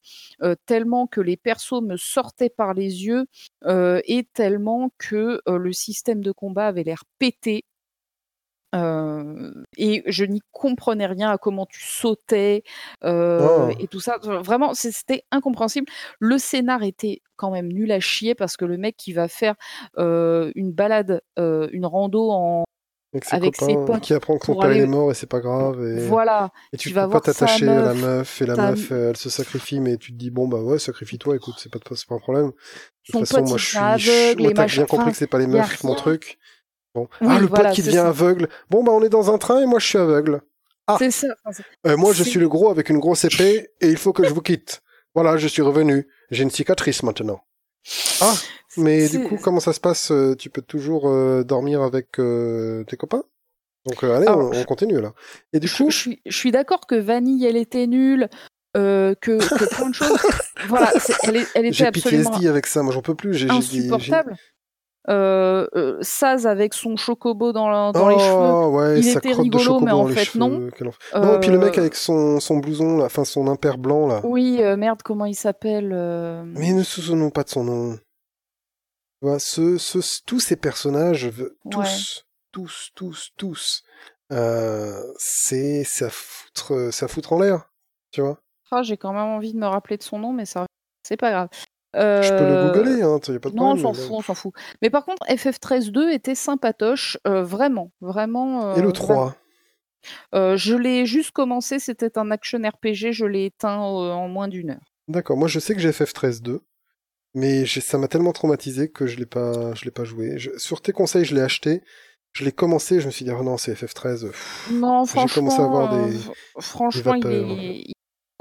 euh, tellement que les persos me sortaient par les yeux euh, et tellement que le système de combat avait l'air pété. Euh, et je n'y comprenais rien à comment tu sautais euh, Oh. et tout ça. Vraiment, c'était incompréhensible. Le scénar était quand même nul à chier parce que le mec qui va faire euh, une balade, euh, une rando en Avec ses Avec ses copains, potes qui apprend que son pour père aller- est mort et c'est pas grave. Et, voilà, et tu tu peux vas pas voir sa t'attacher à la meuf, et la ta- meuf elle se sacrifie mais tu te dis bon bah ouais sacrifie-toi écoute c'est pas c'est pas un problème. De toute façon pote moi je suis aveugle moi, t'as bien compris que c'est pas les meufs mon truc. Bon. Oui, ah le voilà, pote qui devient ça. aveugle. Bon bah on est dans un train et moi je suis aveugle. Ah. C'est ça. Euh, moi je suis le gros avec une grosse épée et il faut que je vous quitte. Voilà je suis revenu. J'ai une cicatrice maintenant. Ah mais du coup comment ça se passe euh, Tu peux toujours euh, dormir avec euh, tes copains? Donc allez Alors, on, on continue là. Et du coup je suis, je suis d'accord que Vanille, elle était nulle, euh, que, que plein de choses. voilà, c'est- elle, est- elle était j'ai absolument PTSD avec ça. Moi j'en peux plus. J'ai j'ai j'ai- insupportable. Euh, euh, Saz avec son chocobo dans, la- dans oh, les cheveux. ouais, il était rigolo, mais en fait, non. Non, et puis le mec Euh, avec son, son blouson, là, enfin son imper blanc, là. Oui, euh, merde, comment il s'appelle Mais ne souvenons pas de son nom. Ce, ce, tous ces personnages, tous, Ouais. tous, tous, tous, c'est, à foutre, à foutre en l'air. Tu vois. ah, J'ai quand même envie de me rappeler de son nom, mais ça, c'est pas grave. Je peux le Euh, googler, hein, y a pas de Non, on problème. s'en fout, on s'en fout. Mais par contre, FF13-2 était sympatoche, euh, vraiment, vraiment. Et euh, le vraiment. 3. Euh, Je l'ai juste commencé, c'était un action RPG, je l'ai éteint en moins d'une heure. D'accord. Moi, je sais que j'ai FF13 2. Mais ça m'a tellement traumatisé que je l'ai pas, je l'ai pas joué. Je- sur tes conseils, je l'ai acheté. Je l'ai commencé, je me suis dit, oh non, c'est FF13. pff. Non, J'ai commencé à avoir franchement, des- franchement, il est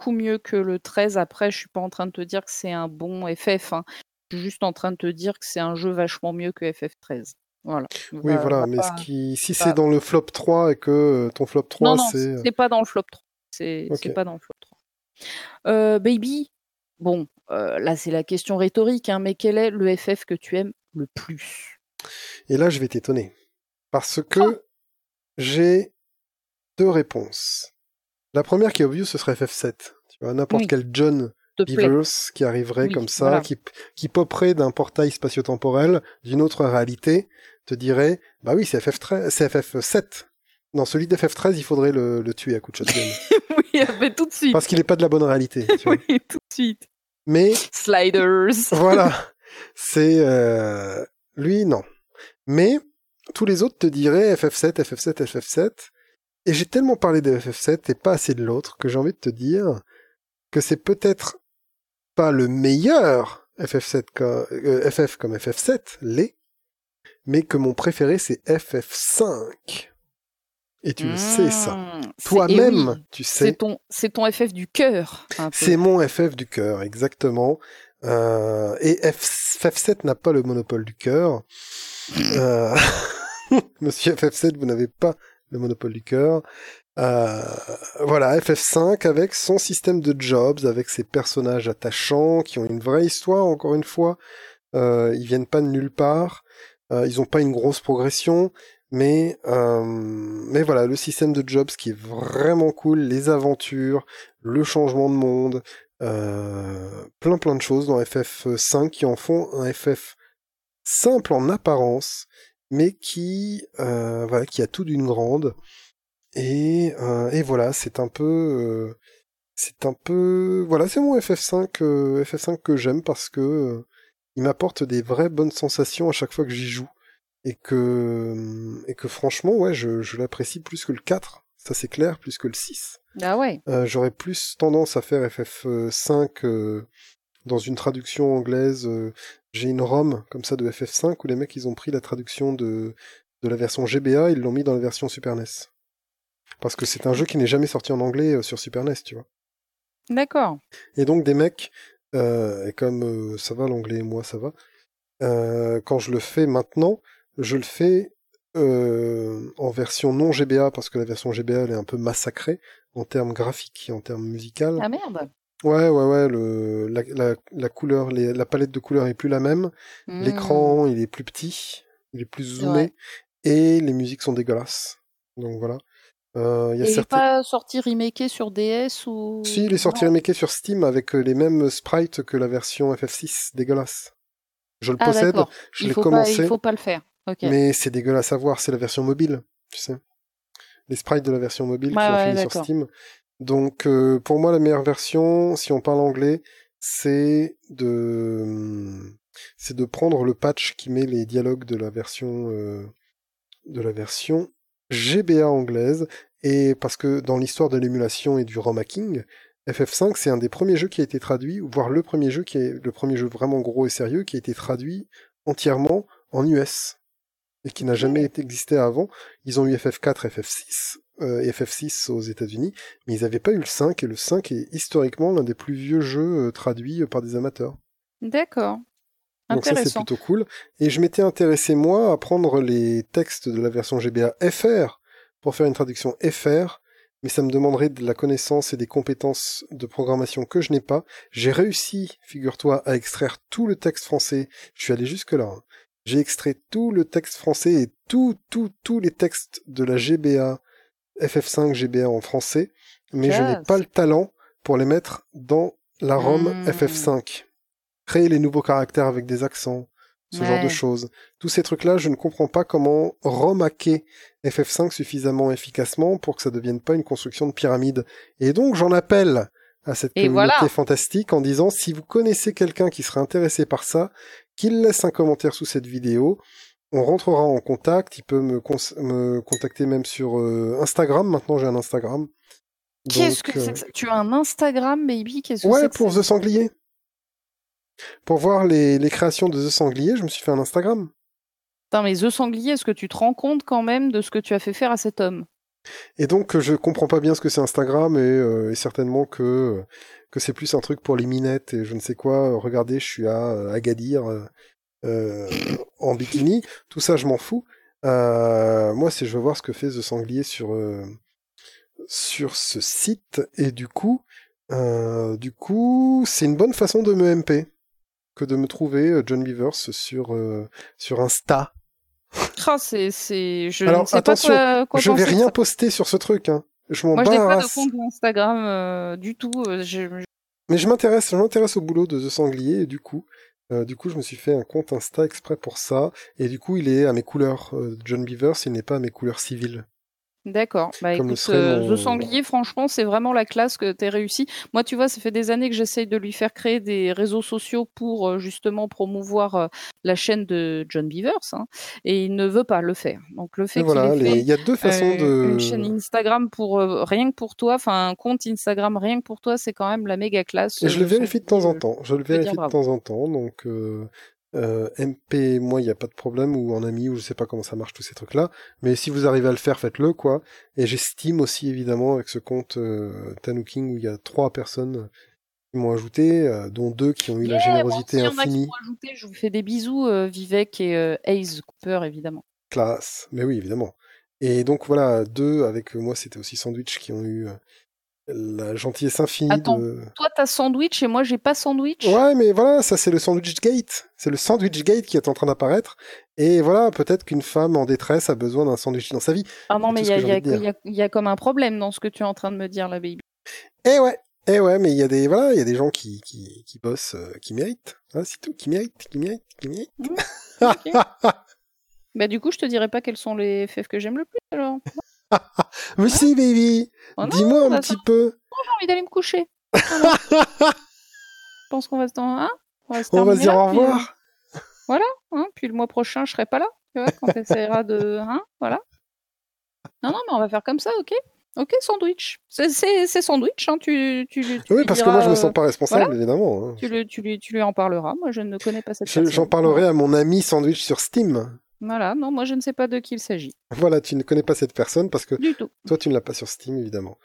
beaucoup mieux que le 13. Après, je suis pas en train de te dire que c'est un bon FF. hein. Je suis juste en train de te dire que c'est un jeu vachement mieux que FF13. Voilà. Oui, Va- voilà, va mais pas- ce qui, si c'est dans le flop 3 et que euh, ton flop 3, Non, non, c'est... euh, c'est pas dans le flop 3. C'est pas dans le flop 3. Euh, baby, bon, euh, là c'est la question rhétorique, hein, mais quel est le FF que tu aimes le plus? Et là, je vais t'étonner. Parce Oh. que j'ai deux réponses. La première qui est obvious, ce serait FF7. Tu vois, n'importe Oui. quel John Beavers qui arriverait Oui, comme ça, voilà. qui, qui poperait d'un portail spatio-temporel d'une autre réalité te dirait, bah oui, c'est FF13, c'est FF7. Dans celui d'FF13, il faudrait le, le, tuer à coup de shotgun. oui, mais tout de suite. Parce qu'il n'est pas de la bonne réalité. Tu vois. oui, tout de suite. Mais. Sliders. voilà. C'est, euh, lui, non. Mais, tous les autres te diraient FF7, FF7, FF7. Et j'ai tellement parlé de FF7 et pas assez de l'autre que j'ai envie de te dire que c'est peut-être pas le meilleur FF7 comme, euh, FF comme FF7, les, mais que mon préféré c'est FF5. Et tu le sais ça. C'est- Toi-même, oui, tu C'est sais. ton, c'est ton FF du cœur. C'est mon FF du cœur, exactement. Euh, et F- FF7 n'a pas le monopole du cœur. Euh, Monsieur FF7, vous n'avez pas le monopole du cœur. Euh, voilà, FF5 avec son système de jobs, avec ses personnages attachants qui ont une vraie histoire, encore une fois. Euh, ils viennent pas de nulle part. Euh, ils ont pas une grosse progression. Mais, euh, mais voilà, le système de jobs qui est vraiment cool, les aventures, le changement de monde, euh, plein plein de choses dans FF5 qui en font un FF simple en apparence, mais qui euh, voilà, qui a tout d'une grande. Et, euh, et voilà, c'est un peu, euh, c'est un peu, voilà, c'est mon FF5, euh, FF5 que j'aime parce que il m'apporte des vraies bonnes sensations à chaque fois que j'y joue et que et que franchement, ouais, je, je l'apprécie plus que le 4, ça c'est clair, plus que le 6. Ah ouais. J'aurais plus tendance à faire FF5 euh, dans une traduction anglaise. euh, J'ai une ROM comme ça de FF5 où les mecs ils ont pris la traduction de, de la version GBA ils l'ont mis dans la version Super NES. Parce que c'est un jeu qui n'est jamais sorti en anglais euh, sur Super NES, tu vois. D'accord. Et donc des mecs, euh, et comme euh, ça va l'anglais et moi ça va, euh, quand je le fais maintenant, je le fais en version non GBA parce que la version GBA elle est un peu massacrée en termes graphiques et en termes musicaux. Ah merde. Ouais, ouais, ouais, le, la, la, la couleur, les- la palette de couleurs est plus la même. Hmm. L'écran, il est plus petit, il est plus zoomé, et les musiques sont dégueulasses. Donc voilà. Euh, il y a Et il est certains... pas sorti remaké sur DS ou Si, il est sorti remaké sur Steam avec euh, les mêmes sprites que la version FF6, dégueulasse. Je le Ah possède, je l'ai faut pas, commencé, il faut pas le faire. Mais c'est dégueulasse à voir, c'est la version mobile, tu sais. Les sprites de la version mobile Ouais, qui ont ouais, fini sur. Steam. Donc euh, pour moi la meilleure version, si on parle anglais, c'est de c'est de prendre le patch qui met les dialogues de la version euh, de la version GBA anglaise. Et parce que dans l'histoire de l'émulation et du ROM hacking, FF5 c'est un des premiers jeux qui a été traduit, voire le premier jeu qui est le premier jeu vraiment gros et sérieux qui a été traduit entièrement en US et qui n'a jamais été existé avant. Ils ont eu FF4, FF6 euh, et FF6 aux États-Unis, mais ils n'avaient pas eu le 5 et le 5 est historiquement l'un des plus vieux jeux euh, traduits euh, par des amateurs. D'accord. Donc ça c'est plutôt cool. Et je m'étais intéressé moi à prendre les textes de la version GBA FR pour faire une traduction FR, mais ça me demanderait de la connaissance et des compétences de programmation que je n'ai pas. J'ai réussi, figure-toi, à extraire tout le texte français. Je suis allé jusque là. hein. J'ai extrait tout le texte français et tout, tout, tous les textes de la GBA FF5 GBA en français, mais je n'ai pas le talent pour les mettre dans la ROM Hmm. FF5 créer les nouveaux caractères avec des accents, ce genre de choses. Tous ces trucs-là, je ne comprends pas comment remaquer FF5 suffisamment efficacement pour que ça devienne pas une construction de pyramide. Et donc, j'en appelle à cette Et communauté voilà. fantastique en disant, si vous connaissez quelqu'un qui serait intéressé par ça, qu'il laisse un commentaire sous cette vidéo. On rentrera en contact. Il peut me, contacter même sur euh, Instagram. Maintenant, j'ai un Instagram. Qu'est-ce que euh, c'est que ça? Tu as un Instagram, baby? Qu'est-ce que Ouais, que pour The Sanglier. Pour voir les, les créations de The Sanglier, je me suis fait un Instagram. Putain, mais The Sanglier, est-ce que tu te rends compte quand même de ce que tu as fait faire à cet homme? Et donc, euh, je comprends pas bien ce que c'est Instagram et, euh, et certainement que, euh, que c'est plus un truc pour les minettes et je ne sais quoi. Euh, Regardez, je suis à euh, Agadir euh, en bikini. Tout ça, je m'en fous. Euh, moi, c'est je veux voir ce que fait The Sanglier sur, euh, sur ce site et du coup, du coup, c'est une bonne façon de me MP que de me trouver John Beavers sur, sur Insta. Ah, c'est, c'est, je Alors, ne sais attention, pas quoi, quoi je vais rien ça. poster sur ce truc. Hein. Je m'en Moi, je n'ai pas de race. compte Instagram euh, du tout. euh, je- Mais je m'intéresse, je m'intéresse au boulot de The Sanglier et du coup, Euh, du coup, je me suis fait un compte Insta exprès pour ça. Et du coup, il est à mes couleurs John Beavers, il n'est pas à mes couleurs civiles. D'accord. Bah écoute, euh, mon- The Sanglier, franchement, c'est vraiment la classe que t'es réussi. Moi, tu vois, ça fait des années que j'essaye de lui faire créer des réseaux sociaux pour euh, justement promouvoir euh, la chaîne de John Beavers, hein, et il ne veut pas le faire. Donc le fait qu'il voilà, ait les- fait il y a deux façons de. une chaîne Instagram pour rien que pour toi, enfin un compte Instagram rien que pour toi, c'est quand même la méga classe. Et je le vérifie de temps en temps. Je le vérifie de temps en temps. Donc, euh, MP, moi, il n'y a pas de problème, ou en ami, ou je sais pas comment ça marche, tous ces trucs-là. Mais si vous arrivez à le faire, faites-le, quoi. Et j'estime aussi, évidemment, avec ce compte euh, Tanuking, où il y a trois personnes qui m'ont ajouté, euh, dont deux qui ont eu la Yeah, générosité a qui infinie. ajouté. Je vous fais des bisous, euh, Vivek et euh, Ace Cooper, évidemment. Classe. Mais oui, évidemment. Et donc, voilà, deux, avec moi, c'était aussi Sandwich, qui ont eu euh, la gentillesse infinie Attends. de... Toi, t'as sandwich et moi, j'ai pas sandwich. Ouais, mais voilà, ça c'est le Sandwich Gate. C'est le Sandwich Gate qui est en train d'apparaître. Et voilà, peut-être qu'une femme en détresse a besoin d'un sandwich dans sa vie. Ah non, mais il y a, y y comme un problème dans ce que tu es en train de me dire, là, baby. Eh ouais, eh ouais, mais il y a des, voilà, il y a des gens qui, qui, qui bossent, euh, qui méritent. Hein, c'est tout, qui méritent, qui méritent, qui méritent. Mmh. Bah, du coup, je te dirais pas quels sont les FF que j'aime le plus, alors. mais si, baby, Oh dis-moi un petit peu. j'ai envie d'aller me coucher. Voilà. je pense qu'on va se, hein, on va se On va se terminer dire là, au puis, euh, revoir. hein, puis le mois prochain, je serai pas là. Tu vois, quand t'essaieras de, hein, voilà. Non, non, mais on va faire comme ça, ok Ok, sandwich. C'est- sandwich, hein, tu, tu, tu Oui, parce que moi je me diras, sens pas responsable, voilà. évidemment. hein. Tu, le- tu lui, tu lui en parleras. Moi, je ne connais pas cette Je-. J'en parlerai à mon ami Sandwich sur Steam. Voilà, non, moi, je ne sais pas de qui il s'agit. Voilà, tu ne connais pas cette personne parce que Du tout. Toi, tu ne l'as pas sur Steam, évidemment.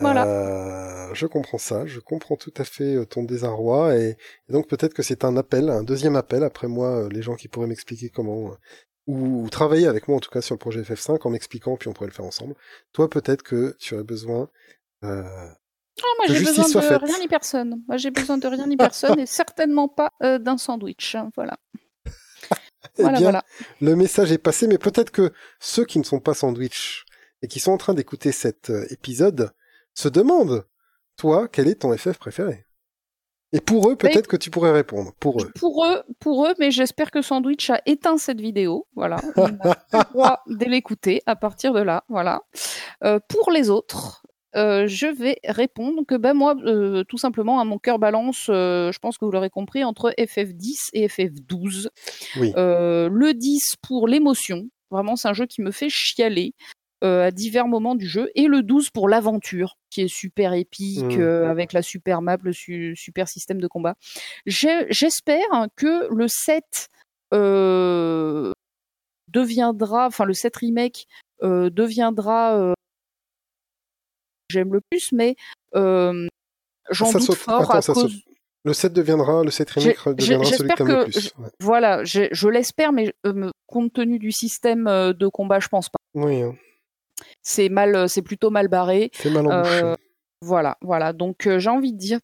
Voilà. Euh, je comprends ça, je comprends tout à fait euh, ton désarroi, et, et donc peut-être que c'est un appel, un deuxième appel, après moi, euh, les gens qui pourraient m'expliquer comment, ou, ou travailler avec moi en tout cas sur le projet FF5 en m'expliquant, puis on pourrait le faire ensemble. Toi, peut-être que tu aurais besoin... Euh... Ah, moi, j'ai besoin de faite. rien ni personne. Moi, j'ai besoin de rien ni personne et certainement pas euh, d'un sandwich. Voilà. Eh Voilà, bien, voilà. le message est passé, mais peut-être que ceux qui ne sont pas sandwich et qui sont en train d'écouter cet euh, épisode se demandent, toi, quel est ton FF préféré? Et pour eux, peut-être que tu pourrais répondre. Pour eux. Pour eux, pour eux, mais j'espère que Sandwich a éteint cette vidéo. Voilà. Plus le droit de l'écouter à partir de là. Voilà. Euh, pour les autres, euh, je vais répondre que ben moi, euh, tout simplement, à mon cœur balance, euh, je pense que vous l'aurez compris, entre FF10 et FF12. Oui. Euh, le 10 pour l'émotion. Vraiment, c'est un jeu qui me fait chialer. à divers moments du jeu, et le 12 pour l'aventure, qui est super épique, Mm. euh, avec la super map, le su- super système de combat. J'espère que le 7 euh, deviendra, enfin le 7 remake deviendra, j'aime le plus, mais j'en doute saute. fort Attends, à ça cause. saute. Le 7 deviendra, le 7 remake deviendra celui que t'aimes le que plus. Ouais. Voilà, je l'espère, mais compte tenu du système de combat, je pense pas. Oui, hein. C'est mal, c'est plutôt mal barré. c'est mal embouché. Euh, Voilà, voilà. Donc j'ai envie de dire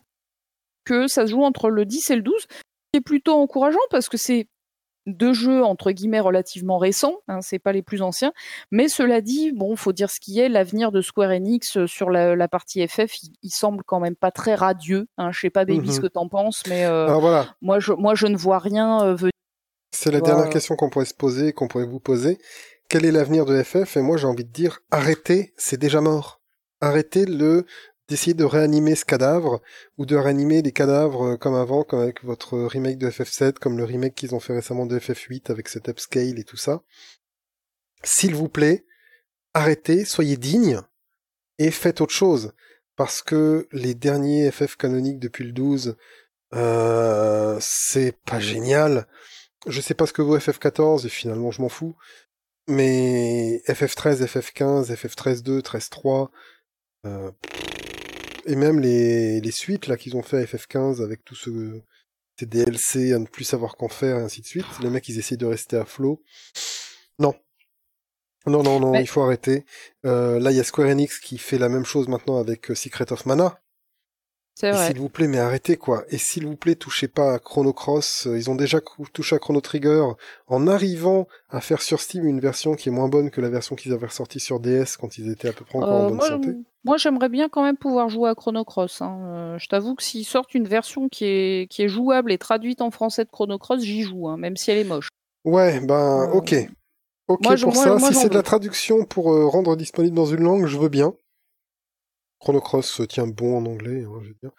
que ça se joue entre le 10 et le 12, qui est plutôt encourageant parce que c'est deux jeux entre guillemets relativement récents, hein, c'est pas les plus anciens. Mais cela dit, bon, faut dire ce qui est, l'avenir de Square Enix euh, sur la, la partie FF, il, il semble quand même pas très radieux. Hein. Je sais pas, Baby, Mhm. ce que t'en penses, mais euh, voilà, moi, je, moi, je ne vois rien euh, venir. c'est la dernière question qu'on pourrait se poser, qu'on pourrait vous poser. Quel est l'avenir de FF Et moi, j'ai envie de dire, arrêtez, c'est déjà mort. Arrêtez le d'essayer de réanimer ce cadavre ou de réanimer les cadavres euh, comme avant, comme avec votre remake de FF7, comme le remake qu'ils ont fait récemment de FF8 avec cet upscale et tout ça. S'il vous plaît, arrêtez, soyez dignes et faites autre chose. Parce que les derniers FF canoniques depuis le 12, euh, c'est pas génial. Je sais pas ce que vaut FF14 et finalement je m'en fous. Mais FF13, FF15, FF13-2, 13-3, euh, et même les, les suites là qu'ils ont fait à FF15 avec tout ce ces DLC à ne plus savoir qu'en faire et ainsi de suite. Les mecs ils essayent de rester à flot. Non. Non, non, non, Mais- il faut arrêter. Euh, là, il y a Square Enix qui fait la même chose maintenant avec euh, Secret of Mana. C'est vrai. S'il vous plaît, mais arrêtez quoi. Et s'il vous plaît, touchez pas à Chrono Cross. Ils ont déjà touché à Chrono Trigger en arrivant à faire sur Steam une version qui est moins bonne que la version qu'ils avaient ressortie sur DS quand ils étaient à peu près encore en bonne moi, santé. Moi, j'aimerais bien quand même pouvoir jouer à Chrono Cross. Hein. Euh, je t'avoue que s'ils sortent une version qui est, qui est jouable et traduite en français de Chrono Cross, j'y joue, hein, même si elle est moche. Ouais, ben, Euh, ok. Ok moi, pour moi- ça. moi, si c'est de la traduction pour euh, rendre disponible dans une langue, je veux bien. Chrono Cross se tient bon en anglais, hein, je veux dire.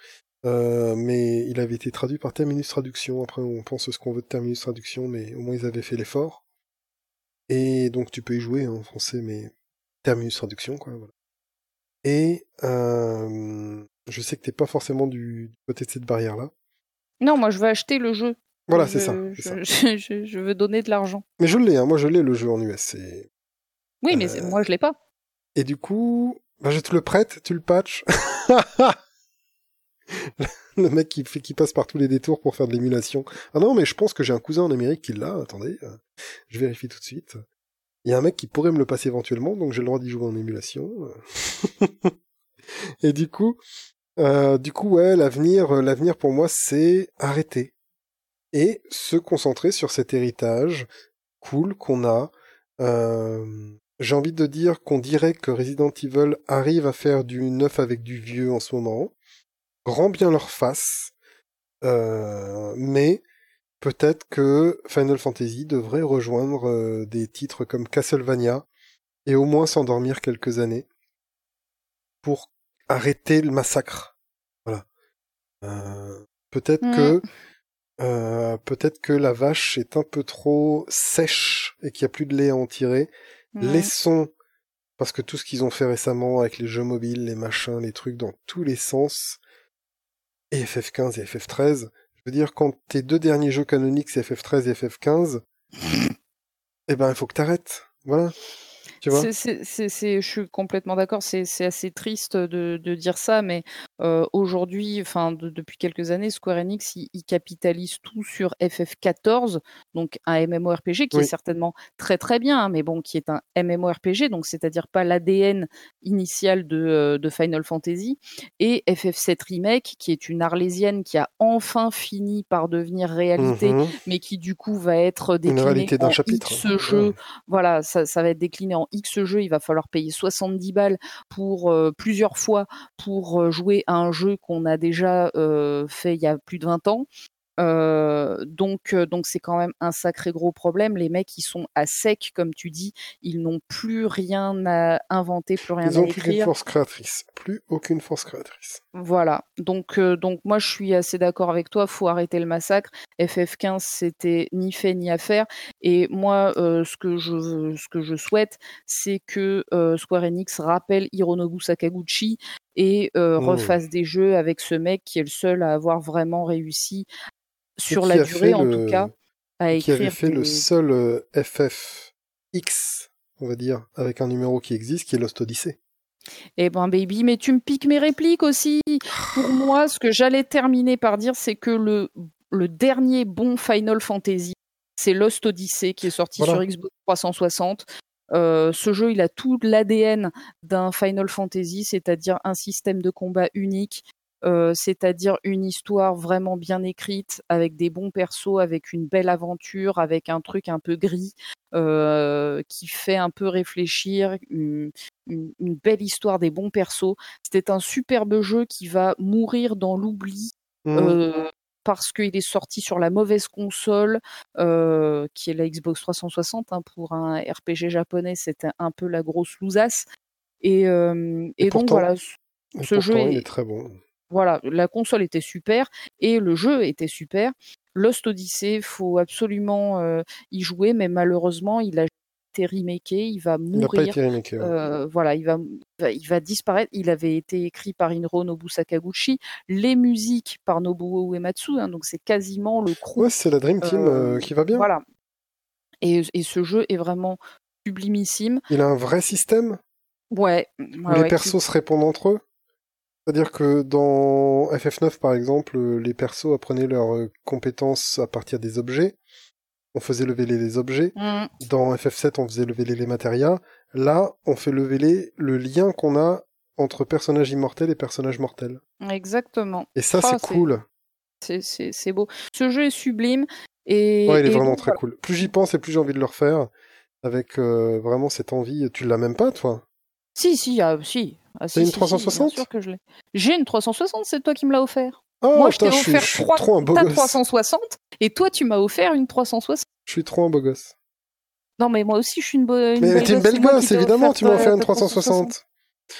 Euh, mais il avait été traduit par Terminus Traduction. Après, on pense ce qu'on veut de Terminus Traduction, mais au moins ils avaient fait l'effort. Et donc tu peux y jouer hein, en français, mais Terminus Traduction, quoi. Voilà. Et euh, je sais que t'es pas forcément du du côté de cette barrière-là. Non, moi, je veux acheter le jeu. Voilà, c'est ça. Je, c'est ça. je- je- je veux donner de l'argent. Mais je l'ai, hein, moi je l'ai le jeu en US. c'est- Oui, mais Euh, moi, je l'ai pas. Et du coup, bah, je te le prête, tu le patches. le mec qui, fait, qui passe par tous les détours pour faire de l'émulation. Ah non, mais je pense que j'ai un cousin en Amérique qui l'a. Attendez, euh, je vérifie tout de suite. Il y a un mec qui pourrait me le passer éventuellement, donc j'ai le droit d'y jouer en émulation. Et du coup, euh, du coup, ouais, l'avenir, euh, l'avenir pour moi, c'est arrêter et se concentrer sur cet héritage cool qu'on a. Euh, j'ai envie de dire qu'on dirait que Resident Evil arrive à faire du neuf avec du vieux en ce moment. Grand bien leur face. Euh, mais peut-être que Final Fantasy devrait rejoindre euh, des titres comme Castlevania et au moins s'endormir quelques années pour arrêter le massacre. Voilà. Euh, peut-être Mm. que euh, peut-être que la vache est un peu trop sèche et qu'il n'y a plus de lait à en tirer. Ouais. Laissons, parce que tout ce qu'ils ont fait récemment avec les jeux mobiles, les machins, les trucs dans tous les sens, et FF15 et FF13, je veux dire, quand tes deux derniers jeux canoniques, c'est FF13 et FF15, eh ben, il faut que t'arrêtes. Voilà. Tu vois? C'est- c'est- c'est- c'est- je suis complètement d'accord. C'est assez triste de, de dire ça, mais euh, aujourd'hui, enfin de- depuis quelques années, Square Enix, il, il capitalise tout sur FF14, donc un MMORPG qui Oui. est certainement très très bien, hein, mais bon, qui est un MMORPG, donc c'est-à-dire pas l'ADN initial de, de Final Fantasy, et FF7 Remake, qui est une arlésienne qui a enfin fini par devenir réalité, Mhm. mais qui du coup va être déclinée réalité d'un en chapitre. X jeux voilà, ça, ça va être décliné en X jeux, il va falloir payer 70 balles pour euh, plusieurs fois pour euh, jouer à un jeu qu'on a déjà euh, fait il y a plus de 20 ans. Euh, donc, euh, donc c'est quand même un sacré gros problème. Les mecs, ils sont à sec, comme tu dis. Ils n'ont plus rien à inventer, plus rien Ils à ont plus qu'une écrire. force créatrice. Plus aucune force créatrice. Voilà. Donc, euh, donc moi, je suis assez d'accord avec toi. Faut arrêter le massacre. FF15, c'était ni fait ni à faire. Et moi, ce que je ce que je souhaite, c'est que Square Enix rappelle Hironobu Sakaguchi et euh, Mmh. refasse des jeux avec ce mec qui est le seul à avoir vraiment réussi sur la durée, en le- tout cas, à Qui avait fait le seul euh, FFX, on va dire, avec un numéro qui existe, qui est Lost Odyssey. Eh ben baby, mais tu me piques mes répliques aussi. Pour moi, ce que j'allais terminer par dire, c'est que le, le dernier bon Final Fantasy, c'est Lost Odyssey qui est sorti Voilà. sur Xbox 360. Euh, ce jeu, il a tout l'ADN d'un Final Fantasy, c'est-à-dire un système de combat unique, euh, c'est-à-dire une histoire vraiment bien écrite, avec des bons persos, avec une belle aventure, avec un truc un peu gris, euh, qui fait un peu réfléchir, une, une- une belle histoire, des bons persos. C'était un superbe jeu qui va mourir dans l'oubli Mhm. euh, parce qu'il est sorti sur la mauvaise console, euh, qui est la Xbox 360. hein, pour un RPG japonais, c'était un peu la grosse lousasse. Et, euh, Et et donc voilà, Et ce jeu il est très bon. Voilà, la console était super et le jeu était super. Lost Odyssey, faut absolument euh, y jouer, mais malheureusement, il a été remaké, il va Il n'a pas mourir. été remaké. ouais. Euh, voilà, il va, il va- il disparaître. Il avait été écrit par Hironobu Sakaguchi, les musiques par Nobuo Uematsu, hein, donc c'est quasiment le crew. Ouais, c'est la Dream Team euh, euh, qui va bien. Voilà. Et, et ce jeu est vraiment sublimissime. Il a un vrai système? Ouais. les ouais, qui- persos se répondent entre eux? C'est-à-dire que dans FF9, par exemple, euh, les persos apprenaient leurs euh, compétences à partir des objets. On faisait lever les objets. Mm, Dans FF7, on faisait lever les matérias. Là, on fait lever le lien qu'on a entre personnages immortels et personnages mortels. Exactement. Et ça, Ah, c'est cool. C'est- beau. Ce jeu est sublime. Et, Ouais, il est et vraiment donc, très voilà. cool. Plus j'y pense et plus j'ai envie de le refaire. Avec euh, vraiment cette envie. Tu l'as même pas, toi? Si, si, ah, si. Ah, si, une si, si, 360? Bien sûr que je l'ai. J'ai une 360, c'est toi qui me l'as offert. Oh, Moi, je t'ai putain, je suis, offert je suis trois- trop un beau ta gosse. 360 et toi, tu m'as offert une 360. Je suis trop un beau gosse. Non, mais moi aussi, je suis une, bo- une Mais belle t'es une belle gosse, évidemment, tu m'as offert une ta 360.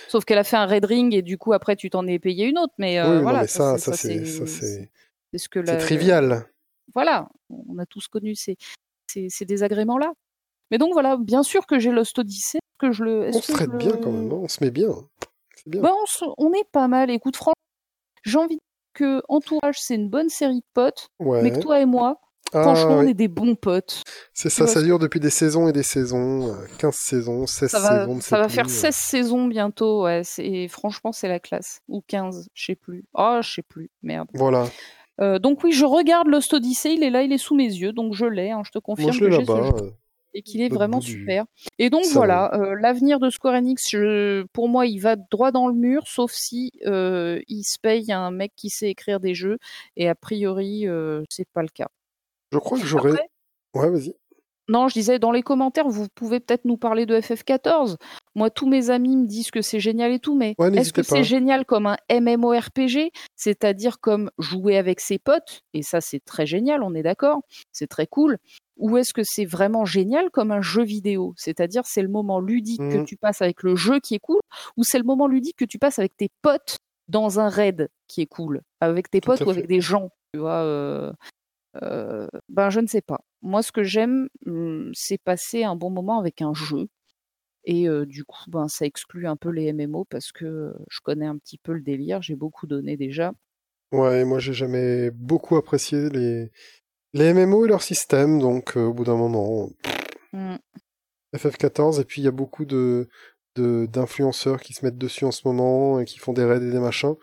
Sauf qu'elle a fait un red ring et du coup, après, tu t'en es payé une autre. Mais euh, oui, voilà, non, mais ça, c'est- ça, c'est, ça, c'est, c'est ce que c'est la- trivial. Voilà, on a tous connu ces, ces, ces désagréments-là. Mais donc voilà, bien sûr que j'ai Lost Odyssey, que je le. On se traite le- bien quand même, hein, on se met bien. Bah, on, se- on est pas mal. Écoute, franchement, j'ai envie de dire que Entourage, c'est une bonne série de potes, ouais. mais que toi et moi, Ah, franchement, ouais. on est des bons potes. C'est ça, vois ça dure depuis des saisons et des saisons, euh, 15 saisons, 16 Ça va, saisons. ça va faire plus, euh. 16 saisons bientôt, ouais. Et franchement, c'est la classe. Ou 15, je sais plus. Oh, je sais plus, merde. Voilà. Euh, donc oui, je regarde Lost Odyssey, il est là, il est sous mes yeux, donc je l'ai, hein, je te confirme Moi, je l'ai là-bas. Et qu'il est vraiment super. Et donc voilà, euh, l'avenir de Square Enix, je- pour moi, il va droit dans le mur, sauf si euh, il se paye un mec qui sait écrire des jeux, et a priori, euh, c'est pas le cas. Je crois que j'aurais. Après, Ouais, vas-y. Non, je disais, dans les commentaires, vous pouvez peut-être nous parler de FF14. Moi, tous mes amis me disent que c'est génial et tout, mais Ouais, est-ce que c'est génial comme un MMORPG, c'est-à-dire comme jouer avec ses potes, et ça c'est très génial, on est d'accord, c'est très cool, ou est-ce que c'est vraiment génial comme un jeu vidéo, c'est-à-dire c'est le moment ludique que Mhm. tu passes avec le jeu qui est cool, ou c'est le moment ludique que tu passes avec tes potes dans un raid qui est cool, avec tes Tout potes ou fait. avec des gens, tu vois. euh, euh, ben je ne sais pas. Moi, ce que j'aime, hum, c'est passer un bon moment avec un jeu. Et euh, du coup, ben, ça exclut un peu les MMO parce que euh, je connais un petit peu le délire. J'ai beaucoup donné déjà. Ouais, moi, j'ai jamais beaucoup apprécié les, les MMO et leur système, donc euh, au bout d'un moment, Hmm. FF14, et puis il y a beaucoup de- d'influenceurs qui se mettent dessus en ce moment et qui font des raids et des machins.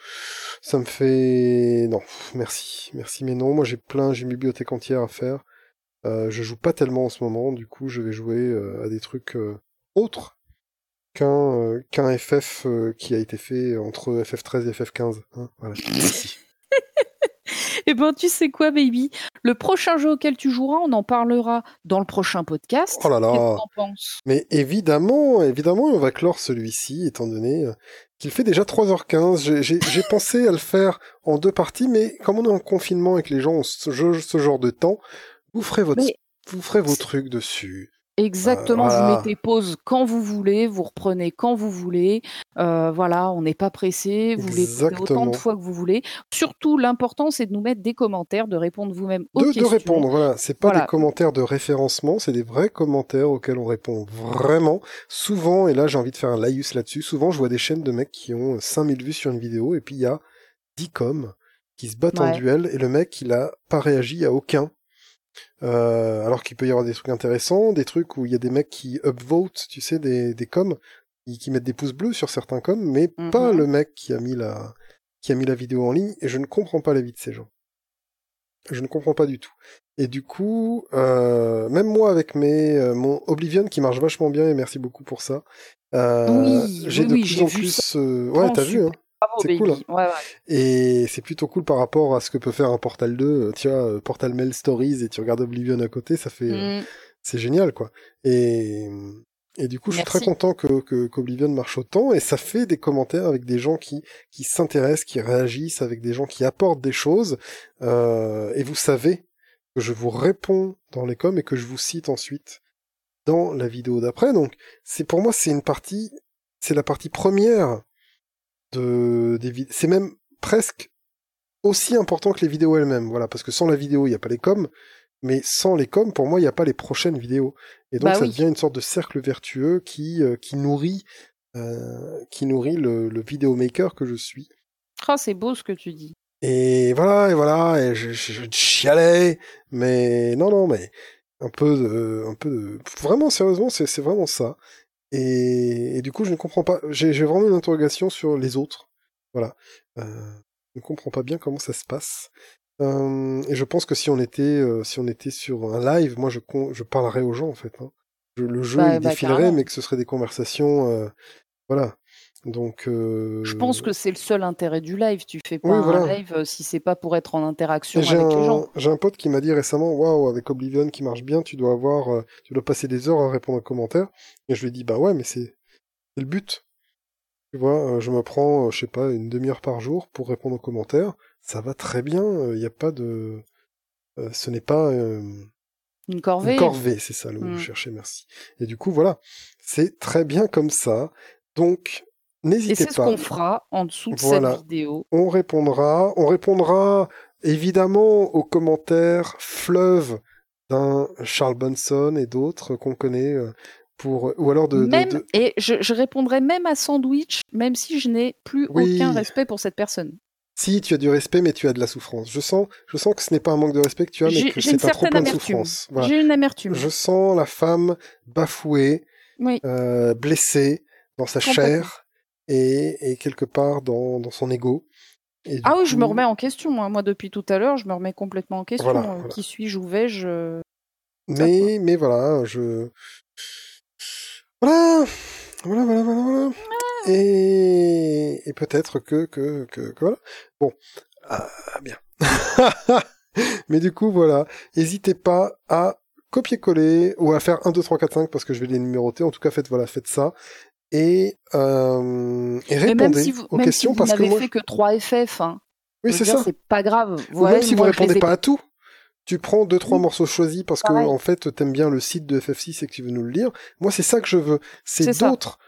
Ça me fait... Non, merci. Merci, mais non. Moi, j'ai plein, j'ai une bibliothèque entière à faire. Euh, je joue pas tellement en ce moment, du coup, je vais jouer euh, à des trucs euh, autres qu'un euh, qu'un FF qui a été fait entre FF13 et FF15. hein. voilà. Eh ben, tu sais quoi, baby? Le prochain jeu auquel tu joueras, on en parlera dans le prochain podcast. Oh là là. Mais évidemment, évidemment, on va clore celui-ci, étant donné euh, qu'il fait déjà 3h15. J'ai- pensé à le faire en deux parties, mais comme on est en confinement et que les gens ont ce, jeu- ce genre de temps, vous ferez votre, Mais- vous ferez vos trucs dessus. Exactement, vous mettez pause quand vous voulez, vous reprenez quand vous voulez. Euh, voilà, on n'est pas pressé, vous l'écoutez autant Exactement. de fois que vous voulez. Surtout, l'important, c'est de nous mettre des commentaires, de répondre vous-même aux De, de questions. répondre, voilà. C'est pas Voilà. des commentaires de référencement, c'est des vrais commentaires auxquels on répond vraiment. Souvent, et là j'ai envie de faire un laïus là-dessus, souvent je vois des chaînes de mecs qui ont 5000 vues sur une vidéo, et puis il y a 10 coms qui se battent en duel, et le mec il a pas réagi à aucun. Euh, alors qu'il peut y avoir des trucs intéressants, des trucs où il y a des mecs qui upvote, tu sais, des, des coms, qui, qui mettent des pouces bleus sur certains coms, mais pas Mhm. le mec qui a mis la, qui a mis la vidéo en ligne, et je ne comprends pas la vie de ces gens. Je ne comprends pas du tout. Et du coup, euh, même moi avec mes, euh, mon Oblivion qui marche vachement bien, et merci beaucoup pour ça, euh, Oui, j'ai oui, de oui, plus en plus... ouais, t'as vu, hein Bravo, c'est cool, hein. Ouais, ouais. et c'est plutôt cool par rapport à ce que peut faire un Portal 2. euh, Tu vois, euh, Portal Mail Stories et tu regardes Oblivion à côté, ça fait, euh, Mm. c'est génial, quoi. Et, et du coup, je suis très content que, que, qu'Oblivion marche autant et ça fait des commentaires avec des gens qui, qui s'intéressent, qui réagissent, avec des gens qui apportent des choses. Euh, et vous savez que je vous réponds dans les coms et que je vous cite ensuite dans la vidéo d'après. Donc, c'est, pour moi, c'est une partie, c'est la partie première de, des. C'est même presque aussi important que les vidéos elles-mêmes. Voilà, parce que sans la vidéo, il n'y a pas les coms. Mais sans les coms, pour moi, il n'y a pas les prochaines vidéos. Et donc, Bah ça oui. devient une sorte de cercle vertueux qui, euh, qui nourrit, euh, qui nourrit le, le vidéomaker que je suis. Ah, c'est beau ce que tu dis. Et voilà, et voilà, et je, je, je chialais, mais non, non, mais un peu de, un peu de, vraiment, sérieusement, c'est, c'est vraiment ça. Et, et du coup, je ne comprends pas, j'ai, vraiment une interrogation sur les autres. Voilà. Euh, je ne comprends pas bien comment ça se passe. Euh, et je pense que si on était, euh, si on était sur un live, moi, je, je parlerais aux gens, en fait. hein. Je- le jeu, Bah, il bah, défilerait, carrément. mais que ce serait des conversations, euh, voilà. Donc, euh... Je pense que c'est le seul intérêt du live. Tu fais pas Oui, un voilà. live euh, si c'est pas pour être en interaction avec les gens. j'ai un pote qui m'a dit récemment, waouh, avec Oblivion qui marche bien, tu dois avoir, euh, tu dois passer des heures à répondre aux commentaires. Et je lui ai dit, bah ouais, mais c'est, c'est le but. Tu vois, euh, je me prends, je sais pas, une demi-heure par jour pour répondre aux commentaires. Ça va très bien. Il n'y a pas de, ce n'est pas euh, Une corvée. une corvée, c'est ça le mot que Mm. je cherchais, merci. Et du coup, voilà, c'est très bien comme ça. Donc, Et n'hésitez c'est ce pas. qu'on fera en dessous de Voilà. cette vidéo. On répondra. On répondra évidemment aux commentaires fleuves d'un Charles Bunson et d'autres qu'on connaît euh, pour ou alors de, même de- et je, je répondrai même à Sandwich, même si je n'ai plus Oui. aucun respect pour cette personne. si tu as du respect mais tu as de la souffrance. Je sens je sens que ce n'est pas un manque de respect que tu as mais que c'est un trop plein de amertume. souffrance. Voilà. J'ai une amertume. Je sens la femme bafouée, Oui. euh, blessée dans sa chair et, et quelque part dans, dans son ego. Et Ah oui, je me remets en question. Moi, moi depuis tout à l'heure, je me remets complètement en question. Voilà, Euh, voilà. Qui suis-je Où vais-je Euh, Mais, mais voilà, je. Voilà! Voilà, voilà, voilà, voilà. Et, et peut-être que, que, que, que voilà. Bon. Ah, bien. mais du coup, voilà. N'hésitez pas à copier-coller ou à faire 1, 2, 3, 4, 5 parce que je vais les numéroter. En tout cas, faites, voilà, faites ça. Et, euh, et même répondez si vous, aux même questions si vous parce que n'avez moi. fait que 3 FF, hein, Oui, c'est ça. C'est pas grave. Ouais, même si vous les répondez pas à tout, tu prends deux trois morceaux choisis parce que en fait t'aimes bien le site de FF6 et que tu veux nous le lire. Moi c'est ça que je veux, c'est d'autres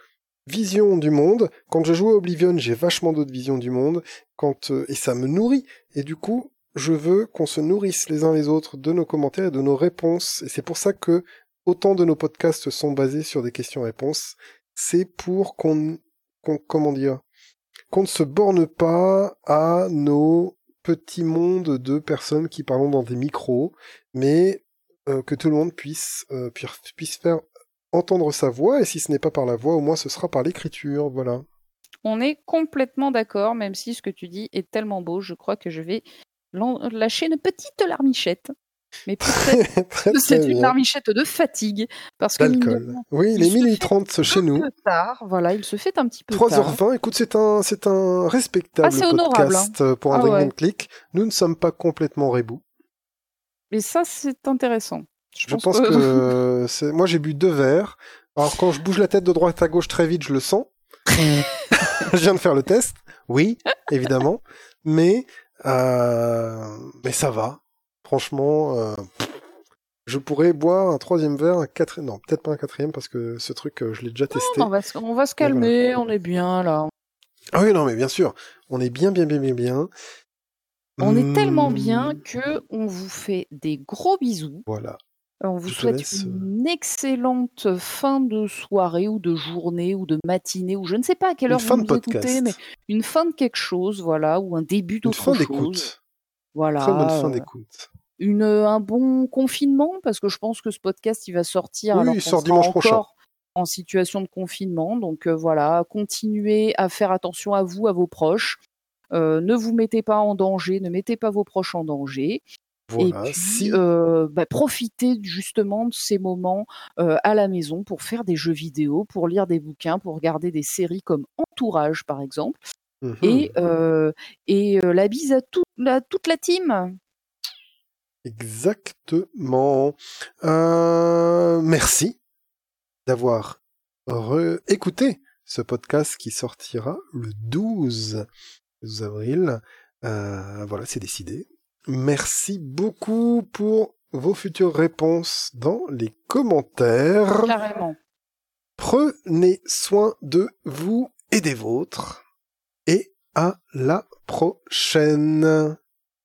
visions du monde. Quand je joue à Oblivion, j'ai vachement d'autres visions du monde. Quand euh, et ça me nourrit. Et du coup, je veux qu'on se nourrisse les uns les autres de nos commentaires et de nos réponses. Et c'est pour ça que autant de nos podcasts sont basés sur des questions-réponses. C'est pour qu'on, comment dire, qu'on ne se borne pas à nos petits mondes de personnes qui parlent dans des micros, mais euh, que tout le monde puisse, euh, puisse faire entendre sa voix, et si ce n'est pas par la voix, au moins ce sera par l'écriture, voilà. On est complètement d'accord, même si ce que tu dis est tellement beau, je crois que je vais lâcher une petite larmichette. Mais c'est une bien. larmichette de fatigue, parce que D'alcool. Oui, il il est minuit fait 30 chez nous. tard, voilà, il se fait un petit peu tard. 3h20, écoute, c'est un, c'est un respectable podcast euh, pour un Ah ouais. and Click. Nous ne sommes pas complètement rebou. Mais ça, c'est intéressant. Je, Je pense que c'est, moi j'ai bu deux verres. Alors quand je bouge la tête de droite à gauche très vite, je le sens. je viens de faire le test. Oui, évidemment. Mais, euh, mais ça va. Franchement, euh, je pourrais boire un troisième verre, un quatrième, non, peut-être pas un quatrième parce que ce truc, euh, je l'ai déjà testé. on va, se- on va se voilà. calmer, on est bien là. Ah oui, non, mais bien sûr. On est bien, bien, bien, bien, bien. On est tellement Hmm, bien que on vous fait des gros bisous. Voilà. On vous Je souhaite laisse, euh, une excellente fin de soirée ou de journée ou de matinée ou je ne sais pas à quelle Une heure fin vous nous écoutez, mais une fin de quelque chose, voilà, ou un début Une d'autre fin chose. d'écoute. Voilà. Très bonne fin euh, d'écoute. Une, un bon confinement? Parce que je pense que ce podcast il va sortir Oui, alors il qu'on sort sera dimanche prochain. en situation de confinement. Donc euh, voilà, continuez à faire attention à vous, à vos proches. Euh, ne vous mettez pas en danger, ne mettez pas vos proches en danger. Voilà. Et puis, si euh, bah, profitez justement de ces moments euh, à la maison pour faire des jeux vidéo, pour lire des bouquins, pour regarder des séries comme Entourage par exemple. Mhm. Et, euh, et euh, la bise à, tout- à toute la team. Exactement. Euh, merci d'avoir écouté ce podcast qui sortira le 12, 12 avril. Euh, voilà, c'est décidé. Merci beaucoup pour vos futures réponses dans les commentaires. Carrément. Prenez soin de vous et des vôtres. Et à la prochaine.